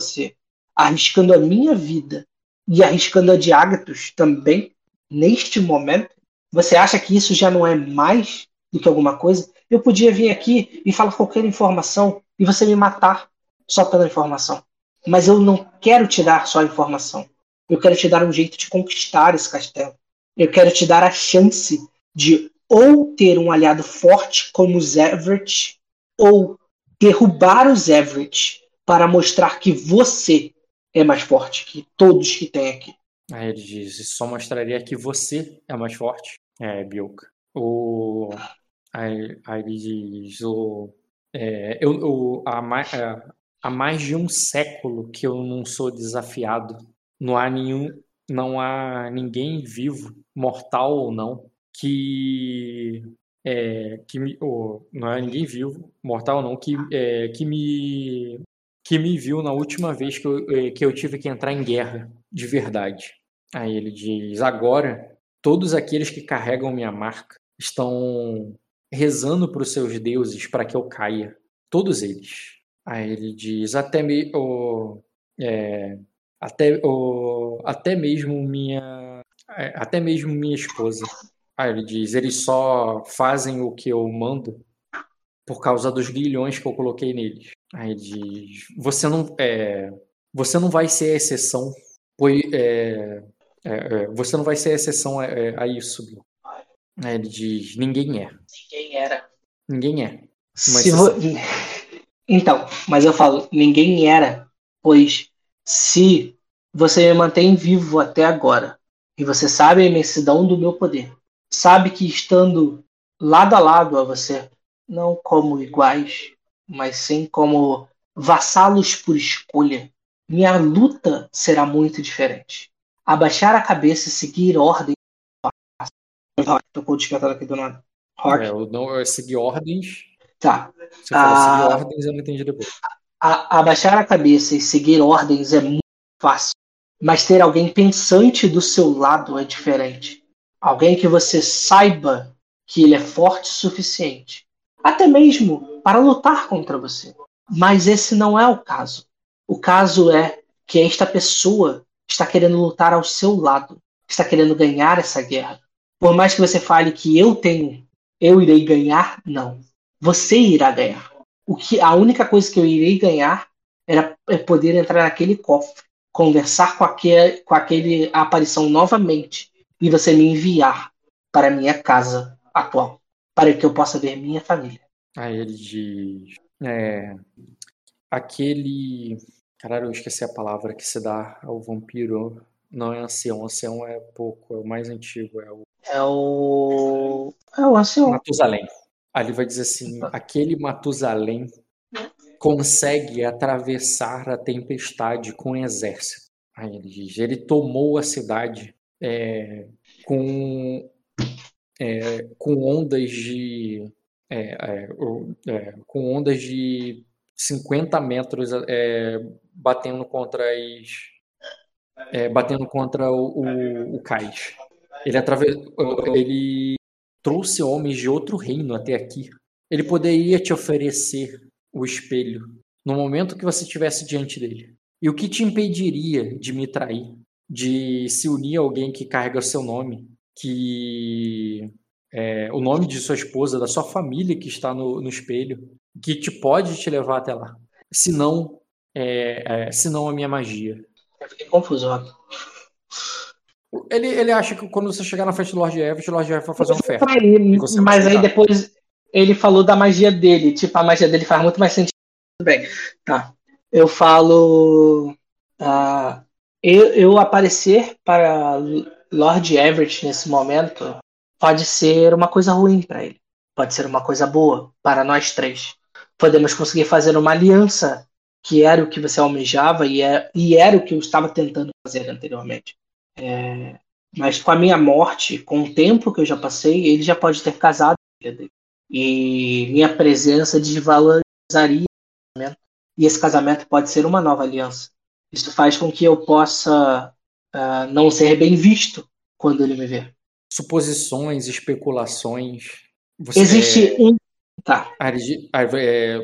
você, arriscando a minha vida e arriscando a de Agathos também, neste momento, você acha que isso já não é mais do que alguma coisa? Eu podia vir aqui e falar qualquer informação e você me matar só pela informação. Mas eu não quero te dar só a informação. Eu quero te dar um jeito de conquistar esse castelo. Eu quero te dar a chance de ou ter um aliado forte como os Everett, ou derrubar os Everett para mostrar que você é mais forte que todos que tem aqui. Aí ele diz, só mostraria que você é mais forte. É, Bioka. O... Aí, aí ele diz, o... É, eu, eu, há, mais, é, há mais de um século que eu não sou desafiado. Não há nenhum, não há ninguém vivo, mortal ou não, que é, que me, ou, não há ninguém vivo, mortal ou não, que é, que me que me viu na última vez que eu, é, que eu tive que entrar em guerra de verdade. Aí ele diz: agora todos aqueles que carregam minha marca estão rezando para os seus deuses para que eu caia, todos eles. Aí ele diz: até me, oh, é, até, oh, até mesmo minha é, até mesmo minha esposa. Aí ele diz: eles só fazem o que eu mando por causa dos grilhões que eu coloquei neles. Aí ele diz: você não é, você não vai ser a exceção, pois é, é, é, você não vai ser a exceção a, a isso. Bill. Aí ele diz: ninguém é, Ninguém era. ninguém é. Se vo- Então, mas eu falo, ninguém era, pois se você me mantém vivo até agora e você sabe a imensidão do meu poder, sabe que estando lado a lado a você, não como iguais, mas sim como vassalos por escolha, minha luta será muito diferente. Abaixar a cabeça e seguir ordem. Tocou o despertador aqui do nada. Rock. É, eu não eu segui ordens. Tá. Você falou Ah. seguir ordens, eu não entendi depois. A- abaixar a cabeça e seguir ordens é muito fácil. Mas ter alguém pensante do seu lado é diferente. Alguém que você saiba que ele é forte o suficiente. Até mesmo para lutar contra você. Mas esse não é o caso. O caso é que esta pessoa está querendo lutar ao seu lado. está querendo ganhar essa guerra. Por mais que você fale que eu tenho, eu irei ganhar, não. Você irá ganhar. O que a única coisa que eu irei ganhar era é poder entrar naquele cofre, conversar com aquele, com aquele aparição novamente e você me enviar para minha casa atual, para que eu possa ver minha família. Aí ele diz. É, aquele. Caralho, eu esqueci a palavra que se dá ao vampiro. Não é ancião, ancião é pouco, é o mais antigo, é o. É o. É o ancião. Matusalém. Ele vai dizer assim: aquele Matusalém consegue atravessar a tempestade com exército. Aí ele diz: ele tomou a cidade é, com, é, com ondas de. É, é com ondas de 50 metros é, batendo contra as. É, batendo contra o, o, o cais. Ele, atrave... ele trouxe homens de outro reino até aqui. Ele poderia te oferecer o espelho no momento que você estivesse diante dele. E o que te impediria de me trair? De se unir a alguém que carrega o seu nome, que é, o nome de sua esposa, da sua família que está no, no espelho, que te pode te levar até lá. Se não, é, é, se não a minha magia. Eu fiquei confuso, Rob. Ele, ele acha que quando você chegar na frente do Lord Everett, o Lord Everett vai fazer oferta. Aí, mas aí depois ele falou da magia dele. Tipo, a magia dele faz muito mais sentido. Bem. Tá. Eu falo. Uh, eu, eu aparecer para Lord Everett nesse momento pode ser uma coisa ruim para ele. Pode ser uma coisa boa para nós três. Podemos conseguir fazer uma aliança que era o que você almejava e, é, e era o que eu estava tentando fazer anteriormente. É, mas com a minha morte, com o tempo que eu já passei, ele já pode ter casado E minha presença desvalorizaria o casamento. E esse casamento pode ser uma nova aliança. Isso faz com que eu possa uh, não ser bem visto quando ele me ver. Suposições, especulações. Você... Existe um. Tá. É.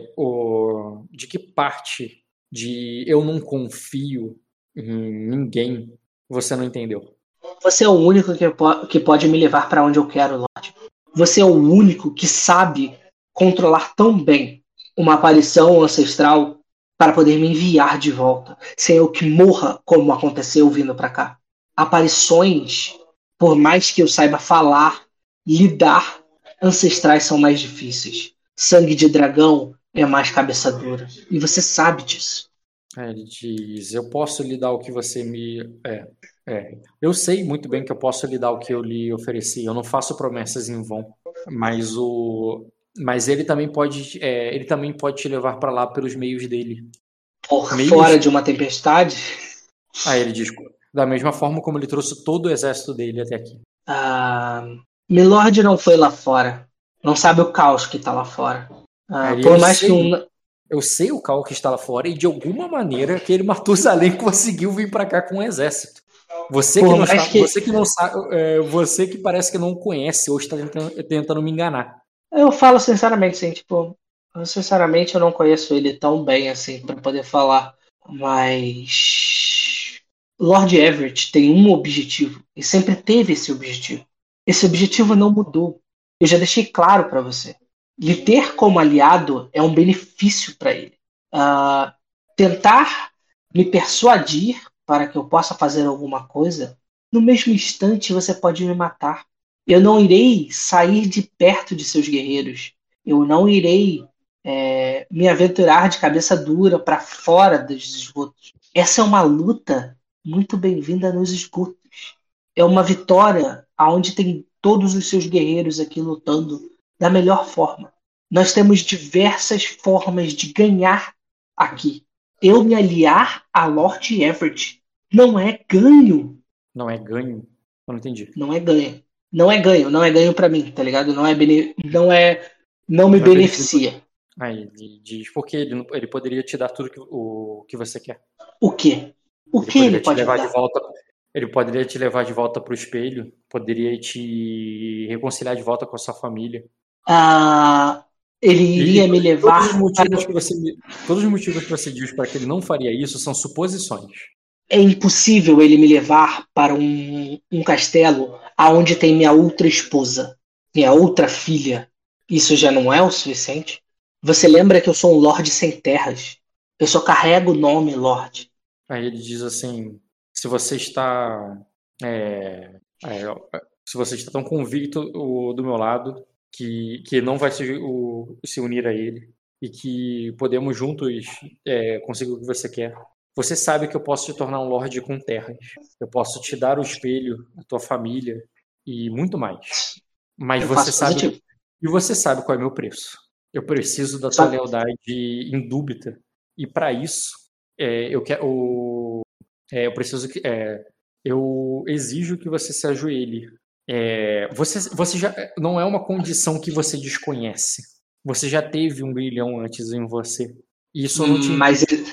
De que parte de eu não confio em ninguém você não entendeu. Você é o único que, po que pode me levar para onde eu quero, Lorde. Você é o único que sabe controlar tão bem uma aparição ancestral para poder me enviar de volta, sem eu que morra como aconteceu vindo para cá. Aparições, por mais que eu saiba falar, lidar, ancestrais são mais difíceis. Sangue de dragão é mais cabeça dura. E você sabe disso. É, ele diz: Eu posso lhe dar o que você me. É, é, eu sei muito bem que eu posso lhe dar o que eu lhe ofereci. Eu não faço promessas em vão. Mas o. Mas ele também pode, é, ele também pode te levar para lá pelos meios dele. Por meios... fora de uma tempestade? Aí ele diz: da mesma forma como ele trouxe todo o exército dele até aqui. Ah, Milord não foi lá fora. Não sabe o caos que tá lá fora. Ah, por mais sei. que um eu sei o Cal que está lá fora e de alguma maneira aquele Matusalém conseguiu vir para cá com um exército. Você que, não está, que... você que não sabe, é, você que parece que não conhece ou está tentando, tentando me enganar. Eu falo sinceramente, sim, tipo, sinceramente eu não conheço ele tão bem assim para poder falar, mas Lord Everett tem um objetivo e sempre teve esse objetivo. Esse objetivo não mudou. Eu já deixei claro para você lhe ter como aliado é um benefício para ele. Uh, tentar me persuadir para que eu possa fazer alguma coisa, no mesmo instante você pode me matar. Eu não irei sair de perto de seus guerreiros. Eu não irei é, me aventurar de cabeça dura para fora dos esgotos. Essa é uma luta muito bem-vinda nos esgotos. É uma vitória aonde tem todos os seus guerreiros aqui lutando da melhor forma. Nós temos diversas formas de ganhar aqui. Eu me aliar a Lord Everett não é ganho. Não é ganho? Eu não entendi. Não é ganho. Não é ganho, não é ganho para mim, tá ligado? Não é bene... não é não me não é beneficia. Aí ele diz porque ele, ele poderia te dar tudo que, o que você quer. O quê? O ele que ele pode levar dar? de volta? Ele poderia te levar de volta pro espelho, poderia te reconciliar de volta com a sua família. Ah, ele iria e, me levar. Todos os, motivos que você, todos os motivos que você diz para que ele não faria isso são suposições. É impossível ele me levar para um um, castelo aonde tem minha outra esposa, minha outra filha, isso já não é o suficiente? Você lembra que eu sou um lorde sem terras? Eu só carrego o nome Lorde. Aí ele diz assim: se você está. é, é, se você está tão convicto do meu lado que, que não vai se, o- se unir a ele e que podemos juntos é, conseguir o que você quer. Você sabe que eu posso te tornar um lorde com terras. Eu posso te dar o espelho, a tua família e muito mais. Mas Eu você sabe positivo. e você sabe qual é o meu preço. Eu preciso da tua Sabe. lealdade indúbita. E para isso, é, eu quero. é, eu preciso que. é, eu exijo que você se ajoelhe. É, você, você já. Não é uma condição que você desconhece. Você já teve um grilhão antes em você. Isso não te Mas ele-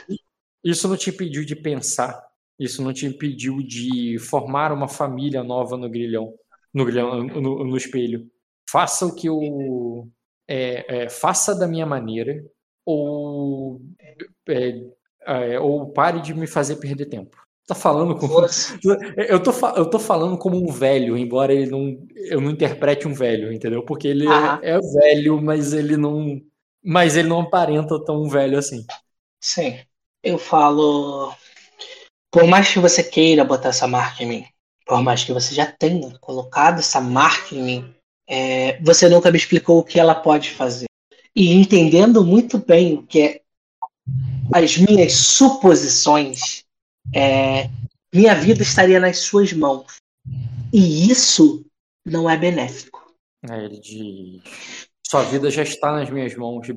isso não te impediu de pensar. Isso não te impediu de formar uma família nova no grilhão, no grilhão, no, no espelho. Faça o que eu é, é, faça da minha maneira ou é, é, ou pare de me fazer perder tempo. Tá falando com eu tô, eu tô falando como um velho, embora ele não, eu não interprete um velho, entendeu? Porque ele Aham. é, é velho, mas ele não, mas ele não aparenta tão velho assim. Sim. Eu falo. Por mais que você queira botar essa marca em mim, por mais que você já tenha colocado essa marca em mim, é, você nunca me explicou o que ela pode fazer. E entendendo muito bem o que é as minhas suposições, é, minha vida estaria nas suas mãos. E isso não é benéfico. Aí ele diz: Sua vida já está nas minhas mãos,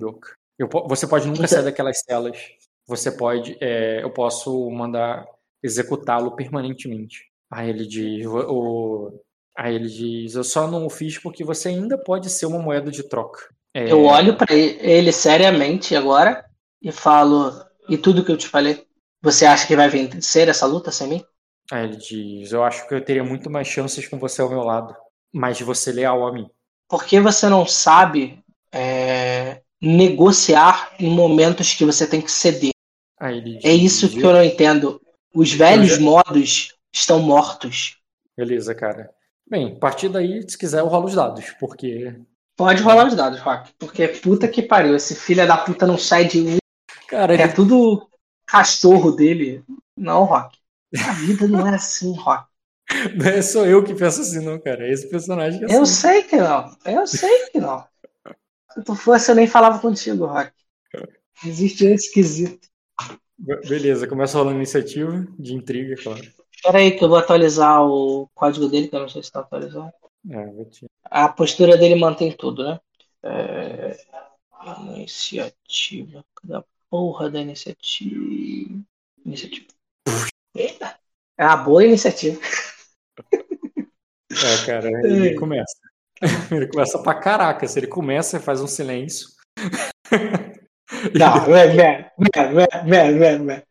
po- Você pode nunca Então- sair daquelas celas. Você pode. é, eu posso mandar executá-lo permanentemente. Aí ele diz: "Vo- o, Aí ele diz: Eu só não o fiz porque você ainda pode ser uma moeda de troca. É, Eu olho para ele seriamente agora e falo: E tudo que eu te falei? Você acha que vai vencer essa luta sem mim? Aí ele diz: Eu acho que eu teria muito mais chances com você ao meu lado. Mas você leal a mim. Por que você não sabe é, negociar em momentos que você tem que ceder? Aí ele diz, É isso que eu não entendo. Os velhos modos estão mortos. Beleza, cara. Bem, a partir daí, se quiser, eu rolo os dados, porque. Pode rolar os dados, Rock. Porque puta que pariu. Esse filho da puta não sai de um. Cara, ele É tudo cachorro dele. Não, Rock. A vida não é assim, Rock. Não é só eu que penso assim, não, cara. É esse personagem que é Eu assim. sei que não. Eu sei que não. Se tu fosse, eu nem falava contigo, Rock. Existe um esquisito. Be- Beleza, começa rolando iniciativa de intriga, claro. Espera aí que eu vou atualizar o código dele, que eu não sei se tá atualizado. É, vou te... A postura dele mantém tudo, né? É... Iniciativa. Cadê a porra da iniciativa? Iniciativa. Eita! É uma boa iniciativa. é, cara, ele começa. Ele começa pra caraca. Se ele começa, faz um silêncio. Não, é, é, é, é, é, é.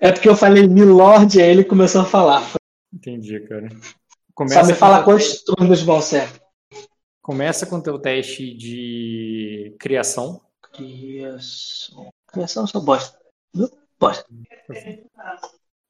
É porque eu falei Milord e aí ele começou a falar. Entendi, cara. Só Começa me com fala quantos turnos vão ser. Começa com teu teste de criação. Criação. Eu sou bosta. Viu? Bosta.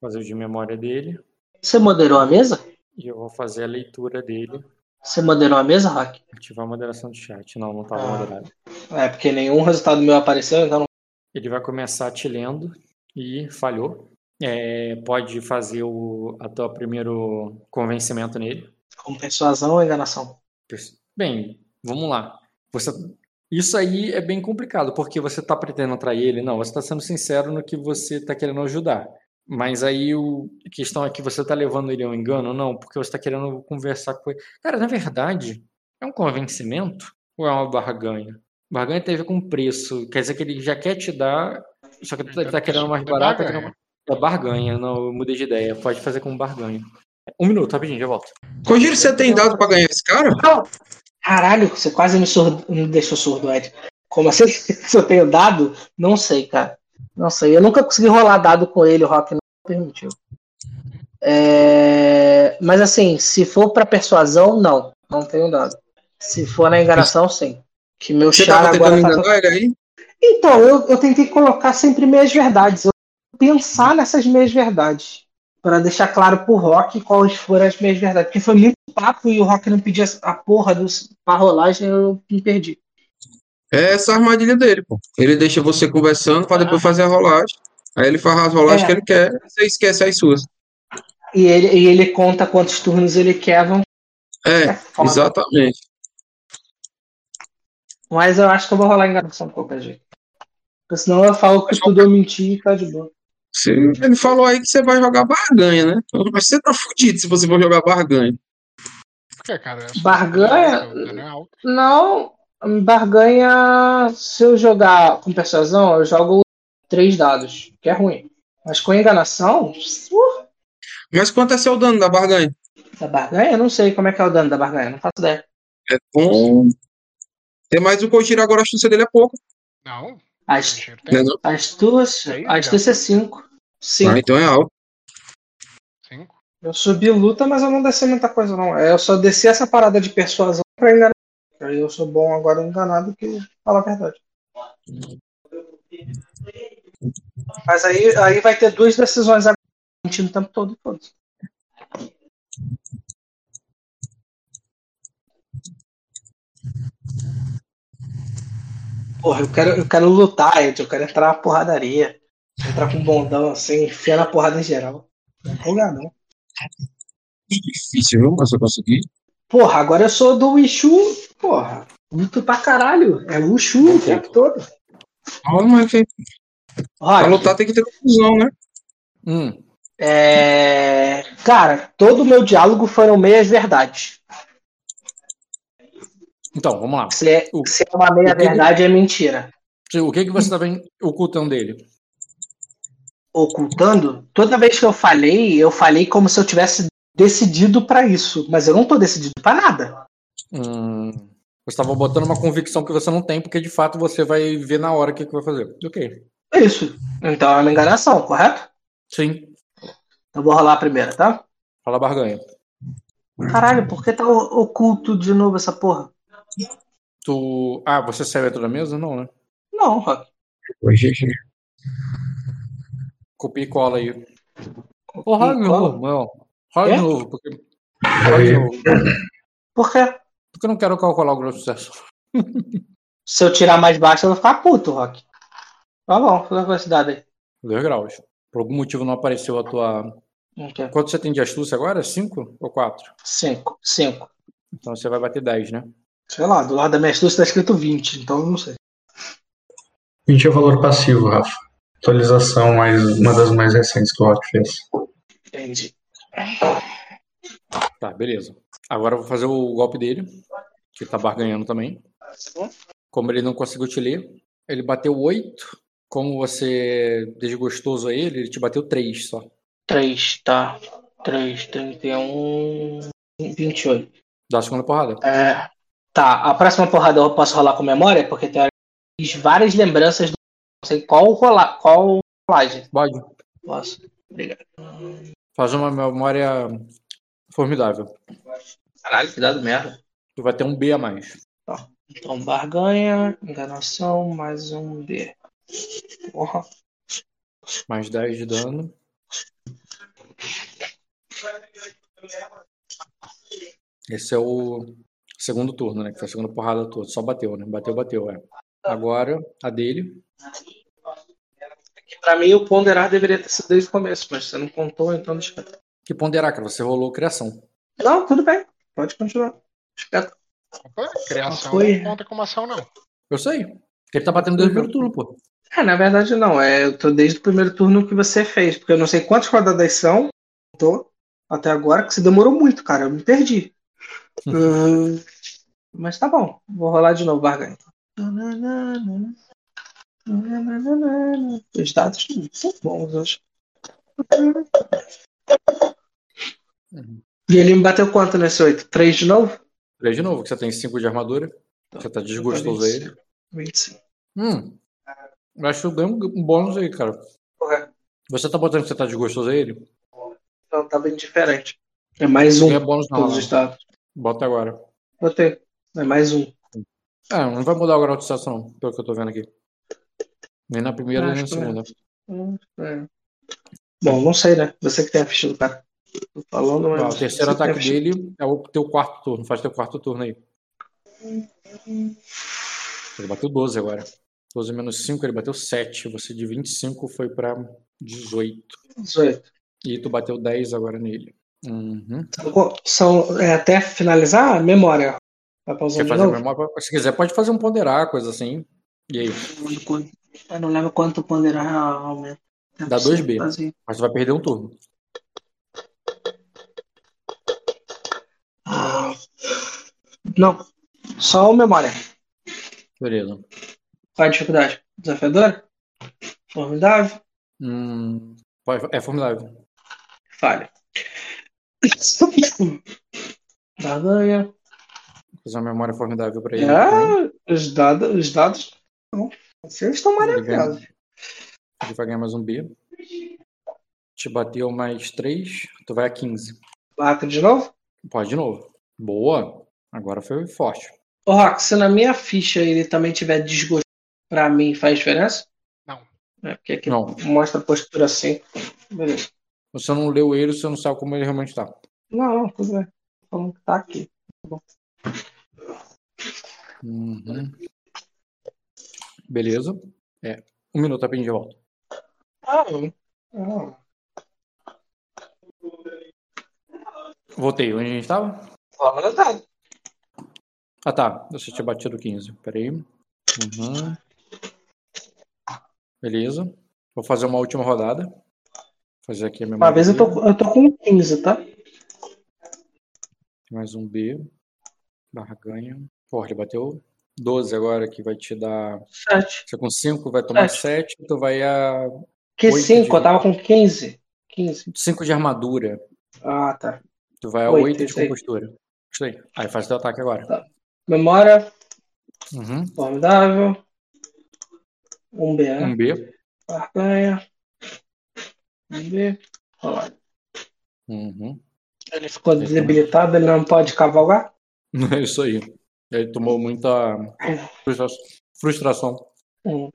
Fazer o de memória dele. Você moderou a mesa? E eu vou fazer a leitura dele. Você moderou a mesa, Rock? Ativar a moderação de chat. Não, não estava Ah. moderado. É, porque nenhum resultado meu apareceu, então não. Ele vai começar te lendo e falhou. É, pode fazer o a tua primeiro convencimento nele. Com persuasão ou enganação? Bem, vamos lá. Você, isso aí é bem complicado, porque você está pretendendo atrair ele? Não, você está sendo sincero no que você está querendo ajudar. Mas aí o, a questão é que você está levando ele ao engano? Não, porque você está querendo conversar com ele. Cara, na verdade, é um convencimento ou é uma barganha? Barganha tem a ver com preço. Quer dizer que ele já quer te dar, só que ele está querendo mais barato. tá querendo- É barganha, não, eu mudei de ideia. Pode fazer como barganha. Um minuto, rapidinho, já volto. Kojiro, você tem dado pra ganhar esse cara? Caralho, você quase me, surdo, me deixou surdo, Ed. Como assim? Se eu tenho dado? Não sei, cara. Não sei. Eu nunca consegui rolar dado com ele, o Rock não permitiu. É, Mas assim, se for pra persuasão, não. Não tenho dado. Se for na enganação, sim. Que meu Você tava agora tentando tá... enganar ele aí? Então, eu, eu tentei colocar sempre meias verdades. Eu pensar nessas meias verdades. Pra deixar claro pro Rock quais foram as minhas verdades. Porque foi muito papo e o Rock não pedia a porra dos, pra rolagem eu me perdi. É essa a armadilha dele, pô. Ele deixa você conversando pra depois fazer a rolagem. Aí ele faz as rolagens É. que ele quer, você esquece as suas. E ele, e ele conta quantos turnos ele quer. Vão... É, foda. exatamente. Mas eu acho que eu vou rolar enganação de qualquer jeito. Porque senão eu falo que tudo eu menti e tá de boa. Você- ele falou aí que você vai jogar barganha, né? Mas você tá fudido se você for jogar barganha. Por que, cara? É só- Barganha? o dano é. Não, barganha. Se eu jogar com persuasão, eu jogo três dados, que é ruim. Mas com enganação, uh, Mas quanto é seu dano da barganha? da barganha, eu não sei como é que é o dano da barganha, não faço ideia. É bom. Tem mais um que eu tiro agora, a astúcia dele é pouco. Não, As, não? as tuas, Seis, as tuas é cinco. Cinco. Ah, então é alto. cinco. Eu subi luta, mas eu não desci muita coisa, não. Eu só desci essa parada de persuasão pra enganar. Aí eu sou bom agora enganado que fala a verdade. Mas aí, aí vai ter duas decisões agora, mentindo o tempo todo. foda-se. Porra, eu quero, eu quero lutar, Ed. Eu quero entrar na porradaria. Entrar com um bondão assim, enfiar na porrada em geral. Não empolgar, não. Que difícil, viu? Mas eu consegui. Porra, agora eu sou do Wishu, porra. Luto pra caralho. É Wushu o tempo todo. Ah, mas tem- pra lutar tem que ter confusão, né? Hum, é... Cara, todo o meu diálogo foram meias verdades. Então, vamos lá. Se é, O- se é uma meia o que- verdade, é mentira. O que, que você estava ocultando dele? Ocultando, toda vez que eu falei, eu falei como se eu tivesse decidido pra isso. Mas eu não tô decidido pra nada. Hum, você estava botando uma convicção que você não tem, porque de fato você vai ver na hora o que, que vai fazer. Ok. É isso. Então é uma enganação, correto? Sim. Eu vou rolar a primeira, tá? Fala barganha. Caralho, por que tá oculto de novo essa porra? Tu. Ah, você saiu dentro da mesa? Não, né? Não, Rock. Hoje, Copia e cola aí. Ô, rola de novo, não. Rola de novo, porque. Rola de novo. Por quê? Porque eu não quero calcular o grau de sucesso. Se eu tirar mais baixo, eu vou ficar puto, Rock. Tá bom, qual é a velocidade aí? Dois graus. Por algum motivo não apareceu a tua. Ok. Quanto você tem de astúcia agora? Cinco ou quatro? Cinco. Cinco. Então você vai bater 10, né? Sei lá, do lado da minha astúcia tá escrito 20, então eu não sei. 20 é o valor passivo, Rafa. Atualização mais uma das mais recentes que o Rock fez. Entendi. Tá, beleza. Agora eu vou fazer o golpe dele, que tá barganhando também. Como ele não conseguiu te ler, ele bateu 8. Como você é desgostoso a ele, ele te bateu 3 só. 3, tá. 3, 31, 28. Dá a segunda porrada. É. Tá, a próxima porrada eu posso rolar com memória, porque tem várias lembranças do. Não sei qual rolar. Qual rolagem. Pode. Posso. Obrigado. Faz uma memória formidável. Caralho, que dado merda. Tu vai ter um B a mais. Então, barganha, enganação, mais um D. Porra. Mais 10 de dano. Esse é o segundo turno, né? Que foi a segunda porrada toda. Só bateu, né? Bateu, bateu, é. Agora, a dele. Pra mim, o ponderar deveria ter sido desde o começo, mas você não contou, então deixa. Que ponderar, cara. Você rolou criação. Não, tudo bem. Pode continuar. Espera. Opa, criação Foi. não conta como ação, não. Eu sei. Porque ele tá batendo desde o primeiro turno, pô. É, na verdade não. É, eu tô desde o primeiro turno que você fez, porque eu não sei quantas rodadas são. Tô até agora, que você demorou muito, cara. Eu me perdi. Hum, mas tá bom. Vou rolar de novo, barganha. Os dados são bons hoje. E ele me bateu quanto nesse 8? 3 de novo? 3 de novo, que você tem 5 de armadura. Você tá desgostoso a ele. 25. Hum. Eu acho que eu ganho um bônus aí, cara. Correto. Você tá botando que você tá desgostoso a ele? Não, tá bem diferente. É mais um. Ganha bônus não. Todos os dados. Bota agora. Botei. É mais um. É, não vai mudar o grau de sucesso, não, pelo que eu tô vendo aqui. Nem na primeira, nem na não. segunda. Hum, é. Bom, não sei, né? Você que tem a ficha do cara. Tô falando, mas. Ó, o terceiro você a ataque dele é o teu quarto turno. Faz teu quarto turno aí. Ele bateu 12 agora. 12 menos 5, ele bateu 7. Você de 25 foi pra 18. 18. E tu bateu 10 agora nele. Uhum. São, são- é, até finalizar, memória. Vai pausar Quer de fazer novo? Se quiser, pode fazer um ponderar, coisa assim. E aí? Eu não lembro quanto ponderar aumenta. Dá 2B. Fazer. Mas tu vai perder um turno. Ah, Não. Só memória. Beleza. Qual a dificuldade? Desafiadora? Formidável? Hum, é formidável. Falha. Barganha. Fazer uma memória formidável pra ele. É, os dados. Os dados. Não. Vocês estão maravilhosos. ele vai ganhar mais um B. Te bateu mais 3, tu vai a 15. Bato de novo? Pode de novo. Boa. Agora foi forte. Ô, Rock, se na minha ficha ele também tiver desgosto pra mim, faz diferença? Não. É, porque aqui Não. mostra a postura assim. Beleza. Você não leu ele, você não sabe como ele realmente tá. Não, tudo bem. Tô Falando que tá aqui. Uhum. Beleza. É. Um minuto rapidinho de volta. Ah, não. Voltei. Onde a gente tava? Fala nada. Ah, tá. Você tinha batido 15. Peraí. Uhum. Beleza. Vou fazer uma última rodada. Vou fazer aqui a memória. Uma vez eu tô, eu tô com 15, tá? Mais um B. Barra ganha. Porra, ele bateu 12 agora, que vai te dar. 7. Você com 5 vai tomar Sete. 7, tu vai a Que Oito 5? de- Eu tava com 15. 15. 5 de armadura. Ah, tá. Tu vai a Oito, 8 de compostura. Isso aí. Aí faz teu ataque agora. Memória, Uhum. formidável. Um B, né? Um B. Barganha. Um B. Olha. Uhum. Ele ficou debilitado, ele não pode cavalgar? É isso aí. Ele tomou muita frustra- frustração. Hum.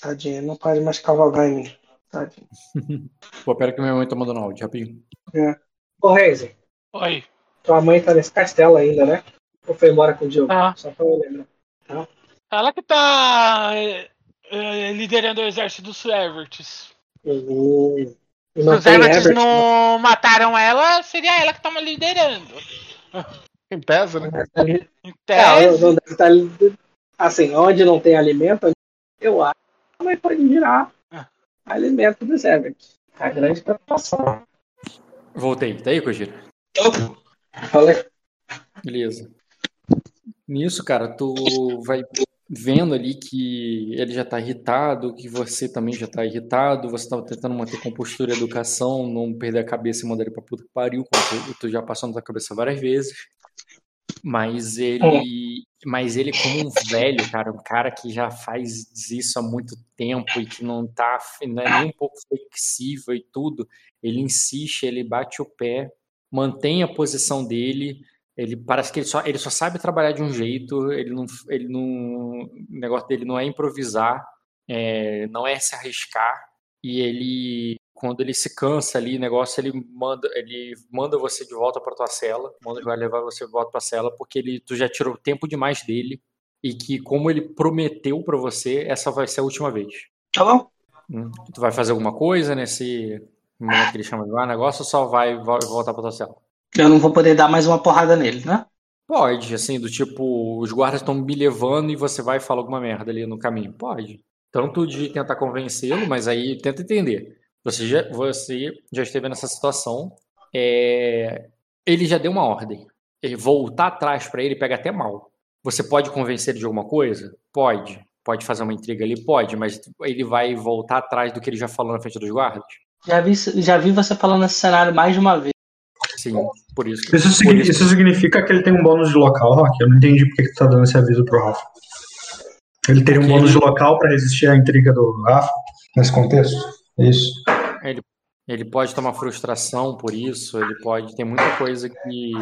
Tadinho, não pode mais cavalgar em mim. Tadinho. Pô, pera que minha mãe tá mandando áudio, rapidinho. Ô, Reise, Oi. tua mãe tá nesse castelo ainda, né? Ou foi embora com o Diogo? Ah. Só pra eu lembrar. Ela que tá é, é, liderando o exército dos Everts. Uhum. Se os Everts Herbert, não mataram ela, seria ela que tava liderando. Em pesa, né? Ali- Em É, tese, não deve estar ali- assim, onde não tem alimento, eu acho que também pode virar Ah. alimento dos Everett. A grande preocupação. Voltei. Tá aí, Kojiro? Falei, Beleza. Nisso, cara, tu vai vendo ali que ele já tá irritado, que você também já tá irritado, você tava tentando manter compostura e educação, não perder a cabeça e mandar ele pra puta que pariu, como tu, tu já passou na tua cabeça várias vezes. Mas ele, mas ele como um velho, cara, um cara que já faz isso há muito tempo e que não tá, não é nem um pouco flexível e tudo, ele insiste, ele bate o pé, mantém a posição dele, ele parece que ele só, ele só sabe trabalhar de um jeito, ele não, ele não, o negócio dele não é improvisar, é, não é se arriscar, e ele, quando ele se cansa ali, negócio, ele manda, ele manda você de volta para tua cela, manda vai levar você de volta para a cela, porque ele, tu já tirou tempo demais dele, e que como ele prometeu para você, essa vai ser a última vez. tá bom? Hum, Tu vai fazer alguma coisa nesse momento que ele chama de lá, negócio, ou só vai vo- voltar para tua cela? Eu não vou poder dar mais uma porrada nele, né? Pode, assim, do tipo, os guardas estão me levando e você vai e fala alguma merda ali no caminho. Pode. Tanto de tentar convencê-lo, mas aí tenta entender. Você já, você já esteve nessa situação. é, Ele já deu uma ordem. Ele voltar atrás pra ele pega até mal. Você pode convencer ele de alguma coisa? Pode. Pode fazer uma intriga ali? Pode, mas ele vai voltar atrás do que ele já falou na frente dos guardas? Já vi, já vi você falando nesse cenário mais de uma vez. Sim, por isso que. Isso, por signi- isso- isso significa que ele tem um bônus de local, Rock. Eu não entendi porque que tu tá dando esse aviso pro Rafa. Ele teria um bônus ele- de local pra resistir à intriga do Rafa nesse contexto? Isso. Ele pode tomar frustração por isso, ele pode. Tem muita coisa que.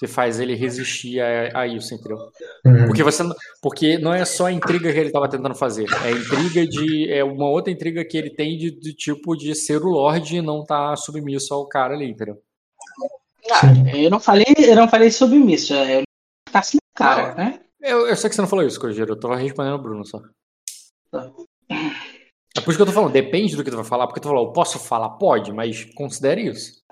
que faz ele resistir a, a isso, entendeu? Uhum. Porque você não- porque não é só a intriga que ele estava tentando fazer, é a intriga de é uma outra intriga que ele tem de, de tipo de ser o Lorde e não estar submisso ao cara ali, entendeu? Ah, eu não falei, eu não falei submisso, eu tá assim cara, Não. né? Eu, eu sei que você não falou isso, Cordeiro, eu tava respondendo o Bruno só. Tá. É por isso que eu tô falando, depende do que tu vai falar, porque tu falou, eu posso falar? Pode, mas considere isso.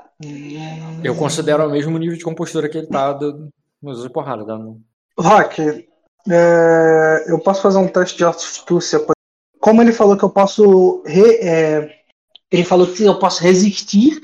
Eu considero o mesmo nível de compostura que ele tá do, nos de porrada, tá? Rock, é, eu posso fazer um teste de astúcia. Como ele falou que eu posso. re- é, Ele falou que eu posso resistir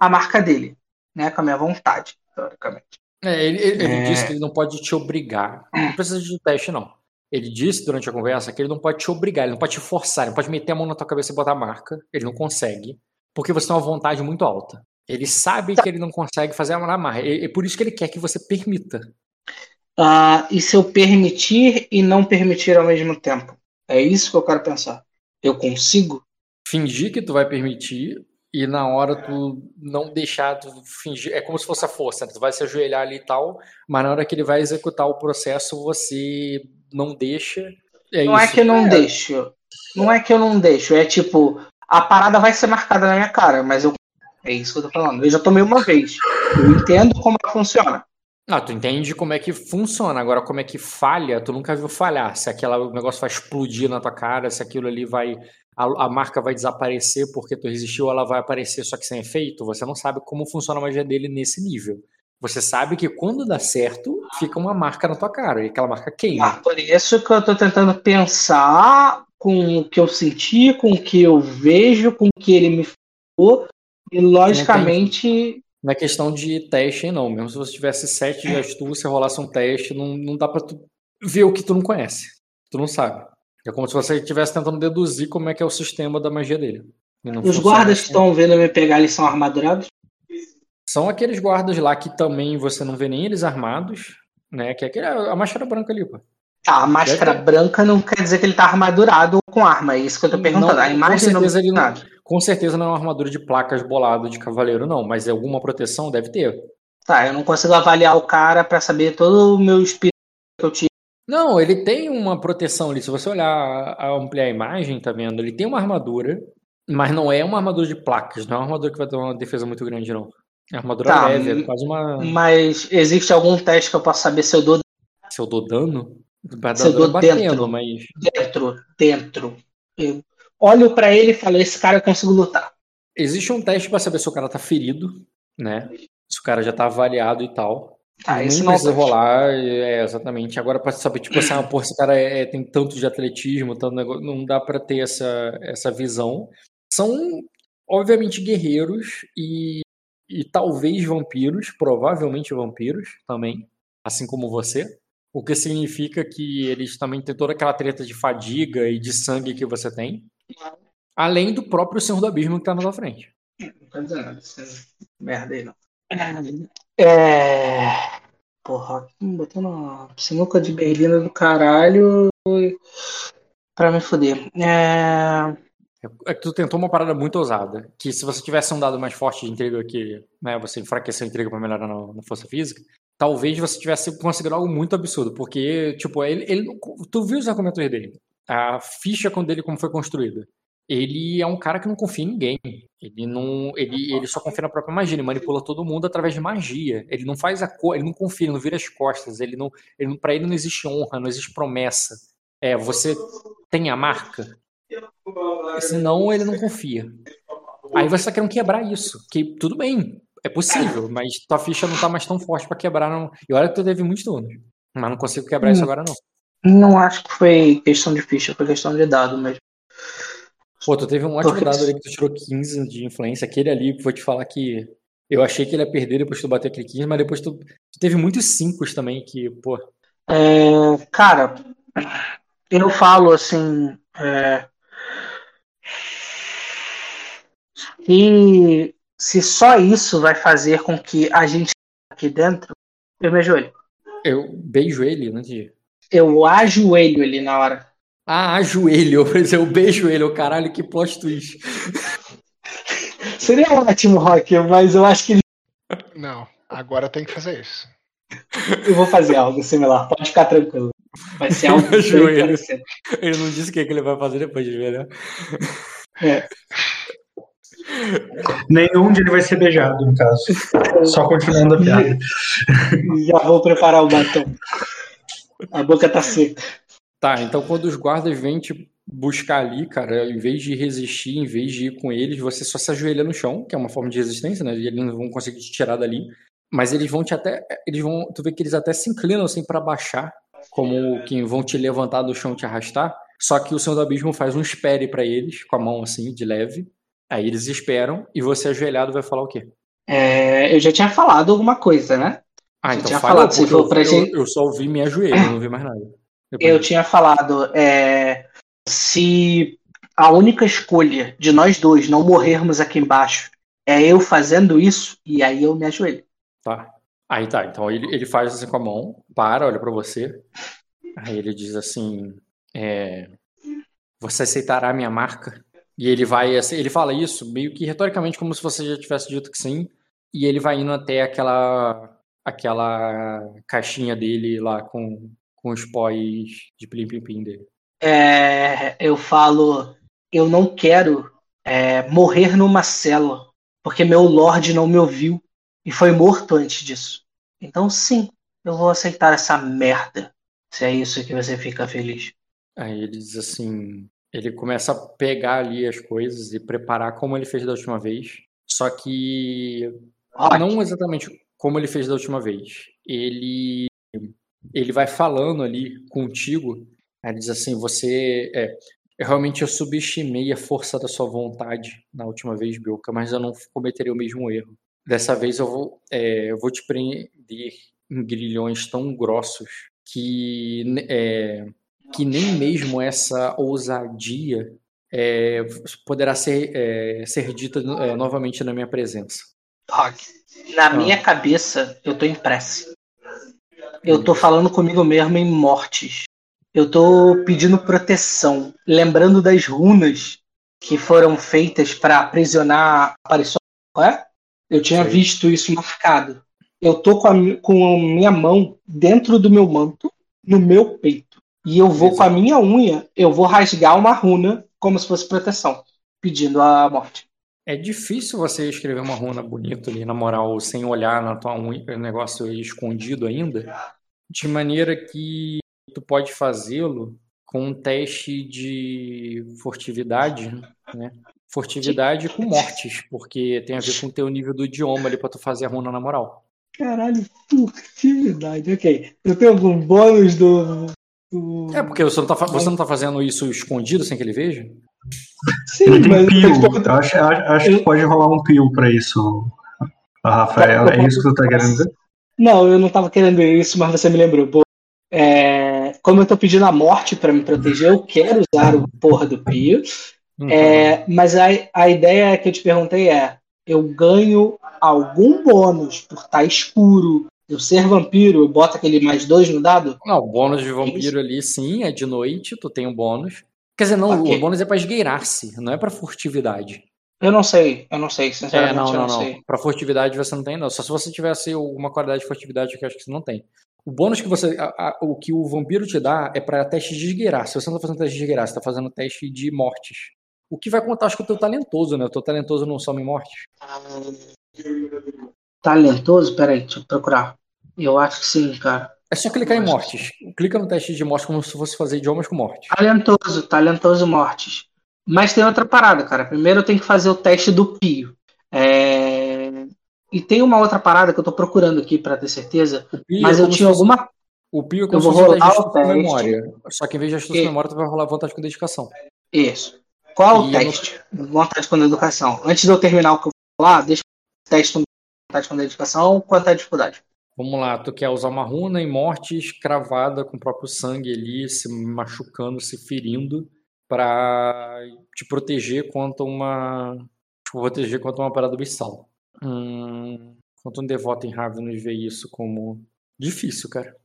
à marca dele, né? Com a minha vontade, teoricamente. É, ele, ele- ele É. disse que ele não pode te obrigar. Não precisa de teste, não. Ele disse durante a conversa que ele não pode te obrigar, ele não pode te forçar, ele não pode meter a mão na tua cabeça e botar a marca. Ele não consegue, porque você tem uma vontade muito alta. Ele sabe que ele não consegue fazer a marca. É é por isso que ele quer que você permita. Ah, e se eu permitir e não permitir ao mesmo tempo? É isso que eu quero pensar. Eu consigo? Fingir que tu vai permitir e na hora tu não deixar, tu fingir. É como se fosse a força, né? Tu vai se ajoelhar ali e tal, mas na hora que ele vai executar o processo, você não deixa. É não é isso. que eu não É. deixo. Não é que eu não deixo. É tipo, a parada vai ser marcada na minha cara, mas eu. É isso que eu tô falando. Eu já tomei uma vez. Eu entendo como ela funciona. Não, tu entende como é que funciona. Agora, como é que falha, tu nunca viu falhar. Se aquela, o negócio vai explodir na tua cara, se aquilo ali vai. A, a marca vai desaparecer porque tu resistiu, ela vai aparecer só que sem efeito. Você não sabe como funciona a magia dele nesse nível. Você sabe que quando dá certo, fica uma marca na tua cara. E aquela marca queima. Ah, por isso que eu tô tentando pensar com o que eu senti, com o que eu vejo, com o que ele me falou. E logicamente. Não é questão de teste, não. Mesmo se você tivesse sete de astúcia, rolasse um teste, não, não dá pra tu ver o que tu não conhece. Tu não sabe. É como se você estivesse tentando deduzir como é que é o sistema da magia dele. Os guardas que assim. estão vendo me pegar, eles são armadurados? São aqueles guardas lá que também você não vê nem eles armados, né? Que é aquele, a máscara branca ali, pô. Tá, a máscara Deve branca não quer dizer que ele tá armadurado com arma. É isso que eu tô perguntando. Não, a imagem com não certeza não- nada. Com certeza não é uma armadura de placas bolado de cavaleiro, não, mas alguma proteção deve ter. Tá, eu não consigo avaliar o cara pra saber todo o meu espírito que eu tive. Não, ele tem uma proteção ali. Se você olhar, ampliar a imagem, tá vendo? Ele tem uma armadura, mas não é uma armadura de placas. Não é uma armadura que vai ter uma defesa muito grande, não. É armadura Tá, leve, é quase uma. Mas existe algum teste que eu possa saber se eu dou Se eu dou dano, Se eu dou batendo, dentro. mas. dentro? Dentro. Eu olho pra ele e falo: esse cara eu consigo lutar. Existe um teste pra saber se o cara tá ferido, né? Se o cara já tá avaliado e tal. Esse Nem não é precisa teste. rolar, é, exatamente. Agora, pra saber, tipo assim, ah, esse cara é- tem tanto de atletismo, tanto negócio, não dá pra ter essa, essa visão. São, obviamente, guerreiros e, e talvez vampiros, provavelmente vampiros também, assim como você. O que significa que eles também têm toda aquela treta de fadiga e de sangue que você tem. Além do próprio Senhor do Abismo que tá na sua frente. Não tô dizendo nada. Merda aí, não. É. Porra, me botou na sinuca de berlina do caralho. Pra me foder. É. É que tu tentou uma parada muito ousada. Que se você tivesse um dado mais forte de intriga que né, você enfraqueceu a intriga pra melhorar na, na força física, talvez você tivesse conseguido algo muito absurdo. Porque, tipo, ele, ele tu viu os argumentos dele. A ficha dele como foi construída. Ele é um cara que não confia em ninguém. Ele não. Ele, ele só confia na própria magia. Ele manipula todo mundo através de magia. Ele não faz a cor, ele não confia, ele não vira as costas. Ele não. Ele, pra ele não existe honra, não existe promessa. É, você tem a marca. Senão ele não confia. Aí você tá querendo quebrar isso. Que tudo bem, é possível, mas tua ficha não tá mais tão forte pra quebrar. Não. E olha que tu teve muitos turnos. Mas não consigo quebrar isso Hum. agora, não. Não acho que foi questão de ficha, foi questão de dado mesmo. Pô, tu teve um ótimo Porque- dado ali que tu tirou 15 de influência. Aquele ali, vou te falar que eu achei que ele ia perder depois que tu bateu aquele 15, mas depois tu, tu teve muitos 5 também, que, pô. É, cara, eu falo assim. é, se, se só isso vai fazer com que a gente aqui dentro, eu me ajoelho. Eu beijo ele, não entendi. Eu ajoelho ele na hora. Ah, ajoelho. Eu beijo ele. Eu, caralho, que plot twist. Seria ótimo, Rock, mas eu acho que ele. Não, agora tem que fazer isso. Eu vou fazer algo similar, pode ficar tranquilo. Vai ser algo Ajoelha. parecido. Ele não disse o que, que ele vai fazer depois de ver, né? É. Nenhum de ele vai ser beijado, no caso. Só continuando a piada. Já vou preparar o batom. A boca tá seca. Tá, então quando os guardas vêm te buscar ali, cara, em vez de resistir, em vez de ir com eles, você só se ajoelha no chão, que é uma forma de resistência, né? E eles não vão conseguir te tirar dali. Mas eles vão te até. Eles vão. Tu vê que eles até se inclinam assim pra baixar, como que vão te levantar do chão e te arrastar. Só que o Senhor do Abismo faz um espere pra eles, com a mão assim, de leve. Aí eles esperam e você ajoelhado vai falar o quê? É, eu já tinha falado alguma coisa, né? Ah, então tinha fala, falado, se eu, pra eu- gente- eu só ouvi minha joelha, eu não vi mais nada. Depois Eu tinha falado, é, se a única escolha de nós dois não morrermos aqui embaixo é eu fazendo isso, e aí eu me ajoelho. Tá. Aí tá, então ele, ele faz assim com a mão, para, olha pra você. Aí ele diz assim: é, Você aceitará a minha marca? E ele vai, assim, ele fala isso meio que retoricamente, como se você já tivesse dito que sim. E ele vai indo até aquela aquela caixinha dele lá com, com os pós de plim plim plim dele. É, eu falo, eu não quero é, morrer numa cela, porque meu Lorde não me ouviu e foi morto antes disso. Então sim, eu vou aceitar essa merda, se é isso que você fica feliz. Aí ele diz assim: ele começa a pegar ali as coisas e preparar como ele fez da última vez. Só que não exatamente como ele fez da última vez. Ele ele vai falando ali contigo. Aí ele diz assim: você é, eu realmente eu subestimei a força da sua vontade na última vez, Bilka, mas eu não cometeria o mesmo erro. Dessa vez eu vou é, eu vou te prender em grilhões tão grossos que é, que nem mesmo essa ousadia é, poderá ser, é, ser dita é, novamente na minha presença. Rock, na Ah. minha cabeça, eu tô em prece. Eu tô falando comigo mesmo em mortes. Eu tô pedindo proteção, lembrando das runas que foram feitas para aprisionar a aparição. Qual é? Eu tinha Sei. visto isso marcado. Eu tô com a, com a minha mão dentro do meu manto, no meu peito. E eu vou com a minha unha, eu vou rasgar uma runa como se fosse proteção, pedindo a morte. É difícil você escrever uma runa bonita ali, na moral, sem olhar na tua unha, o negócio aí escondido ainda, de maneira que tu pode fazê-lo com um teste de furtividade, né? Furtividade com mortes, porque tem a ver com o teu nível do idioma ali pra tu fazer a runa na moral. Caralho, furtividade, ok. Eu tenho algum bônus do. do- É, porque você não tá, você não tá fazendo isso escondido sem que ele veja? Sim, Ele tem mas pio. eu acho, acho- que pode rolar um pio pra isso, Rafael. É isso que tu tá querendo dizer? Não, eu não tava querendo isso, mas você me lembrou. Pô, é, como eu tô pedindo a morte pra me proteger, eu quero usar o porra do Pio. Uhum. É, mas a, a ideia que eu te perguntei é: eu ganho algum bônus por estar escuro, eu ser vampiro, eu boto aquele mais dois no dado? Não, o bônus de vampiro ali, sim, é de noite, tu tem um bônus. Quer dizer, não, Ok. o bônus é pra esgueirar-se, não é pra furtividade. Eu não sei, eu não sei, É, sinceramente, não, eu não, não, não. sei. Pra furtividade você não tem, não. Só se você tivesse alguma qualidade de furtividade que eu acho que você não tem. O bônus que você. a- a- o que o vampiro te dá é pra teste de esgueirar. Se você não tá fazendo teste de esgueirar, você tá fazendo teste de mortes. O que vai contar, acho que o teu talentoso, né? O teu talentoso não some mortes. Talentoso? Peraí, deixa eu procurar. Eu acho que sim, cara. É só clicar em mortes. Clica no teste de mortes como se fosse fazer idiomas com mortes. Talentoso, talentoso mortes. Mas tem outra parada, cara. Primeiro eu tenho que fazer o teste do Pio. É, E tem uma outra parada que eu tô procurando aqui pra ter certeza. Pio mas é eu tinha se fosse- alguma. O Pio é Eu como se vou fosse rolar o teste. memória. Só que em vez de astúcia E- memória, tu vai rolar vontade com dedicação. Isso. Qual é o E eu teste? Vontade com educação. Antes de eu terminar o que eu vou falar, deixa o teste com vontade com dedicação, quanto é a dificuldade? Vamos lá, tu quer usar uma runa em mortes cravada com o próprio sangue ali, se machucando, se ferindo, pra te proteger contra uma. Te proteger contra uma parada abissal. Hum, quanto um devoto em Ravenous vê isso como difícil, cara.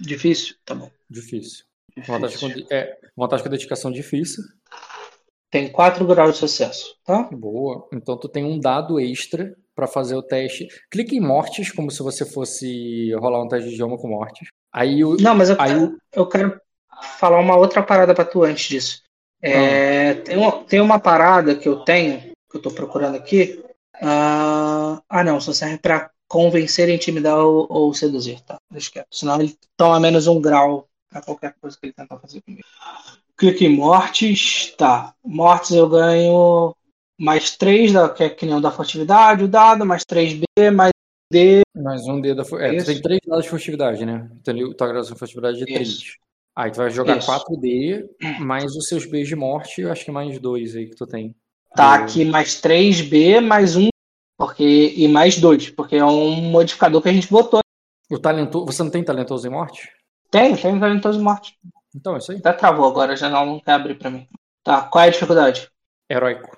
Difícil? Tá bom. Difícil. Vontade com, de- é, vontade com dedicação difícil. Tem 4 graus de sucesso, tá? Boa. Então tu tem um dado extra pra fazer o teste. Clique em mortes, como se você fosse rolar um teste de idioma com mortes. Aí o. Não, mas eu, Aí quero, eu quero falar uma outra parada pra tu antes disso. É, tem, uma, tem uma parada que eu tenho, que eu tô procurando aqui. Ah, ah, não, só serve pra convencer, intimidar ou, ou seduzir, tá? Deixa quieto. Senão ele toma menos um grau pra qualquer coisa que ele tentar fazer comigo. Clique em mortes, tá. Mortes eu ganho mais 3, da, que é que nem o da furtividade, o dado, mais 3B, mais D. Mais um dedo da. fu- É, tu tem três dados de furtividade, né? Então, tua graduação de furtividade é de Isso. 3. Aí tu vai jogar Isso. 4D, mais os seus Bs de morte, eu acho que mais dois aí que tu tem. Tá Do- aqui mais 3B, mais um, porque, e mais 2, porque é um modificador que a gente botou. O talentoso. Você não tem talentoso em morte? Tem, tem talentoso de morte. Então, é isso aí. Até travou agora, a janela não quer abrir pra mim. Tá, qual é a dificuldade? Heróico.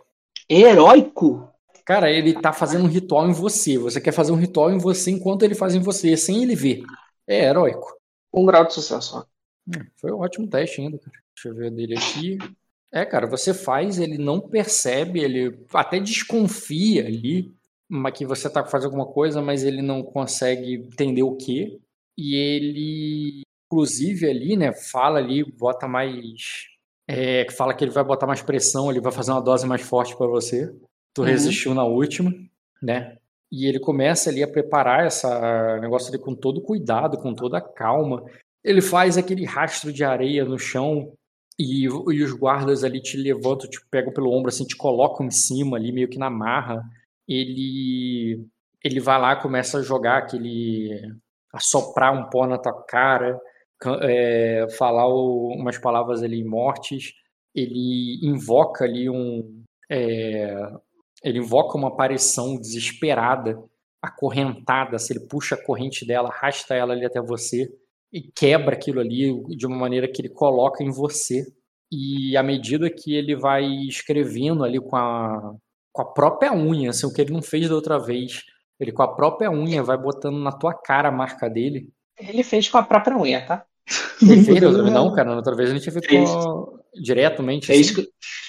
Heróico? Cara, ele tá fazendo um ritual em você. Você quer fazer um ritual em você enquanto ele faz em você, sem ele ver. É heróico. Um grau de sucesso. ó. Hum, Foi um ótimo teste ainda, cara. Deixa eu ver dele aqui. É, cara, você faz, ele não percebe, ele até desconfia ali mas que você tá fazendo alguma coisa, mas ele não consegue entender o que. E ele, inclusive, ali, né, fala ali, bota mais. É, fala que ele vai botar mais pressão, ele vai fazer uma dose mais forte pra você. Tu Uhum. resistiu na última, né? E ele começa ali a preparar essa negócio ali com todo cuidado, com toda calma. Ele faz aquele rastro de areia no chão e, e os guardas ali te levantam, te pegam pelo ombro, assim, te colocam em cima ali, meio que na marra. Ele, ele vai lá, começa a jogar aquele. a soprar um pó na tua cara, é, falar o- umas palavras ali mortes. Ele invoca ali um. é, ele invoca uma aparição desesperada, acorrentada. Se ele puxa a corrente dela, arrasta ela ali até você e quebra aquilo ali de uma maneira que ele coloca em você. E à medida que ele vai escrevendo ali com a, com a própria unha, assim, o que ele não fez da outra vez, ele com a própria unha vai botando na tua cara a marca dele. Ele fez com a própria unha, tá? Outra vez? Não, cara, na outra vez ele tinha feito Fez. com- diretamente. Fez, assim.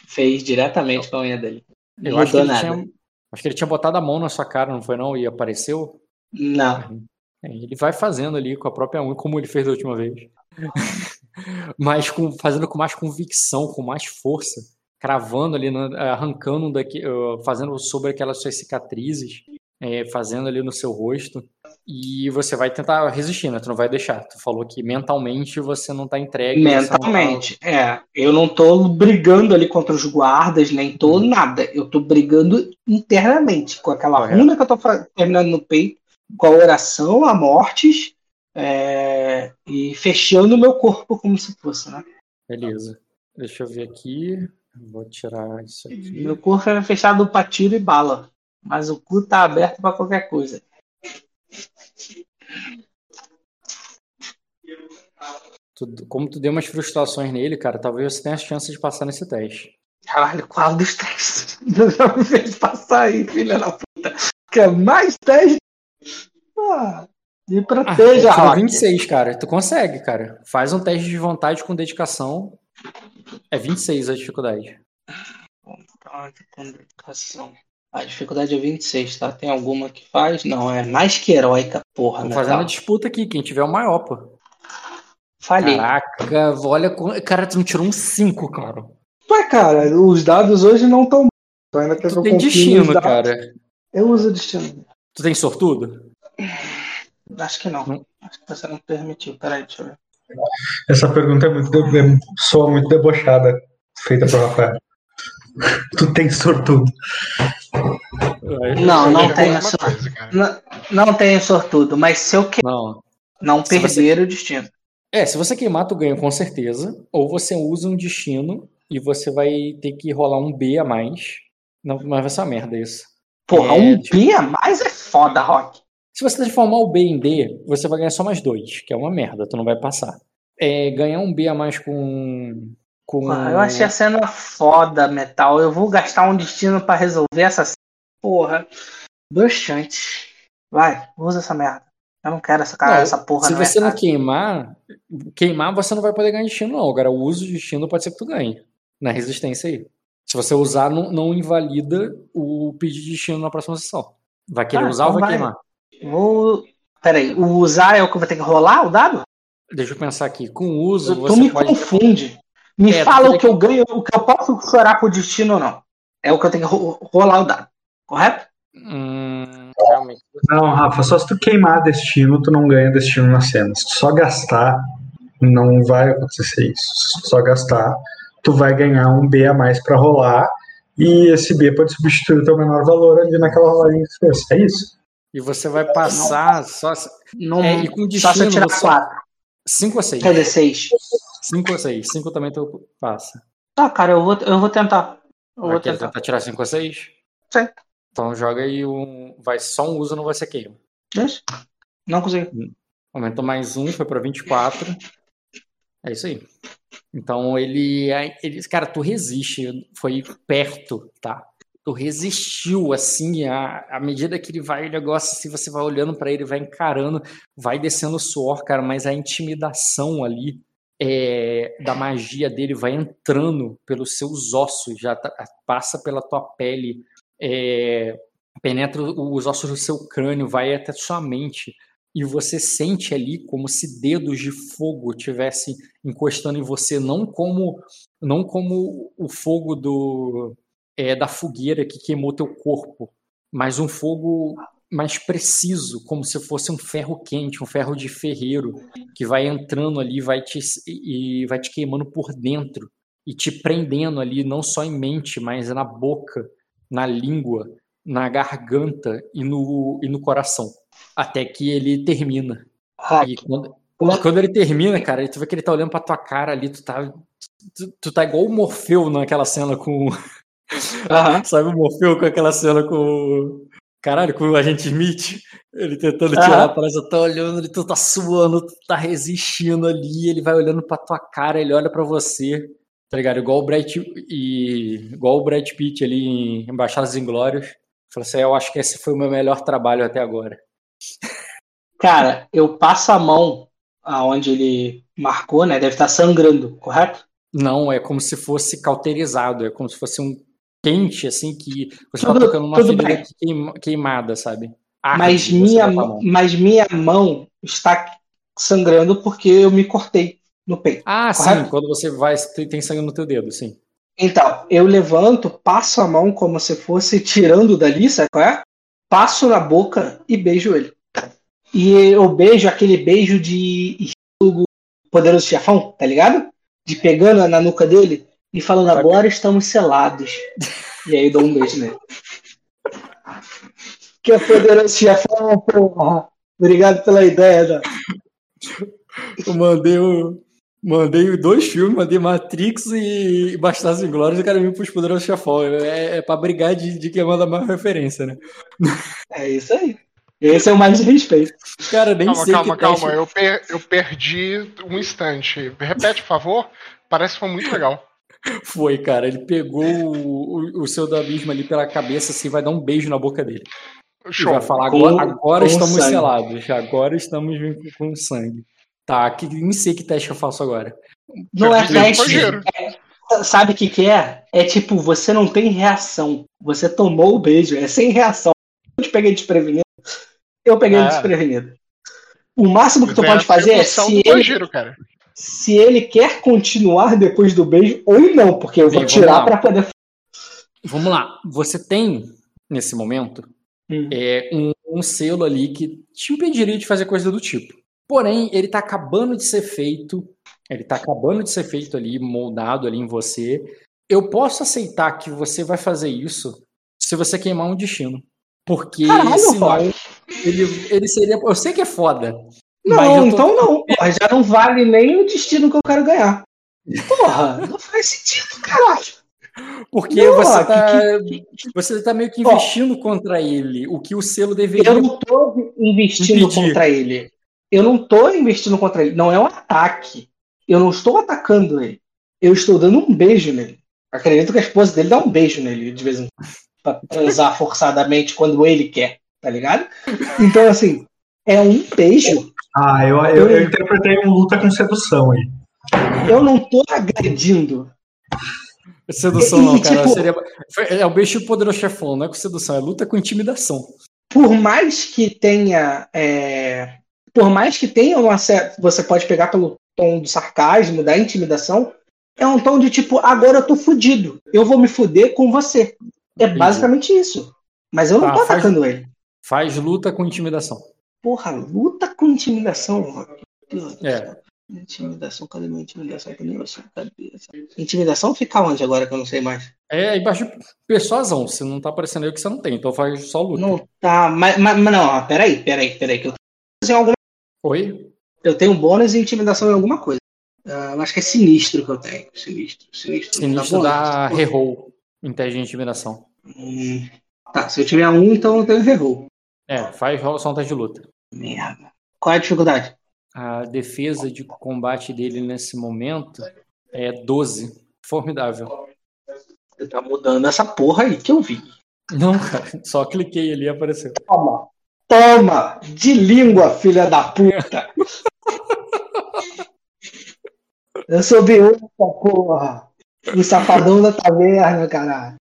fez diretamente com a unha dele. Não Eu acho que, tinha, acho que ele tinha botado a mão na sua cara, não foi não? E apareceu? Não. É, Ele vai fazendo ali com a própria unha, como ele fez da última vez. Mas com, fazendo com mais convicção, com mais força, cravando ali, na- arrancando daqui, eh, fazendo sobre aquelas suas cicatrizes, eh, fazendo ali no seu rosto. E você vai tentar resistir, né? Tu não vai deixar. Tu falou que mentalmente você não tá entregue. tá- Mentalmente, é. Eu não tô brigando ali contra os guardas, nem tô nada. Eu tô brigando internamente, com aquela Correto. runa que eu tô terminando no peito, com a oração a mortes, é, e fechando o meu corpo como se fosse, né? Beleza. Deixa eu ver aqui. Vou tirar isso aqui. Meu corpo é fechado pra tiro e bala, mas o cu tá aberto pra qualquer coisa. Tu- como tu deu umas frustrações nele, cara, talvez você tenha a chance de passar nesse teste. Caralho, qual dos testes? Já me fez passar aí, filha da puta. Quer mais teste? Ah, me Ah, proteja, tirou Rock. 26, cara. Tu consegue, cara. Faz um teste de vontade com dedicação. É 26 a dificuldade. Vontade com dedicação. A dificuldade é 26, tá? Tem alguma que faz? Não, é mais que heróica, porra. Tô né, fazendo tá? a disputa aqui, quem tiver o maior, pô. Falhei. Caraca, olha. Cara, tu não tirou um 5, cara. Ué, cara, os dados hoje não estão. Tu ainda Tu tem destino, cara. Eu uso destino. Tu tem sortudo? Acho que não. Não. Acho que você não permitiu. Peraí, deixa eu ver. Essa pergunta é muito de- é- soa muito debochada, feita por Rafael. Tu tem sortudo. Não, não É tenho sortudo. coisa. Não, não tenho sortudo, mas se eu quero Não. não Se você- perder o destino. É, se você queimar, tu ganha com certeza. Ou você usa um destino e você vai ter que rolar um B a mais. Não, mas vai ser uma merda isso. Porra, É, um tipo- B a mais é foda, Rock. Se você transformar o B em D, você vai ganhar só mais dois, que é uma merda, tu não vai passar. É, ganhar um B a mais com. com Porra, eu achei a cena foda, Metal. Eu vou gastar um destino pra resolver essa cena. Porra. Bruxante. Vai, usa essa merda. Eu não quero essa, cara, Não, essa porra Se você não casa. queimar, queimar você não vai poder ganhar destino, não. Agora, o uso de destino pode ser que tu ganhe. Na resistência aí. Se você usar, não, não invalida o pedido de destino na próxima sessão. Vai querer Ah, usar ou então vai, vai. queimar? Vou. Peraí, o usar é o que eu vou ter que rolar o dado? Deixa eu pensar aqui. Com o uso, Tu você me pode. confunde. Me É, fala o que eu ganho, o que eu posso chorar por destino ou não. É o que eu tenho que ro- rolar o dado. Correto? Hum, realmente. Não, Rafa, só se tu queimar destino, tu não ganha destino na cena. Se tu só gastar, não vai acontecer isso. Se tu só gastar, tu vai ganhar um B a mais pra rolar, e esse B pode substituir o teu menor valor ali naquela rolagem que fez. É isso. E você vai passar só. Não, É, e com só se eu destino, tirar você- 4. 5 ou 6? Quer dizer, 6. 5 ou 6? 5 também tu passa. Tá, cara, eu vou, eu vou tentar. Eu Vai vou tentar. tentar tirar 5 ou 6? Sim. Então joga aí um. Vai só um uso, não vai ser queima. Não consegui. Aumentou mais um, foi pra 24. É isso aí. Então ele, ele. Cara, tu resiste. Foi perto, tá? Tu resistiu, assim, à, à medida que ele vai, o negócio, assim, você vai olhando pra ele, vai encarando, vai descendo o suor, cara, mas a intimidação ali é, da magia dele vai entrando pelos seus ossos, já tá- passa pela tua pele, é, penetra os ossos do seu crânio, vai até sua mente. E você sente ali como se dedos de fogo tivessem encostando em você, não como não como o fogo do é, da fogueira que queimou teu corpo, mas um fogo mais preciso, como se fosse um ferro quente, um ferro de ferreiro que vai entrando ali, vai te e vai te queimando por dentro e te prendendo ali, não só em mente, mas na boca, na língua, na garganta e no, e no coração, até que ele termina. Ah, E quando, quando ele termina, cara, tu vê que ele tá olhando pra tua cara ali, tu tá. Tu, tu tá igual o Morfeu naquela cena com. Aham. Sabe o Morfeu com aquela cena com. Caralho, com o agente Smith. Ele tentando Aham. tirar a parada, tá olhando, ele tu tá suando, tu tá resistindo ali, ele vai olhando pra tua cara, ele olha pra você, tá ligado? Igual o Brad, e, igual o Brad Pitt ali em Embaixadas Inglórias. Falou assim: eu acho que esse foi o meu melhor trabalho até agora. Cara, eu passo a mão aonde ele marcou, né? Deve estar sangrando, correto? Não, é como se fosse cauterizado, é como se fosse um quente, assim, que você tá Tudo- tocando uma ferida queimada, sabe? Arde Mas minha, mas minha mão está sangrando porque eu me cortei no peito. Ah, sim, correto? quando você vai, tem sangue no teu dedo, sim. Então, eu levanto, passo a mão como se fosse tirando dali, sabe qual é? Passo na boca e beijo ele. E eu beijo aquele beijo de estilo poderoso chefão, tá ligado? De pegando na nuca dele e falando, agora estamos selados. E aí eu dou um beijo nele. Que é poderoso chefão, porra. Obrigado pela ideia, né? Eu mandei, o, mandei dois filmes, mandei Matrix e Bastardos e o cara me pros Poderosos Chefão. É, é pra brigar de, de quem manda mais referência, né? É isso aí. Esse é o mais de respeito. Cara, nem Calma, sei calma, calma. Eu, per- eu perdi um instante. Repete, por favor. Parece que foi muito legal. Foi, cara. Ele pegou o, o, o seu do abismo ali pela cabeça, assim, vai dar um beijo na boca dele. E Show. vai falar, agora, agora com estamos sangue. selados. Agora estamos com, com sangue. Tá, que, nem sei que teste eu faço agora. Não é teste. giro. Sabe o que, que é? É tipo, você não tem reação. Você tomou o beijo, é sem reação. Eu te peguei desprevenido. Eu peguei É. desprevenido. O máximo que tu pode fazer é se ele, cara. se ele quer continuar depois do beijo ou não, porque eu vou Bem, tirar pra poder. Vamos lá. Você tem, nesse momento, Hum. é, um, um selo ali que te impediria de fazer coisa do tipo. Porém, ele tá acabando de ser feito. Ele tá acabando de ser feito ali, moldado ali em você. Eu posso aceitar que você vai fazer isso se você queimar um destino. Porque Caralho, senão ele, ele seria. Eu sei que é foda. Não, eu tô- então não. Porra, já não vale nem o destino que eu quero ganhar. Porra, não faz sentido, caralho. Porque Não, você que- tá. que- Você tá meio que Ó. investindo contra ele. O que o selo deveria. Eu não tô investindo Impedir. contra ele. Eu não tô investindo contra ele. Não é um ataque. Eu não estou atacando ele. Eu estou dando um beijo nele. Acredito que a esposa dele dá um beijo nele de vez em quando. Pra transar forçadamente quando ele quer, tá ligado? Então, assim, é um beijo. Ah, eu, eu, eu interpretei um luta com sedução aí. Eu não tô agredindo. Sedução E- não, cara. tipo- Seria... É o beijo poderoso chefão, não é com sedução, é luta com intimidação. por mais que tenha. é, por mais que tenha uma certa. Você pode pegar pelo tom do sarcasmo, da intimidação, é um tom de tipo, agora eu tô fudido. Eu vou me fuder com você. É basicamente isso. Mas eu não Tá, tô faz- atacando ele. Faz luta com intimidação. Porra, luta com intimidação. É. Intimidação, cadê minha intimidação? Cadê minha cabeça? Intimidação fica onde agora que eu não sei mais? É embaixo de persuasão. Se não tá aparecendo aí o que você não tem, então faz só luta. Não tá, mas, mas, não, ó, peraí, peraí, peraí. Que eu, tenho alguma, Oi? eu tenho bônus e intimidação em alguma coisa. Eu acho que é sinistro que eu tenho. Sinistro, sinistro. Sinistro dá reroll em teste de intimidação. Hum, tá, se eu tiver um, então eu tenho reroll. É, faz só um teste de luta. Merda. Qual é a dificuldade? A defesa de combate dele nesse momento é 12. Formidável. Você tá mudando essa porra aí que eu vi. Não, cara, só cliquei ali e apareceu. Toma! Toma! De língua, filha da puta! Eu sou Beúta, porra! O safadão da taverna, caralho.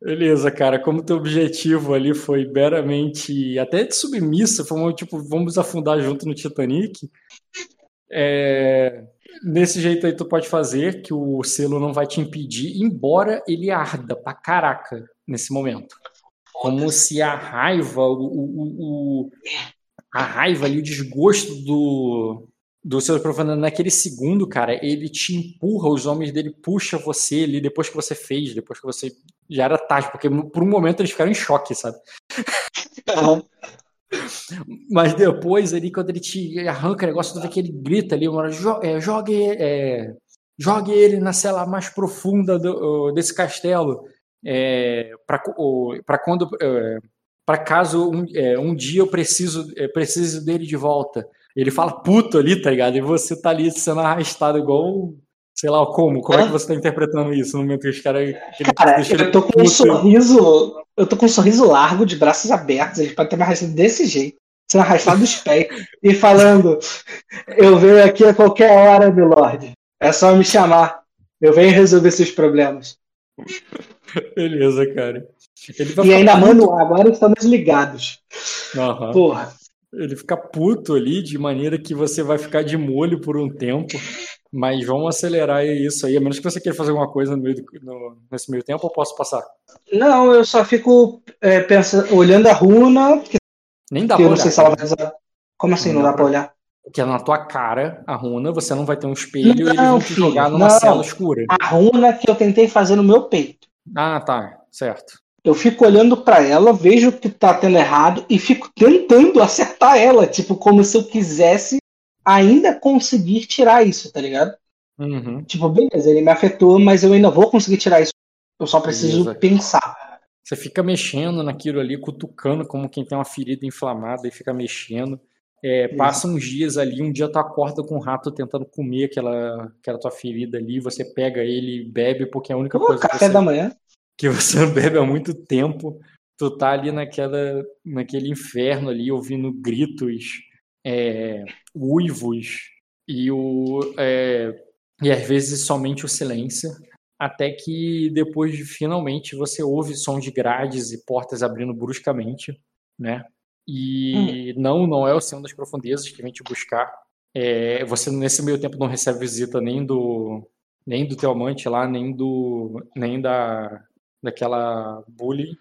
Beleza, cara. Como teu objetivo ali foi meramente até de submissa, foi um, tipo, vamos afundar junto no Titanic. É, Desse jeito aí tu pode fazer, que o selo não vai te impedir, embora ele arda pra caraca nesse momento. Como se a raiva, o, o- o- a raiva e o desgosto do, do seu profano naquele segundo, cara, ele te empurra, os homens dele puxa você ali depois que você fez, depois que você já era tarde, porque por um momento eles ficaram em choque, sabe? Mas depois ali, quando ele te arranca o negócio, tu vê que ele grita ali, uma hora, "Jo- é, jogue, é, jogue ele na cela mais profunda do- desse castelo. É, para quando. para caso um, é, um dia eu preciso, é, preciso dele de volta. Ele fala puto ali, tá ligado? E você tá ali sendo arrastado igual. Sei lá como. Como é que você tá interpretando isso no momento que os caras. Cara, ele eu tô com um sorriso. Eu tô com um sorriso largo, de braços abertos. Ele pode estar me arrastando desse jeito, sendo arrastado dos pés e falando: Eu venho aqui a qualquer hora, meu lord. É só me chamar. Eu venho resolver seus problemas. Beleza, cara. E ainda puto. mano, agora estamos ligados. Aham. Porra. Ele fica puto ali, de maneira que você vai ficar de molho por um tempo. Mas vamos acelerar isso aí, a menos que você queira fazer alguma coisa no meio do- no- nesse meio tempo, eu posso passar. Não, eu só fico é, pensando, olhando a runa. Que, Nem dá que pra eu não olhar. sei se ela vai usar. Como assim não, dá pra olhar? Porque é na tua cara, a runa, você não vai ter um espelho e eles Não, vão te filho, jogar numa não. cela escura. A runa que eu tentei fazer no meu peito. Ah, tá. Certo. Eu fico olhando pra ela, vejo que tá tendo errado e fico tentando acertar ela, tipo, como se eu quisesse ainda conseguir tirar isso, tá ligado? Uhum. Tipo, beleza, ele me afetou, mas eu ainda vou conseguir tirar isso. Eu só preciso Beleza. pensar. Você fica mexendo naquilo ali, cutucando como quem tem uma ferida inflamada e fica mexendo. É, passa uns dias ali, um dia tu acorda com um rato tentando comer aquela, aquela tua ferida ali, você pega ele e bebe, porque é a única coisa que café você, da manhã. que você bebe há muito tempo. Tu tá ali naquela, naquele inferno ali, ouvindo gritos, é, uivos e, o, é, e às vezes somente o silêncio. Até que depois de finalmente você ouve som de grades e portas abrindo bruscamente, né? E não, não é o Senhor das Profundezas que vem te buscar. É, você nesse meio tempo não recebe visita nem do nem do teu amante lá, nem do nem da daquela bully.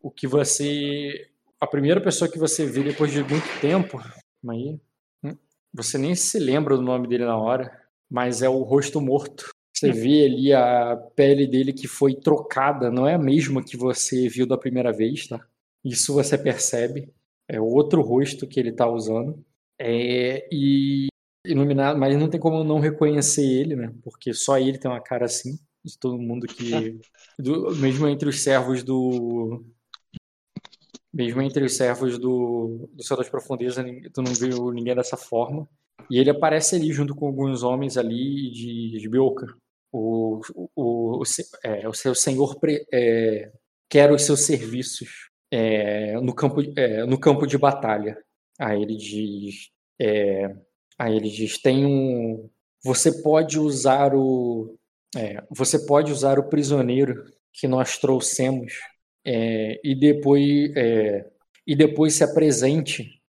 O que você a primeira pessoa que você vê depois de muito tempo, aí hum, você nem se lembra do nome dele na hora, mas é o rosto morto. Você vê ali a pele dele que foi trocada, não é a mesma que você viu da primeira vez, tá? Isso você percebe. É outro rosto que ele tá usando. É, e iluminado, mas não tem como não reconhecer ele, né? Porque só ele tem uma cara assim, de todo mundo que. do- mesmo entre os servos do. Mesmo entre os servos do, do Céu das Profundezas, tu não viu ninguém dessa forma. E ele aparece ali junto com alguns homens ali de, de Bioka. O, o, o, é, o seu senhor pre- é, quer os seus serviços é, no, campo, é, no campo de batalha. Aí ele diz. é, aí ele diz: tem um. Você pode usar o. é, você pode usar o prisioneiro que nós trouxemos é, e depois é, e depois se apresente,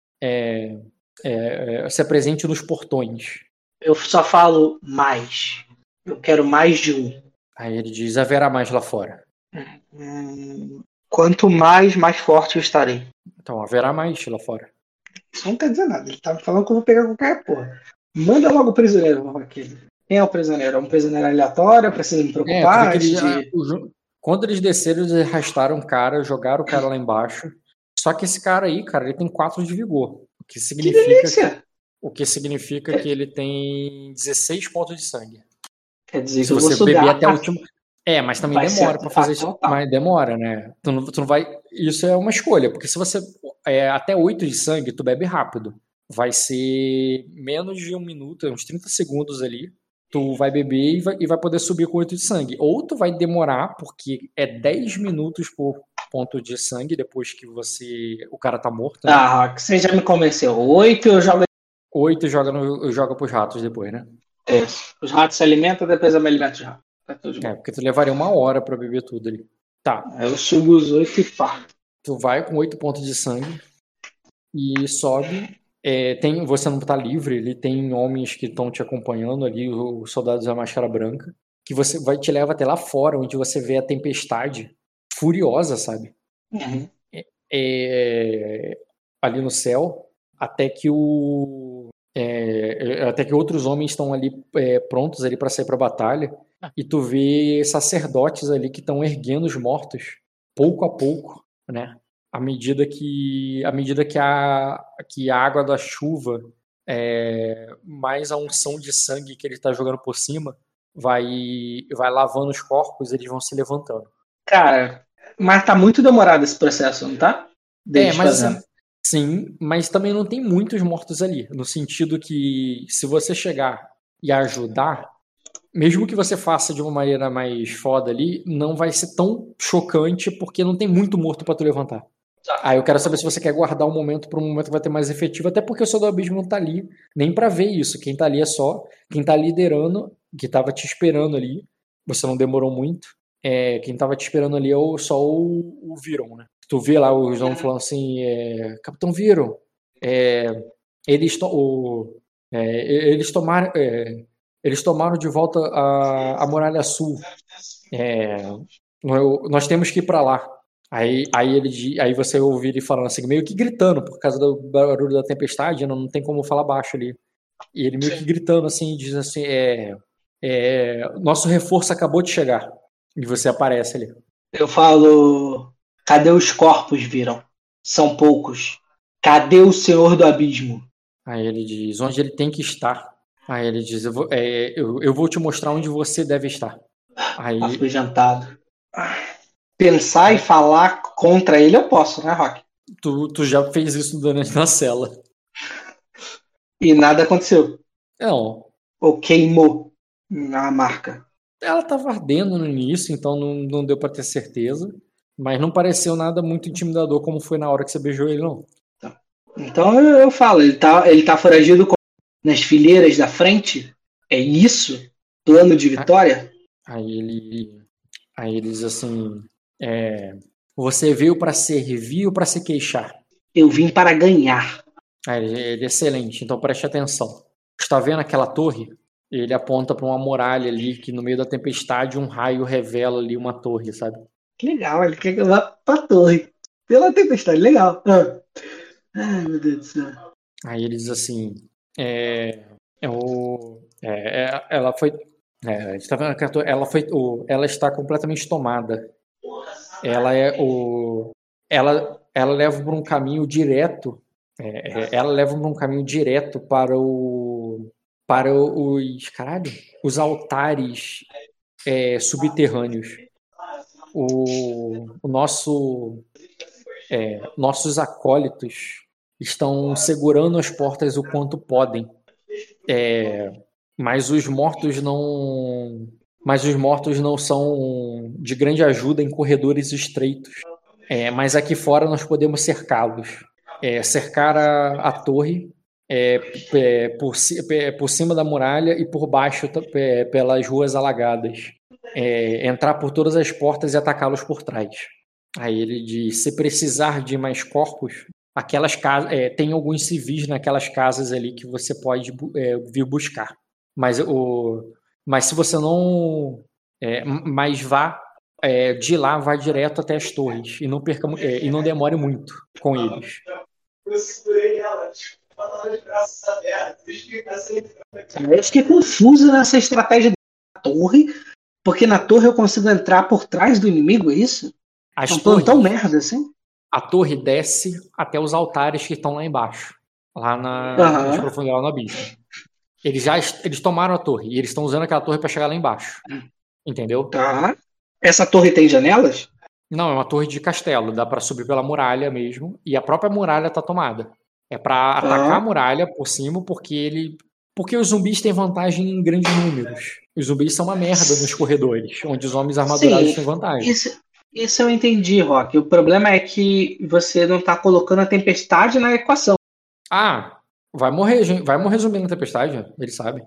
se apresente nos portões. Eu só falo mais. Eu quero mais de um. Aí ele diz: haverá mais lá fora. Hum, quanto mais, mais forte eu estarei. Então haverá mais lá fora. Isso não quer dizer nada. Ele tá me falando que eu vou pegar qualquer porra. Manda logo o prisioneiro aqui. Quem é o prisioneiro? É um prisioneiro aleatório? Precisa me É, preocupar? que antes eles- de- ju- quando eles desceram, eles arrastaram o cara, jogaram o cara lá embaixo. Só que esse cara aí, cara, ele tem 4 de vigor. O que Que significa delícia! O que significa que ele tem 16 pontos de sangue. Quer dizer Se que eu vou você sugar. beber até o último. É, mas também Vai demora pra fazer isso. o tal. Mas demora, né? Tu não, tu não vai. Isso é uma escolha, porque se você. É, até 8 de sangue, tu bebe rápido. Vai ser menos de um minuto, uns 30 segundos ali. Tu vai beber e vai, e vai poder subir com 8 de sangue. Ou tu vai demorar, porque é 10 minutos por ponto de sangue depois que você. O cara tá morto. Né? Ah, você já me convenceu. Oito eu jogo. 8 joga, no, joga pros ratos depois, né? É. Os ratos se alimentam, depois eu me alimento de rato. Tá tudo bem. É, porque tu levaria uma hora pra beber tudo ali. Tá. Eu sugo os oito e pá. Tu vai com 8 pontos de sangue e sobe. É, tem, você não tá livre, ele tem homens que estão te acompanhando ali, os soldados da máscara branca, que você vai te leva até lá fora, onde você vê a tempestade furiosa, sabe? Uhum. É, ali no céu, até que o é, até que outros homens estão ali é, prontos ali para sair para batalha e tu vê sacerdotes ali que estão erguendo os mortos pouco a pouco, né? À medida que à medida que a que a água da chuva é, mais a unção de sangue que ele está jogando por cima vai vai lavando os corpos, eles vão se levantando. Cara, mas tá muito demorado esse processo, não tá? Deles É, mas fazendo. sim, mas também não tem muitos mortos ali, no sentido que se você chegar e ajudar, mesmo que você faça de uma maneira mais foda ali, não vai ser tão chocante porque não tem muito morto pra tu levantar. Aí eu quero saber se você quer guardar um momento para um momento que vai ter mais efetivo, até porque o seu do abismo não tá ali nem pra ver isso. Quem tá ali é só quem tá liderando, que tava te esperando ali. Você não demorou muito. É, quem tava te esperando ali é o, só o, o Viron, né? Tu vê lá os homens falando assim, é, Capitão Viron, é, eles, to o, é, eles tomaram é, eles tomaram de volta a, a Muralha Sul. É, nós temos que ir para lá. Aí, aí, ele, aí você ouvir ele falando assim, meio que gritando, por causa do barulho da tempestade, não, não tem como falar baixo ali. E ele meio que gritando assim, diz assim, é, é, nosso reforço acabou de chegar. E você aparece ali. Eu falo. Cadê os corpos, viram? São poucos. Cadê o Senhor do Abismo? Aí ele diz, onde ele tem que estar. Aí ele diz, eu vou, é, eu, eu vou te mostrar onde você deve estar. Aí, Afugentado. Pensar e falar contra ele eu posso, né, Rock? tu, tu já fez isso durante na cela. E nada aconteceu. Não, Ou queimou na marca. ela tava ardendo no início, então não, não deu pra ter certeza. Mas não pareceu nada muito intimidador como foi na hora que você beijou ele, não. Então eu, eu falo, ele tá, ele tá foragido com- nas fileiras da frente? É isso? Plano de vitória? Aí ele, aí ele diz assim: é, Você veio pra servir ou pra se queixar? Eu vim para ganhar. Aí ele, ele, excelente, então preste atenção. Está vendo aquela torre? Ele aponta pra uma muralha ali que no meio da tempestade um raio revela ali uma torre, sabe? Que legal, ele quer que eu vá pra torre. Pela tempestade, legal. Ah. Ai, meu Deus do céu. Aí ele diz assim: é, é o, é, é- ela foi. É, está vendo ela foi. O, ela está completamente tomada. Ela é o. Ela, ela leva por um caminho direto. é, é, ela leva por um caminho direto para o. Para os. Caralho! Os altares subterrâneos. O, o nosso. nossos acólitos estão segurando as portas o quanto podem. É, mas os mortos não. Mas os mortos não são de grande ajuda em corredores estreitos. É, mas aqui fora nós podemos cercá-los. É, cercar a, a torre é, é, por, é, por cima da muralha e por baixo pelas ruas alagadas. Entrar por todas as portas e atacá-los por trás. Aí ele diz: se precisar de mais corpos, aquelas casas. É, tem alguns civis naquelas casas ali que você pode é, vir buscar. Mas, o, mas se você não. É, mas vá é, de lá, vá direto até as torres e não perca é, e não demore muito com eles. Eu segurei ela, tipo, de braços abertos. Eu fiquei confuso nessa estratégia da torre, porque na torre eu consigo entrar por trás do inimigo, é isso? As plano torres, tão merda assim? A torre desce até os altares que estão lá embaixo, lá na, Aham. nas profundidades do abismo. Eles já eles tomaram a torre e eles estão usando aquela torre para chegar lá embaixo. Entendeu? Tá. Essa torre tem janelas? Não, é uma torre de castelo, dá pra subir pela muralha mesmo, e a própria muralha tá tomada. É pra atacar Ah. a muralha por cima, porque ele porque os zumbis têm vantagem em grandes números. Os zumbis são uma merda nos corredores, onde os homens armadurados Sim, têm vantagem. Isso, isso eu entendi, Rock. O problema é que você não tá colocando a tempestade na equação. Ah, vai morrer, gente, vai morrer zumbi na tempestade, ele sabe.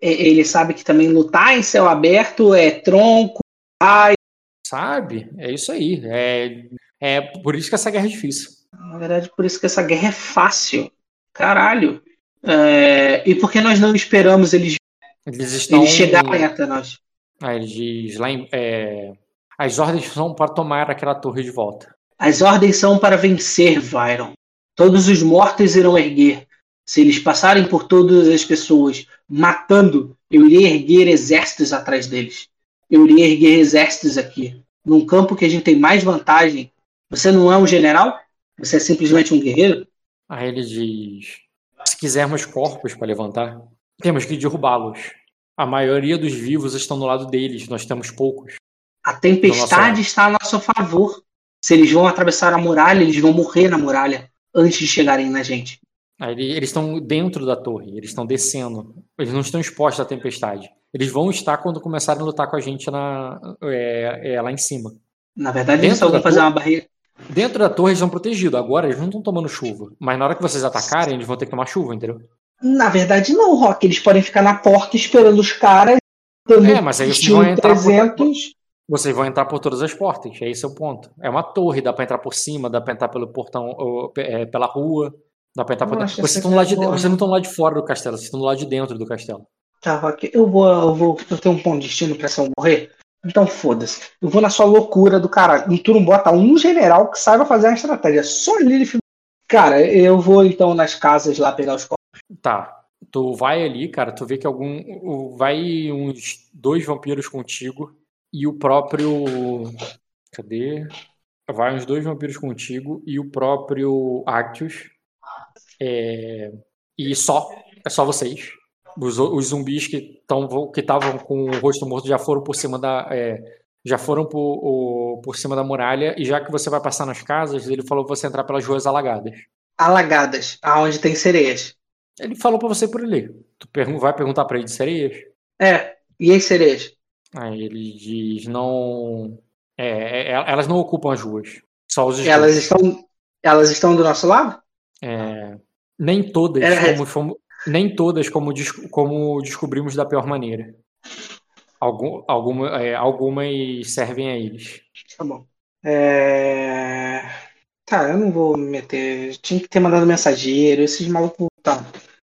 E- Ele sabe que também lutar em céu aberto é tronco, ai. Sabe? É isso aí. É, é por isso que essa guerra é difícil. Na verdade, por isso que essa guerra é fácil. Caralho. É, e por que nós não esperamos eles, Eles estão. eles chegarem até nós? Ah, ele diz lá em- é, as ordens são para tomar aquela torre de volta. As ordens são para vencer, Vyron. Todos os mortos irão erguer. Se eles passarem por todas as pessoas matando, eu irei erguer exércitos atrás deles. Eu irei erguer exércitos aqui. Num campo que a gente tem mais vantagem. Você não é um general? Você é simplesmente um guerreiro? Aí ele diz: se quisermos corpos para levantar, temos que derrubá-los. A maioria dos vivos estão do lado deles, nós temos poucos. A tempestade está a nosso favor. Se eles vão atravessar a muralha, eles vão morrer na muralha antes de chegarem na gente. Eles estão dentro da torre, eles estão descendo. Eles não estão expostos à tempestade. Eles vão estar quando começarem a lutar com a gente na, é, é, lá em cima. Na verdade, eles só vão fazer torre? uma barreira. Dentro da torre eles estão protegidos. Agora eles não estão tomando chuva. Mas na hora que vocês atacarem, eles vão ter que tomar chuva, entendeu? Na verdade, não, Rock. Eles podem ficar na porta esperando os caras. É, mas aí estilo vão entrar por- 300. Vocês vão entrar por todas as portas, é esse é o ponto. É uma torre, dá pra entrar por cima, dá pra entrar pelo portão, ou, é, pela rua, dá pra entrar por dentro. Vocês estão lá de, boa. vocês não estão lá de fora do castelo, vocês estão do lado de dentro do castelo. Tá, Rock. Eu vou, eu vou. Eu tenho um ponto de destino pra se eu morrer. Então foda-se. Eu vou na sua loucura do caralho. E tu não bota um general que saiba fazer uma estratégia. Só Lilith. Cara, eu vou então nas casas lá pegar os corpos. Tá. Tu vai ali, cara, tu vê que algum. Vai uns dois vampiros contigo e o próprio. Cadê? Vai uns dois vampiros contigo e o próprio Actius. É, e só. É só vocês. Os, os zumbis que estão que estavam com o rosto morto já foram por cima da. é, já foram por, o- por cima da muralha. E já que você vai passar nas casas, ele falou pra você entrar pelas ruas alagadas. Alagadas, aonde tem sereias. Ele falou pra você por ali. Tu vai perguntar pra ele de sereias? É, e as sereias? Aí ele diz: não. É, é, elas não ocupam as ruas. Só os Elas estão, elas estão do nosso lado? É, nem todas, É. como, como- nem todas como, como descobrimos da pior maneira. Algum, alguma, é, algumas servem a eles. Tá bom. É... Tá, eu não vou me meter. Tinha que ter mandado mensageiro, esses malucos. Tá.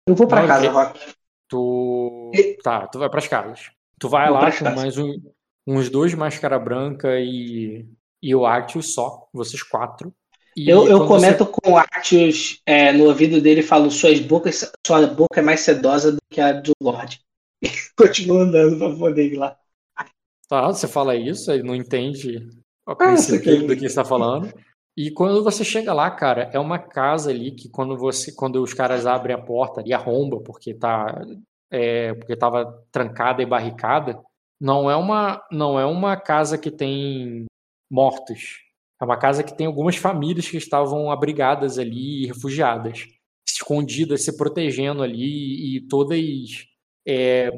Eu vou pra Não, casa, Rock. Tu. E- Tá, tu vai pras casas. Tu vai lá com mais um- uns dois máscara branca e, e o Actius só, vocês quatro. E Eu, eu quando você- comento com o Artius é, no ouvido dele e falo: suas bocas, sua boca é mais sedosa do que a do Lorde. Continua andando pra poder ir lá. Tá, você fala isso, ele não entende o Ah, princípio isso aqui- do que você está falando. E quando você chega lá, cara, é uma casa ali que quando você, quando os caras abrem a porta e arromba porque tá, é, porque estava trancada e barricada, não é uma, não é uma casa que tem mortos. É uma casa que tem algumas famílias que estavam abrigadas ali, refugiadas, escondidas, se protegendo ali e todas é,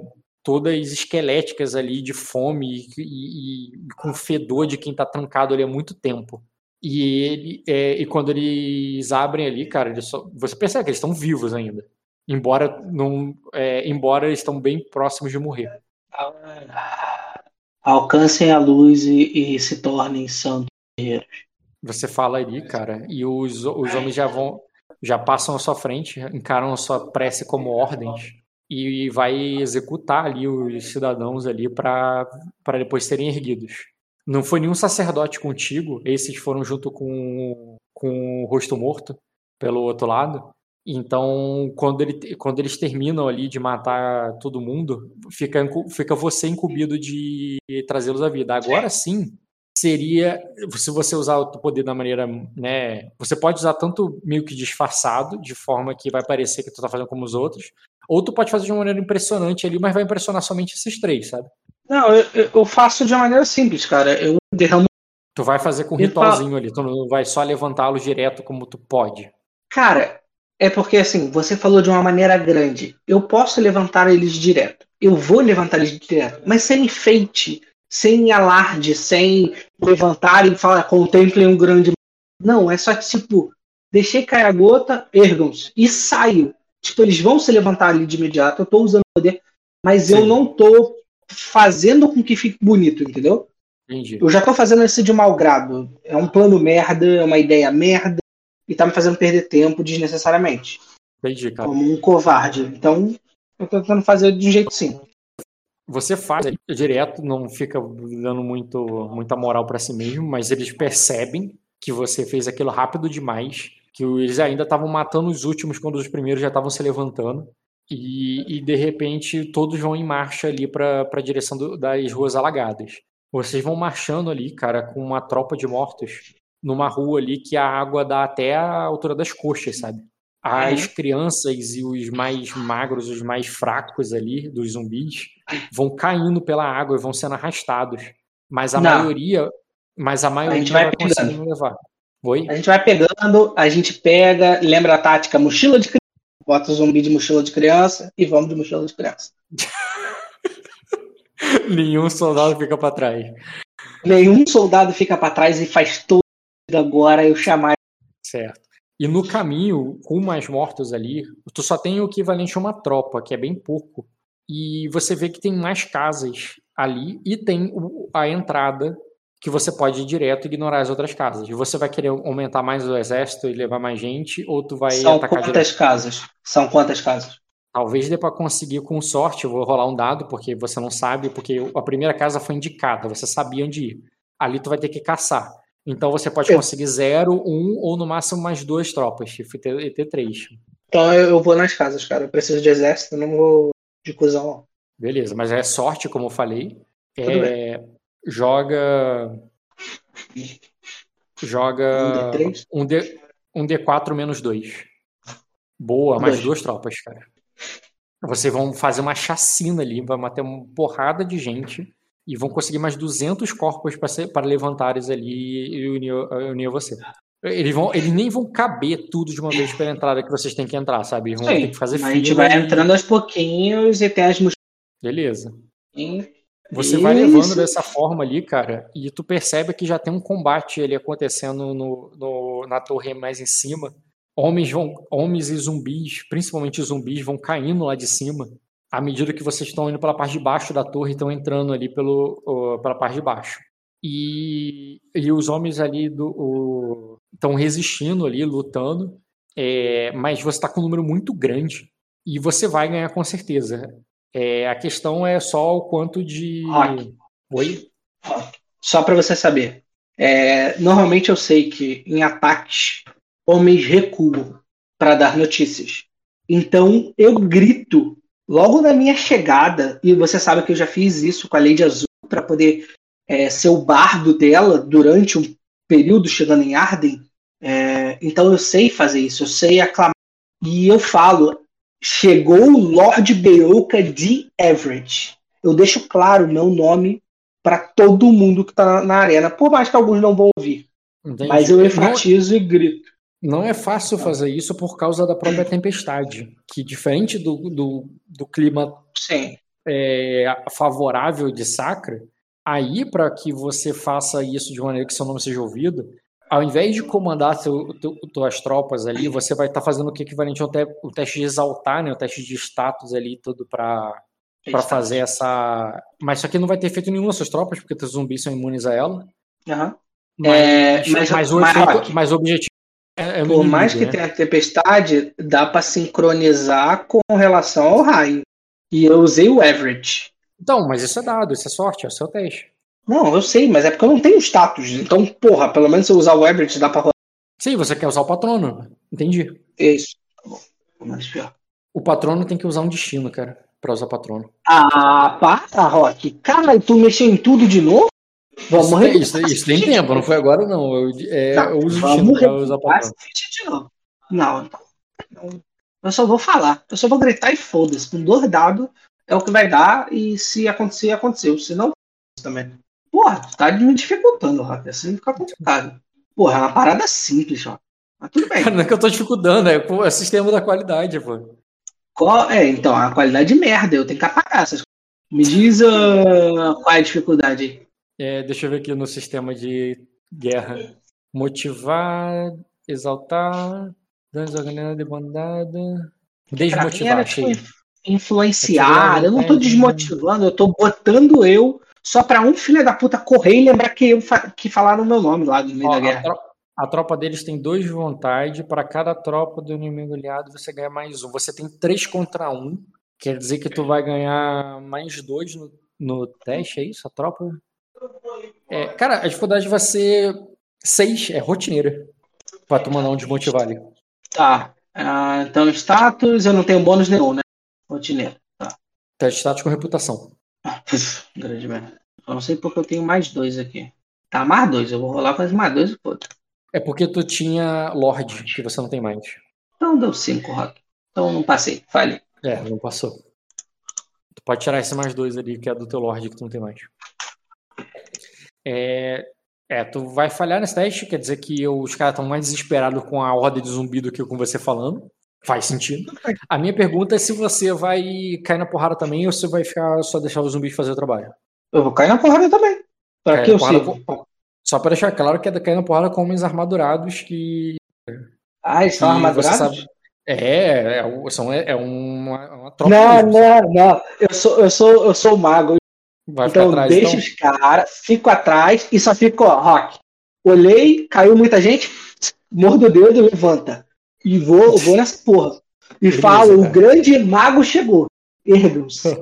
todas esqueléticas ali de fome e, e- e com fedor de quem tá trancado ali há muito tempo. E ele é, e quando eles abrem ali, cara, só- você percebe que eles estão vivos ainda. Embora não, é, embora estão bem próximos de morrer. Alcancem a luz e, e se tornem santos. guerreiros. Você fala ali, cara, e os, os homens já vão, já passam à sua frente, encaram a sua prece como ordens e vai executar ali os cidadãos ali para depois serem erguidos. Não foi nenhum sacerdote contigo, esses foram junto com, com o rosto morto pelo outro lado. Então, quando, ele, quando eles terminam ali de matar todo mundo, fica, fica você incumbido de trazê-los à vida. Agora sim, seria se você usar o poder da maneira, né, você pode usar tanto meio que disfarçado, de forma que vai parecer que tu tá fazendo como os outros, ou tu pode fazer de uma maneira impressionante ali, mas vai impressionar somente esses três, sabe? Não, eu, eu faço de uma maneira simples, cara. Eu derramo. Tu vai fazer com um ritualzinho ali, tu não vai só levantá-los direto como tu pode. Cara, é porque assim, você falou de uma maneira grande. Eu posso levantar eles direto. Eu vou levantar eles direto, mas sem enfeite, sem alarde, sem levantar e falar, contemplem um grande. Não, é só tipo, deixei cair a gota, ergam-se e saio. Tipo, eles vão se levantar ali de imediato, eu tô usando poder, mas Sim. eu não tô fazendo com que fique bonito, entendeu? Entendi. Eu já tô fazendo isso de mau grado. É um plano merda, é uma ideia merda, e tá me fazendo perder tempo desnecessariamente. Entendi, cara. Como um covarde. Então, eu tô tentando fazer de um jeito sim. Você faz direto, não fica dando muito, muita moral para si mesmo, mas eles percebem que você fez aquilo rápido demais, que eles ainda estavam matando os últimos quando os primeiros já estavam se levantando. E, e, de repente todos vão em marcha ali para a direção do, das ruas alagadas. Vocês vão marchando ali, cara, com uma tropa de mortos numa rua ali que a água dá até a altura das coxas, sabe? As uhum. crianças e os mais magros, os mais fracos ali dos zumbis vão caindo pela água e vão sendo arrastados. Mas a Não. maioria, mas a maioria a gente vai, vai conseguindo levar. Oi? A gente vai pegando, a gente pega, lembra a tática mochila de criança, bota o zumbi de mochila de criança e vamos de mochila de criança. Nenhum soldado fica para trás. Nenhum soldado fica para trás e faz todo agora eu chamar. Certo. E no caminho, com mais mortos ali, tu só tem o equivalente a uma tropa, que é bem pouco. E você vê que tem mais casas ali e tem a entrada que você pode ir direto e ignorar as outras casas. E você vai querer aumentar mais o exército e levar mais gente, ou tu vai São atacar quantas direto? casas? São quantas casas? Talvez dê para conseguir com sorte, eu vou rolar um dado, porque você não sabe, porque a primeira casa foi indicada, você sabia onde ir. Ali tu vai ter que caçar. Então você pode conseguir zero, um ou no máximo mais duas tropas, e ter, três. Então eu vou nas casas, cara. Eu preciso de exército, não vou de cuzão. Beleza, mas é sorte, como eu falei. É, joga. Joga. Um, D, um D4 menos dois. Boa, mais duas tropas, cara. Vocês vão fazer uma chacina ali, vai matar uma porrada de gente e vão conseguir mais 200 corpos para levantares ali e unir, unir você. Eles, vão, eles nem vão caber tudo de uma vez pela entrada que vocês têm que entrar, sabe? Eles vão Sim, ter que fazer A gente vai entrando aos pouquinhos e tem as Beleza. Sim. Você Isso. vai levando dessa forma ali, cara, e tu percebe que já tem um combate ali acontecendo no, no, na torre mais em cima. Homens, vão, homens e zumbis, principalmente zumbis, vão caindo lá de cima à medida que vocês estão indo pela parte de baixo da torre, estão entrando ali pelo, pela parte de baixo. E, e os homens ali do, estão resistindo ali, lutando, é, mas você está com um número muito grande e você vai ganhar com certeza. É, a questão é só o quanto de. Rock. Oi? Só para você saber. É, normalmente eu sei que em ataques, homens recuam para dar notícias. Então eu grito Logo na minha chegada, e você sabe que eu já fiz isso com a Lady Azul para poder é, ser o bardo dela durante um período chegando em Arden. É, então eu sei fazer isso, eu sei aclamar. E eu falo, chegou o Lord Beoka de Everett. Eu deixo claro o meu nome para todo mundo que está na, na, arena, por mais que alguns não vão ouvir. Entendi. Mas eu enfatizo não... e grito. Não é fácil fazer isso por causa da própria tempestade, que diferente do, do, do clima é, favorável de Sacra, aí para que você faça isso de maneira que seu nome seja ouvido, ao invés de comandar seu, tuas tropas ali, você vai estar tá fazendo o que equivalente ao te, o teste de exaltar, né, o teste de status ali, tudo para para fazer essa. Mas isso aqui não vai ter efeito nenhum nas suas tropas, porque os zumbis são imunes a ela. Uhum. É, Mas, mas- mas, o mas, efeito- mas o objetivo é, é Por mais que inimigo, né? tenha tempestade, dá pra sincronizar com relação ao raio. E eu usei o average. Então, mas isso é dado, isso é sorte, é o seu teste. Não, eu sei, mas é porque eu não tenho status. Então, porra, pelo menos se eu usar o average dá pra rolar Sim, você quer usar o patrono. Entendi. isso. Tá bom. Mas pior. O patrono tem que usar um destino, cara, pra usar patrono. Ah, para, Rock. Cara, tu mexeu em tudo de novo? Vamos isso, isso, isso tem tempo, não foi agora não. Eu, é, Não, eu uso vamos pra usar de novo. Não, então. não. Eu só vou falar. Eu só vou gritar e foda-se. Com dois dados é o que vai dar. E se acontecer, aconteceu. Se não, também. Porra, tu tá me dificultando, Rock. Assim fica complicado. Porra, é uma parada simples, ó. Mas tudo bem. Cara, não é que eu tô dificultando, é, pô, é sistema da qualidade, pô. Qual- é, então, a qualidade de merda. Eu tenho que apagar essas coisas. Me diz ah, qual é a dificuldade aí. É, deixa eu ver aqui no sistema de guerra. Motivar, exaltar, danos organizados de bondade. Pra mim Desmotivar, achei. tipo influenciar. Eu não tô É. desmotivando, eu tô botando eu só pra um filho da puta correr e lembrar que eu fa- que falaram o meu nome lá no meio Ó, da a, guerra. tro- a tropa deles tem dois de vontade. Para cada tropa do inimigo aliado, você ganha mais um. Você tem três contra um. Quer dizer que tu vai ganhar mais dois no, no teste, é isso? A tropa? É, cara, a dificuldade vai ser seis, é rotineira. Pra tu mandar um desmotivar ali. Tá. Ah, então, status, eu não tenho bônus nenhum, né? Rotineiro. Teste status com reputação. Puf, grande merda. Eu não sei porque eu tenho mais dois aqui. Tá, mais dois. Eu vou rolar com mais dois e foda. É porque tu tinha Lorde, que você não tem mais. Então deu cinco, Rock. Então não passei. Falei. É, não passou. Tu pode tirar esse mais dois ali, que é do teu Lorde, que tu não tem mais. É, é tu vai falhar nesse teste, quer dizer que os caras estão mais desesperados com a ordem de zumbi do que com você falando. Faz sentido. A minha pergunta é se você vai cair na porrada também ou se vai ficar só deixar os zumbis fazer o trabalho. Eu vou cair na porrada também. Cair que eu sirvo? com- Só pra deixar claro que é cair na porrada com homens armadurados que. Ah, eles são armadurados? sabe- É, é, o- são, é uma, uma tropa Não, mesmo. não, não. Eu sou, eu sou, eu sou mago. Vai ficar Então atrás, deixa então? os caras, fico atrás e só fico, ó, Rock. Olhei, caiu muita gente, mordo o dedo, levanta. E vou, vou nessa porra. E Beleza, falo, cara. o grande mago chegou. Ergam-se.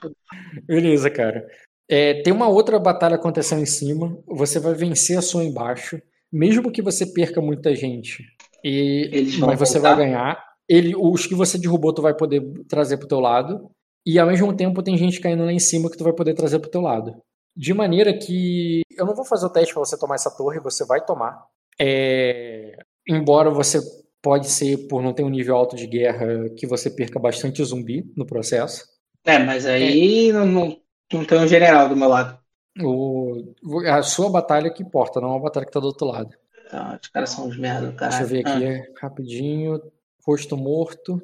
Beleza, cara. É, tem uma outra batalha acontecendo em cima. Você vai vencer a sua embaixo. Mesmo que você perca muita gente. E, mas você voltar? vai ganhar. Ele, os que você derrubou, tu vai poder trazer pro teu lado. E ao mesmo tempo tem gente caindo lá em cima que tu vai poder trazer pro teu lado. De maneira que. Eu não vou fazer o teste pra você tomar essa torre, você vai tomar. É, embora você pode ser, por não ter um nível alto de guerra, que você perca bastante zumbi no processo. É, mas aí não, não, não tem um general do meu lado. O, a sua batalha que importa, não a batalha que tá do outro lado. Então, os caras são uns merda, cara. Deixa eu ver aqui rapidinho. Rosto morto.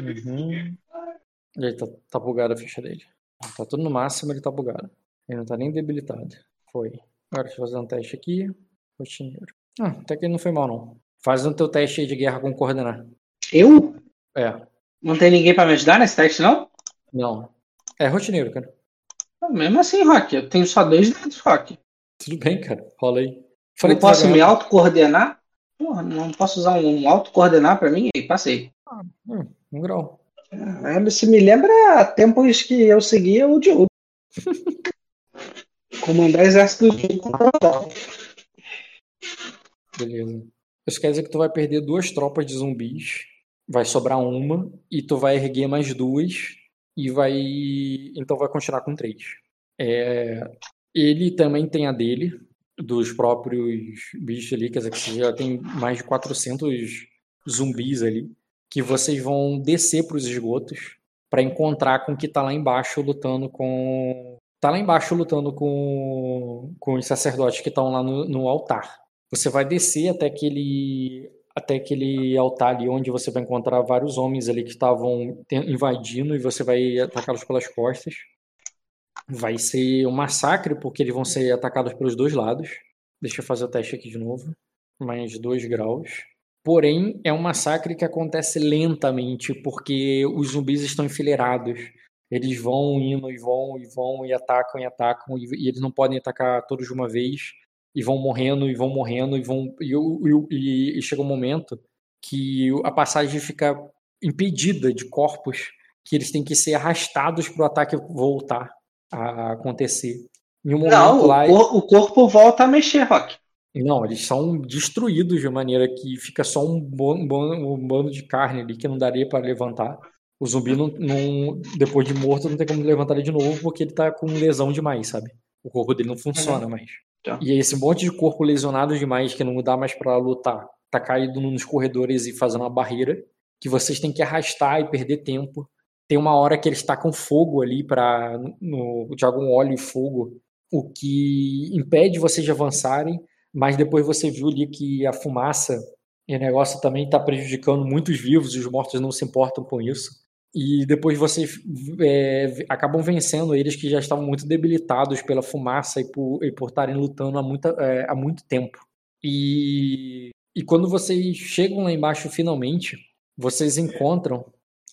Uhum. Ele tá, tá bugada a ficha dele. Tá tudo no máximo, ele tá bugado. Ele não tá nem debilitado. Foi. Agora deixa eu fazer um teste aqui. Rotineiro. Ah, até que não foi mal, não. Faz o teu teste aí de guerra com coordenar. Eu? É. Não tem ninguém pra me ajudar nesse teste, não? Não. É rotineiro, cara. Mesmo assim, Rock, eu tenho só dois dados, Rock. Tudo bem, cara. Rola aí. Eu tu vai posso me autocoordenar? Porra, não posso usar um autocoordenar pra mim? Aí, passei. Hum, um grau. É, Isso me lembra tempos que eu seguia o Diogo. Comandar exército de Beleza. Isso quer dizer que tu vai perder duas tropas de zumbis, vai sobrar uma, e tu vai erguer mais duas, e vai. Então vai continuar com três. É, Ele também tem a dele, dos próprios bichos ali, quer dizer que já tem mais de 400 zumbis ali, que vocês vão descer para os esgotos para encontrar com o que tá lá embaixo lutando com. Tá lá embaixo lutando com, com os sacerdotes que estão lá no, no altar. Você vai descer até aquele até aquele altar ali onde você vai encontrar vários homens ali que estavam invadindo e você vai atacá-los pelas costas. Vai ser um massacre porque eles vão ser atacados pelos dois lados. Deixa eu fazer o teste aqui de novo. Mais dois graus. Porém, é um massacre que acontece lentamente porque os zumbis estão enfileirados. eles vão indo e vão e vão e atacam e atacam e, e eles não podem atacar todos de uma vez e vão morrendo e vão morrendo e vão e, e, e chega um momento que a passagem fica impedida de corpos que eles têm que ser arrastados para o ataque voltar a acontecer. Em um momento Não, lá, o, o corpo volta a mexer, Rock. não, eles são destruídos de maneira que fica só um, bo- um bando de carne ali que não daria para levantar. O zumbi, não, não- depois de morto, não tem como levantar ele de novo porque ele tá com lesão demais, sabe? O corpo dele não funciona mais. Tá. E esse monte de corpo lesionado demais que não dá mais para lutar, tá caído nos corredores e fazendo uma barreira que vocês têm que arrastar e perder tempo. Tem uma hora que eles tacam fogo ali para jogam óleo e fogo, o que impede vocês de avançarem mas depois você viu ali que a fumaça e o negócio também está prejudicando muitos vivos, os mortos não se importam com isso. E depois vocês é, acabam vencendo eles que já estavam muito debilitados pela fumaça e por e por estarem lutando há, muita, é, há muito tempo. E, e quando vocês chegam lá embaixo finalmente, vocês encontram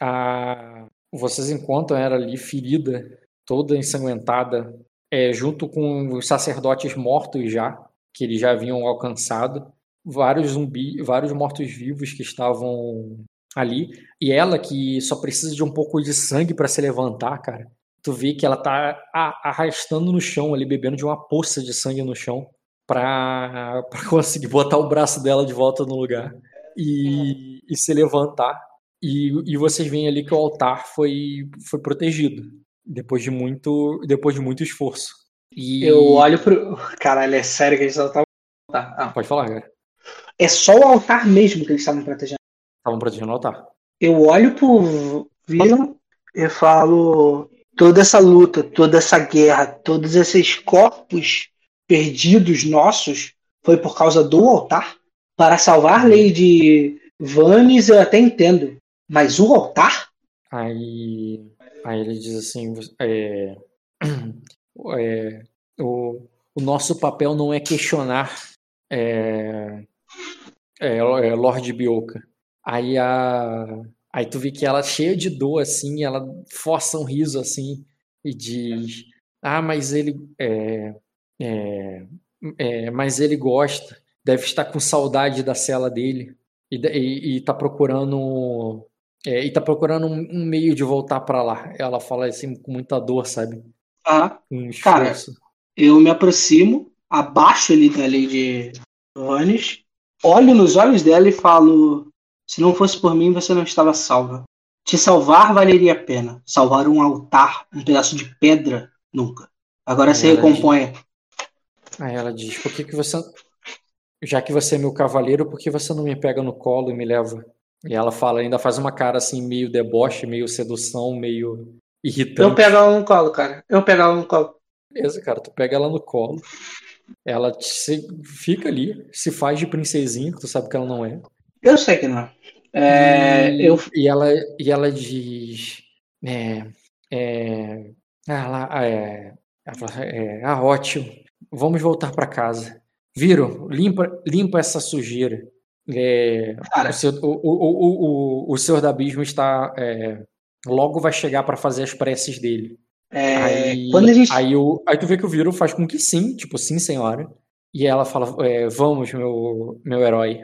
a. Vocês encontram ela ali ferida, toda ensanguentada, é, junto com os sacerdotes mortos já, que eles já haviam alcançado, vários zumbis, vários mortos-vivos que estavam ali, e ela que só precisa de um pouco de sangue para se levantar, cara. Tu vê que ela tá arrastando no chão ali, bebendo de uma poça de sangue no chão pra conseguir botar o braço dela de volta no lugar e, e se levantar. E, e vocês veem ali que o altar foi, foi protegido depois de muito depois de muito esforço. E Eu olho pro. Caralho, é sério que eles só estavam. Tá, ah. pode falar, cara. É só o altar mesmo que eles estavam protegendo. Estavam protegendo o altar. Eu olho pro Viram e falo. Toda essa luta, toda essa guerra, todos esses corpos perdidos nossos foi por causa do altar? Para salvar Lady Vanes eu até entendo. Mas o altar? Aí, aí ele diz assim, é, é, o, o nosso papel não é questionar é, é, é, Lord Bioka. Aí a, aí tu vê que ela cheia de dor assim, ela força um riso assim e diz, ah, mas ele é, é, é, mas ele gosta, deve estar com saudade da cela dele e, e, e tá procurando é, e tá procurando um, um meio de voltar para lá. Ela fala assim com muita dor, sabe? Ah, Um Cara, eu me aproximo, abaixo ali da Lady Vanes, olho nos olhos dela e falo: se não fosse por mim, você não estava salva. Te salvar valeria a pena. Salvar um altar, um pedaço de pedra, nunca. Agora se Ela recomponha. Aí ela diz: por que, que você. Já que você é meu cavaleiro, por que você não me pega no colo e me leva? E ela fala, ainda faz uma cara assim, meio deboche, meio sedução, meio irritante. Eu pego ela no colo, cara. Eu pego ela no colo. Beleza, cara, tu pega ela no colo, ela se- fica ali, se faz de princesinha, que tu sabe que ela não é. Eu sei que não. É, e, eu, e ela, e ela diz. É, é, ah, lá, é, ela fala, é, ah, ótimo. Vamos voltar para casa. Viram? Limpa, limpa essa sujeira. É, cara, o, seu- o, o, o, o, Senhor do Abismo está. é, logo vai chegar para fazer as preces dele. é, Aí, quando a gente. aí, o, aí tu vê que o Viro faz com que sim, tipo, sim, senhora. E ela fala, é, vamos, meu, meu herói.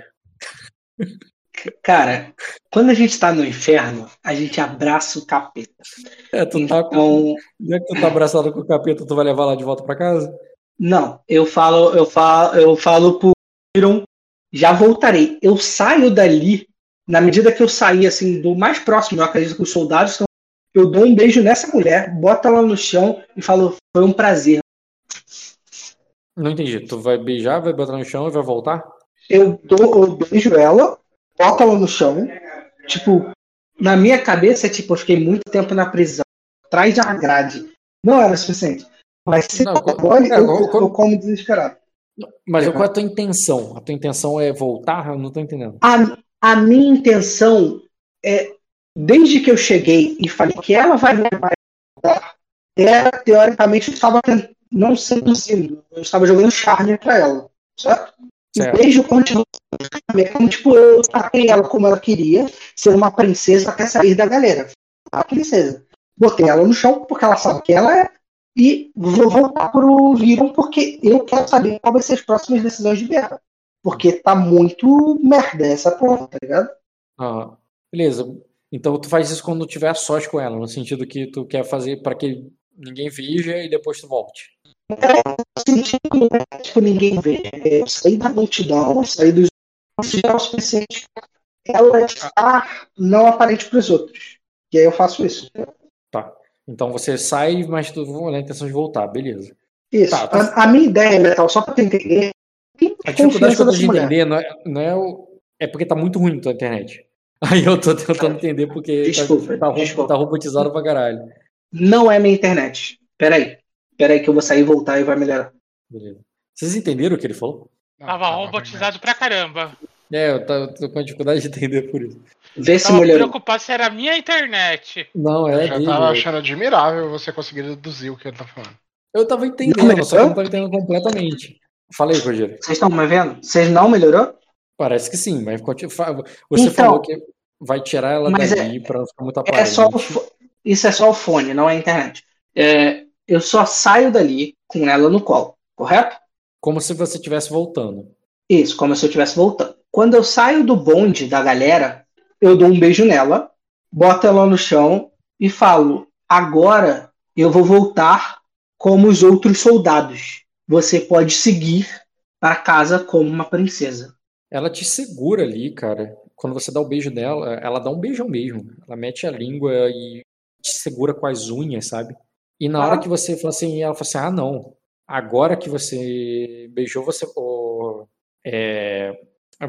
Cara, quando a gente tá no inferno, a gente abraça o capeta. É, tu tá com. Então, Já que tu tá abraçado com o capeta, tu vai levar lá de volta pra casa? Não, eu falo, eu falo, eu falo pro Iron, já voltarei. Eu saio dali, na medida que eu sair assim do mais próximo, eu acredito que os soldados estão. Eu dou um beijo nessa mulher, boto ela no chão e falo, foi um prazer. Não entendi. Tu vai beijar, vai botar no chão e vai voltar? Eu dou, eu beijo ela, boto ela no chão. Tipo, na minha cabeça, tipo, eu fiquei muito tempo na prisão, atrás da grade. Não era suficiente. Mas se Não, eu, é, eu, co- eu como desesperado. Mas Uhum. qual é a tua intenção? A tua intenção é voltar? Eu não tô entendendo. A, a minha intenção é, desde que eu cheguei e falei que ela vai levar ela, teoricamente, eu estava não seduzindo, eu estava jogando charme para ela, certo? E Certo. desde o continuo, tipo, eu tratei ela como ela queria, ser uma princesa até sair da galera. A princesa. botei ela no chão porque ela sabe quem ela é e vou voltar pro Viron porque eu quero saber qual vai ser as próximas decisões de guerra. Porque tá muito merda essa porra, tá ligado? Ah, beleza. Então tu faz isso quando tiver sós com ela, no sentido que tu quer fazer para que ninguém veja e depois tu volte. Tipo, ninguém vê. Eu saí da multidão, eu saí dos é o suficiente ela estar não aparente para os outros. E aí eu faço isso. Tá. Então você sai, mas tu na intenção de voltar, beleza. Isso. Tá, tá. A, a minha ideia, Metal, só para tu entender. A dificuldade que eu tô de entender não é, não é o. É porque tá muito ruim a tua internet. Aí eu tô tentando entender porque Desculpa, tá, tá, desculpa. tá robotizado pra caralho. Não é minha internet. Peraí. Peraí que eu vou sair e voltar e vai melhorar. Beleza. Vocês entenderam o que ele falou? Tava tava robotizado pra caramba. É, eu tô, eu tô com dificuldade de entender por isso. Vê se Tava melhorou. preocupado se era a minha internet. Não, é Eu já tava achando admirável você conseguir deduzir o que ele tá falando. Eu tava entendendo, melhorou? só que eu não tava entendendo completamente. Falei, Rogério. Vocês estão me vendo? Vocês não melhorou? Parece que sim, mas você Então, falou que vai tirar ela mas dali pra não ficar muito É aparente. só o fo- Isso é só o fone, não é a internet. É, eu só saio dali com ela no colo, correto? Como se você estivesse voltando. Isso, como se eu estivesse voltando. Quando eu saio do bonde da galera, eu dou um beijo nela, boto ela no chão e falo: agora eu vou voltar como os outros soldados. Você pode seguir para casa como uma princesa. Ela te segura ali, cara. Quando você dá o beijo dela, ela dá um beijão mesmo. Ela mete a língua e te segura com as unhas, sabe? E na hora Ah. que você fala assim, ela fala assim: ah, não. Agora que você beijou, você. ô, é,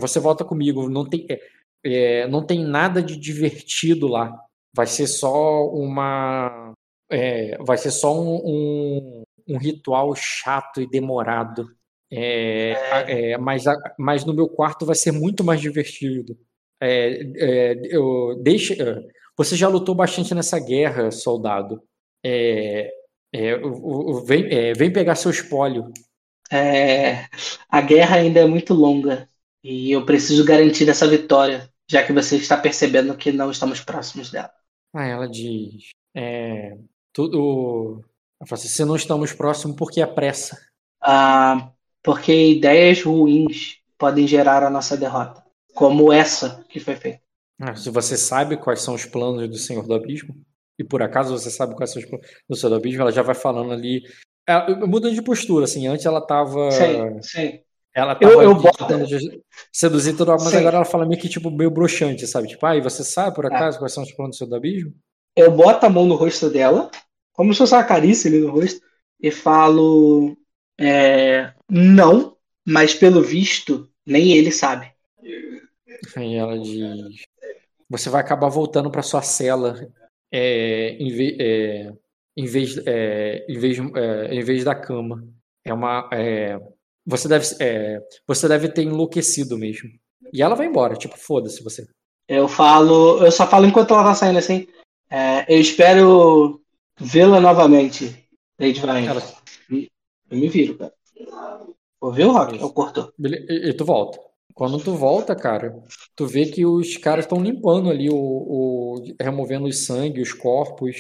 você volta comigo. Não tem, é, é, não tem nada de divertido lá. Vai ser só uma. é, vai ser só um, um, um ritual chato e demorado. É, a- é, mas, mas no meu quarto vai ser muito mais divertido. É, é, eu, deixa, é, você já lutou bastante nessa guerra, soldado. É, é, vem, é, vem pegar seu espólio. É, a guerra ainda é muito longa e eu preciso garantir essa vitória, já que você está percebendo que não estamos próximos dela. Ah, ela diz. É, tudo. Ela fala assim, se não estamos próximos, por que a pressa? Ah, porque ideias ruins podem gerar a nossa derrota, como essa que foi feita. Ah, se você sabe quais são os planos do Senhor do Abismo, e por acaso você sabe quais são os planos do Senhor do Abismo, ela já vai falando ali. Ela, muda de postura, assim. Antes ela tava. Sim, sim. Ela Eu- tava eu ali boto- de- seduzir tudo, mas Sim. agora ela fala meio que tipo meio broxante, sabe? Tipo, ah, e você sabe É. por acaso quais são os planos do do Abismo? Eu boto a mão no rosto dela, como se fosse uma carícia ali no rosto, e falo: é, não, mas pelo visto, nem ele sabe. Aí ela diz: Você vai acabar voltando para sua cela é, em, ve- é, em vez, é, em, vez, é, em vez da cama. É uma. é, você, deve, é, você deve ter enlouquecido mesmo. E ela vai embora, tipo, foda-se você. Eu falo, eu só falo enquanto ela tá saindo assim. é, eu espero vê-la novamente, Lady Vine. Ela- Eu me viro, cara. Ouviu, Rock? Eu cortou. E, e tu volta. Quando tu volta, cara, tu vê que os caras estão limpando ali, o, o- removendo os sangue, os corpos.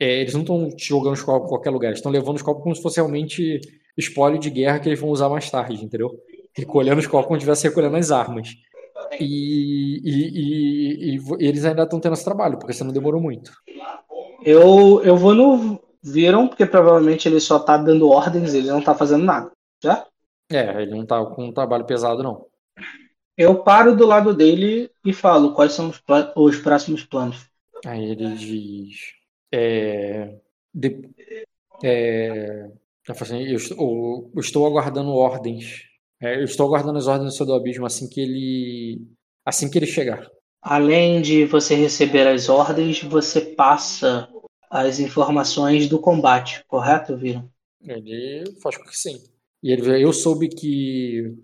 É, eles não estão jogando os corpos em qualquer lugar, eles estão levando os corpos como se fosse realmente espólio de guerra que eles vão usar mais tarde, entendeu? Recolhendo os corpos como se estivesse recolhendo as armas. E, e- e- e eles ainda estão tendo esse trabalho, porque você não demorou muito. Eu, eu vou no Viram, porque provavelmente ele só tá dando ordens, ele não tá fazendo nada. Já? É, ele não tá com um trabalho pesado, não. Eu paro do lado dele e falo quais são os, os próximos planos. Aí ele diz. É, de- é, fala assim, eu, estou, eu estou aguardando ordens. É, eu estou aguardando as ordens do seu do abismo assim que ele. Assim que ele chegar. Além de você receber as ordens, você passa as informações do combate, correto, Viram? Ele faz com que sim. E ele eu soube que.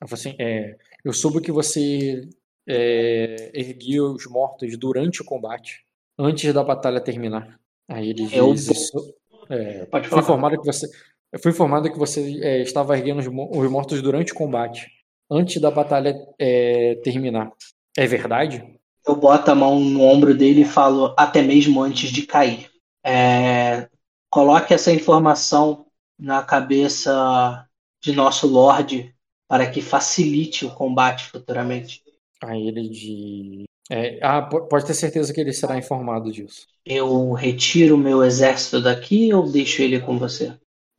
Fala assim, é, eu soube que você é, erguia os mortos durante o combate, antes da batalha terminar. Aí ele Eu diz. isso- é, Pode Fui falar. informado que você, eu fui informado que você é, estava erguendo os mortos durante o combate, antes da batalha é, terminar. É verdade? Eu boto a mão no ombro dele e falo, até mesmo antes de cair. É, coloque essa informação na cabeça de nosso Lorde para que facilite o combate futuramente. Aí ele de. É, ah, po- pode ter certeza que ele será informado disso. Eu retiro meu exército daqui ou deixo ele com você?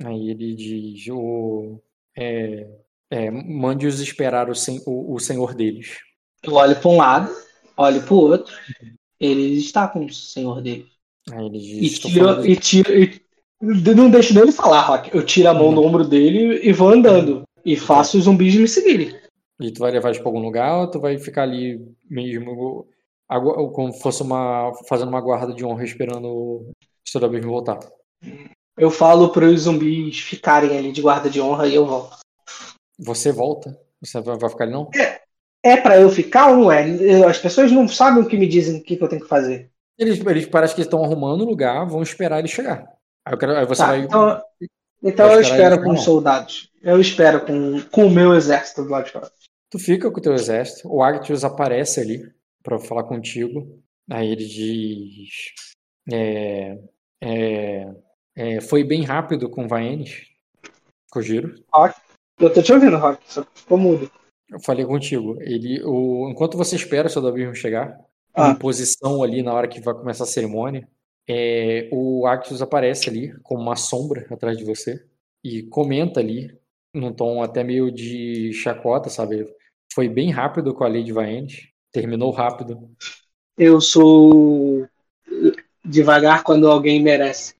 Aí ele diz: o, é, é, mande-os esperar o, sen- o, o senhor deles. Eu olho para um lado, olho para o outro. Ele está com o senhor dele. Aí ele E diz: "Estou tiro, e tiro, e não deixo nem ele falar, Rock. Eu tiro a mão no ombro dele e vou andando. E faço os zumbis me seguirem. E tu vai levar eles pra algum lugar ou tu vai ficar ali mesmo como fosse uma. fazendo uma guarda de honra esperando o mesmo voltar? Eu falo para os zumbis ficarem ali de guarda de honra e eu volto. Você volta? Você vai ficar ali não? É para eu ficar ou não é? As pessoas não sabem o que me dizem, o que, que eu tenho que fazer. Eles, eles parecem que estão arrumando o lugar, vão esperar ele chegar. Aí, eu quero, aí você Tá, vai. então, então eu espero com os soldados. Eu espero com, com o meu exército do lado de fora. Tu fica com o teu exército, o Arctius aparece ali pra falar contigo. Aí ele diz: é, é, é, Foi bem rápido com Vaenes, Kojiro. Eu tô te ouvindo, Rock, só ficou mudo. Eu falei contigo. Ele, o, enquanto você espera o seu Dabismo chegar, Ah. em posição ali na hora que vai começar a cerimônia, é, o Arctius aparece ali como uma sombra atrás de você e comenta ali, num tom até meio de chacota, sabe? Foi bem rápido com a lei de Vaenes, terminou rápido. Eu sou devagar quando alguém merece.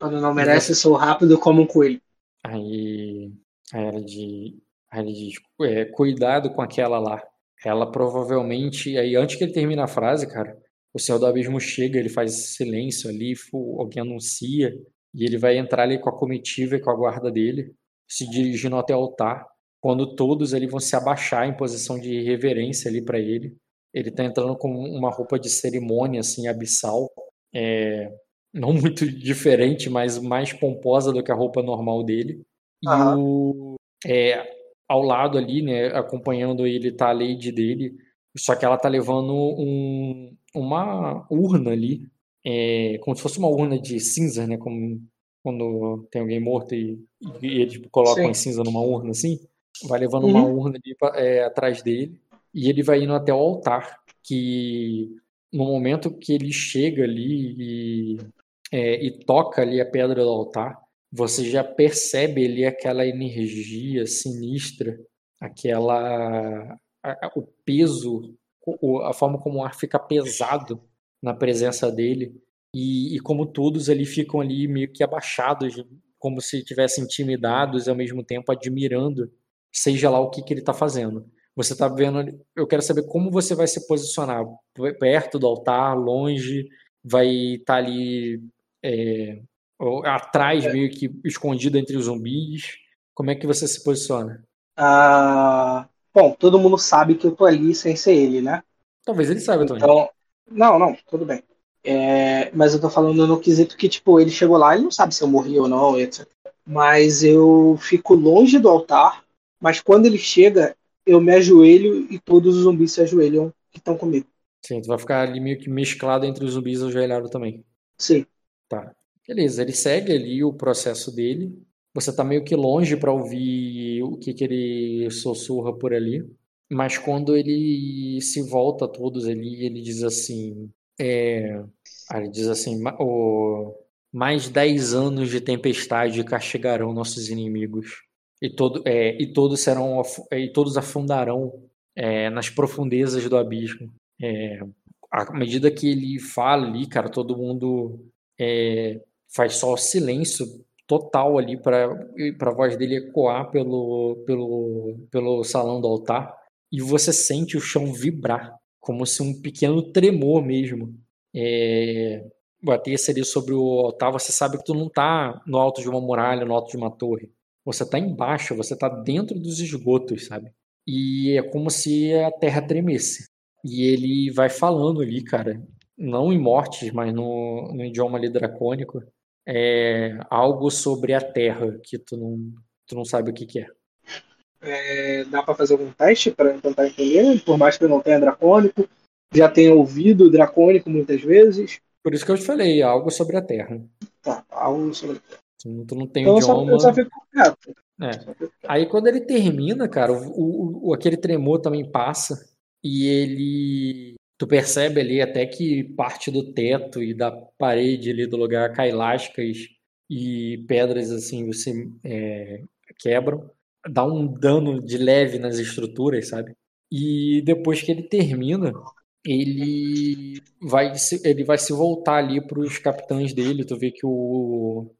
Quando não merece, eu sou rápido como um coelho. Aí, aí ela diz, aí ele diz é, cuidado com aquela lá. Ela provavelmente, aí antes que ele termine a frase, cara, o Senhor do Abismo chega, ele faz silêncio ali, alguém anuncia, e ele vai entrar ali com a comitiva e com a guarda dele, se dirigindo até o altar, quando todos ali vão se abaixar em posição de reverência ali para ele. Ele tá entrando com uma roupa de cerimônia, assim, abissal, é, não muito diferente, mas mais pomposa do que a roupa normal dele. E Aham. o, é, ao lado ali, né, acompanhando ele, tá a Lady dele, só que ela tá levando um, uma urna ali, é, como se fosse uma urna de cinza, né, como quando tem alguém morto e, e eles colocam Sim. cinza numa urna assim, vai levando uma Uhum. urna ali é, atrás dele, e ele vai indo até o altar, que no momento que ele chega ali e, é, e toca ali a pedra do altar, você já percebe ali aquela energia sinistra, aquela a- a- o peso, a forma como o ar fica pesado na presença dele e, e como todos ali ficam ali meio que abaixados, como se estivessem intimidados e ao mesmo tempo admirando, seja lá o que, que ele está fazendo. Você está vendo, eu quero saber como você vai se posicionar, perto do altar, longe, vai estar ali é, atrás, meio que escondido entre os zumbis. Como é que você se posiciona? Ah, bom, todo mundo sabe que eu tô ali sem ser ele, né? Talvez ele saiba também. Então, não, não, tudo bem. É, mas eu tô falando no quesito que, tipo, ele chegou lá, ele não sabe se eu morri ou não, etc. Mas eu fico longe do altar, mas quando ele chega, eu me ajoelho e todos os zumbis se ajoelham que estão comigo. Sim, tu vai ficar ali meio que mesclado entre os zumbis ajoelhados também. Sim. Tá. Beleza, ele segue ali o processo dele. Você tá meio que longe para ouvir o que que ele sussurra por ali. Mas quando ele se volta a todos ali, ele diz assim: é... ah, ele diz assim, "Ma- o... mais 10 anos de tempestade castigarão nossos inimigos. E, todo, é, e todos serão afu- e todos afundarão é, nas profundezas do abismo. É, à medida que ele fala ali, cara, todo mundo é, faz só silêncio total ali para a voz dele ecoar pelo, pelo, pelo salão do altar e você sente o chão vibrar, como se um pequeno tremor mesmo é, batesse sobre o altar. Você sabe que tu não tá no alto de uma muralha, no alto de uma torre. Você tá embaixo, você tá dentro dos esgotos, sabe? E é como se a terra tremesse. E ele vai falando ali, cara, não em mortes, mas no, no idioma ali dracônico, é algo sobre a terra que tu não, tu não sabe o que, que é. É, dá pra fazer algum teste pra tentar entender, por mais que eu não tenha dracônico, já tenha ouvido dracônico muitas vezes. Por isso que eu te falei, algo sobre a Terra. Tá, algo sobre. Tu não- tu não tem Então eu só, idioma. eu só fico quieto. É. Aí quando ele termina, cara, o, o- o- aquele tremor também passa e ele. Tu percebe ali até que parte do teto e da parede ali do lugar cai lascas e pedras assim você é, quebram, dá um dano de leve nas estruturas, sabe? E depois que ele termina, ele vai se, ele vai se voltar ali para os capitães dele. Tu vê que o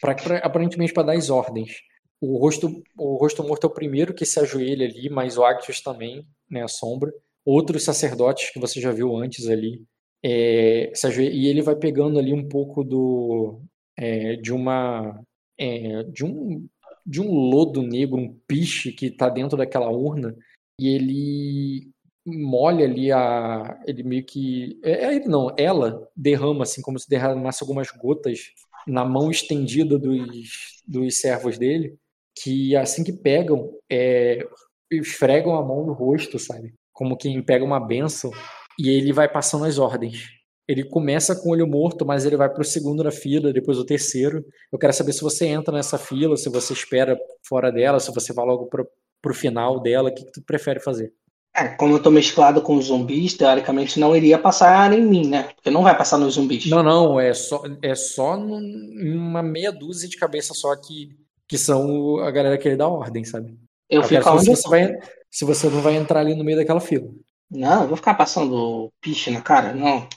pra, pra- aparentemente para dar as ordens. O rosto, o rosto morto é o primeiro que se ajoelha ali, mas o Actius também, né, a sombra. Outros sacerdotes que você já viu antes ali. é, e ele vai pegando ali um pouco do é, de uma é, de um de um lodo negro, um piche que está dentro daquela urna e ele molha ali a ele meio que é é ele não, ela derrama assim como se derramasse algumas gotas na mão estendida dos, dos servos dele, que assim que pegam, é, esfregam a mão no rosto, sabe? Como quem pega uma benção, e ele vai passando as ordens. Ele começa com o olho morto, mas ele vai pro segundo na fila, depois o terceiro. Eu quero saber se você entra nessa fila, se você espera fora dela, se você vai logo pro, pro final dela, o que, que tu prefere fazer? É, como eu tô mesclado com os zumbis, teoricamente não iria passar em mim, né? Porque não vai passar nos zumbis. Não, não, é só, é só num- uma meia dúzia de cabeça só que, que são a galera que ele dá ordem, sabe? Eu Eu fico quero saber onde você, vai, se você não vai entrar ali no meio daquela fila. Não, eu vou ficar passando piche na cara? Não.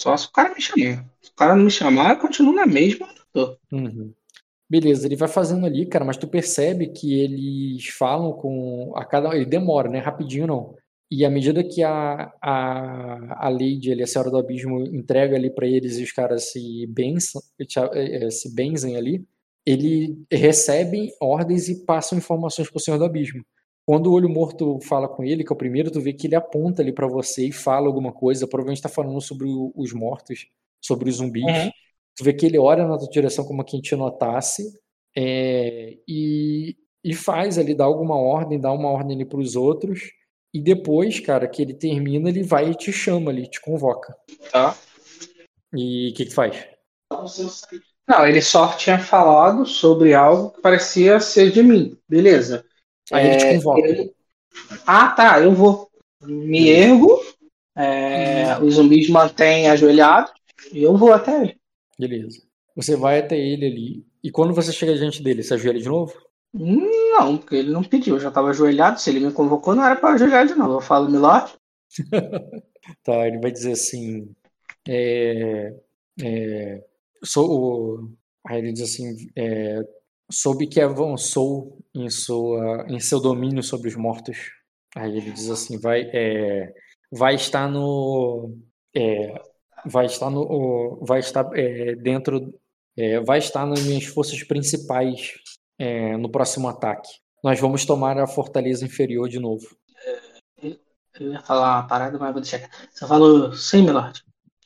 Só se o cara me chamar. Se o cara não me chamar, eu continuo na mesma. Uhum. Beleza, ele vai fazendo ali, cara, mas tu percebe que eles falam com a cada. Ele demora, né? Rapidinho não. E à medida que a, a, a Lady, ali, a Senhora do Abismo, entrega ali pra eles e os caras se benzem, se benzem ali, ele recebe ordens e passam informações pro Senhor do Abismo. Quando o Olho Morto fala com ele, que é o primeiro, tu vê que ele aponta ali pra você e fala alguma coisa, provavelmente tá falando sobre o- os mortos, sobre os zumbis. Uhum. Tu vê que ele olha na tua direção como quem te notasse é, e, e faz ali, dá alguma ordem, dá uma ordem ali pros outros. E depois, cara, que ele termina, ele vai e te chama ali, te convoca. Tá. E o que que faz? Não, ele só tinha falado sobre algo que parecia ser de mim. Beleza. Aí ele te É, convoca. ele- Ah, tá, eu vou. Me ergo, é, os zumbis mantêm ajoelhado e eu vou até ele. Beleza. Você vai até ele ali. E quando você chega diante dele, você ajoelha de novo? Não, porque ele não pediu, eu já estava ajoelhado. Se ele me convocou, não era para ajoelhar de novo. Eu falo, Milord, Tá, ele vai dizer assim. É, é, sou o, aí ele diz assim: é, soube que avançou em, sua, em seu domínio sobre os mortos. Aí ele diz assim: vai, é, vai estar no. é, vai estar no. Vai estar é, dentro. é, vai estar nas minhas forças principais é, no próximo ataque. Nós vamos tomar a fortaleza inferior de novo. eu ia falar uma parada, mas vou deixar. Você falou, sim, Milord,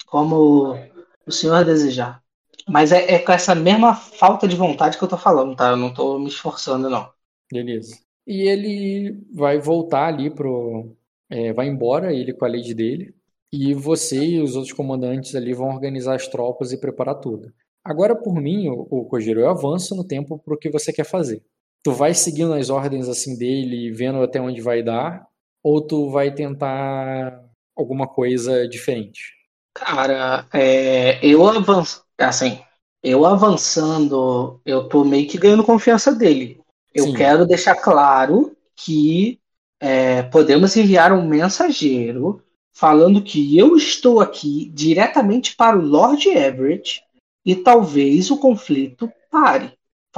como o senhor desejar. Mas é, é com essa mesma falta de vontade que eu tô falando, tá? Eu não tô me esforçando, não. Beleza. E ele vai voltar ali pro. é, vai embora, ele com a lady dele. E você e os outros comandantes ali vão organizar as tropas e preparar tudo. Agora, por mim, o, o Kojiro, eu avanço no tempo pro que você quer fazer. Tu vai seguindo as ordens assim dele, vendo até onde vai dar, ou tu vai tentar alguma coisa diferente? Cara, é, eu avanço, assim, eu avançando, eu tô meio que ganhando confiança dele. Eu Sim. quero deixar claro que é, podemos enviar um mensageiro falando que eu estou aqui diretamente para o Lord Everett e talvez o conflito pare.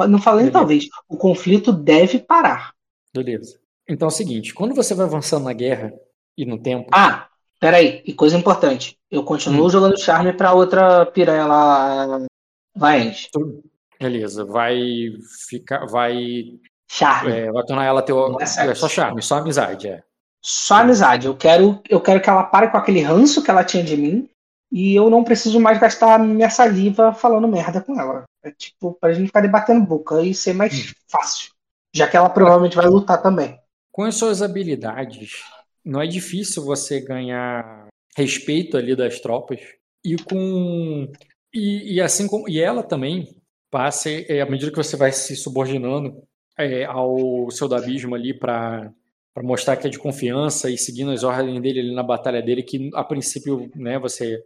Não falei talvez, o conflito deve parar. Beleza. Então é o seguinte, quando você vai avançando na guerra e no tempo, Ah, peraí, e coisa importante, eu continuo Hum. jogando charme para outra piranha lá, Vaens. tu- beleza, vai ficar, vai, Charme. é, vai tornar ela teu, é é só charme, só amizade, é. Só amizade. Eu quero, eu quero que ela pare com aquele ranço que ela tinha de mim e eu não preciso mais gastar minha saliva falando merda com ela. É tipo, pra gente ficar debatendo boca e ser mais fácil. Já que ela provavelmente vai lutar também. Com as suas habilidades, não é difícil você ganhar respeito ali das tropas e com e, e assim como e ela também passa é, à medida que você vai se subordinando é, ao seu do abismo ali para para mostrar que é de confiança e seguindo as ordens dele ali na batalha dele que a princípio né você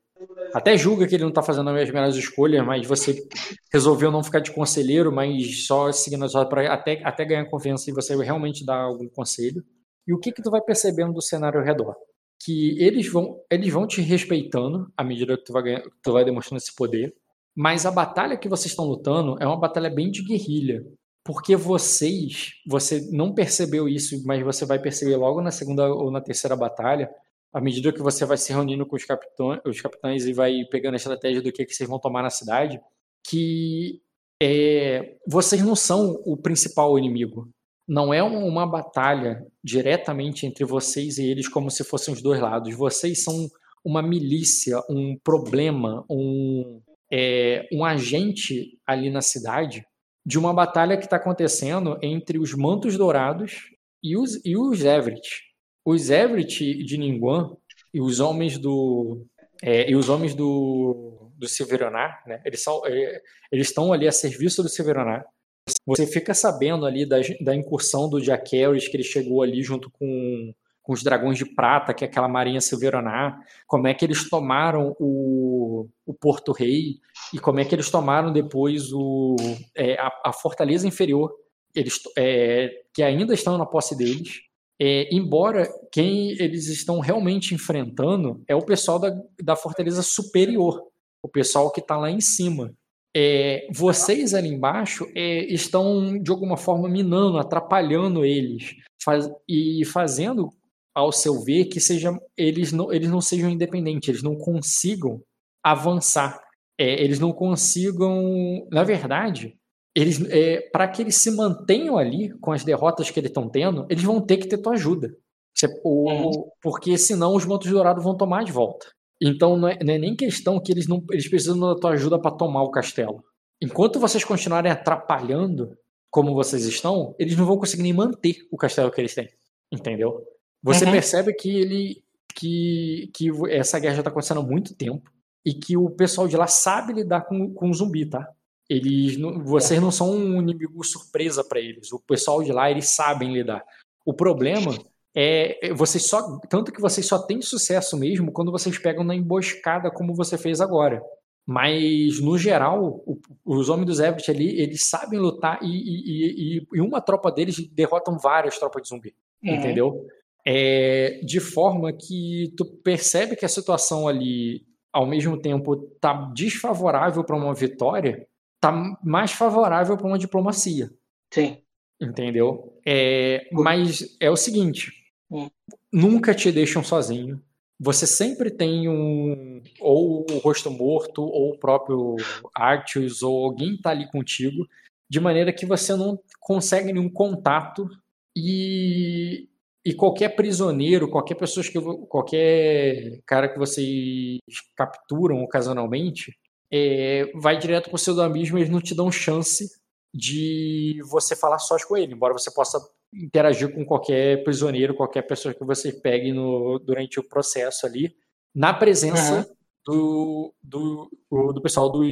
até julga que ele não está fazendo as melhores escolhas, mas você resolveu não ficar de conselheiro, mas só seguindo ordens para até, até ganhar confiança e você realmente dar algum conselho. E o que que tu vai percebendo do cenário ao redor? Que eles vão, eles vão te respeitando à medida que tu vai, ganhar, tu vai demonstrando esse poder, mas a batalha que vocês estão lutando é uma batalha bem de guerrilha. Porque vocês, você não percebeu isso, mas você vai perceber logo na segunda ou na terceira batalha, à medida que você vai se reunindo com os, capitães, os capitães e vai pegando a estratégia do que, que vocês vão tomar na cidade, que é, vocês não são o principal inimigo. Não é uma batalha diretamente entre vocês e eles como se fossem os dois lados. Vocês são uma milícia, um problema, um, é, um agente ali na cidade de uma batalha que está acontecendo entre os Mantos Dourados e os, e os Everett os Everett de Ningguan e os homens do é, e os homens do, do Silveronar, né? Eles são é, eles estão ali a serviço do Silveronar. Você fica sabendo ali da, da incursão do Jack que ele chegou ali junto com, com os Dragões de Prata, que é aquela marinha Silveronar, como é que eles tomaram o, o Porto Rei e como é que eles tomaram depois o, é, a, a Fortaleza Inferior, eles, é, que ainda estão na posse deles é, embora quem eles estão realmente enfrentando é o pessoal da, da fortaleza superior, o pessoal que está lá em cima. É, vocês ali embaixo é, estão de alguma forma minando, atrapalhando eles faz, e fazendo, ao seu ver, que seja, eles, não, eles não sejam independentes, eles não consigam avançar, é, eles não consigam, na verdade, eles é, para que eles se mantenham ali com as derrotas que eles estão tendo, eles vão ter que ter tua ajuda. Você, o, uhum. Porque senão os mantos dourados vão tomar de volta. Então não é, não é, nem questão que eles não eles precisam da tua ajuda para tomar o castelo. Enquanto vocês continuarem atrapalhando como vocês estão, eles não vão conseguir nem manter o castelo que eles têm. Entendeu? Você uhum. percebe que ele que, que essa guerra já está acontecendo há muito tempo e que o pessoal de lá sabe lidar com, com zumbi, tá? Eles, vocês não são um inimigo surpresa para eles. O pessoal de lá eles sabem lidar. O problema é, é vocês só tanto que vocês só têm sucesso mesmo quando vocês pegam na emboscada como você fez agora. Mas no geral, o, os homens dos Everett ali eles sabem lutar e, e, e, e, uma tropa deles derrotam várias tropas de zumbi, uhum. entendeu? É, de forma que tu percebe que a situação ali ao mesmo tempo tá desfavorável para uma vitória tá mais favorável para uma diplomacia. Sim. Entendeu? É, mas é o seguinte: hum. nunca te deixam sozinho. Você sempre tem um ou o rosto morto ou o próprio Artius ou alguém tá ali contigo, de maneira que você não consegue nenhum contato e e qualquer prisioneiro, qualquer pessoa que qualquer cara que vocês capturam ocasionalmente, é, vai direto para o seu abismo e eles não te dão chance de você falar sós com ele, embora você possa interagir com qualquer prisioneiro, qualquer pessoa que você pegue no, durante o processo ali, na presença uhum. do, do, do pessoal do,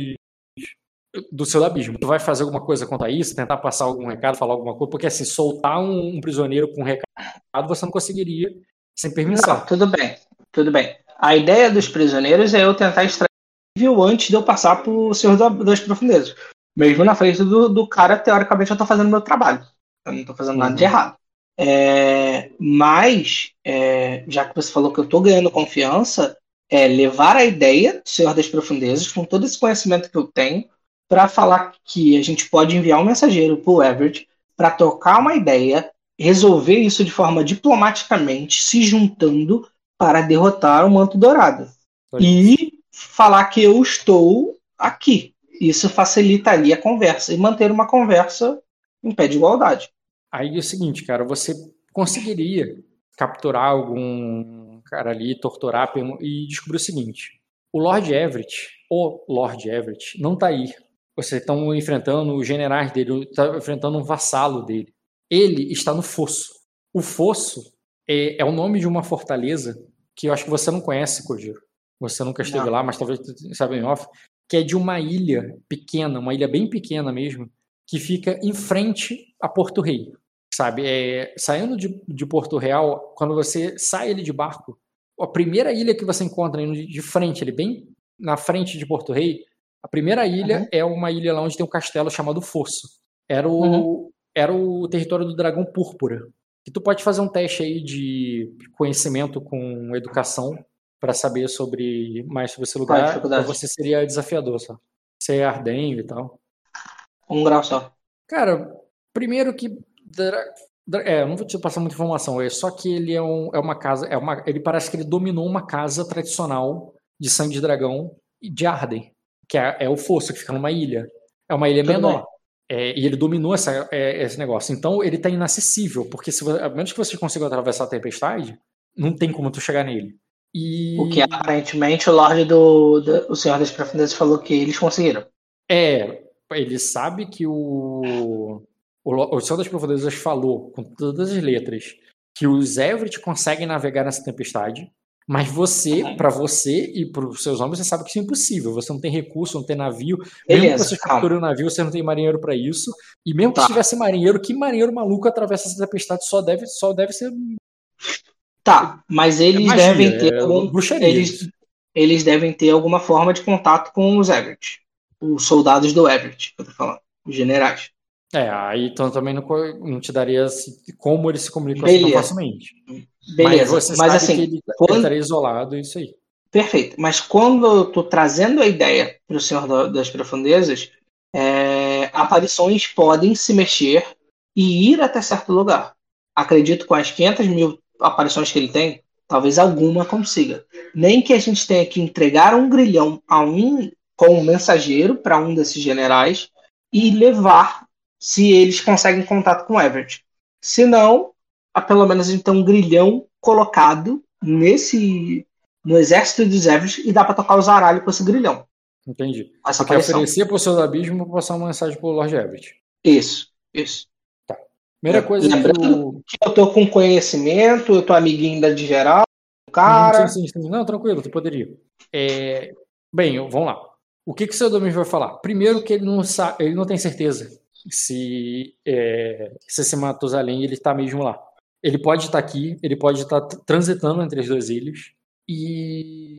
do seu abismo. Tu vai fazer alguma coisa contra isso, tentar passar algum recado, falar alguma coisa, porque assim, soltar um, um prisioneiro com um recado você não conseguiria sem permissão. Não, tudo bem, tudo bem. A ideia dos prisioneiros é eu tentar extrair viu antes de eu passar pro Senhor das Profundezas. Mesmo na frente do, do cara, teoricamente, eu estou fazendo meu trabalho. Eu não estou fazendo nada de uhum. errado. É, mas, é, já que você falou que eu estou ganhando confiança, é levar a ideia do Senhor das Profundezas, com todo esse conhecimento que eu tenho, para falar que a gente pode enviar um mensageiro para o Everett para trocar uma ideia, resolver isso de forma diplomaticamente, se juntando para derrotar o Manto Dourado. E falar que eu estou aqui. Isso facilitaria a conversa e manter uma conversa em pé de igualdade. Aí é o seguinte, cara, você conseguiria capturar algum cara ali, torturar e descobrir o seguinte: o Lord Everett, o Lord Everett, não está aí. Vocês estão enfrentando os generais dele, está enfrentando um vassalo dele. Ele está no fosso. O fosso é, é o nome de uma fortaleza que eu acho que você não conhece, Kojiro. Você nunca esteve Não. lá, mas talvez tu saiba em off, que é de uma ilha pequena, uma ilha bem pequena mesmo, que fica em frente a Porto Rei. Sabe? É, saindo de, de Porto Real, quando você sai ali de barco, a primeira ilha que você encontra indo de, frente, ali bem na frente de Porto Rei, a primeira ilha Uhum. é uma ilha lá onde tem um castelo chamado Fosso. Era o, Uhum. era o território do dragão púrpura. E tu pode fazer um teste aí de conhecimento com educação para saber sobre mais sobre esse a lugar. Você seria desafiador, só. Você é ardenho e tal. Um grau só. Cara, primeiro que é, não vou te passar muita informação, é só que ele é, um- é uma casa, é uma, ele parece que ele dominou uma casa tradicional de sangue de dragão de Arden, que é, é o fosso que fica numa ilha. É uma ilha Tudo menor. É, e ele dominou essa, é, esse negócio. Então ele tá inacessível, porque se, a menos que você consiga atravessar a tempestade, não tem como tu chegar nele. E O que aparentemente o Lorde do, do- O Senhor das Profundezas falou que eles conseguiram. É, ele sabe que o, o, o Senhor das Profundezas falou, com todas as letras, que os Everett conseguem navegar nessa tempestade, mas você, Uhum. pra você e pros seus homens, você sabe que isso é impossível. Você não tem recurso, não tem navio. mesmo que Beleza, você capture o navio, você não tem marinheiro pra isso. E mesmo que Tá. tivesse marinheiro, que marinheiro maluco atravessa essa tempestade só deve, só deve ser Tá, mas eles magia, devem ter é algum, bruxaria. eles, eles devem ter alguma forma de contato com os Everett. Os soldados do Everett, que eu tô falando. Os generais. É, aí então também não, não te daria se- como eles se comunicam assim tão Beleza. facilmente. Beleza. Mas você Mas, sabe assim, que ele, ele quando- estaria isolado, isso aí. Perfeito. Mas quando eu tô trazendo a ideia para o Senhor da- das Profundezas, é, aparições podem se mexer e ir até certo lugar. Acredito que com as 500 mil aparições que ele tem, talvez alguma consiga. Nem que a gente tenha que entregar um grilhão a um com um mensageiro para um desses generais e levar se eles conseguem contato com o Everett. Se não, a pelo menos tem um grilhão colocado nesse no exército dos Everett e dá para tocar o zaralho com esse grilhão. Entendi. Essa aparição. oferecer pro seu abismo passar uma mensagem pro Lord Everett. Isso, isso. Primeira coisa que Lembrando que eu tô com conhecimento, eu tô amiguinho da de geral, cara. Sim, sim, sim. Não, tranquilo, tu poderia. É, Bem, vamos lá. O que, que o seu Domingos vai falar? Primeiro que ele não, sa... ele não tem certeza se, é... se esse Matusalém ele tá mesmo lá. Ele pode estar aqui, ele pode estar t- transitando entre as duas ilhas. E,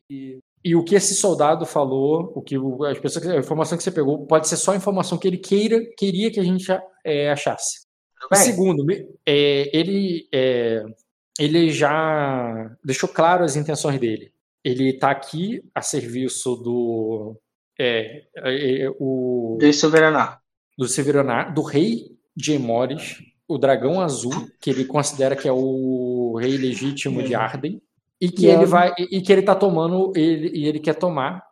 e o que esse soldado falou, o que as pessoas, a informação que você pegou, pode ser só a informação que ele queira, queria que a gente é, achasse. Bem. segundo, é, ele, é, ele já deixou claro as intenções dele. Ele está aqui a serviço do é, é, é, o Do Silveranar. do Severanar, do rei de Emores, o dragão azul, que ele considera que é o rei legítimo de Arden, e que E ele a- vai e e que ele tá tomando ele e ele quer tomar,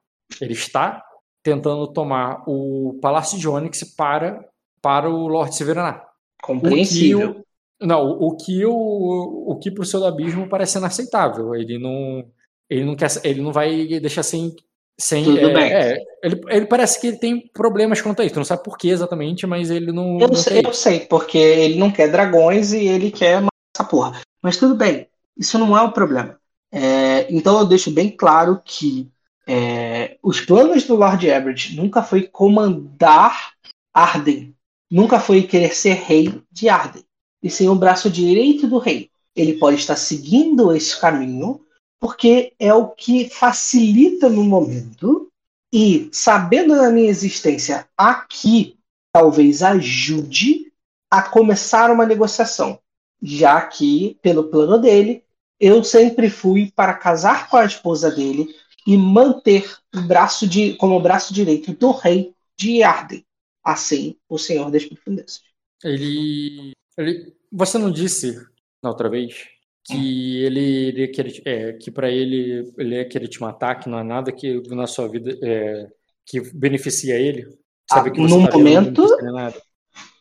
ele está tentando tomar o Palácio de Onyx para para o Lord Severanar. Compreensível. O que o, não, o, que o, o que pro seu abismo parece inaceitável. Ele não ele não quer ele não vai deixar sem sem Tudo é, bem. é, ele, ele parece que ele tem problemas quanto a isso. Não sabe por que exatamente, mas ele não, Eu não sei, eu sei, porque ele não quer dragões e ele quer essa porra. Mas tudo bem, isso não é o problema. É, então eu deixo bem claro que é, os planos do Lord Everett nunca foi comandar Arden, nunca foi querer ser rei de Arden, e sim o braço direito do rei. Ele pode estar seguindo esse caminho porque é o que facilita no momento e sabendo da minha existência aqui talvez ajude a começar uma negociação, já que, pelo plano dele, eu sempre fui para casar com a esposa dele e manter o braço de, como braço direito do rei de Arden, assim o Senhor das Profundezas. Ele, ele. Você não disse na outra vez que ele, ele ia querer, é, que para ele ele ia querer te matar, que não há nada que na sua vida é, que beneficia ele. Sabe Ah, que no tá momento-.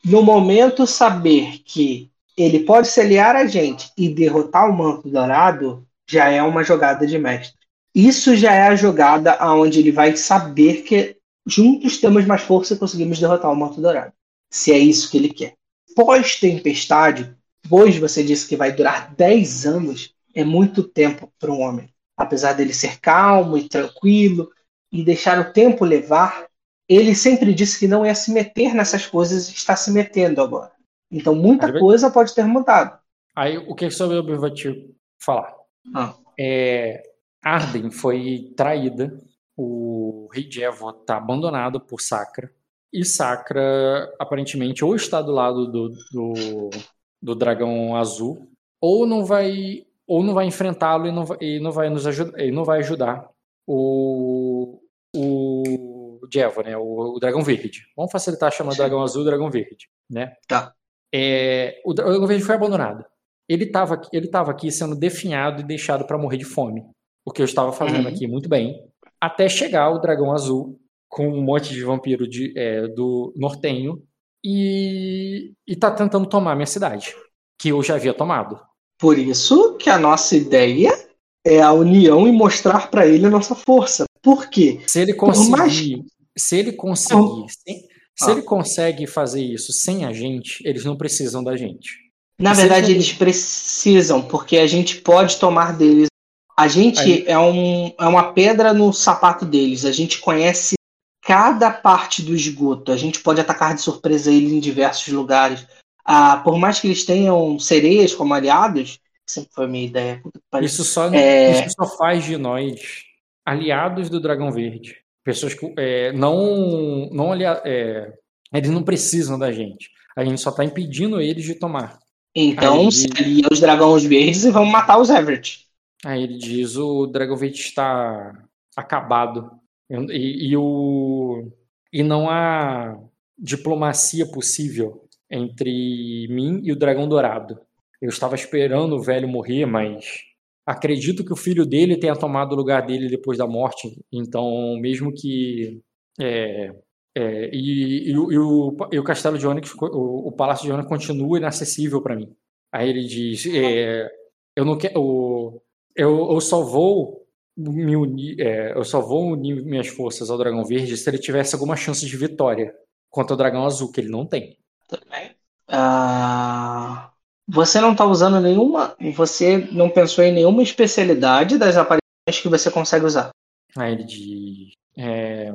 No momento, saber que ele pode se aliar a gente e derrotar o Manto Dourado já é uma jogada de mestre. Isso já é a jogada aonde ele vai saber que juntos temos mais força e conseguimos derrotar o Manto Dourado. Se é isso que ele quer. Pós-tempestade, pois você disse que vai durar 10 anos, é muito tempo para um homem. apesar dele ser calmo e tranquilo e deixar o tempo levar, ele sempre disse que não ia se meter nessas coisas e está se metendo agora. Então muita Aí- coisa pode ter mudado. Aí, o que sobre o vou te falar? Ah. É, Arden foi traída, o rei Jevo está abandonado por Sacra, e Sacra aparentemente ou está do lado do, do, do dragão azul, ou não vai ou não vai enfrentá-lo e não vai, e não vai nos ajudar, e não vai ajudar o o Jevo, né, o, o dragão verde. Vamos facilitar chamando Sim. dragão azul e dragão verde, né? Tá. É, o dragão verde foi abandonado. Ele estava ele tava aqui sendo definhado e deixado para morrer de fome. O que eu estava fazendo Uhum. aqui muito bem. Até chegar o dragão azul com um monte de vampiro de, é, do nortenho e, e tá tentando tomar minha cidade, que eu já havia tomado. Por isso que a nossa ideia é a união e mostrar para ele a nossa força. Por quê? Se ele conseguir, mais- se ele conseguir, se, se Ah. ele consegue fazer isso sem a gente, eles não precisam da gente. Na Se verdade, ele- eles precisam, porque a gente pode tomar deles. A gente Aí- é, um, é uma pedra no sapato deles. A gente conhece cada parte do esgoto. A gente pode atacar de surpresa eles em diversos lugares. Ah, por mais que eles tenham sereias como aliados, sempre foi a minha ideia. Isso só, É. isso só faz de nós aliados do Dragão Verde. Pessoas que é, não. não é, eles não precisam da gente. A gente só tá impedindo eles de tomar. Então, Aí- se alia os dragões verdes e vamos matar os Everett. Aí ele diz: o Dragão Verde está acabado. E, e o, e não há diplomacia possível entre mim e o Dragão Dourado. Eu estava esperando o velho morrer, mas acredito que o filho dele tenha tomado o lugar dele depois da morte. Então, mesmo que. é, é, e, e o- e o, e o Castelo de Onyx, o, o Palácio de Onyx continua inacessível para mim. Aí ele diz: é, eu não quero. Eu, eu só vou me unir, é, eu só vou unir minhas forças ao Dragão Verde se ele tivesse alguma chance de vitória contra o Dragão Azul, que ele não tem. Tudo bem. Ah, você não está usando nenhuma. Você não pensou em nenhuma especialidade das aparições que você consegue usar. Aí ele diz: é,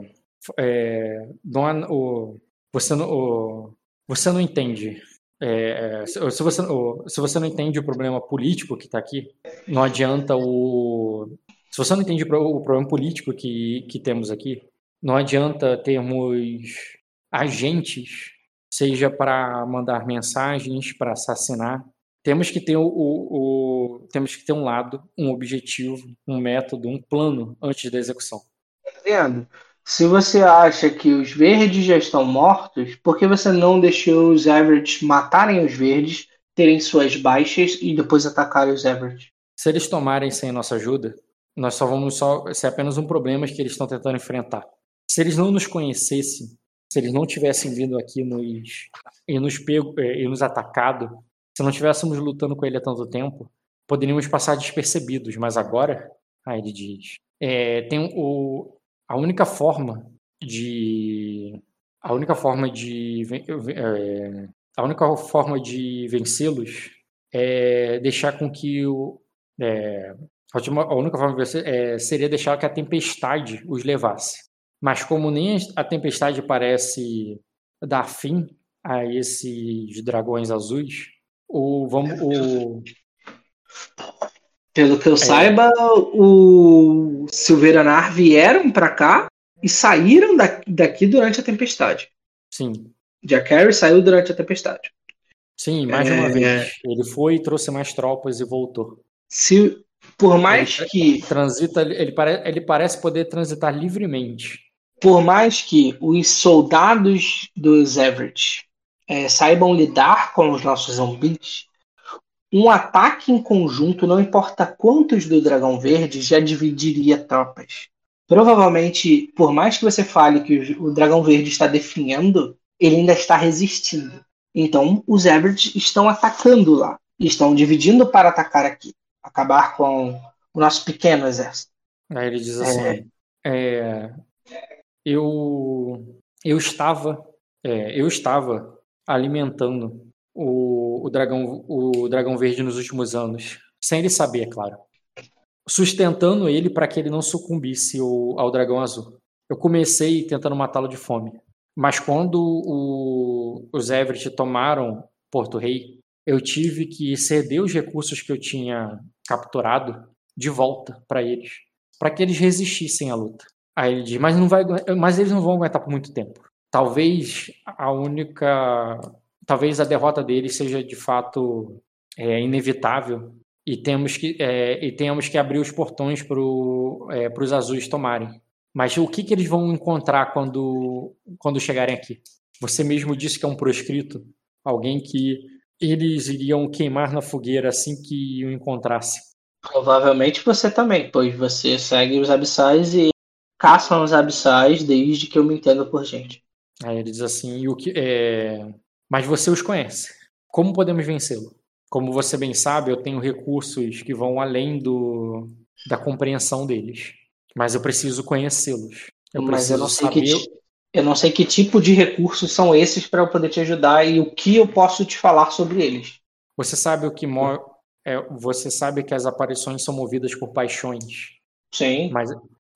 é, não o, você, não, o, você não entende. É, é, se, você, se você não entende o problema político que está aqui, não adianta o. Se você não entende o pro- o problema político que, que temos aqui, não adianta termos agentes, seja para mandar mensagens, para assassinar. Temos que ter o, o- o- temos que ter um lado, um objetivo, um método, um plano antes da execução. Entendendo? Se você acha que os verdes já estão mortos, por que você não deixou os Everett matarem os verdes, terem suas baixas e depois atacarem os Everett? Se eles tomarem sem nossa ajuda, nós só vamos só ser apenas um problema que eles estão tentando enfrentar. Se eles não nos conhecessem, se eles não tivessem vindo aqui nos e nos pego eh, e nos atacado, se não estivéssemos lutando com ele há tanto tempo, poderíamos passar despercebidos. Mas agora, aí ele diz, é, tem o a única forma de a única forma de eh, a única forma de vencê-los é deixar com que o é, a única forma de vencer é, seria deixar que a tempestade os levasse. Mas como nem a tempestade parece dar fim a esses dragões azuis, o vamos o Pelo que eu É. saiba, o Silveranar vieram pra cá e saíram da- daqui durante a tempestade. sim, Jack Harry saiu durante a tempestade. sim, mais de uma É. vez ele foi, trouxe mais tropas e voltou. Se por mais Ele- que Transita, ele, pare, ele parece poder transitar livremente. por mais que os soldados dos Everett eh, saibam lidar com os nossos zumbis, um ataque em conjunto, não importa quantos do Dragão Verde, já dividiria tropas. Provavelmente, por mais que você fale que o Dragão Verde está definhando, ele ainda está resistindo. Então, os Everett estão atacando lá. Estão dividindo para atacar aqui. Acabar com o nosso pequeno exército. Aí ele diz assim: é, eu eu estava é, eu estava alimentando o, o dragão o dragão verde nos últimos anos, sem ele saber, é claro. sustentando ele para que ele não sucumbisse ao, ao dragão azul. Eu comecei tentando matá-lo de fome, mas quando o, os Everett tomaram Porto Rei, eu tive que ceder os recursos que eu tinha capturado de volta para eles, para que eles resistissem à luta. Aí ele diz, mas, não vai, mas eles não vão aguentar por muito tempo. Talvez a única, talvez a derrota deles seja de fato é, inevitável e temos que é, e temos que abrir os portões para é, os azuis tomarem. Mas o que, que eles vão encontrar quando quando chegarem aqui? Você mesmo disse que é um proscrito, alguém que eles iriam queimar na fogueira assim que o encontrassem. Provavelmente você também, pois você segue os abissais e caçam os abissais desde que eu me entendo por gente. Aí ele diz assim, o que, é... mas você os conhece. Como podemos vencê-lo? Como você bem sabe, eu tenho recursos que vão além do, da compreensão deles. Mas eu preciso conhecê-los. Eu mas preciso eu não sei saber... que eu não sei que tipo de recursos são esses para eu poder te ajudar e o que eu posso te falar sobre eles. Você sabe o que mo... é, você sabe que as aparições são movidas por paixões. Sim. Mas,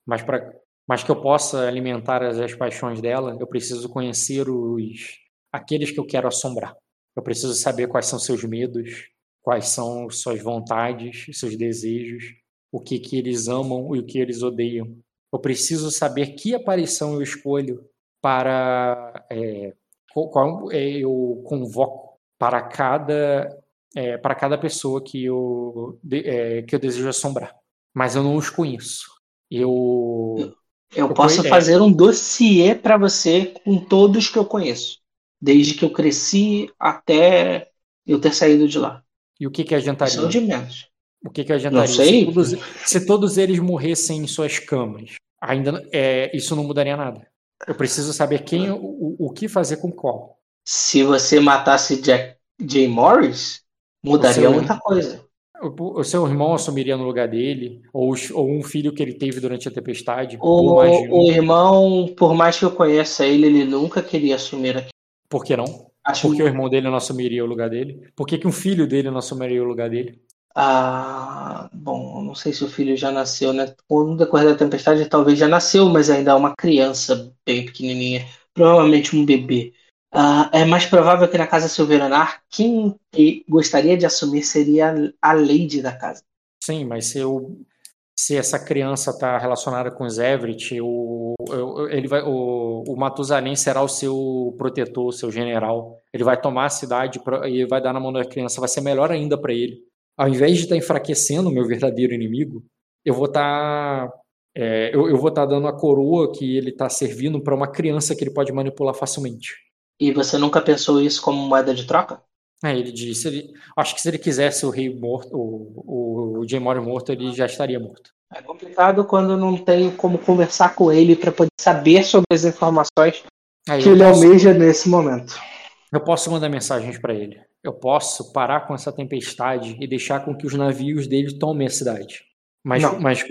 mas para mas que eu possa alimentar as, as paixões dela, eu preciso conhecer os aqueles que eu quero assombrar. Eu preciso saber quais são seus medos, quais são suas vontades, seus desejos, o que que eles amam e o que eles odeiam. Eu preciso saber que aparição eu escolho para é, qual- é, eu convoco para cada é, para cada pessoa que eu de- é, que eu desejo assombrar. Mas eu não os conheço. Eu Eu Eu posso é. fazer um dossiê para você com todos que eu conheço, desde que eu cresci até eu ter saído de lá. E o que que adiantaria? Isso é o de menos. O que que adiantaria? Não sei. Se todos, se todos eles morressem em suas camas, ainda é, isso não mudaria nada. Eu preciso saber quem, o, o- que fazer com qual. Se você matasse Jack J. Morris, mudaria muita coisa. O, o seu irmão assumiria no lugar dele, ou, ou um filho que ele teve durante a tempestade, O, o irmão, por mais que eu conheça ele, ele nunca queria assumir aqui. Por que não? Acho Por que o irmão dele não assumiria o lugar dele? Por que, que um filho dele não assumiria o lugar dele? Ah, bom, não sei se o filho já nasceu, né? No decorrer da tempestade, talvez já nasceu, mas ainda é uma criança bem pequenininha, provavelmente um bebê. Ah, é mais provável que na casa Silveranar, quem gostaria de assumir seria a lady da casa. Sim, mas se, eu, se essa criança está relacionada com os Everett, o, ele vai, o, o Matusalém será o seu protetor, seu general. Ele vai tomar a cidade e vai dar na mão da criança, vai ser melhor ainda para ele. Ao invés de estar enfraquecendo o meu verdadeiro inimigo, eu vou estar eu, eu vou estar dando a coroa que ele está servindo para uma criança que ele pode manipular facilmente. E você nunca pensou isso como moeda de troca? Aí ele disse, ele, acho que se ele quisesse o rei morto, o, o, o morto, ele já estaria morto. É complicado quando não tenho como conversar com ele para poder saber sobre as informações Aí que ele posso- almeja nesse momento. Eu posso mandar mensagens para ele. Eu posso parar com essa tempestade e deixar com que os navios dele tomem a cidade. Mas, Não. mas,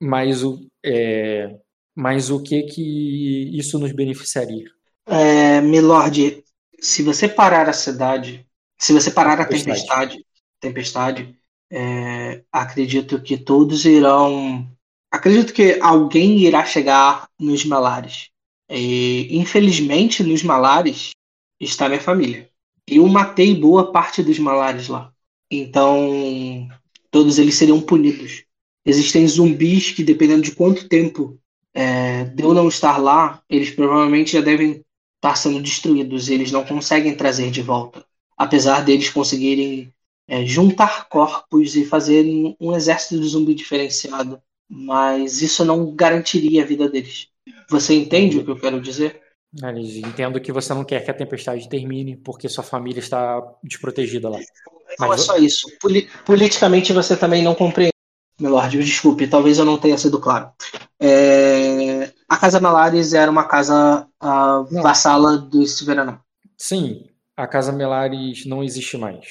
mas, o, é, mas o que que isso nos beneficiaria? É, Milord, se você parar a cidade, se você parar a Tempestade. tempestade, é, acredito que todos irão. Acredito que alguém irá chegar nos Malares. E, infelizmente, nos Malares está minha família. Eu matei boa parte dos Malares lá. Então, todos eles seriam punidos. Existem zumbis que, dependendo de quanto tempo é, de eu não estar lá, eles provavelmente já devem estar sendo destruídos. Eles não conseguem trazer de volta. Apesar deles conseguirem é, juntar corpos e fazerem um exército de zumbi diferenciado. Mas isso não garantiria a vida deles. Você entende o que eu quero dizer? Entendo que você não quer que a tempestade termine porque sua família está desprotegida lá. Não é só isso. Poli- politicamente você também não compreende. Milord, desculpe, talvez eu não tenha sido claro. É, A Casa Malares era uma casa Não. vassala do Silveraná. Sim, a Casa Melares não existe mais.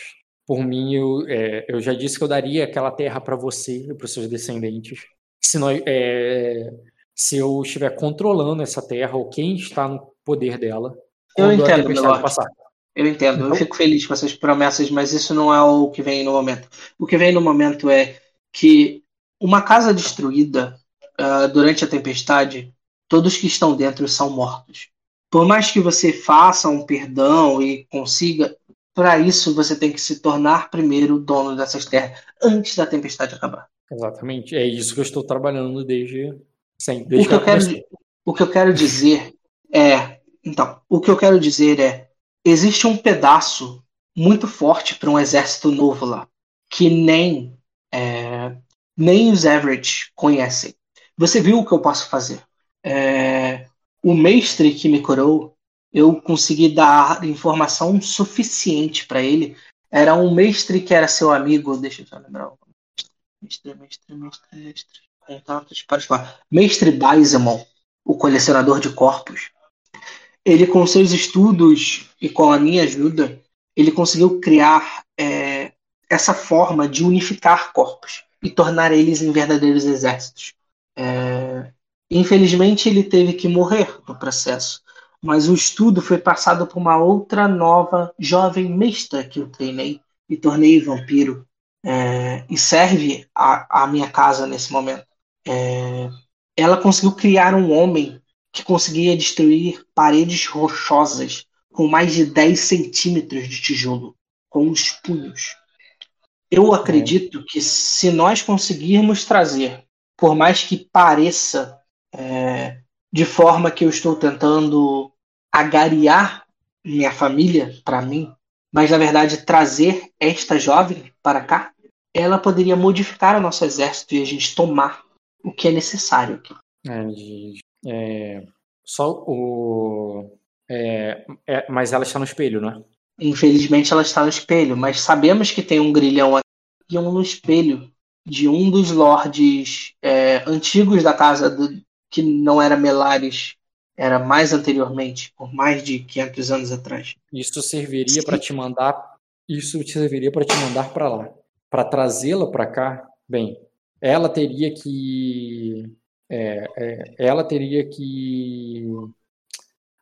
Por mim, eu, é, eu já disse que eu daria aquela terra para você e para os seus descendentes. Se, nós, é, se eu estiver controlando essa terra ou quem está no poder dela, Eu entendo, tempestade Milord. passar. Eu entendo, eu Então- fico feliz com essas promessas, mas isso não é o que vem no momento. O que vem no momento é que uma casa destruída ah, durante a tempestade, todos que estão dentro são mortos. Por mais que você faça um perdão e consiga, para isso você tem que se tornar primeiro dono dessas terras antes da tempestade acabar. Exatamente. É isso que eu estou trabalhando desde sempre. O Desde que, eu quero, o que eu quero dizer é. Então, o que eu quero dizer é: existe um pedaço muito forte para um exército novo lá, que nem, é, nem os Everett conhecem. Você viu o que eu posso fazer? É, o mestre que me curou, eu consegui dar informação suficiente para ele. Era um mestre que era seu amigo, deixa eu só lembrar. Mestre, mestre, mestre, mestre. Contatos para falar. Mestre Baisemon, o colecionador de corpos. Ele, com seus estudos e com a minha ajuda, ele conseguiu criar é, essa forma de unificar corpos e tornar eles em verdadeiros exércitos. É, infelizmente, ele teve que morrer no processo, mas o estudo foi passado por uma outra nova jovem mestra que eu treinei e tornei vampiro é, e serve a, a minha casa nesse momento. É, ela conseguiu criar um homem que conseguia destruir paredes rochosas com mais de 10 centímetros de tijolo, com os punhos. Eu acredito que se nós conseguirmos trazer, por mais que pareça é, de forma que eu estou tentando agariar minha família para mim, mas na verdade trazer esta jovem para cá, ela poderia modificar o nosso exército e a gente tomar o que é necessário aqui. É, é, só o. é, é, mas ela está no espelho, não é? Infelizmente ela está no espelho, mas sabemos que tem um grilhão aqui e um no espelho de um dos lordes é, antigos da casa do, que não era Melares, era mais anteriormente, por mais de 500 anos atrás. Isso serviria para te mandar. Isso te serviria para te mandar para lá. Para trazê-la para cá, bem, ela teria que. é, é, ela teria que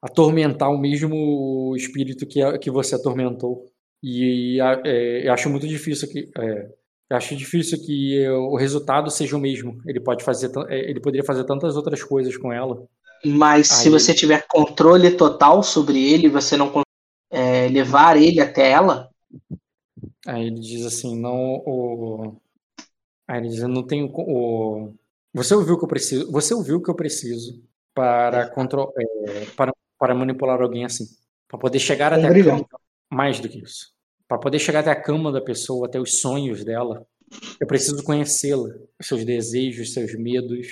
atormentar o mesmo espírito que, que você atormentou. E a- é, acho muito difícil que. é, eu acho difícil que o resultado seja o mesmo. Ele pode fazer, é, ele poderia fazer tantas outras coisas com ela. Mas se Aí- você tiver controle total sobre ele, você não consegue é, levar ele até ela, Aí ele diz assim, não o. Aí ele diz, eu não tenho o. Você ouviu o que eu preciso. Você ouviu o que eu preciso para contro... é, para, para manipular alguém assim. Para poder chegar até a brilhante. cama. Mais do que isso. Para poder chegar até a cama da pessoa, até os sonhos dela, eu preciso conhecê-la, seus desejos, seus medos.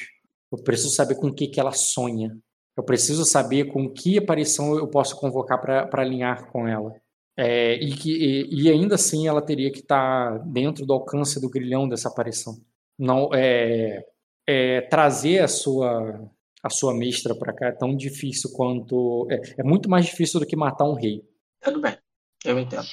Eu preciso saber com o que, que ela sonha. Eu preciso saber com que aparição eu posso convocar para alinhar com ela. É, e, que, e, e ainda assim ela teria que estar dentro do alcance do grilhão dessa aparição. Não é, é, trazer a sua a sua mestra para cá é tão difícil quanto é, é muito mais difícil do que matar um rei. tudo bem. Eu entendo.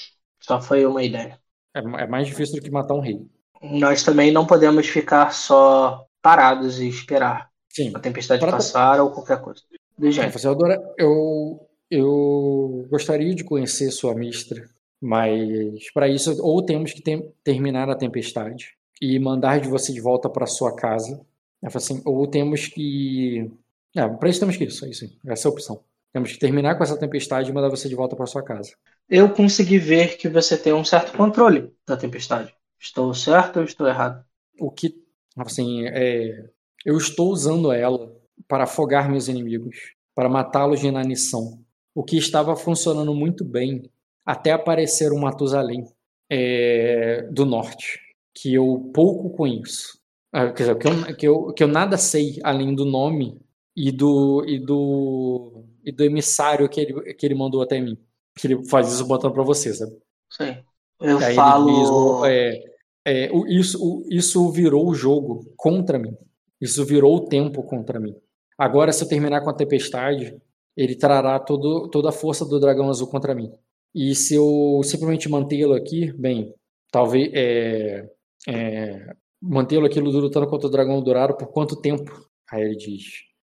Só foi uma ideia. É, é mais difícil do que matar um rei. Nós também não podemos ficar só parados e esperar Sim. a tempestade Pra- passar ou qualquer coisa. Do É, jeito. você adora, eu eu gostaria de conhecer sua mestra, mas para isso ou temos que terminar a tempestade e mandar de você de volta para sua casa. Assim, ou temos que é, para isso temos que isso, isso, essa é a opção. Temos que terminar com essa tempestade e mandar você de volta para sua casa. Eu consegui ver que você tem um certo controle da tempestade. Estou certo ou estou errado? O que assim, é, eu estou usando ela para afogar meus inimigos, para matá-los de inanição. O que estava funcionando muito bem até aparecer o Matusalém é, do norte, que eu pouco conheço. Ah, Quer dizer, que eu, que, eu, que eu nada sei além do nome e do, e do, e do emissário que ele, que ele mandou até mim. Que ele faz isso botando para você, sabe? Sim. Eu Aí falo. diz, o- é, é, isso, isso virou o jogo contra mim. Isso virou o tempo contra mim. Agora, se eu terminar com a tempestade, ele trará todo, toda a força do dragão azul contra mim. E se eu simplesmente mantê-lo aqui, bem, talvez é, é, mantê-lo aqui lutando contra o dragão dourado por quanto tempo? Aí ele diz: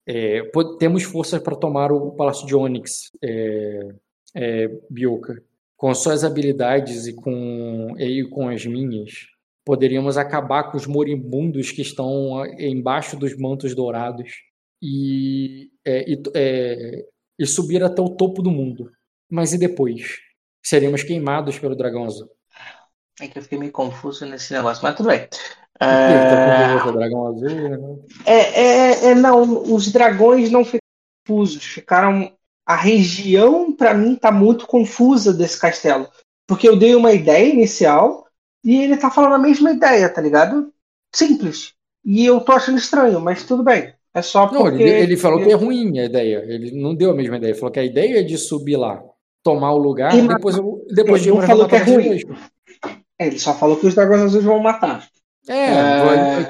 é, temos forças para tomar o palácio de Onyx, é, é, Bioka com suas habilidades e com, e com as minhas, poderíamos acabar com os moribundos que estão embaixo dos mantos dourados e, é, e, é, e subir até o topo do mundo. Mas e depois? Seremos queimados pelo dragão azul. É que eu fiquei meio confuso nesse negócio, mas tudo bem. É... Tá dragão azul, né? é, é, é, não, os dragões não ficaram confusos, ficaram. A região, para mim, tá muito confusa desse castelo. Porque eu dei uma ideia inicial e ele tá falando a mesma ideia, tá ligado? Simples. E eu tô achando estranho, mas tudo bem. É só porque. Não, ele, ele falou que é ruim a ideia. Ele não deu a mesma ideia. Ele falou que a ideia é de subir lá, tomar o lugar, e depois, depois ele de não falou que é ruim. É, ele só falou que os dragões azuis vão matar. É, é...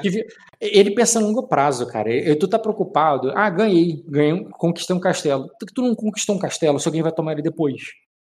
ele pensa a longo prazo, cara. E tu tá preocupado. Ah, ganhei, ganhei, conquistei um castelo. Tu, tu não conquistou um castelo, se alguém vai tomar ele depois.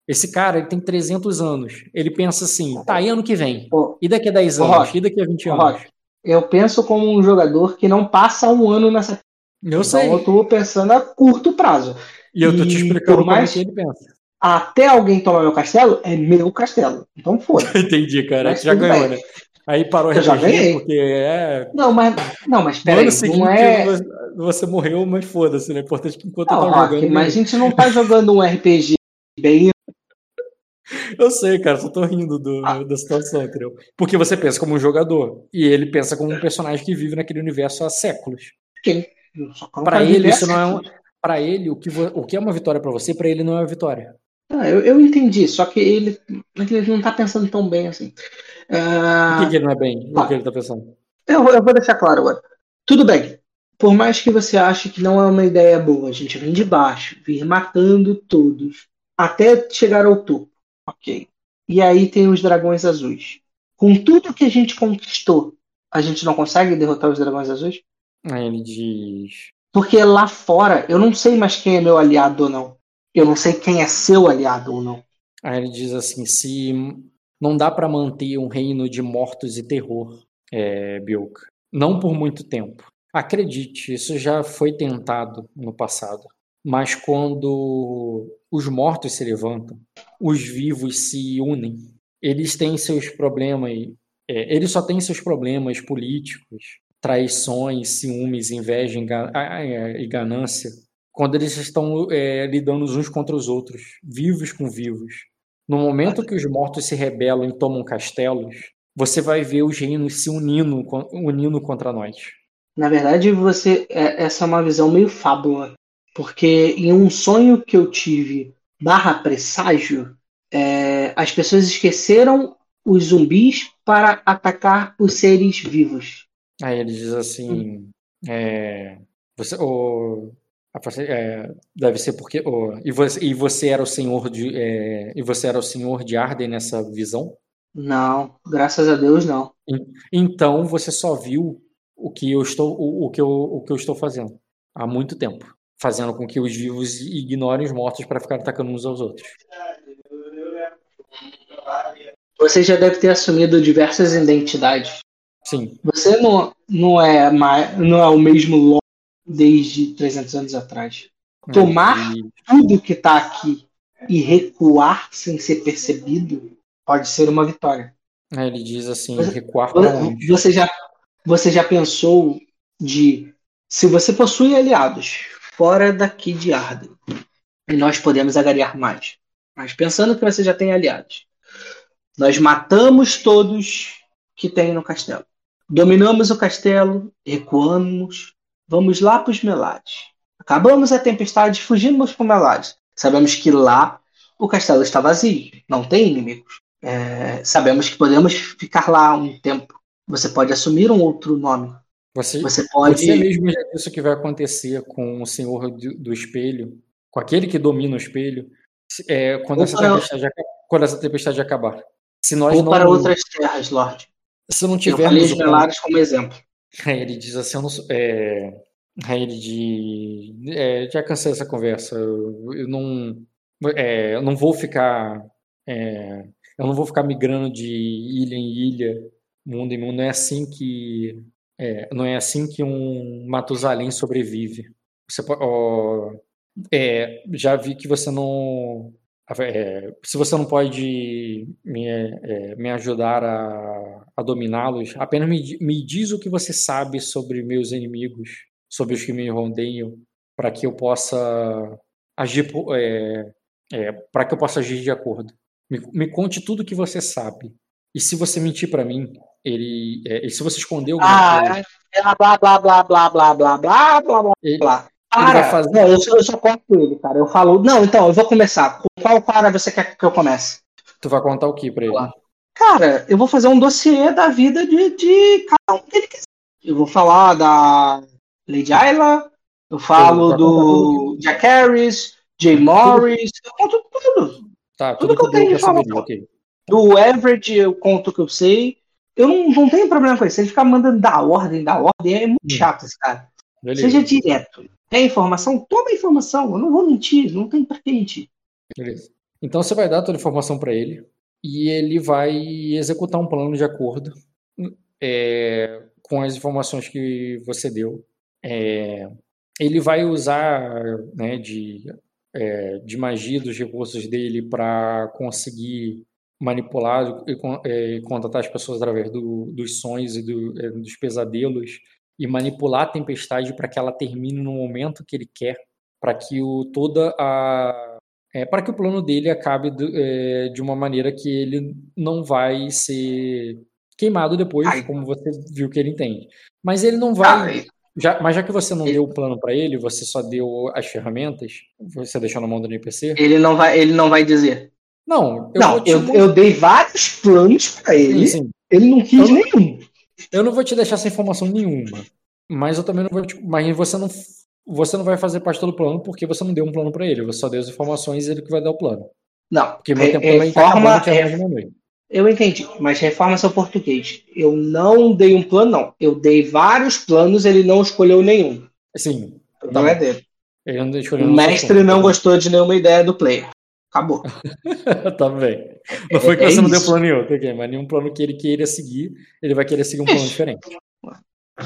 Esse cara, ele tem 300 anos. Ele pensa assim, tá, e ano que vem? E daqui a 10 anos? Rock, e daqui a 20 anos? Rock, eu penso como um jogador que não passa um ano nessa. Eu então sei. eu tô pensando a curto prazo. E eu tô te explicando mais... como é que ele pensa. Até alguém tomar meu castelo, é meu castelo. Então foda. Entendi, cara. Mas já ganhou, bem. né? Aí parou Eu já RPG, ganhei. porque é. Não, mas. Não, mas peraí, não é. você- morreu, mas foda-se, né? Importante que enquanto eu Não, tava Rock, jogando. mas a gente não tá jogando um RPG bem. Eu sei, cara, só tô rindo do- Ah. da situação, entendeu? Porque você pensa como um jogador e ele pensa como um personagem que vive naquele universo há séculos. Quem? Eu quero ele, isso não é um, para ele o que vo- o que é uma vitória pra você, pra ele não é uma vitória. Ah, eu, eu entendi, só que ele, ele não tá pensando tão bem assim. Ah, O que, que ele não é bem? tá. O que ele tá pensando? Eu, eu vou deixar claro agora. Tudo bem. Por mais que você ache que não é uma ideia boa, a gente vem de baixo, vir matando todos, até chegar ao topo. Ok. E aí tem os dragões azuis. Com tudo que a gente conquistou, a gente não consegue derrotar os dragões azuis? Aí ele diz. Porque lá fora, eu não sei mais quem é meu aliado ou não. Eu não sei quem é seu aliado ou não. Aí ele diz assim: se não dá pra manter um reino de mortos e terror, é, Bilka, não por muito tempo. Acredite, isso já foi tentado no passado. Mas quando os mortos se levantam, os vivos se unem. Eles têm seus problemas, é, eles só têm seus problemas políticos, traições, ciúmes, inveja é, e ganância, quando eles estão é, lidando uns contra os outros, vivos com vivos. No momento que os mortos se rebelam e tomam castelos, você vai ver os reinos se unindo, unindo contra nós. Na verdade, você é- essa é uma visão meio fábula, porque em um sonho que eu tive barra presságio, é, as pessoas esqueceram os zumbis para atacar os seres vivos. Aí ele diz assim: é, você, o, é, deve ser porque o, e, você, e você era o senhor de é, e você era o senhor de Arden nessa visão. Não, graças a Deus não. En- Então você só viu o que eu estou o, o que eu, o que eu estou fazendo há muito tempo, fazendo com que os vivos ignorem os mortos para ficar atacando uns aos outros. Você já deve ter assumido diversas identidades. Sim, Você não, não é mais, não é o mesmo desde 300 anos atrás. Tomar tudo que está aqui e recuar sem ser percebido pode ser uma vitória. aí ele diz assim: Você- recuar para onde? Você já, você já pensou de se você possui aliados fora daqui de Arden e nós podemos agariar mais. Mas pensando que você já tem aliados, nós matamos todos que tem no castelo. Dominamos o castelo, recuamos, vamos lá para os Melades. Acabamos a tempestade, fugimos para Melades. Sabemos que lá o castelo está vazio, não tem inimigos. É, sabemos que podemos ficar lá um tempo. Você pode assumir um outro nome. Você, Você pode. Você mesmo já disse o que vai acontecer com o senhor do, do espelho, com aquele que domina o espelho, é, quando, essa para- quando essa tempestade acabar. Se nós Ou não, para outras terras, Lorde. se não Eu falei tivermos os Melares como exemplo. Aí ele diz assim, eu não é, aí ele é, já cansei dessa conversa, eu, eu não, é, eu não vou ficar, é, eu não vou ficar migrando de ilha em ilha, mundo em mundo, não é assim que, não é assim que um Matusalém sobrevive. Você já vi que você não, é, se você não pode me, é, me ajudar a, a dominá-los, apenas me, me diz o que você sabe sobre meus inimigos, sobre os que me rodeiam, para que eu possa agir, é, é, para que eu possa agir de acordo. Me, me conte tudo o que você sabe. E se você mentir para mim, ele, é, e se você esconder alguma coisa, Ah, é blá blá blá blá blá blá blá blá blá ele, ele vai fazer. não, eu só, eu só corto ele, cara. Eu falo, não, então, eu vou começar. Com qual cara você quer que eu comece? Tu vai contar o que para ele? Cara, eu vou fazer um dossiê da vida de, de cada um que ele quiser. Eu vou falar da Lady Ayla, eu falo contar do Jack Harris, Jay Morris, eu conto tudo. Tá, Tudo tudo que eu que eu tenho deu de pra saberia, informação. ok. Do Everett eu conto o que eu sei. Eu não, não tenho problema com isso. Ele ficar mandando dar ordem, dar ordem, é muito Hum. chato esse cara. Beleza. Seja direto. Quer informação? Toma a informação. Eu não vou mentir. Não tem pra que mentir. Beleza. Então você vai dar toda a informação para ele e ele vai executar um plano de acordo é, com as informações que você deu. É, ele vai usar né, de, é, de magia dos recursos dele para conseguir manipular e con- é, contatar as pessoas através do- dos sonhos e do- é, dos pesadelos e manipular a tempestade para que ela termine no momento que ele quer, para que o, toda a é, para que o plano dele acabe do- é, de uma maneira que ele não vai ser queimado depois, Ai. como você viu que ele entende. Mas ele não vai. Já, mas já que você não deu o plano para ele, você só deu as ferramentas, você deixou na mão do NPC? ele não vai, ele não vai dizer. Não, eu não, eu, eu dei vários planos pra ele. Sim, sim. Ele não quis Eu- nenhum. Eu não vou te deixar sem informação nenhuma. Mas eu também não vou te. Mas você não, você não vai fazer parte do plano porque você não deu um plano para ele. Você só deu as informações e ele que vai dar o plano. Não. Porque Re- tá reforma, acabando, tinha re- mais de meia-noite. Eu entendi, mas reforma seu português. Eu não dei um plano, não. Eu dei vários planos, ele não escolheu nenhum. Sim. Não Tá é bom. dele. Ele não escolheu O mestre não gostou de nenhuma ideia do player. Acabou. tá bem. Não foi que É você não deu plano nenhum, tá ok? mas nenhum plano que ele queira seguir, ele vai querer seguir um plano diferente.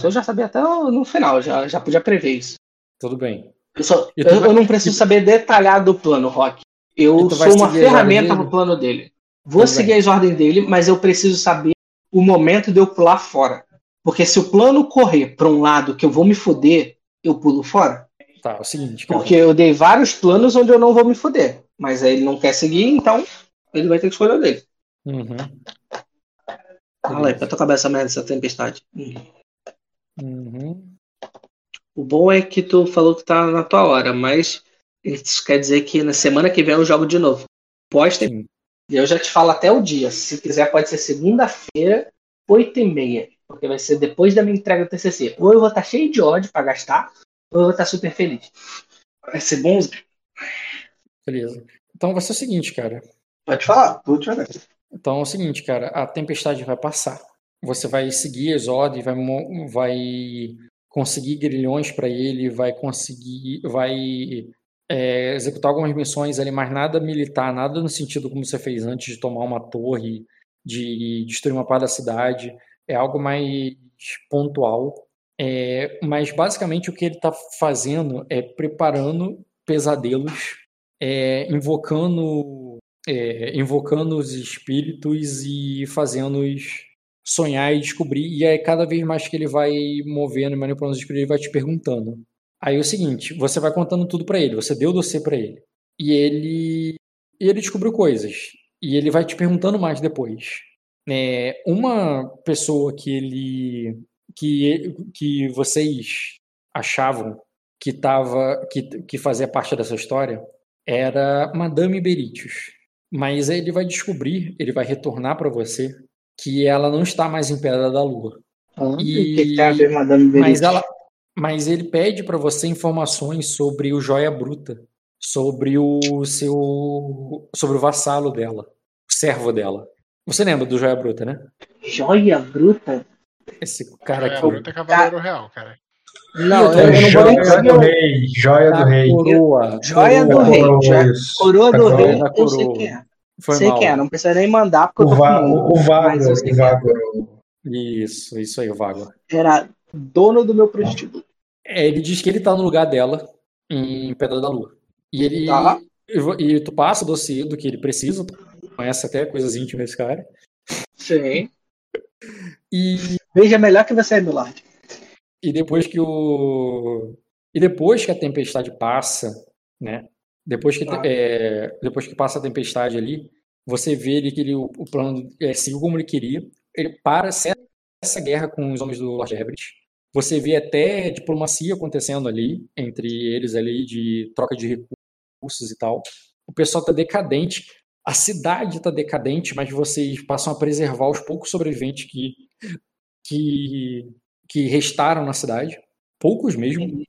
Eu já sabia até no final, já, já podia prever isso. Tudo bem. Eu, só- eu- vai- eu não preciso saber detalhado do plano, Rock. Eu sou uma ferramenta pro plano dele. Vou Tudo seguir bem. as ordens dele, mas eu preciso saber o momento de eu pular fora. Porque se o plano correr para um lado que eu vou me foder, eu pulo fora. Tá, é o seguinte, cara. Porque eu dei vários planos onde eu não vou me foder. Mas aí ele não quer seguir, então ele vai ter que escolher o dele. Uhum. Fala aí, pra tua cabeça merda essa tempestade. Hum. Uhum. O bom é que tu falou que tá na tua hora, mas isso quer dizer que na semana que vem eu jogo de novo. Posta e eu já te falo até o dia. Se quiser, pode ser segunda-feira, 8 e meia. Porque vai ser depois da minha entrega do TCC. Ou eu vou estar cheio de ódio pra gastar, ou eu vou estar super feliz. Vai ser bom? Beleza. Então vai ser o seguinte, cara. Pode falar, te falar. Então é o seguinte, cara, a tempestade vai passar. Você vai seguir ordens, vai, vai conseguir grilhões para ele, vai conseguir, vai é, executar algumas missões ali, mas nada militar, nada no sentido como você fez antes de tomar uma torre, de destruir uma parte da cidade. É algo mais pontual. É, mas basicamente o que ele está fazendo é preparando pesadelos, é, invocando é, invocando os espíritos e fazendo-os sonhar e descobrir. E aí, cada vez mais que ele vai movendo e manipulando os espíritos, ele vai te perguntando. Aí é o seguinte: você vai contando tudo pra ele, você deu dossiê pra ele. E ele, e ele descobriu coisas. E ele vai te perguntando mais depois. É, uma pessoa que ele. que, que vocês achavam que, tava, que, que fazia parte dessa história era Madame Beritius. Mas ele vai descobrir, ele vai retornar para você que ela não está mais em Pedra da Lua. O E- que, ver, Madame Berite? Mas ela, mas ele pede para você informações sobre o Joia Bruta, sobre o seu, sobre o vassalo dela, o servo dela. Você lembra do Joia Bruta, né? Joia bruta? Esse cara aqui. Bruto é Cavaleiro Real, cara. Não, Eu eu, eu não vou nem Joia do rei, joia do da rei. coroa. Joia do rei. Coroa, do rei, eu sei quem é. Foi sei mal. quem é, não precisa nem mandar porque O, eu tô va com o, o Vago, o é. Vago. Isso, isso aí, o Vago. Era dono do meu prostíbulo. É, ele diz que ele tá no lugar dela, em Pedra da Lua. E ele, Tá. E, e tu passa o dossiê do que ele precisa, conhece até coisas íntimas desse cara. Sim. E, Veja melhor que você é, Milord. E depois que o. E depois que a tempestade passa, né? Depois que, Ah. é, depois que passa a tempestade ali, você vê ele que ele, o, o plano é, seguiu como ele queria. Ele para essa, essa guerra com os homens do Lord Everett. Você vê até diplomacia acontecendo ali, entre eles ali, de troca de recursos e tal. O pessoal tá decadente. A cidade tá decadente, mas vocês passam a preservar os poucos sobreviventes que, que, que restaram na cidade. Poucos mesmo.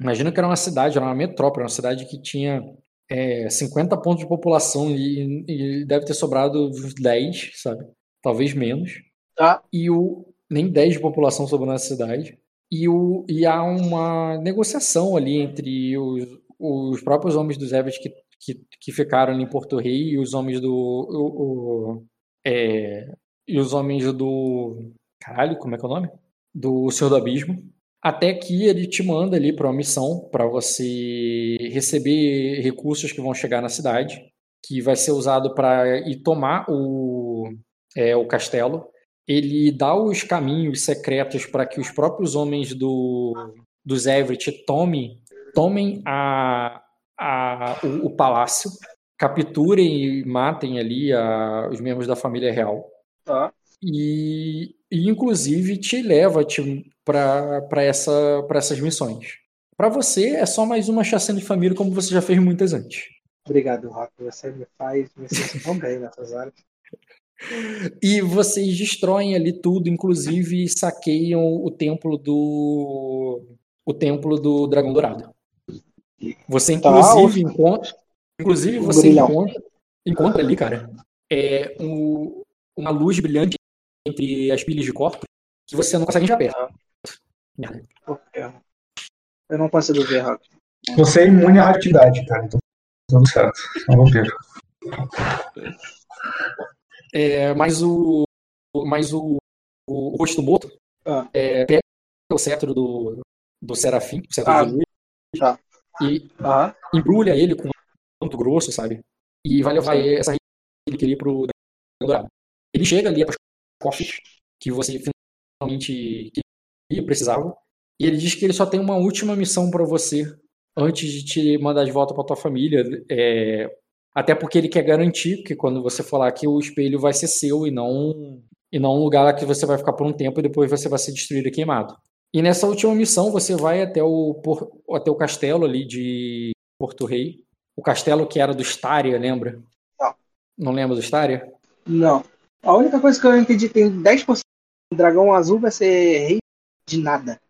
Imagina que era uma cidade, era uma metrópole, uma cidade que tinha é, 50 pontos de população e, e deve ter sobrado uns 10, sabe? Talvez menos. Tá. E o nem 10 de população sobrou na cidade. E, o, e há uma negociação ali entre os, os próprios homens dos Everett que, que, que ficaram ali em Porto Rei e os homens do. O, o- é, e os homens do. Caralho, como é que é o nome? Do Senhor do Abismo. Até que ele te manda ali para uma missão para você receber recursos que vão chegar na cidade, que vai ser usado para ir tomar o, é, o castelo. Ele dá os caminhos secretos para que os próprios homens do, dos Everett tomem, tomem a, a, o, o palácio, capturem e matem ali a- os membros da família real Tá. E, e inclusive te leva para essa, pra essas missões. Para você é só mais uma chacina de família, como você já fez muitas antes. Obrigado, Rock. Você me faz me sentir tão bem nessas horas. E vocês destroem ali tudo, inclusive saqueiam o templo do o templo do Dragão Dourado. Você Tá, inclusive encontra, inclusive você brilhão. encontra, encontra ali, cara, é um- uma luz brilhante entre as pilhas de corpos que você não consegue enxergar perto. Porra. Eu não consigo ver, Rock. Você é imune à radioatividade, cara. Então, tudo certo. É um vampiro. É, mas o mas o, o rosto morto Ah. é, pega o cetro do, do Serafim, o cetro Ah, de luz, tá. e Aham. embrulha ele com um manto grosso, sabe? E vai levar essa relíquia ali pro Dourado. Ele chega ali cofres que você finalmente precisava, e ele diz que ele só tem uma última missão para você antes de te mandar de volta para tua família. é, até porque ele quer garantir que quando você for lá que o espelho vai ser seu e não e não um lugar lá que você vai ficar por um tempo e depois você vai ser destruído e queimado. E nessa última missão você vai até o por- até o castelo ali de Porto Rei, o castelo que era do Staria, lembra? Não. Não lembra do Staria? Não. A única coisa que eu entendi tem 10% do dragão azul vai ser rei de nada.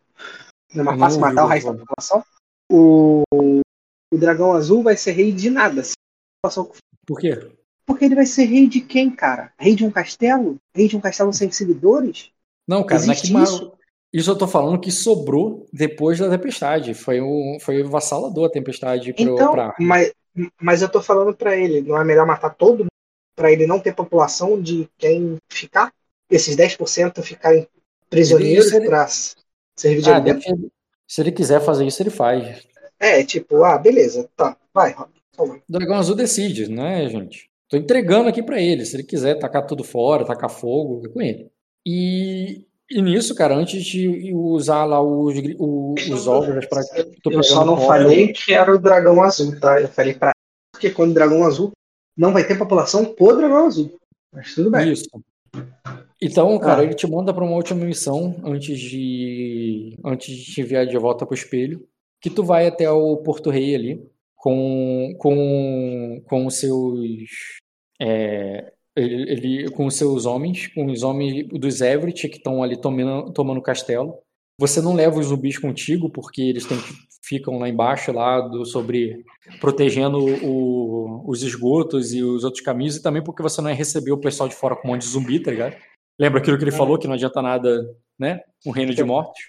Não é mais fácil matar o resto da população? O, o dragão azul vai ser rei de nada. se a população- Por quê? Porque ele vai ser rei de quem, cara? Rei de um castelo? Rei de um castelo sem seguidores? Não, cara, é Existe que isso? isso eu tô falando que sobrou depois da tempestade. Foi o foi o vassalador a tempestade pro, Então, pra mas, mas eu tô falando pra ele, não é melhor matar todo mundo pra ele não ter população de quem ficar? Esses 10% ficarem prisioneiros ele- pra servir de Ah, alimento? deve- se ele quiser fazer isso, ele faz. É, tipo, ah, beleza, tá, vai. O Dragão Azul decide, né, gente? Tô entregando aqui pra ele. Se ele quiser tacar tudo fora, tacar fogo, é com ele. E, e nisso, cara, antes de usar lá os, gri- o- os ovos pra. tô Eu só não fora, falei que era o dragão azul, tá? Eu falei pra porque quando o dragão azul não vai ter população pro dragão azul. Mas tudo bem. Isso. Então, cara, Ah. ele te manda pra uma última missão antes de antes de te enviar de volta pro espelho, que tu vai até o Porto Rei ali com com com os seus é, ele, ele- com os seus homens, com os homens dos Everett que estão ali tomando tomando o castelo. Você não leva os zumbis contigo porque eles têm que ficam lá embaixo lá do sobre protegendo o- os esgotos e os outros caminhos e também porque você não ia receber o pessoal de fora com um monte de zumbi, tá ligado? Lembra aquilo que ele falou que não adianta nada, né? Um reino de mortos.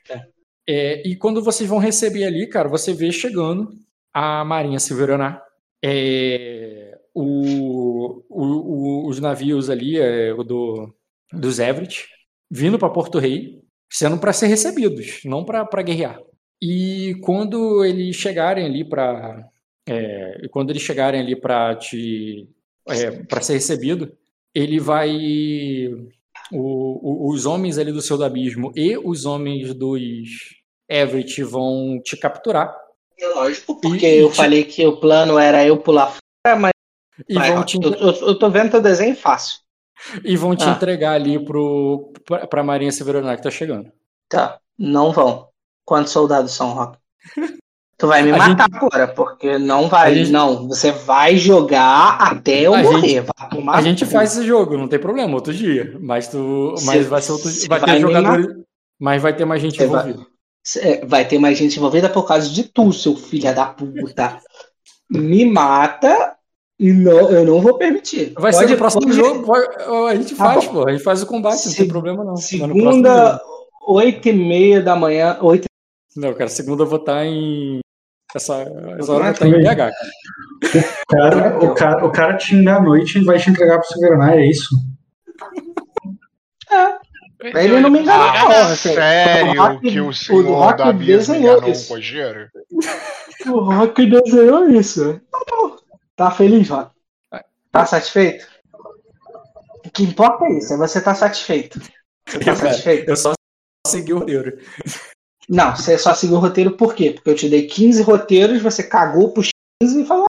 É, e quando vocês vão receber ali, cara, você vê chegando a Marinha Silveraná, é, o, o- o- os navios ali é, o do, dos Everett, vindo para Porto Rei, sendo para ser recebidos, não para guerrear. E quando eles chegarem ali para É, quando eles chegarem ali para te é, para ser recebido, ele vai o- o- os homens ali do seu do abismo e os homens dos Everett vão te capturar É lógico, porque E- eu te- falei que o plano era eu pular fora, mas e vai, vão te eu, eu- eu tô vendo teu desenho fácil. e vão te Ah. entregar ali pro pra, pra Marinha Severina que tá chegando. Tá, não vão. Quantos soldados são, Rock? Tu vai me A matar agora, porque não vai. Gente- Não, você vai jogar até eu A morrer. gente- vai A gente faz esse jogo, não tem problema, outro dia. Mas tu, mas Cê- vai ser outro, vai ter vai jogadores, mas vai ter mais gente Cê vai- envolvida. Cê- Vai ter mais gente envolvida por causa de tu, seu filho da puta. Me mata e não, eu não vou permitir. Vai Pode- ser no próximo pode- jogo, vai- a gente Tá faz, bom. pô, a gente faz o combate, não Se- tem problema não. Segunda, oito e meia da manhã, oito Não, cara, segunda eu vou estar em essa, essa hora eu vou é estar em também. BH. O cara, o, cara, o cara te enganar à noite e vai te entregar pro Severonar, é isso? Ele não me enganou, Ah, não. Assim, o Sério Rock- que o o senhor Rock da desenhou enganou o isso. Kojiro? O Rock desenhou isso. Tá feliz, Rock? Tá satisfeito? O que importa é isso, é você tá satisfeito. Você tá Cara, satisfeito? Eu só segui o roteiro. Não, você só seguiu o roteiro por quê? Porque eu te dei 15 roteiros, você cagou pros 15 e falou: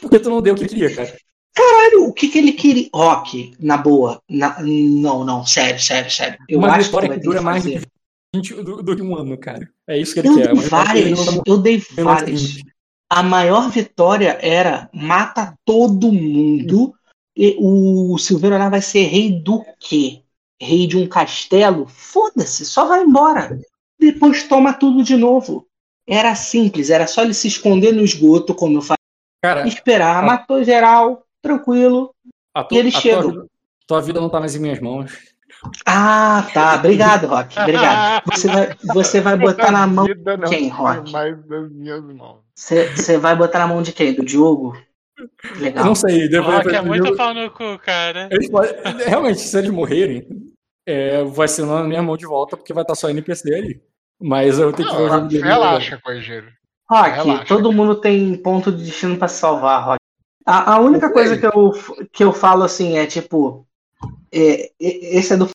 Porque tu não deu o que eu queria, cara. caralho, o que que ele queria? Rock, na boa. na- Não, não, sério, sério, sério. Eu Uma acho que vai que ter dura que mais do fazer. que, 20, do, do que um ano, cara. É isso que ele Eu quer. dei que ele várias, eu dei várias. 20. A maior vitória era mata todo mundo. E o Silveiro Aná vai ser rei do quê? Rei de um castelo? Foda-se, só vai embora. Depois toma tudo de novo. Era simples, era só ele se esconder no esgoto, como eu falei, Cara, esperar, a- matou geral, tranquilo. a, tu, E ele a chega. Tua, vida- tua vida não tá mais em minhas mãos. Ah, tá. Obrigado, Rock. Obrigado. Você vai, você vai botar na mão. Não quem, tinha Rock? mais nas minhas mãos. Você você vai botar na mão de quem? Do Diogo? Eu Legal. não sei. Depois, Rock é muito pau no cu, cara. eles realmente, se eles morrerem, é, vai ser na minha mão de volta, porque vai estar só NPC ali. Mas eu tenho que ver o jogo Não, dele. relaxa, Kojiro. Rock, Relaxa. todo mundo tem ponto de destino pra se salvar, Rock. A, a única coisa que eu, que eu falo assim é tipo. é, esse é do